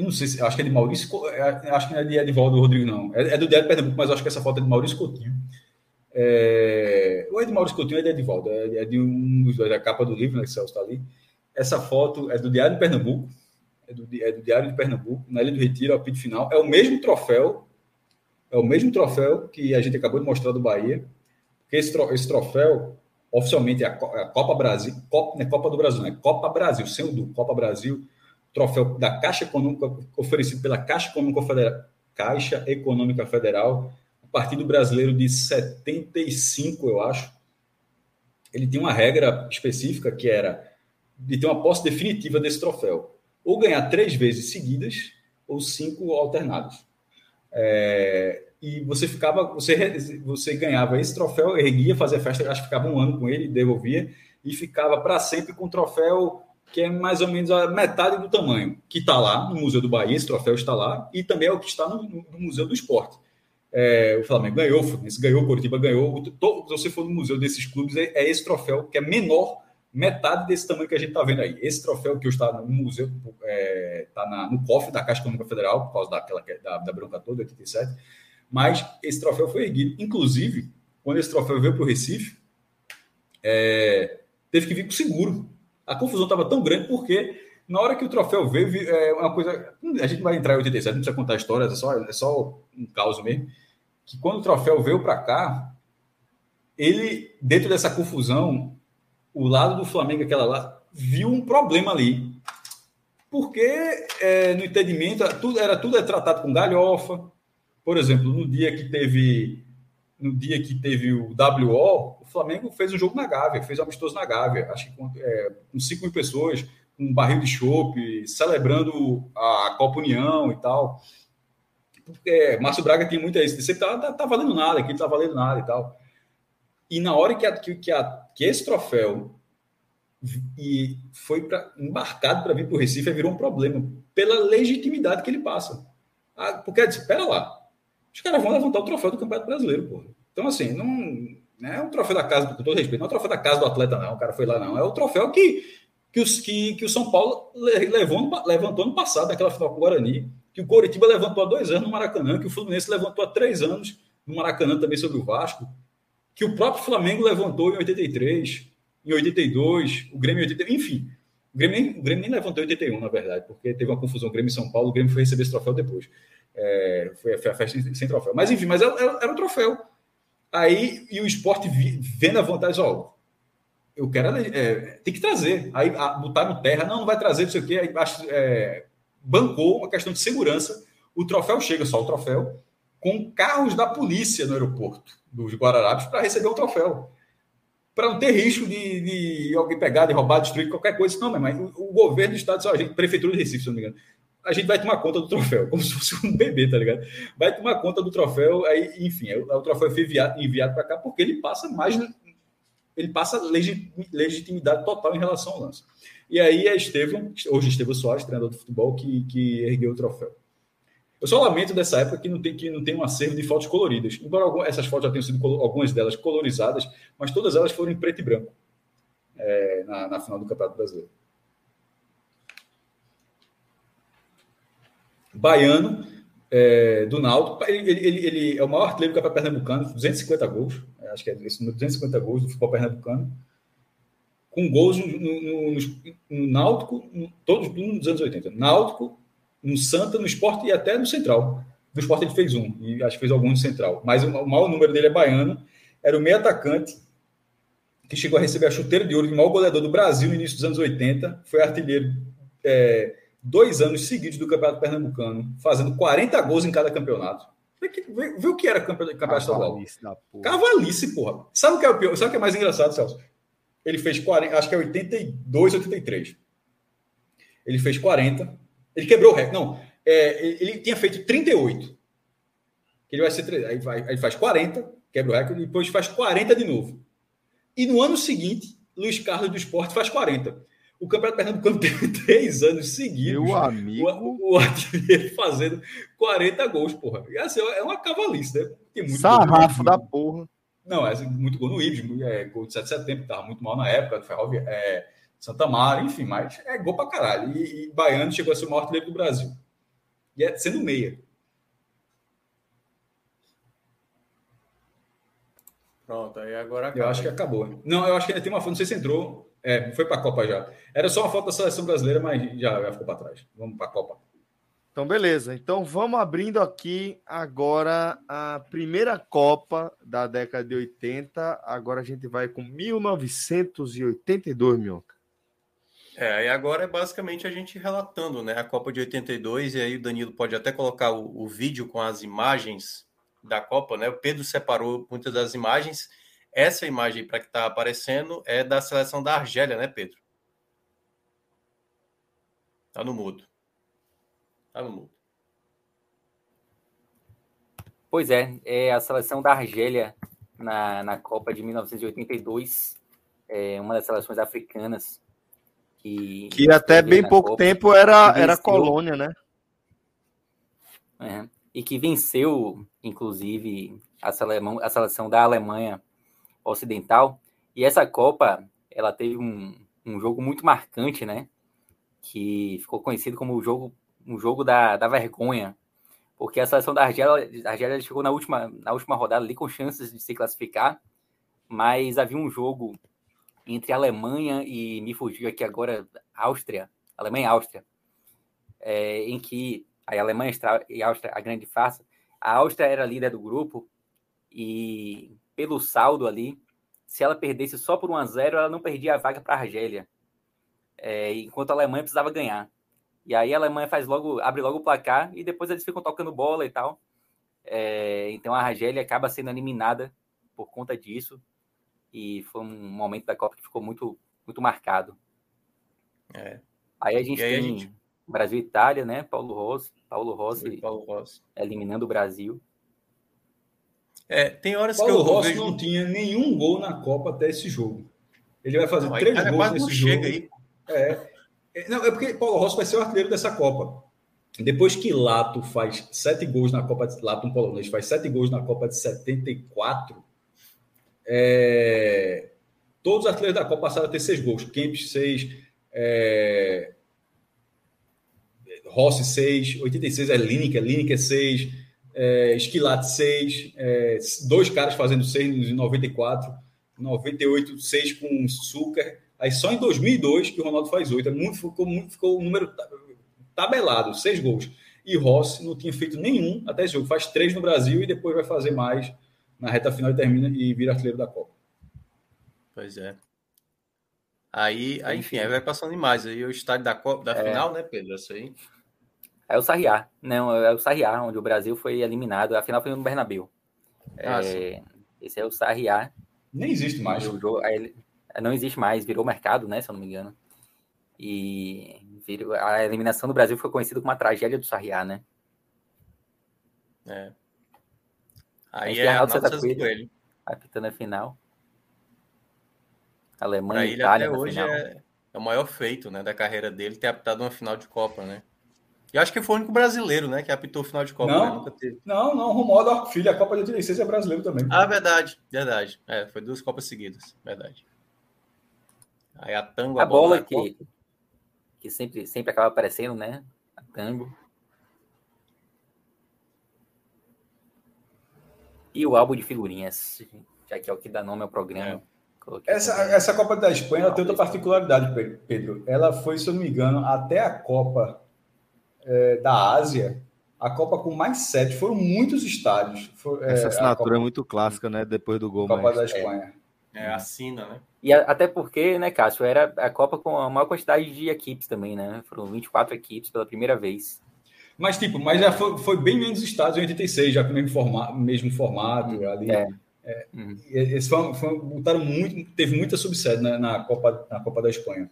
eu não sei se. Acho que é de Maurício. É, acho que não é de Edivaldo Rodrigo, não. É, é do Diário Pernambuco, mas acho que essa foto é de Maurício Coutinho. É, ou é de Maurício Coutinho ou é de Edivaldo. É, é, de um dos dois, a capa do livro, né, que Celso está ali. Essa foto é do Diário de Pernambuco. É do, é do Diário de Pernambuco, na Ilha do Retiro, ao pito final. É o mesmo troféu. É o mesmo troféu que a gente acabou de mostrar do Bahia. Esse, esse troféu, oficialmente, é a, a Copa Brasil. Copa, não é Copa do Brasil, né? Copa Brasil, sem o do Copa Brasil troféu da Caixa Econômica, oferecido pela Caixa Econômica Federal, Caixa Econômica Federal, Partido Brasileiro de 75, eu acho. Ele tinha uma regra específica que era de ter uma posse definitiva desse troféu. Ou ganhar três vezes seguidas, ou cinco alternados. É, e você ficava, você, você ganhava esse troféu, erguia, fazia festa, acho que ficava um ano com ele, devolvia, e ficava para sempre com o troféu que é mais ou menos a metade do tamanho, que está lá no Museu do Bahia, esse troféu está lá, e também é o que está no, no Museu do Esporte. É, o Flamengo ganhou, o ganhou, o Curitiba ganhou. Todo, se você for no museu desses clubes, é, é, esse troféu que é menor, metade desse tamanho que a gente está vendo aí. Esse troféu que está no museu, está é, tá no cofre da Caixa Econômica Federal, por causa daquela, da, da bronca toda, 87. Mas esse troféu foi erguido. Inclusive, quando esse troféu veio para o Recife, é, teve que vir com seguro. A confusão estava tão grande porque na hora que o troféu veio, é uma coisa. A gente vai entrar em 87, não precisa contar a história, é só, é só um caos mesmo. Que quando o troféu veio para cá, ele, dentro dessa confusão, o lado do Flamengo, aquela lá, viu um problema ali. Porque é, no entendimento, tudo, era tudo é tratado com galhofa. Por exemplo, no dia que teve no dia que teve o WO, o Flamengo fez um jogo na Gávea, fez um amistoso na Gávea, acho que com, é, com 5 mil pessoas, um barril de chope, celebrando a Copa União e tal. Porque Márcio Braga tem muita isso, você tá, tá, tá valendo nada, aqui tá valendo nada e tal. E na hora que, a, que, que, a, que esse troféu e foi pra, embarcado para vir para o Recife, virou um problema pela legitimidade que ele passa. Ah, porque espera lá, os caras vão levantar o troféu do Campeonato Brasileiro, porra. Então, assim, não, não é um troféu da casa, com todo respeito, não é um troféu da casa do atleta, não. O cara foi lá, não. É o troféu que, que, os, que, que o São Paulo levou, levantou no passado, naquela final com o Guarani, que o Coritiba levantou há dois anos no Maracanã, que o Fluminense levantou há três anos no Maracanã também sobre o Vasco, que o próprio Flamengo levantou em 83, em 82, o Grêmio em 83, enfim. O Grêmio, o Grêmio nem levantou em 81, na verdade, porque teve uma confusão Grêmio e São Paulo, o Grêmio foi receber esse troféu depois. É, foi, a festa sem, sem, troféu. Mas enfim, mas era, era, um troféu. Aí, e o esporte vendo a vantagem, ó, eu quero, é, tem que trazer. Aí a, no terra, não, não vai trazer, não sei o quê. Aí, é, bancou uma questão de segurança. O troféu chega, só o troféu, com carros da polícia no aeroporto dos Guararapes para receber o troféu. Para não ter risco de, de, alguém pegar, de roubar, destruir qualquer coisa. Não, mas o, o governo do estado, a gente, prefeitura de Recife, se não me engano, a gente vai tomar conta do troféu, como se fosse um bebê, tá ligado? Vai tomar conta do troféu, aí, enfim, o, o troféu foi enviado, enviado para cá porque ele passa mais. Ele passa legitimidade total em relação ao lance. E aí é Estevam, hoje Estevam Soares, treinador de futebol, que, que ergueu o troféu. Eu só lamento dessa época que não tem, que não tem um acervo de fotos coloridas. Embora algumas, essas fotos já tenham sido algumas delas colorizadas, mas todas elas foram em preto e branco é, na, na final do Campeonato Brasileiro. baiano é, do Náutico. Ele, ele, ele, é o maior artilheiro do Campeonato Pernambucano, 250 gols. É, acho que é esse número, 250 gols do futebol pernambucano. Com gols no, no, no, no Náutico, todos nos anos 80. Náutico, no Santa, no Esporte e até no Central. No Esporte ele fez um, e acho que fez algum no Central. Mas o, maior número dele é baiano. Era o meio atacante que chegou a receber a chuteira de ouro de maior goleador do Brasil no início dos anos 80. Foi artilheiro é, dois anos seguidos do Campeonato Pernambucano, fazendo 40 gols em cada campeonato. Viu o que era campeonato estadual? Cavalice, porra. Sabe o que é o pior? Sabe o que é mais engraçado, Celso? Ele fez 40, acho que é 82, 83. Ele fez 40. Ele quebrou o recorde. Não, é, ele, tinha feito 38. Ele vai ser. Aí, vai, aí faz 40, quebra o recorde, e depois faz 40 de novo. E no ano seguinte, Luiz Carlos do Esporte faz 40. O Campeonato Pernambucano teve [LAUGHS] três anos seguidos. Meu amigo. O, o artilheiro fazendo 40 gols, porra. E assim, é uma cavalice, né? Tem muito Sarrafo da porra. Não, é muito gol no Ibis, é, gol de 7 de setembro, tava muito mal na época, do Ferrovia, é, Santa Mara, enfim, mas é gol pra caralho. E, e Baiano chegou a ser o maior artilheiro do Brasil. E é sendo meia. Pronto, aí agora acaba. Eu acho que acabou. Não, eu acho que ainda tem uma foto, não sei se entrou. É, foi para a Copa já. Era só uma foto da seleção brasileira, mas já, já ficou para trás. Vamos para a Copa. Então, beleza. Então, vamos abrindo aqui agora a primeira Copa da década de 80. Agora a gente vai com 1982, Minhoca. É, e agora é basicamente a gente relatando, né? A Copa de 82, e aí o Danilo pode até colocar o, o vídeo com as imagens da Copa, né? O Pedro separou muitas das imagens. Essa imagem para que está aparecendo é da seleção da Argélia, né, Pedro? Tá no mudo. Tá no mudo. Pois é, é a seleção da Argélia na, na Copa de 1982, é uma das seleções africanas que. Que até bem pouco Copa, tempo era, era colônia, né? É e que venceu, inclusive, a seleção, a seleção da Alemanha Ocidental. E essa Copa, ela teve um, um jogo muito marcante, né? Que ficou conhecido como o jogo, um jogo da, da vergonha, porque a seleção da Argélia, a Argélia chegou na última, na última rodada ali com chances de se classificar, mas havia um jogo entre Alemanha e, me fugiu aqui agora, Áustria, Alemanha e Áustria, é, em que a Alemanha e a Áustria, a grande farsa, a Áustria era líder do grupo e pelo saldo ali, se ela perdesse só por 1 a 0 ela não perdia a vaga para a Argélia, é, enquanto a Alemanha precisava ganhar. E aí a Alemanha faz logo, abre logo o placar e depois eles ficam tocando bola e tal. É, então a Argélia acaba sendo eliminada por conta disso. E foi um momento da Copa que ficou muito, muito marcado. É. Aí a gente aí tem a gente... Brasil e Itália, né? Paulo Rossi, Paulo Rossi, Paulo Rossi. eliminando o Brasil. É, tem horas Paulo que eu Rossi vejo... não tinha nenhum gol na Copa até esse jogo. Ele vai fazer não, três gols nesse jogo. Aí. É, é, não, é porque Paulo Rossi vai ser o artilheiro dessa Copa. Depois que Lato faz sete gols na Copa de Lato, um polonês, faz sete gols na Copa de 74, é, todos os artilheiros da Copa passaram a ter seis gols. Kempis, seis. É, Rossi, seis. 86 é Lineker, Lineker, seis. É, Esquilate, seis. É, dois caras fazendo seis em 94. 98, seis com Sucar. Aí só em 2002 que o Ronaldo faz oito. É muito, ficou, muito, ficou o número tabelado, seis gols. E Rossi não tinha feito nenhum até esse jogo. Faz três no Brasil e depois vai fazer mais na reta final e termina e vira artilheiro da Copa. Pois é. Aí, aí enfim, aí vai passando demais. Aí o estádio da, Copa, da é. final, né, Pedro? Isso aí. É o Sarriá. Não, é o Sarriá, onde o Brasil foi eliminado. A final foi no Bernabéu. Ah, é, esse é o Sarriá. Nem existe mais. O jogo, aí, não existe mais, virou mercado, né? Se eu não me engano. E virou, a eliminação do Brasil foi conhecida como a tragédia do Sarriá, né? É. Aí é Arnaldo Santa Coelho, apitando a final. Alemanha e Itália até hoje é, é, o maior feito né, da carreira dele ter apitado uma final de Copa, né? E acho que foi o único brasileiro, né, que apitou o final de Copa. Não, né? não, não, Romualdo Filho, a Copa de 86 é brasileiro também. Ah, verdade, verdade. É, foi duas Copas seguidas, verdade. Aí a tango, a, a bola, bola que, que sempre, sempre acaba aparecendo, né? A tango. E o álbum de figurinhas, já que é o que dá nome ao programa. É. Essa, essa Copa da Espanha tem outra particularidade, Pedro. Ela foi, se eu não me engano, até a Copa é, da Ásia, a Copa com mais sete. Foram muitos estádios. Foi, essa assinatura Copa... é muito clássica, né? Depois do gol. Copa da Espanha. É, é assina, né? E a, até porque, né, Cássio, era a Copa com a maior quantidade de equipes também, né? Foram 24 equipes pela primeira vez. Mas, tipo, mas já foi, foi bem menos estados em 86, já com o mesmo, forma, mesmo formato uhum. ali. É. É, uhum. Eles foram, foram, botaram muito, teve muita subsede na, na, Copa, na Copa da Espanha.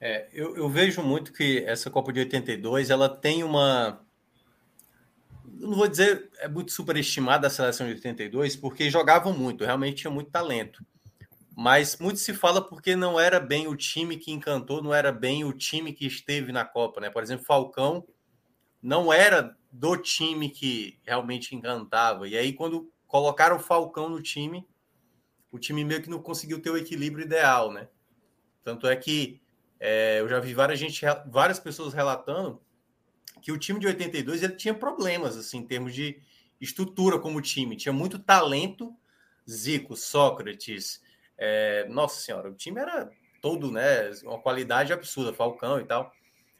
É, eu, eu vejo muito que essa Copa de 82 ela tem uma não vou dizer é muito superestimada a seleção de 82, porque jogavam muito, realmente tinha muito talento. Mas muito se fala porque não era bem o time que encantou, não era bem o time que esteve na Copa, né? Por exemplo, Falcão não era do time que realmente encantava. E aí, quando colocaram o Falcão no time, o time meio que não conseguiu ter o equilíbrio ideal, né? Tanto é que é, eu já vi várias, gente, várias pessoas relatando que o time de 82 ele tinha problemas assim em termos de estrutura como time, tinha muito talento, Zico, Sócrates, é, nossa senhora, o time era todo, né, uma qualidade absurda, Falcão e tal,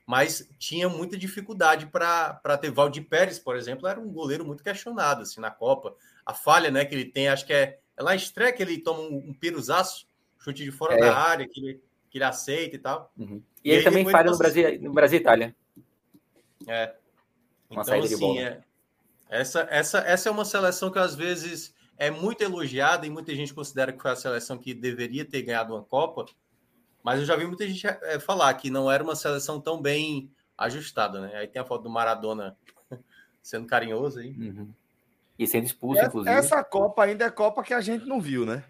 mas tinha muita dificuldade para ter Valdir Pérez, por exemplo, era um goleiro muito questionado assim na Copa. A falha, né, que ele tem, acho que é, é lá em estreia que ele toma um, um piruzaço, chute de fora é. da área, que ele, que ele aceita e tal. Uhum. E, e, ele também falha no Brasil, no Brasil e Itália. É. Uma então, saída assim, de bola. É, essa, essa, essa é uma seleção que às vezes é muito elogiada e muita gente considera que foi a seleção que deveria ter ganhado uma Copa, mas eu já vi muita gente é, falar que não era uma seleção tão bem ajustada, né? Aí tem a foto do Maradona [LAUGHS] sendo carinhoso aí. Uhum. E sendo expulso, inclusive. Essa Copa ainda é Copa que a gente não viu, né?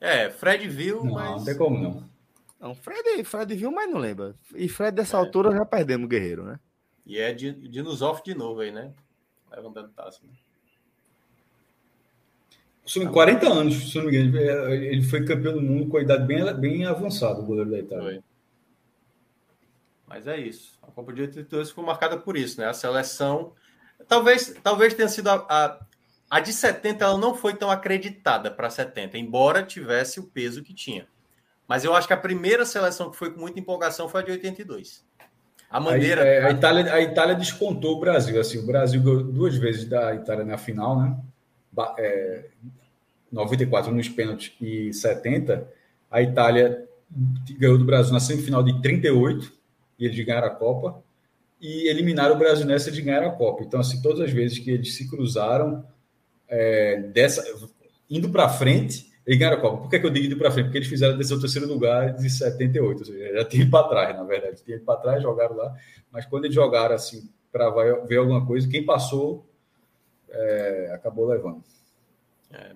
É, Fred viu, não, mas. Não tem como não. Não, Fred, Fred viu, mas não lembra. E Fred, dessa é. altura, já perdemos o Guerreiro, né? E é de, de nos off de novo aí, né? Levantando taça. Né? Sobre 40 anos, se não me engano. Ele foi campeão do mundo com a idade bem, bem avançada, o goleiro da Itália. Foi. Mas é isso. A Copa de 82 foi marcada por isso, né? A seleção. Talvez, talvez tenha sido a, a, a de 70, ela não foi tão acreditada para 70, embora tivesse o peso que tinha. Mas eu acho que a primeira seleção que foi com muita empolgação foi a de 82. A maneira. A, é, a, Itália, a Itália descontou o Brasil. Assim, o Brasil ganhou duas vezes da Itália na final, né? É, 94 nos pênaltis e 70. A Itália ganhou do Brasil na semifinal de 38 e eles ganharam a Copa. E eliminaram o Brasil nessa de ganhar a Copa. Então, assim, todas as vezes que eles se cruzaram, é, dessa, indo para frente, eles ganharam a Copa. Por que, é que eu digo indo para frente? Porque eles fizeram desse terceiro lugar de 78. Ou seja, já tinha para trás, na verdade. Tinha para trás, jogaram lá. Mas quando eles jogaram assim, para ver alguma coisa, quem passou é, acabou levando. É.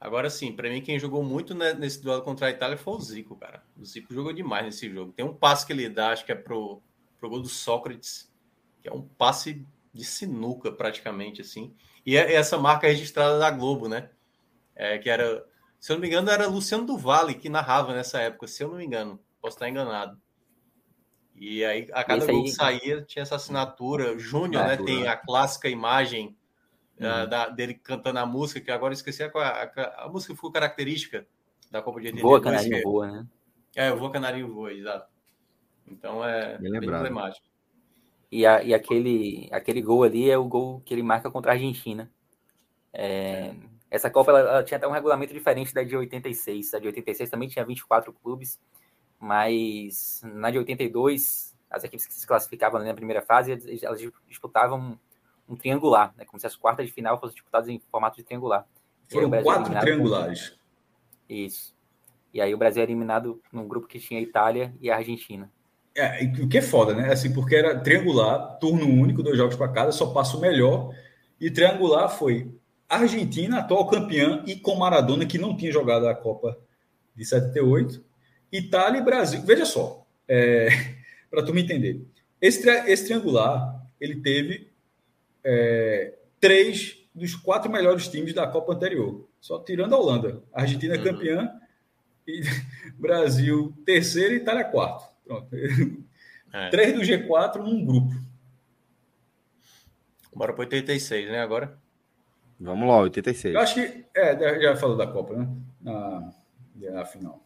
Agora sim, para mim, quem jogou muito nesse duelo contra a Itália foi o Zico, cara. O Zico jogou demais nesse jogo. Tem um passe que ele dá, acho que é pro, pro gol do Sócrates, que é um passe de sinuca, praticamente, assim. E é essa marca registrada da Globo, né? É, que era, se eu não me engano, era Luciano do Vale que narrava nessa época, se eu não me engano. Posso estar enganado. E aí, a cada gol que saía, tinha essa assinatura. Júnior, né? Tem a clássica imagem uhum. da, dele cantando a música, que agora eu esqueci a, a, a música ficou característica da Copa de 82. Voa, Canarinho é, Voa, né? É, Voa, Canarinho Voa, exato. Então é bem, bem emblemático. E, a, e aquele, aquele gol ali é o gol que ele marca contra a Argentina. É, essa Copa ela, ela, tinha até um regulamento diferente da de 86. A de 86 também tinha 24 clubes, mas na de 82, as equipes que se classificavam na primeira fase, elas disputavam um triangular, né? Como se as quartas de final fossem disputadas em formato de triangular. Foram quatro triangulares. Isso. E aí o Brasil é eliminado num grupo que tinha a Itália e a Argentina. É, o que é foda, né? Assim, porque era triangular, turno único, dois jogos para cada, só passa o melhor. E triangular foi Argentina, atual campeã, e com Maradona, que não tinha jogado a Copa de 78. Itália e Brasil. Veja só, é, [LAUGHS] para tu me entender. Esse, esse triangular, ele teve é, três dos quatro melhores times da Copa anterior, só tirando a Holanda. A Argentina é uhum. campeã, e [LAUGHS] Brasil terceiro e Itália quarto. Pronto. É. [LAUGHS] Três do G4 num grupo. Bora para 86, né? Agora. Vamos lá, 86. Eu acho que. É, já falou da Copa, né? Na, na final.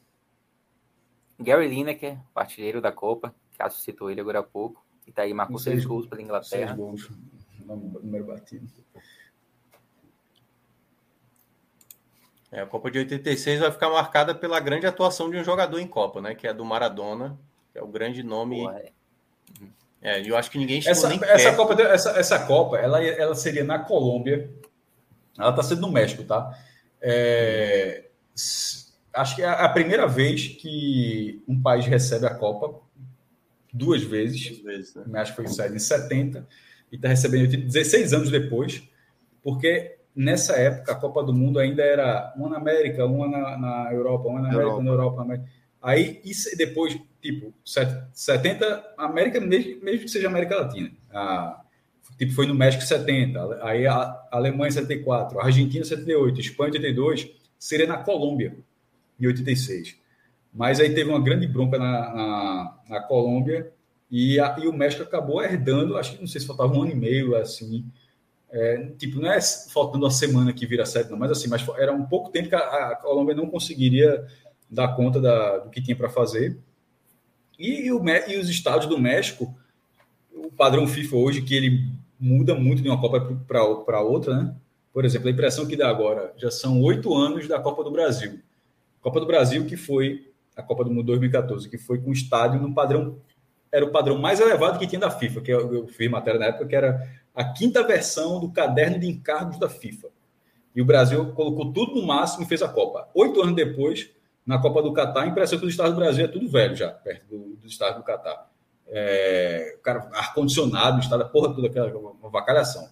Gary Lineker, partilheiro da Copa. Cássio citou ele agora há pouco. E tá aí, marcou seis, seis gols pela Inglaterra. Seis gols número batido. É, a Copa de 86 vai ficar marcada pela grande atuação de um jogador em Copa, né? Que é do Maradona, que é o grande nome. é. é, eu acho que ninguém essa, nem essa Copa, essa, essa Copa, ela, ela seria na Colômbia. Ela está sendo no México, tá? É, acho que é a primeira vez que um país recebe a Copa duas vezes. Duas vezes né? Acho que foi em 70 e está recebendo 16 anos depois, porque nessa época a Copa do Mundo ainda era uma na América, uma na, na Europa, uma na América, Europa. na Europa. Na América. Aí, isso depois, tipo, 70, América, mesmo, mesmo que seja América Latina. A, tipo, foi no México 70, aí a Alemanha 74, a Argentina 78, Espanha 82, seria na Colômbia em 86. Mas aí teve uma grande bronca na, na, na Colômbia e, a, e o México acabou herdando, acho que não sei se faltava um ano e meio, assim. É, tipo, não é faltando uma semana que vira sete, não, mas assim, mas era um pouco tempo que a, a Colômbia não conseguiria dar conta da, do que tinha para fazer. E, e, o, e os estados do México, o padrão FIFA hoje, que ele muda muito de uma Copa para outra, né? Por exemplo, a impressão que dá agora, já são oito anos da Copa do Brasil. Copa do Brasil, que foi a Copa do Mundo 2014, que foi com estádio no padrão era o padrão mais elevado que tinha da FIFA, que eu, eu fiz matéria na época, que era a quinta versão do caderno de encargos da FIFA. E o Brasil colocou tudo no máximo e fez a Copa. Oito anos depois, na Copa do Catar, a impressão que os estados do Brasil é tudo velho já, perto do, dos estados do Catar. É, cara, ar-condicionado, estado, porra toda aquela vacalhação.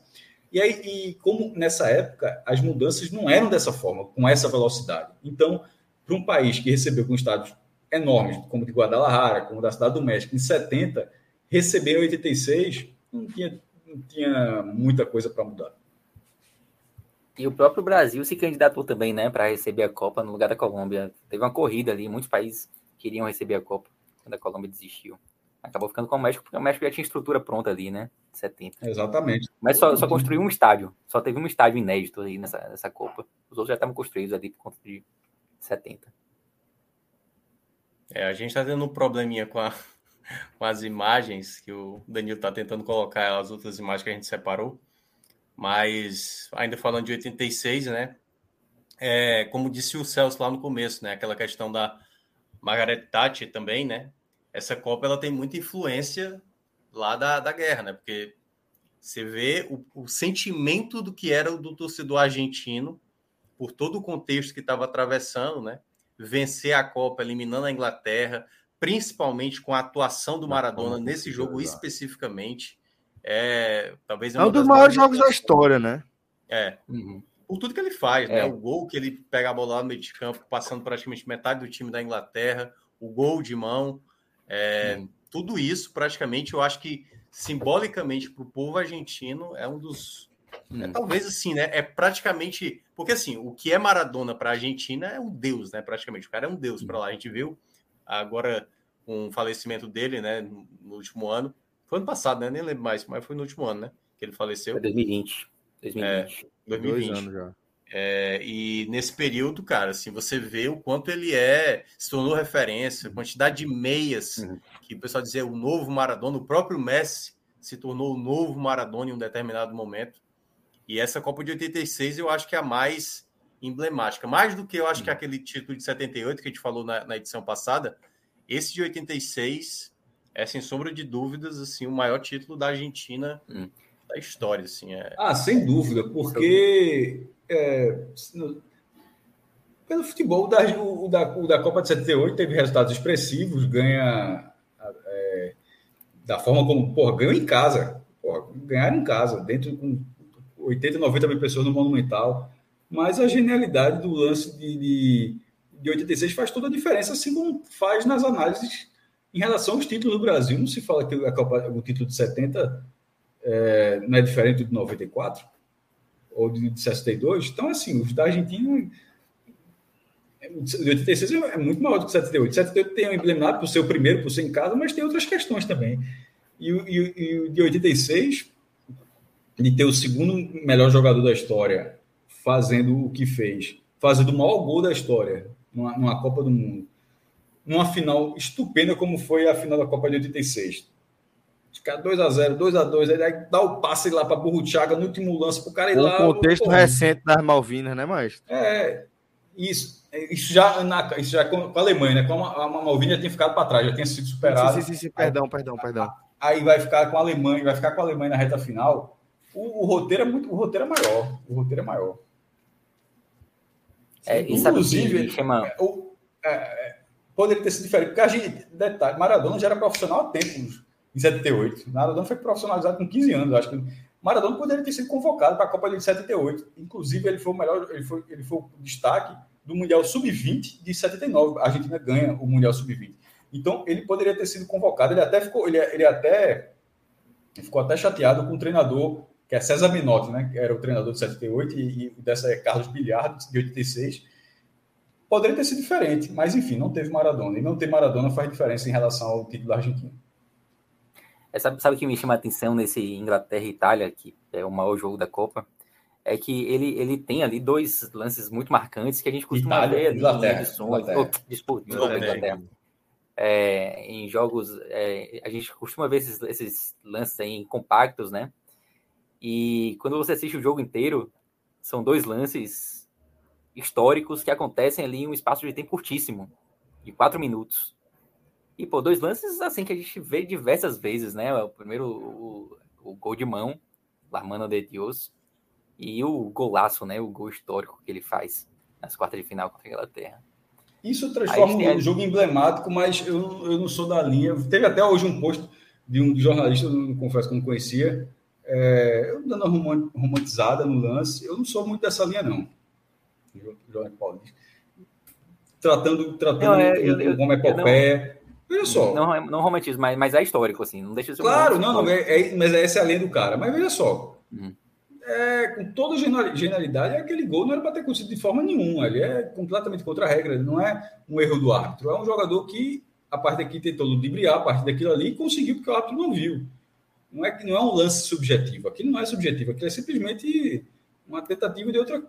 E aí, e como nessa época as mudanças não eram dessa forma, com essa velocidade. Então, para um país que recebeu com estados enormes, como de Guadalajara, como da Cidade do México, em 70, receber em 86, não tinha, não tinha muita coisa para mudar. E o próprio Brasil se candidatou também, né, para receber a Copa no lugar da Colômbia. Teve uma corrida ali, muitos países queriam receber a Copa quando a Colômbia desistiu. Acabou ficando com o México, porque o México já tinha estrutura pronta ali, né? 70. Exatamente. Mas só, só construiu um estádio. Só teve um estádio inédito aí nessa, nessa Copa. Os outros já estavam construídos ali por conta de 70. É, a gente está tendo um probleminha com, a, [LAUGHS] com as imagens que o Danilo está tentando colocar as outras imagens que a gente separou. Mas ainda falando de 86, né? É, como disse o Celso lá no começo, né? Aquela questão da Margaret Thatcher também, né? Essa Copa ela tem muita influência lá da, da guerra, né? Porque você vê o, o sentimento do que era o do torcedor argentino por todo o contexto que estava atravessando, né? Vencer a Copa eliminando a Inglaterra, principalmente com a atuação do Maradona nesse jogo especificamente. É, talvez é um dos maiores jogos da história, né? É. Uhum. Por tudo que ele faz, né? é. né? O gol que ele pega a bola lá no meio de campo, passando praticamente metade do time da Inglaterra, o gol de mão, é, uhum. tudo isso praticamente eu acho que simbolicamente para o povo argentino é um dos é, hum. talvez assim, né? É praticamente. Porque assim, o que é Maradona para a Argentina é um deus, né? Praticamente. O cara é um deus para lá. A gente viu agora com o falecimento dele, né? No último ano. Foi ano passado, né? Nem lembro mais, mas foi no último ano, né? Que ele faleceu. Foi 2020. 2020. É, 2020. Dois anos já. É, e nesse período, cara, assim, você vê o quanto ele é, se tornou referência, a quantidade de meias uhum. que o pessoal dizia o novo Maradona, o próprio Messi se tornou o novo Maradona em um determinado momento. E essa Copa de 86 eu acho que é a mais emblemática. Mais do que eu acho que hum. aquele título de 78 que a gente falou na, na edição passada, esse de 86 é, sem sombra de dúvidas, assim, o maior título da Argentina hum. da história. Assim, é... Ah, sem dúvida, porque é, pelo futebol, da, o, da, o da Copa de 78 teve resultados expressivos, ganha é, da forma como, porra, ganhou em casa. Porra, ganharam em casa, dentro com 80, 90 mil pessoas no Monumental. Mas a genialidade do lance de, de, de 86 faz toda a diferença, assim como faz nas análises em relação aos títulos do Brasil. Não se fala que Copa, o título de 70 é, não é diferente do de 94 ou de, de 62. Então, assim, os da Argentina de 86 é muito maior do que 78. 78 tem um emblemático por ser o primeiro, por ser em casa, mas tem outras questões também. E, e, e o de 86 de ter o segundo melhor jogador da história fazendo o que fez, fazendo o maior gol da história numa, numa Copa do Mundo, numa final estupenda como foi a final da Copa de 86. Ficar 2x0, 2x2, aí dá o passe lá para Burruchaga no último lance para o cara ir lá. O contexto pô, recente das Malvinas, né, Maestro? É, isso. Isso já, na, isso já com, com a Alemanha, né? Como a, a Malvina tinha ficado para trás, já tinha sido superada. Sim, sim, sim, sim, perdão, perdão, perdão. Aí vai ficar com a Alemanha, vai ficar com a Alemanha na reta final o, o, roteiro é muito, o roteiro é maior. O roteiro é maior. É, Inclusive, chama... É, o, é, é, poderia ter sido diferente, porque a gente, detalhe, Maradona já era profissional há tempos, em 78. Maradona foi profissionalizado com 15 anos, acho que Maradona poderia ter sido convocado para a Copa de 78. Inclusive, ele foi o melhor, ele foi, ele foi o destaque do Mundial Sub-20 de 79. A Argentina ganha o Mundial Sub-20. Então, ele poderia ter sido convocado. Ele até ficou, ele, ele até ficou até chateado com o treinador que é César Minotti, né, que era o treinador de 78, e, e dessa é Carlos Bilhar, de 86. Poderia ter sido diferente, mas enfim, não teve Maradona. E não ter Maradona faz diferença em relação ao título da Argentina. É, sabe, sabe o que me chama a atenção nesse Inglaterra e Itália, que é o maior jogo da Copa? É que ele, ele tem ali dois lances muito marcantes que a gente costuma Itália, ver ali Inglaterra, em edições. Inglaterra. [LAUGHS] Oh, desculpa, Inglaterra. É, em jogos, é, a gente costuma ver esses, esses lances aí compactos, né? E quando você assiste o jogo inteiro, são dois lances históricos que acontecem ali em um espaço de tempo curtíssimo, de quatro minutos. E, pô, dois lances assim que a gente vê diversas vezes, né? O primeiro, o, o gol de mão, La Mano de Dios, e o golaço, né? O gol histórico que ele faz nas quartas de final contra a Inglaterra. Isso transforma um jogo emblemático, mas eu, eu não sou da linha. Teve até hoje um post de um jornalista, eu não confesso que não conhecia, é, eu dando uma romantizada no lance, eu não sou muito dessa linha, não. Jorge Paulista. Tratando, tratando não, é, eu, eu, como epopeia. Veja só. Não, não romantismo, mas, mas é histórico, assim. Não deixa de ser Claro, não, não é, é, mas essa é a linha do cara. Mas veja só. Uhum. É, com toda genialidade, aquele gol não era para ter acontecido de forma nenhuma. Ele é completamente contra a regra. Não é um erro do árbitro. É um jogador que a parte daqui tentou ludibriar, a parte daquilo ali, e conseguiu porque o árbitro não viu. Não é, não é um lance subjetivo. Aquilo não é subjetivo, aquilo é simplesmente uma tentativa de outra.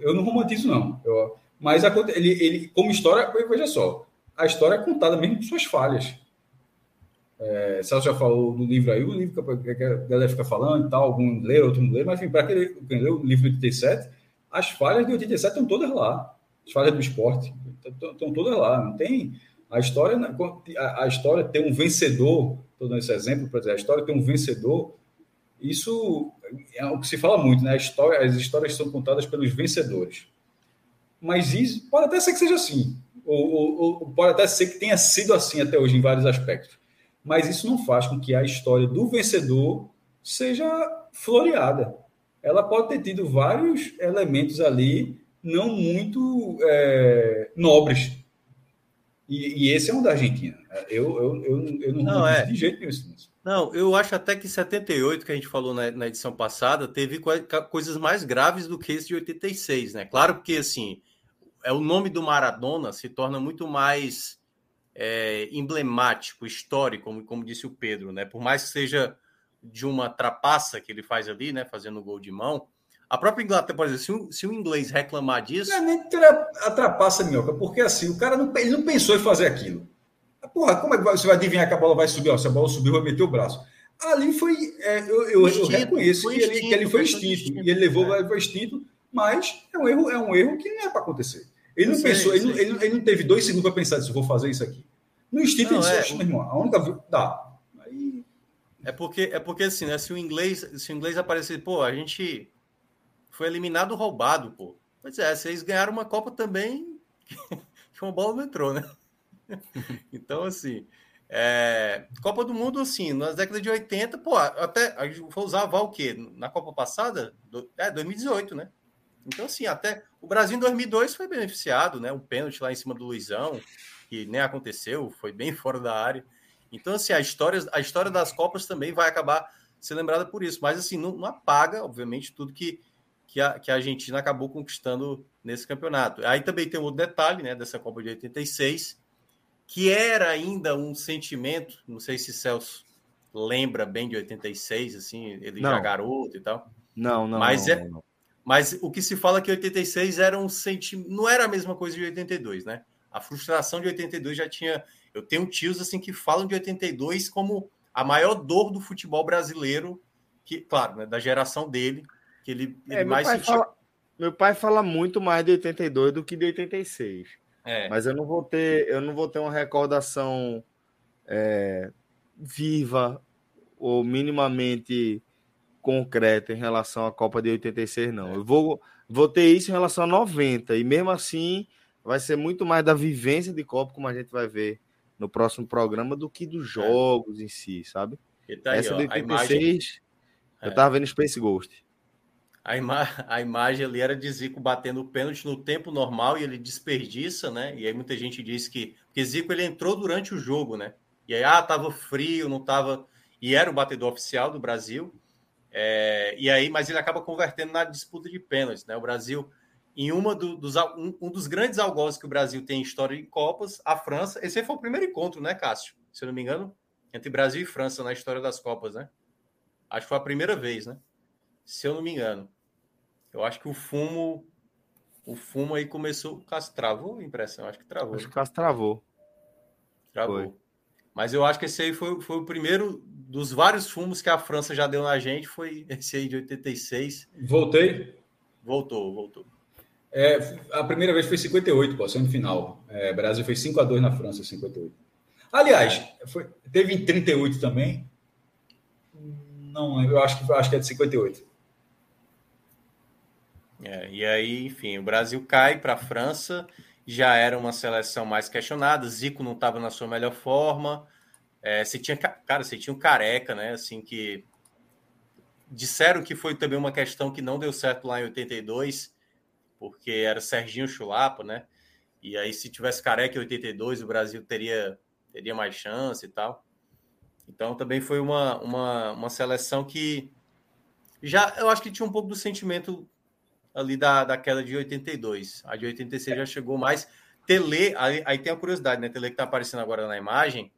Eu não romantizo, não. Eu, mas a, ele, ele, como história, veja só, a história é contada mesmo com suas falhas. É, Celso já falou do livro aí, o livro que a galera fica falando e tal, algum lê, outro não lê, mas enfim, para quem leu o livro de 87, as falhas de 87 estão todas lá. As falhas do esporte estão todas lá. Não tem. A história, a, a história tem um vencedor, dando esse exemplo para dizer, a história tem um vencedor. Isso é o que se fala muito, né? História, as histórias são contadas pelos vencedores. Mas isso pode até ser que seja assim, ou, ou, ou pode até ser que tenha sido assim até hoje em vários aspectos mas isso não faz com que a história do vencedor seja floreada. Ela pode ter tido vários elementos ali não muito é, nobres. E, e, esse é um da Argentina. Eu, eu, eu, eu não, não é. de jeito nenhum isso. Não, eu acho até que 78, que a gente falou na, na edição passada, teve co coisas mais graves do que esse de 86, né? Claro que, assim, é o nome do Maradona se torna muito mais é, emblemático, histórico, como, como disse o Pedro, né? Por mais que seja de uma trapaça que ele faz ali, né? Fazendo gol de mão. A própria Inglaterra, por exemplo, se o, se o inglês reclamar disso. Não é nem tra a trapaça, Minhoca, porque assim, o cara não, ele não pensou em fazer aquilo. Porra, como é que você vai adivinhar que a bola vai subir? Ó, se a bola subiu, vai meter o braço. Ali foi. É, eu, eu, instinto, eu, reconheço que, instinto, ele, que ele foi extinto, e ele levou, é. foi extinto, mas é um erro, é um erro que não é para acontecer. Ele não, pensou, ele, ele, ele, não teve dois segundos para pensar se vou fazer isso aqui. No instinto não, ele disse, é, meu irmão, a única dá. Aí... É porque é porque assim, né? Se o inglês, se o inglês aparecer, pô, a gente foi eliminado roubado, pô. Pois é, vocês ganharam uma Copa também [LAUGHS] que uma bola não entrou, né? [LAUGHS] então, assim, é, Copa do Mundo, assim, nas décadas de 80, pô, até a gente foi usar o quê? Na Copa passada? Do, é, 2018, né? Então, assim, até o Brasil em 2002 foi beneficiado, né? Um pênalti lá em cima do Luizão, que nem aconteceu, foi bem [LAUGHS] fora da área. Então, assim, a história, a história das Copas também vai acabar sendo lembrada por isso. Mas, assim, não, não apaga, obviamente, tudo que, que, a, que a Argentina acabou conquistando nesse campeonato. Aí também tem um outro detalhe, né, dessa Copa de 86, que era ainda um sentimento, não sei se Celso lembra bem de 86, assim, ele não. já garoto e tal. Não, não. Mas não, é, não. Mas o que se fala é que 86 era um sentimento. Não era a mesma coisa de 82, né? A frustração de 82 já tinha. Eu tenho tios assim que falam de 82 como a maior dor do futebol brasileiro, que, claro, né, da geração dele, que ele, é, ele mais sentia... fala, Meu pai fala muito mais de 82 do que de 86. É. Mas eu não vou ter, eu não vou ter uma recordação é, viva ou minimamente concreta em relação à Copa de 86, não. Eu vou, vou ter isso em relação a 90, e mesmo assim vai ser muito mais da vivência de Copa, como a gente vai ver no próximo programa, do que dos é. jogos é. em si, sabe? Tá aí, Essa ó, de 86, imagem... eu é. tava vendo Space Ghost. A, ima... a imagem ali era de Zico batendo o pênalti no tempo normal e ele desperdiça, né? E aí muita gente diz que. Porque Zico ele entrou durante o jogo, né? E aí, ah, tava frio, não tava. E era o batedor oficial do Brasil. É, e aí, mas ele acaba convertendo na disputa de pênaltis, né? O Brasil, em uma do, dos um, um, dos grandes algozes que o Brasil tem em história em Copas, a França. Esse foi o primeiro encontro, né, Cássio? Se eu não me engano, entre Brasil e França na história das Copas, né? Acho que foi a primeira vez, né? Se eu não me engano. Eu acho que o fumo. O fumo aí começou. O Cássio travou a impressão? Acho que travou. Acho que o Cássio travou. Travou. Foi. Mas eu acho que esse aí foi, foi o primeiro dos vários fumos que a França já deu na gente, foi esse aí de 86. Voltei? Voltou, voltou. É, a primeira vez foi 58, pô, semifinal. É, Brasil foi 5 a 2 na França, 58. Aliás, foi, teve em 38 também. Não, eu acho que, acho que é de 58. É, e aí, enfim, o Brasil cai para a França já era uma seleção mais questionada. Zico não estava na sua melhor forma. É, você tinha, cara, você tinha um careca, né? Assim que disseram que foi também uma questão que não deu certo lá em 82, porque era Serginho Chulapa, né? E aí, se tivesse careca em 82, o Brasil teria, teria mais chance e tal. Então, também foi uma, uma, uma seleção que já eu acho que tinha um pouco do sentimento ali da, da queda de 82. A de 86 já chegou mais. Tele, aí, aí, tem a curiosidade, né? Tele que tá aparecendo agora na imagem,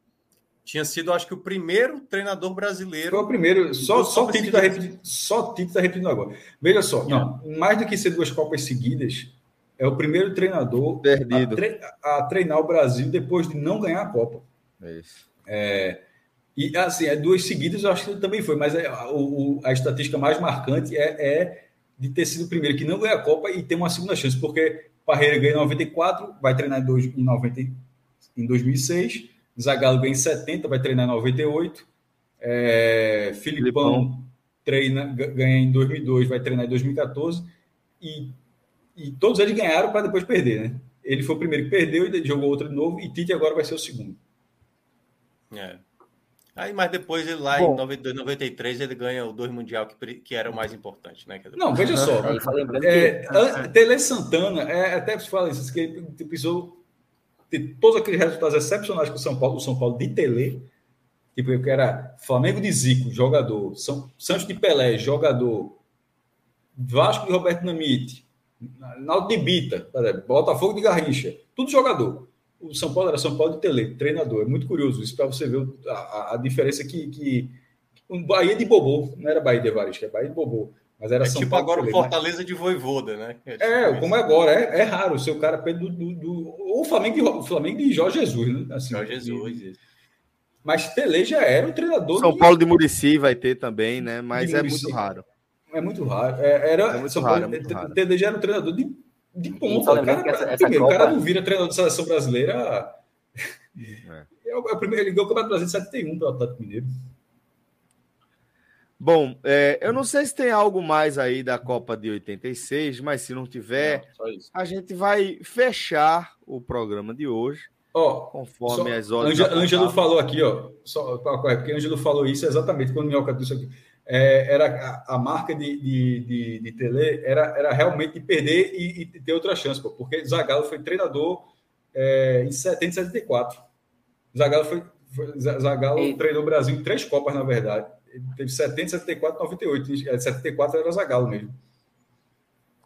tinha sido, acho que, o primeiro treinador brasileiro. Foi o primeiro, só, só Tite está repetindo, só Tite está repetindo agora. Veja só, não, mais do que ser duas Copas seguidas, é o primeiro treinador Perdido. A, tre a treinar o Brasil depois de não ganhar a Copa. É isso. É, e assim, é duas seguidas, eu acho que também foi, mas é, o, a estatística mais marcante é, é, de ter sido o primeiro que não ganha a Copa e ter uma segunda chance, porque Parreira ganha em 94, vai treinar em, dois, em, 90, em 2006, Zagallo ganha em 70, vai treinar em 98, é, Filipão, Filipão treina, ganha em 2002, vai treinar em 2014, e, e todos eles ganharam para depois perder, né? Ele foi o primeiro que perdeu e jogou outro de novo, e Tite agora vai ser o segundo. É. Aí, mas depois ele lá Bom, em 92, 93 ele ganha o dois mundial que, que era o mais importante, né? Não, veja só. é, é, Tele Santana, é, até se fala isso, que ele precisou ter todos aqueles resultados excepcionais com o São Paulo, o São Paulo de Tele, tipo, que era Flamengo de Zico, jogador, São, Santos de Pelé, jogador, Vasco de Roberto Namite, Naldo de Bita, Botafogo de Garrincha, tudo jogador o São Paulo era São Paulo de Tele, treinador. É muito curioso isso para você ver a, a, diferença que, que um Bahia de Bobô, não era Bahia de Evaristo, é Bahia de Bobô. Mas era é São tipo Paulo agora o Fortaleza de Voivoda, né? É, tipo é como é agora, é, é raro o seu cara do, do, do o Flamengo de, o Flamengo de Jorge Jesus, né? Assim, Jorge Jesus. Isso. Mas Tele já era um treinador. São de... Paulo de Murici vai ter também, né? Mas é muito raro. É muito raro. É, era, é muito São raro, Paulo, é muito raro. Tele já era um treinador de de ponta. Cara, essa, essa primeiro, Copa... o cara não vira treinador da seleção brasileira. É. [LAUGHS] É o, é o primeiro, ele ganhou o Campeonato Brasileiro em 71 pelo Atlético Mineiro. Bom, é, eu não sei se tem algo mais aí da Copa de 86, mas se não tiver, não, a gente vai fechar o programa de hoje. Ó, conforme só, as horas. Ângelo falou aqui, ó. Só, porque Ângelo falou isso exatamente quando o Minhoca disse aqui é, era a, a, marca de, de, de, de Tele era, era realmente de perder e, e ter outra chance, pô, porque Zagallo foi treinador é, em 70 74. Zagallo, foi, foi, Zagallo e... treinou o Brasil em três Copas, na verdade. Ele teve 70, 74, 98. 74 era Zagallo mesmo.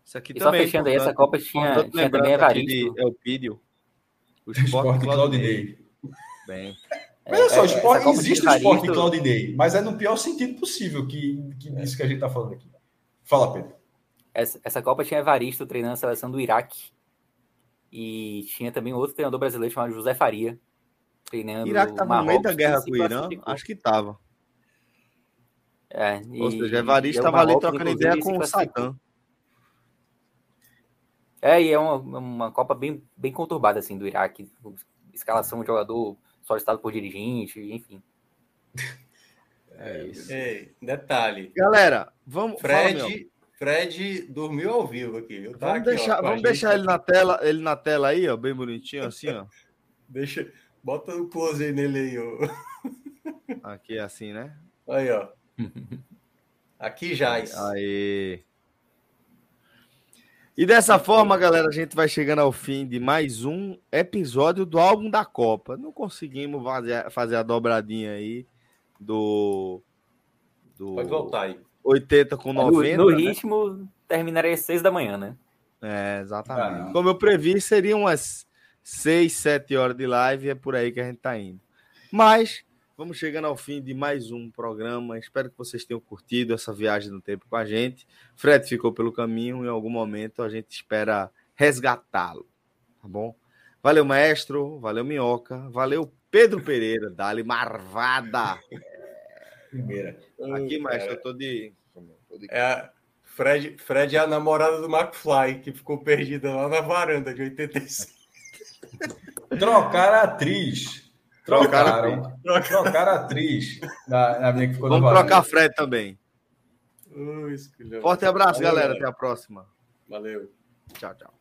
Isso aqui e também. Só fechando aí, essa Copa tinha, tinha também Evaristo. É o Pídio. O Esporte Claudinei. Bem. Olha só, é, esporte, existe o esporte em Claudinei, mas é no pior sentido possível que, que é. isso que a gente está falando aqui. Fala, Pedro. Essa, essa Copa tinha Evaristo treinando a seleção do Iraque. E tinha também outro treinador brasileiro chamado José Faria. Treinando Iraque estava no meio da guerra com o Irã? Acho que estava. É, e, Ou seja, Evaristo estava ali trocando ideia com o Satã. É, e é uma, uma Copa bem, bem conturbada, assim, do Iraque. Escalação de jogador solicitado por dirigente, enfim. [LAUGHS] É isso. Ei, detalhe. Galera, vamos. Fred, fala, Fred dormiu ao vivo aqui. Viu? Tá vamos aqui, deixar, ó, vamos deixar ele na tela, ele na tela aí, ó, bem bonitinho assim, ó. [LAUGHS] Deixa, bota o close aí nele aí, ó. Aqui é assim, né? Aí, ó. [LAUGHS] Aqui já. Aí. E dessa forma, galera, a gente vai chegando ao fim de mais um episódio do álbum da Copa. Não conseguimos fazer, fazer a dobradinha aí do. do Pode voltar aí. 80 com 90. No, no né? ritmo, terminaria às 6 da manhã, né? É, exatamente. Ah, Como eu previ, seriam umas 6, 7 horas de live e é por aí que a gente tá indo. Mas Vamos chegando ao fim de mais um programa. Espero que vocês tenham curtido essa viagem no tempo com a gente. Fred ficou pelo caminho. Em algum momento a gente espera resgatá-lo. Tá bom? Valeu, maestro. Valeu, Minhoca. Valeu, Pedro Pereira. Dali Marvada. Primeira. Aqui, maestro, eu tô de. Tô de... É, Fred, Fred é a namorada do McFly, que ficou perdida lá na varanda de 86. Trocar a atriz. Trocaram. Trocaram, trocaram a atriz na, na minha que ficou Vamos trocar Fred também. Ui, Forte abraço, Valeu, galera. Até a próxima. Valeu. Tchau, tchau.